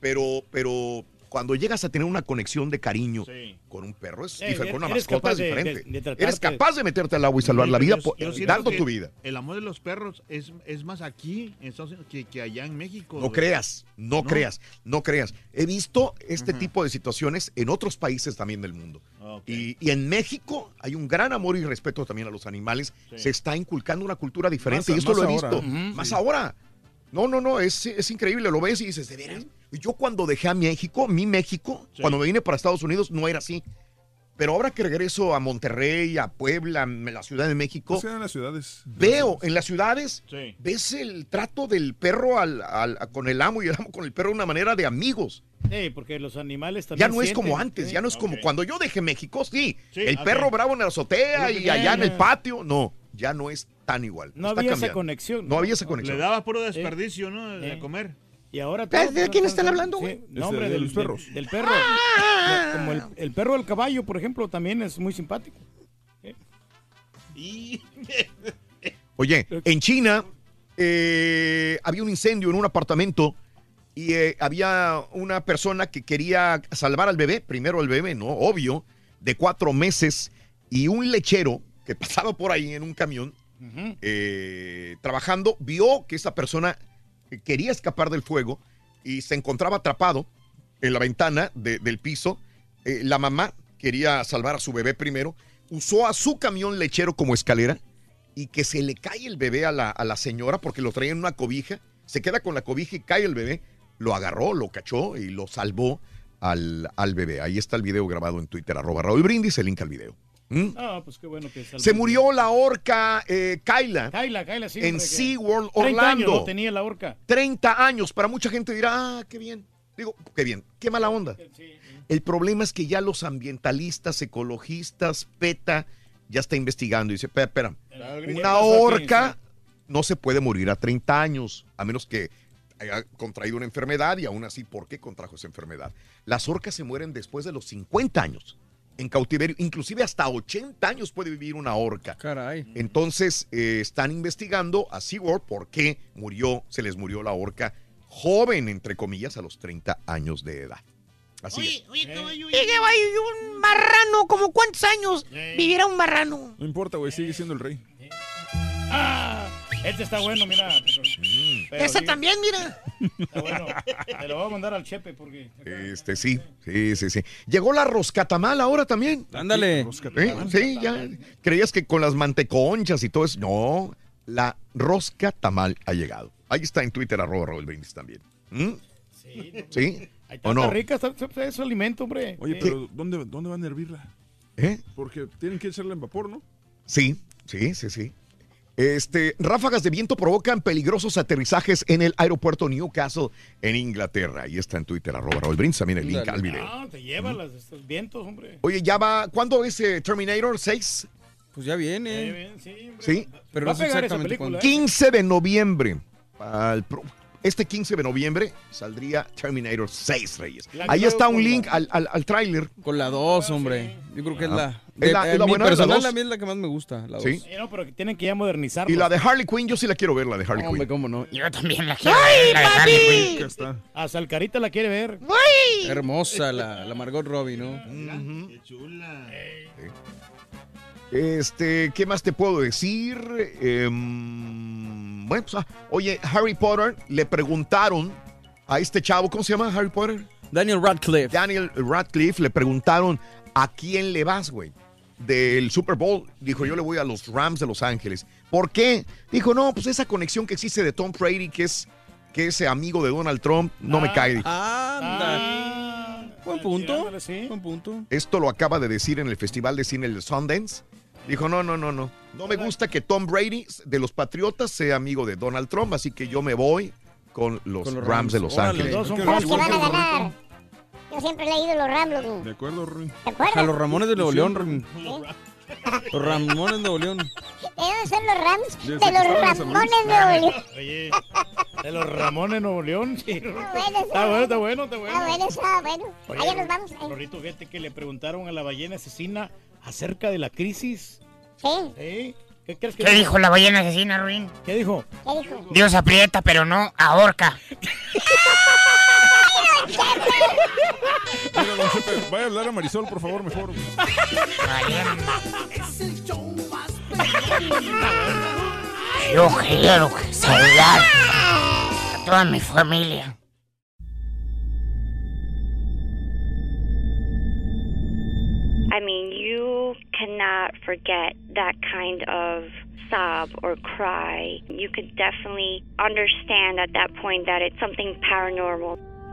Pero, pero cuando llegas a tener una conexión de cariño con un perro, es diferente, con una mascota es diferente. de- de tratarte- eres capaz de meterte al agua y salvar Sí, la vida yo- por- yo siento dando tu vida. El amor de los perros es, es más aquí en Estados Unidos que, que allá en México. No creas, no, ¿No? creas, no creas. He visto este tipo de situaciones en otros países también del mundo. Y, y en México hay un gran amor y respeto también a los animales. Se está inculcando una cultura diferente Más- y esto lo he ahora. visto. Más Sí. ahora. No, no, no, es, es increíble. Lo ves y dices, ¿de veras? Yo cuando dejé a México, mi México, cuando me vine para Estados Unidos, no era así. Pero ahora que regreso a Monterrey, a Puebla, a la Ciudad de México, O sea, en las ciudades. veo en las ciudades, Sí. ves el trato del perro al- al- con el amo y el amo con el perro de una manera de amigos. Sí, porque los animales Ya también no es como antes, sí. ya no es como cuando yo dejé México, sí. Sí, el perro bravo en la azotea y allá en el patio, no, ya no es tan igual. No está había esa conexión. No había esa conexión. Le daba puro desperdicio, ¿no? De Eh. comer. Y ahora ¿De- todo- de quién están todo- hablando, sí, güey? No, hombre, de los perros. del- del perro. Como el, el perro del caballo, por ejemplo, también es muy simpático. Y... Oye, en China eh, había un incendio en un apartamento y eh, había una persona que quería salvar al bebé, primero al bebé, ¿no? Obvio, de cuatro meses, y un lechero que pasaba por ahí en un camión eh, trabajando, vio que esa persona quería escapar del fuego y se encontraba atrapado en la ventana de- del piso. Eh, la mamá quería salvar a su bebé primero, usó a su camión lechero como escalera y que se le cae el bebé a la, a la señora porque lo traía en una cobija, se queda con la cobija y cae el bebé, lo agarró, lo cachó y lo salvó al, al bebé. Ahí está el video grabado en Twitter, arroba Raúl Brindis, el link al video. ¿Mm? Ah, pues qué bueno que salvó. Se murió la orca eh, Kyla Kaila, Kaila, sí. en SeaWorld 30 años Orlando. no tenía la horca. 30 años. Para mucha gente dirá, ah, qué bien. Digo, qué bien, qué mala onda. El problema es que ya los ambientalistas, ecologistas, PETA, ya está investigando y dice, espera, espera, ¿Qué una orca no se puede morir a 30 años, a menos que haya contraído una enfermedad y aún así, ¿por qué contrajo esa enfermedad? Las orcas se mueren después de los 50 años en cautiverio, inclusive hasta 80 años puede vivir una orca. Caray. Entonces, eh, están investigando a SeaWorld por qué murió, se les murió la orca joven, entre comillas, a los 30 años de edad. Así es. Oye, caballo, y un marrano, ¿como cuántos años viviera un marrano? No importa, güey, sigue siendo el rey. Ah, este está bueno, mira. Pero Ese sí, también, mira. Está bueno. Te lo voy a mandar al Chepe porque. Este, sí, sí, sí, sí. Llegó la roscatamal ahora también. Ándale. ¿Eh? Sí, ya. Creías que con las manteconchas y todo eso. No, la rosca tamal ha llegado. Ahí está en Twitter, arroba Raúl Brindis también. ¿Mm? Sí. ¿Sí? Ahí ¿O está, no? está rica, está, está- es alimento, hombre. Oye, Sí. pero ¿dónde, ¿dónde van a hervirla? ¿Eh? Porque tienen que echarla en vapor, ¿no? Sí, sí, sí, sí. Este, ráfagas de viento provocan peligrosos aterrizajes en el aeropuerto Newcastle en Inglaterra. Ahí está en Twitter, arroba Raúl Brindis, también el link al video. Ah, te lleva las, estos vientos, hombre. Oye, ya va, ¿cuándo es eh, Terminator 6? Pues ya viene. Eh, bien, sí, hombre. Sí. Pero Va no a sé exactamente película, cuándo. ¿eh? 15 de noviembre. Al pro- este 15 de noviembre saldría Terminator 6, Reyes. La Ahí está un link al, al, al tráiler. Con la 2, hombre. Yo creo que es Ah. la. ¿Es la- es la mi buena, la personal, dos? la mía es la que más me gusta. La 2. Sí. No, pero que tienen que ya modernizar. Y la de Harley Quinn, yo sí la quiero ver, la de Harley Hombre, Quinn. cómo no. Yo también la quiero. ¡Ay, ver, la de Harley Quinn. Está. Hasta el carita la quiere ver. ¡Ay! Hermosa la, la Margot Robbie, ¿no? Qué chula. Este, ¿qué más te puedo decir? Em, bueno, pues, ah, oye, Harry Potter, le preguntaron a este chavo, ¿cómo se llama Harry Potter? Daniel Radcliffe. Daniel Radcliffe, le preguntaron, ¿a quién le vas, güey? Del Super Bowl, dijo, yo le voy a los Rams de Los Ángeles. ¿Por qué? Dijo, no, pues esa conexión que existe de Tom Brady, que es, que es amigo de Donald Trump, no me Ah. cae. dijo. Anda. Ah, Buen punto. sí. Buen punto. Esto lo acaba de decir en el Festival de Cine de Sundance. Dijo, no, no, no, no. No me gusta que Tom Brady de los Patriotas sea amigo de Donald Trump, así que yo me voy con los, Con los Rams. Rams. de Los. Ángeles. Los dos son Creo Los que van a Igual que ganar. Yo siempre he leído los Rams, loco. De acuerdo, Rui. ¿Te acuerdas? A los Ramones de Nuevo León. Los Ramones de Nuevo León. ¿De dónde son los Rams? De que los Ramones de Nuevo León. Oye, De los Ramones Nuevo León. Sí. bueno, Está bueno, está bueno, está bueno. Ah, bueno, está bueno. Oye, Allá nos vamos. eh. Rorrito, fíjate que le preguntaron a la ballena asesina acerca de la crisis. Sí. ¿Eh? ¿Qué crees que ¿Qué dijo la ballena asesina, Ruin? ¿Qué dijo? ¿Qué dijo? Dios aprieta, pero no ahorca. Oiga, don Chepe, vaya a hablar a Marisol, por favor, mejor. Yo quiero saludar a toda mi familia. I mean, you cannot forget that kind of sob or cry. You could definitely understand at that point that it's something paranormal.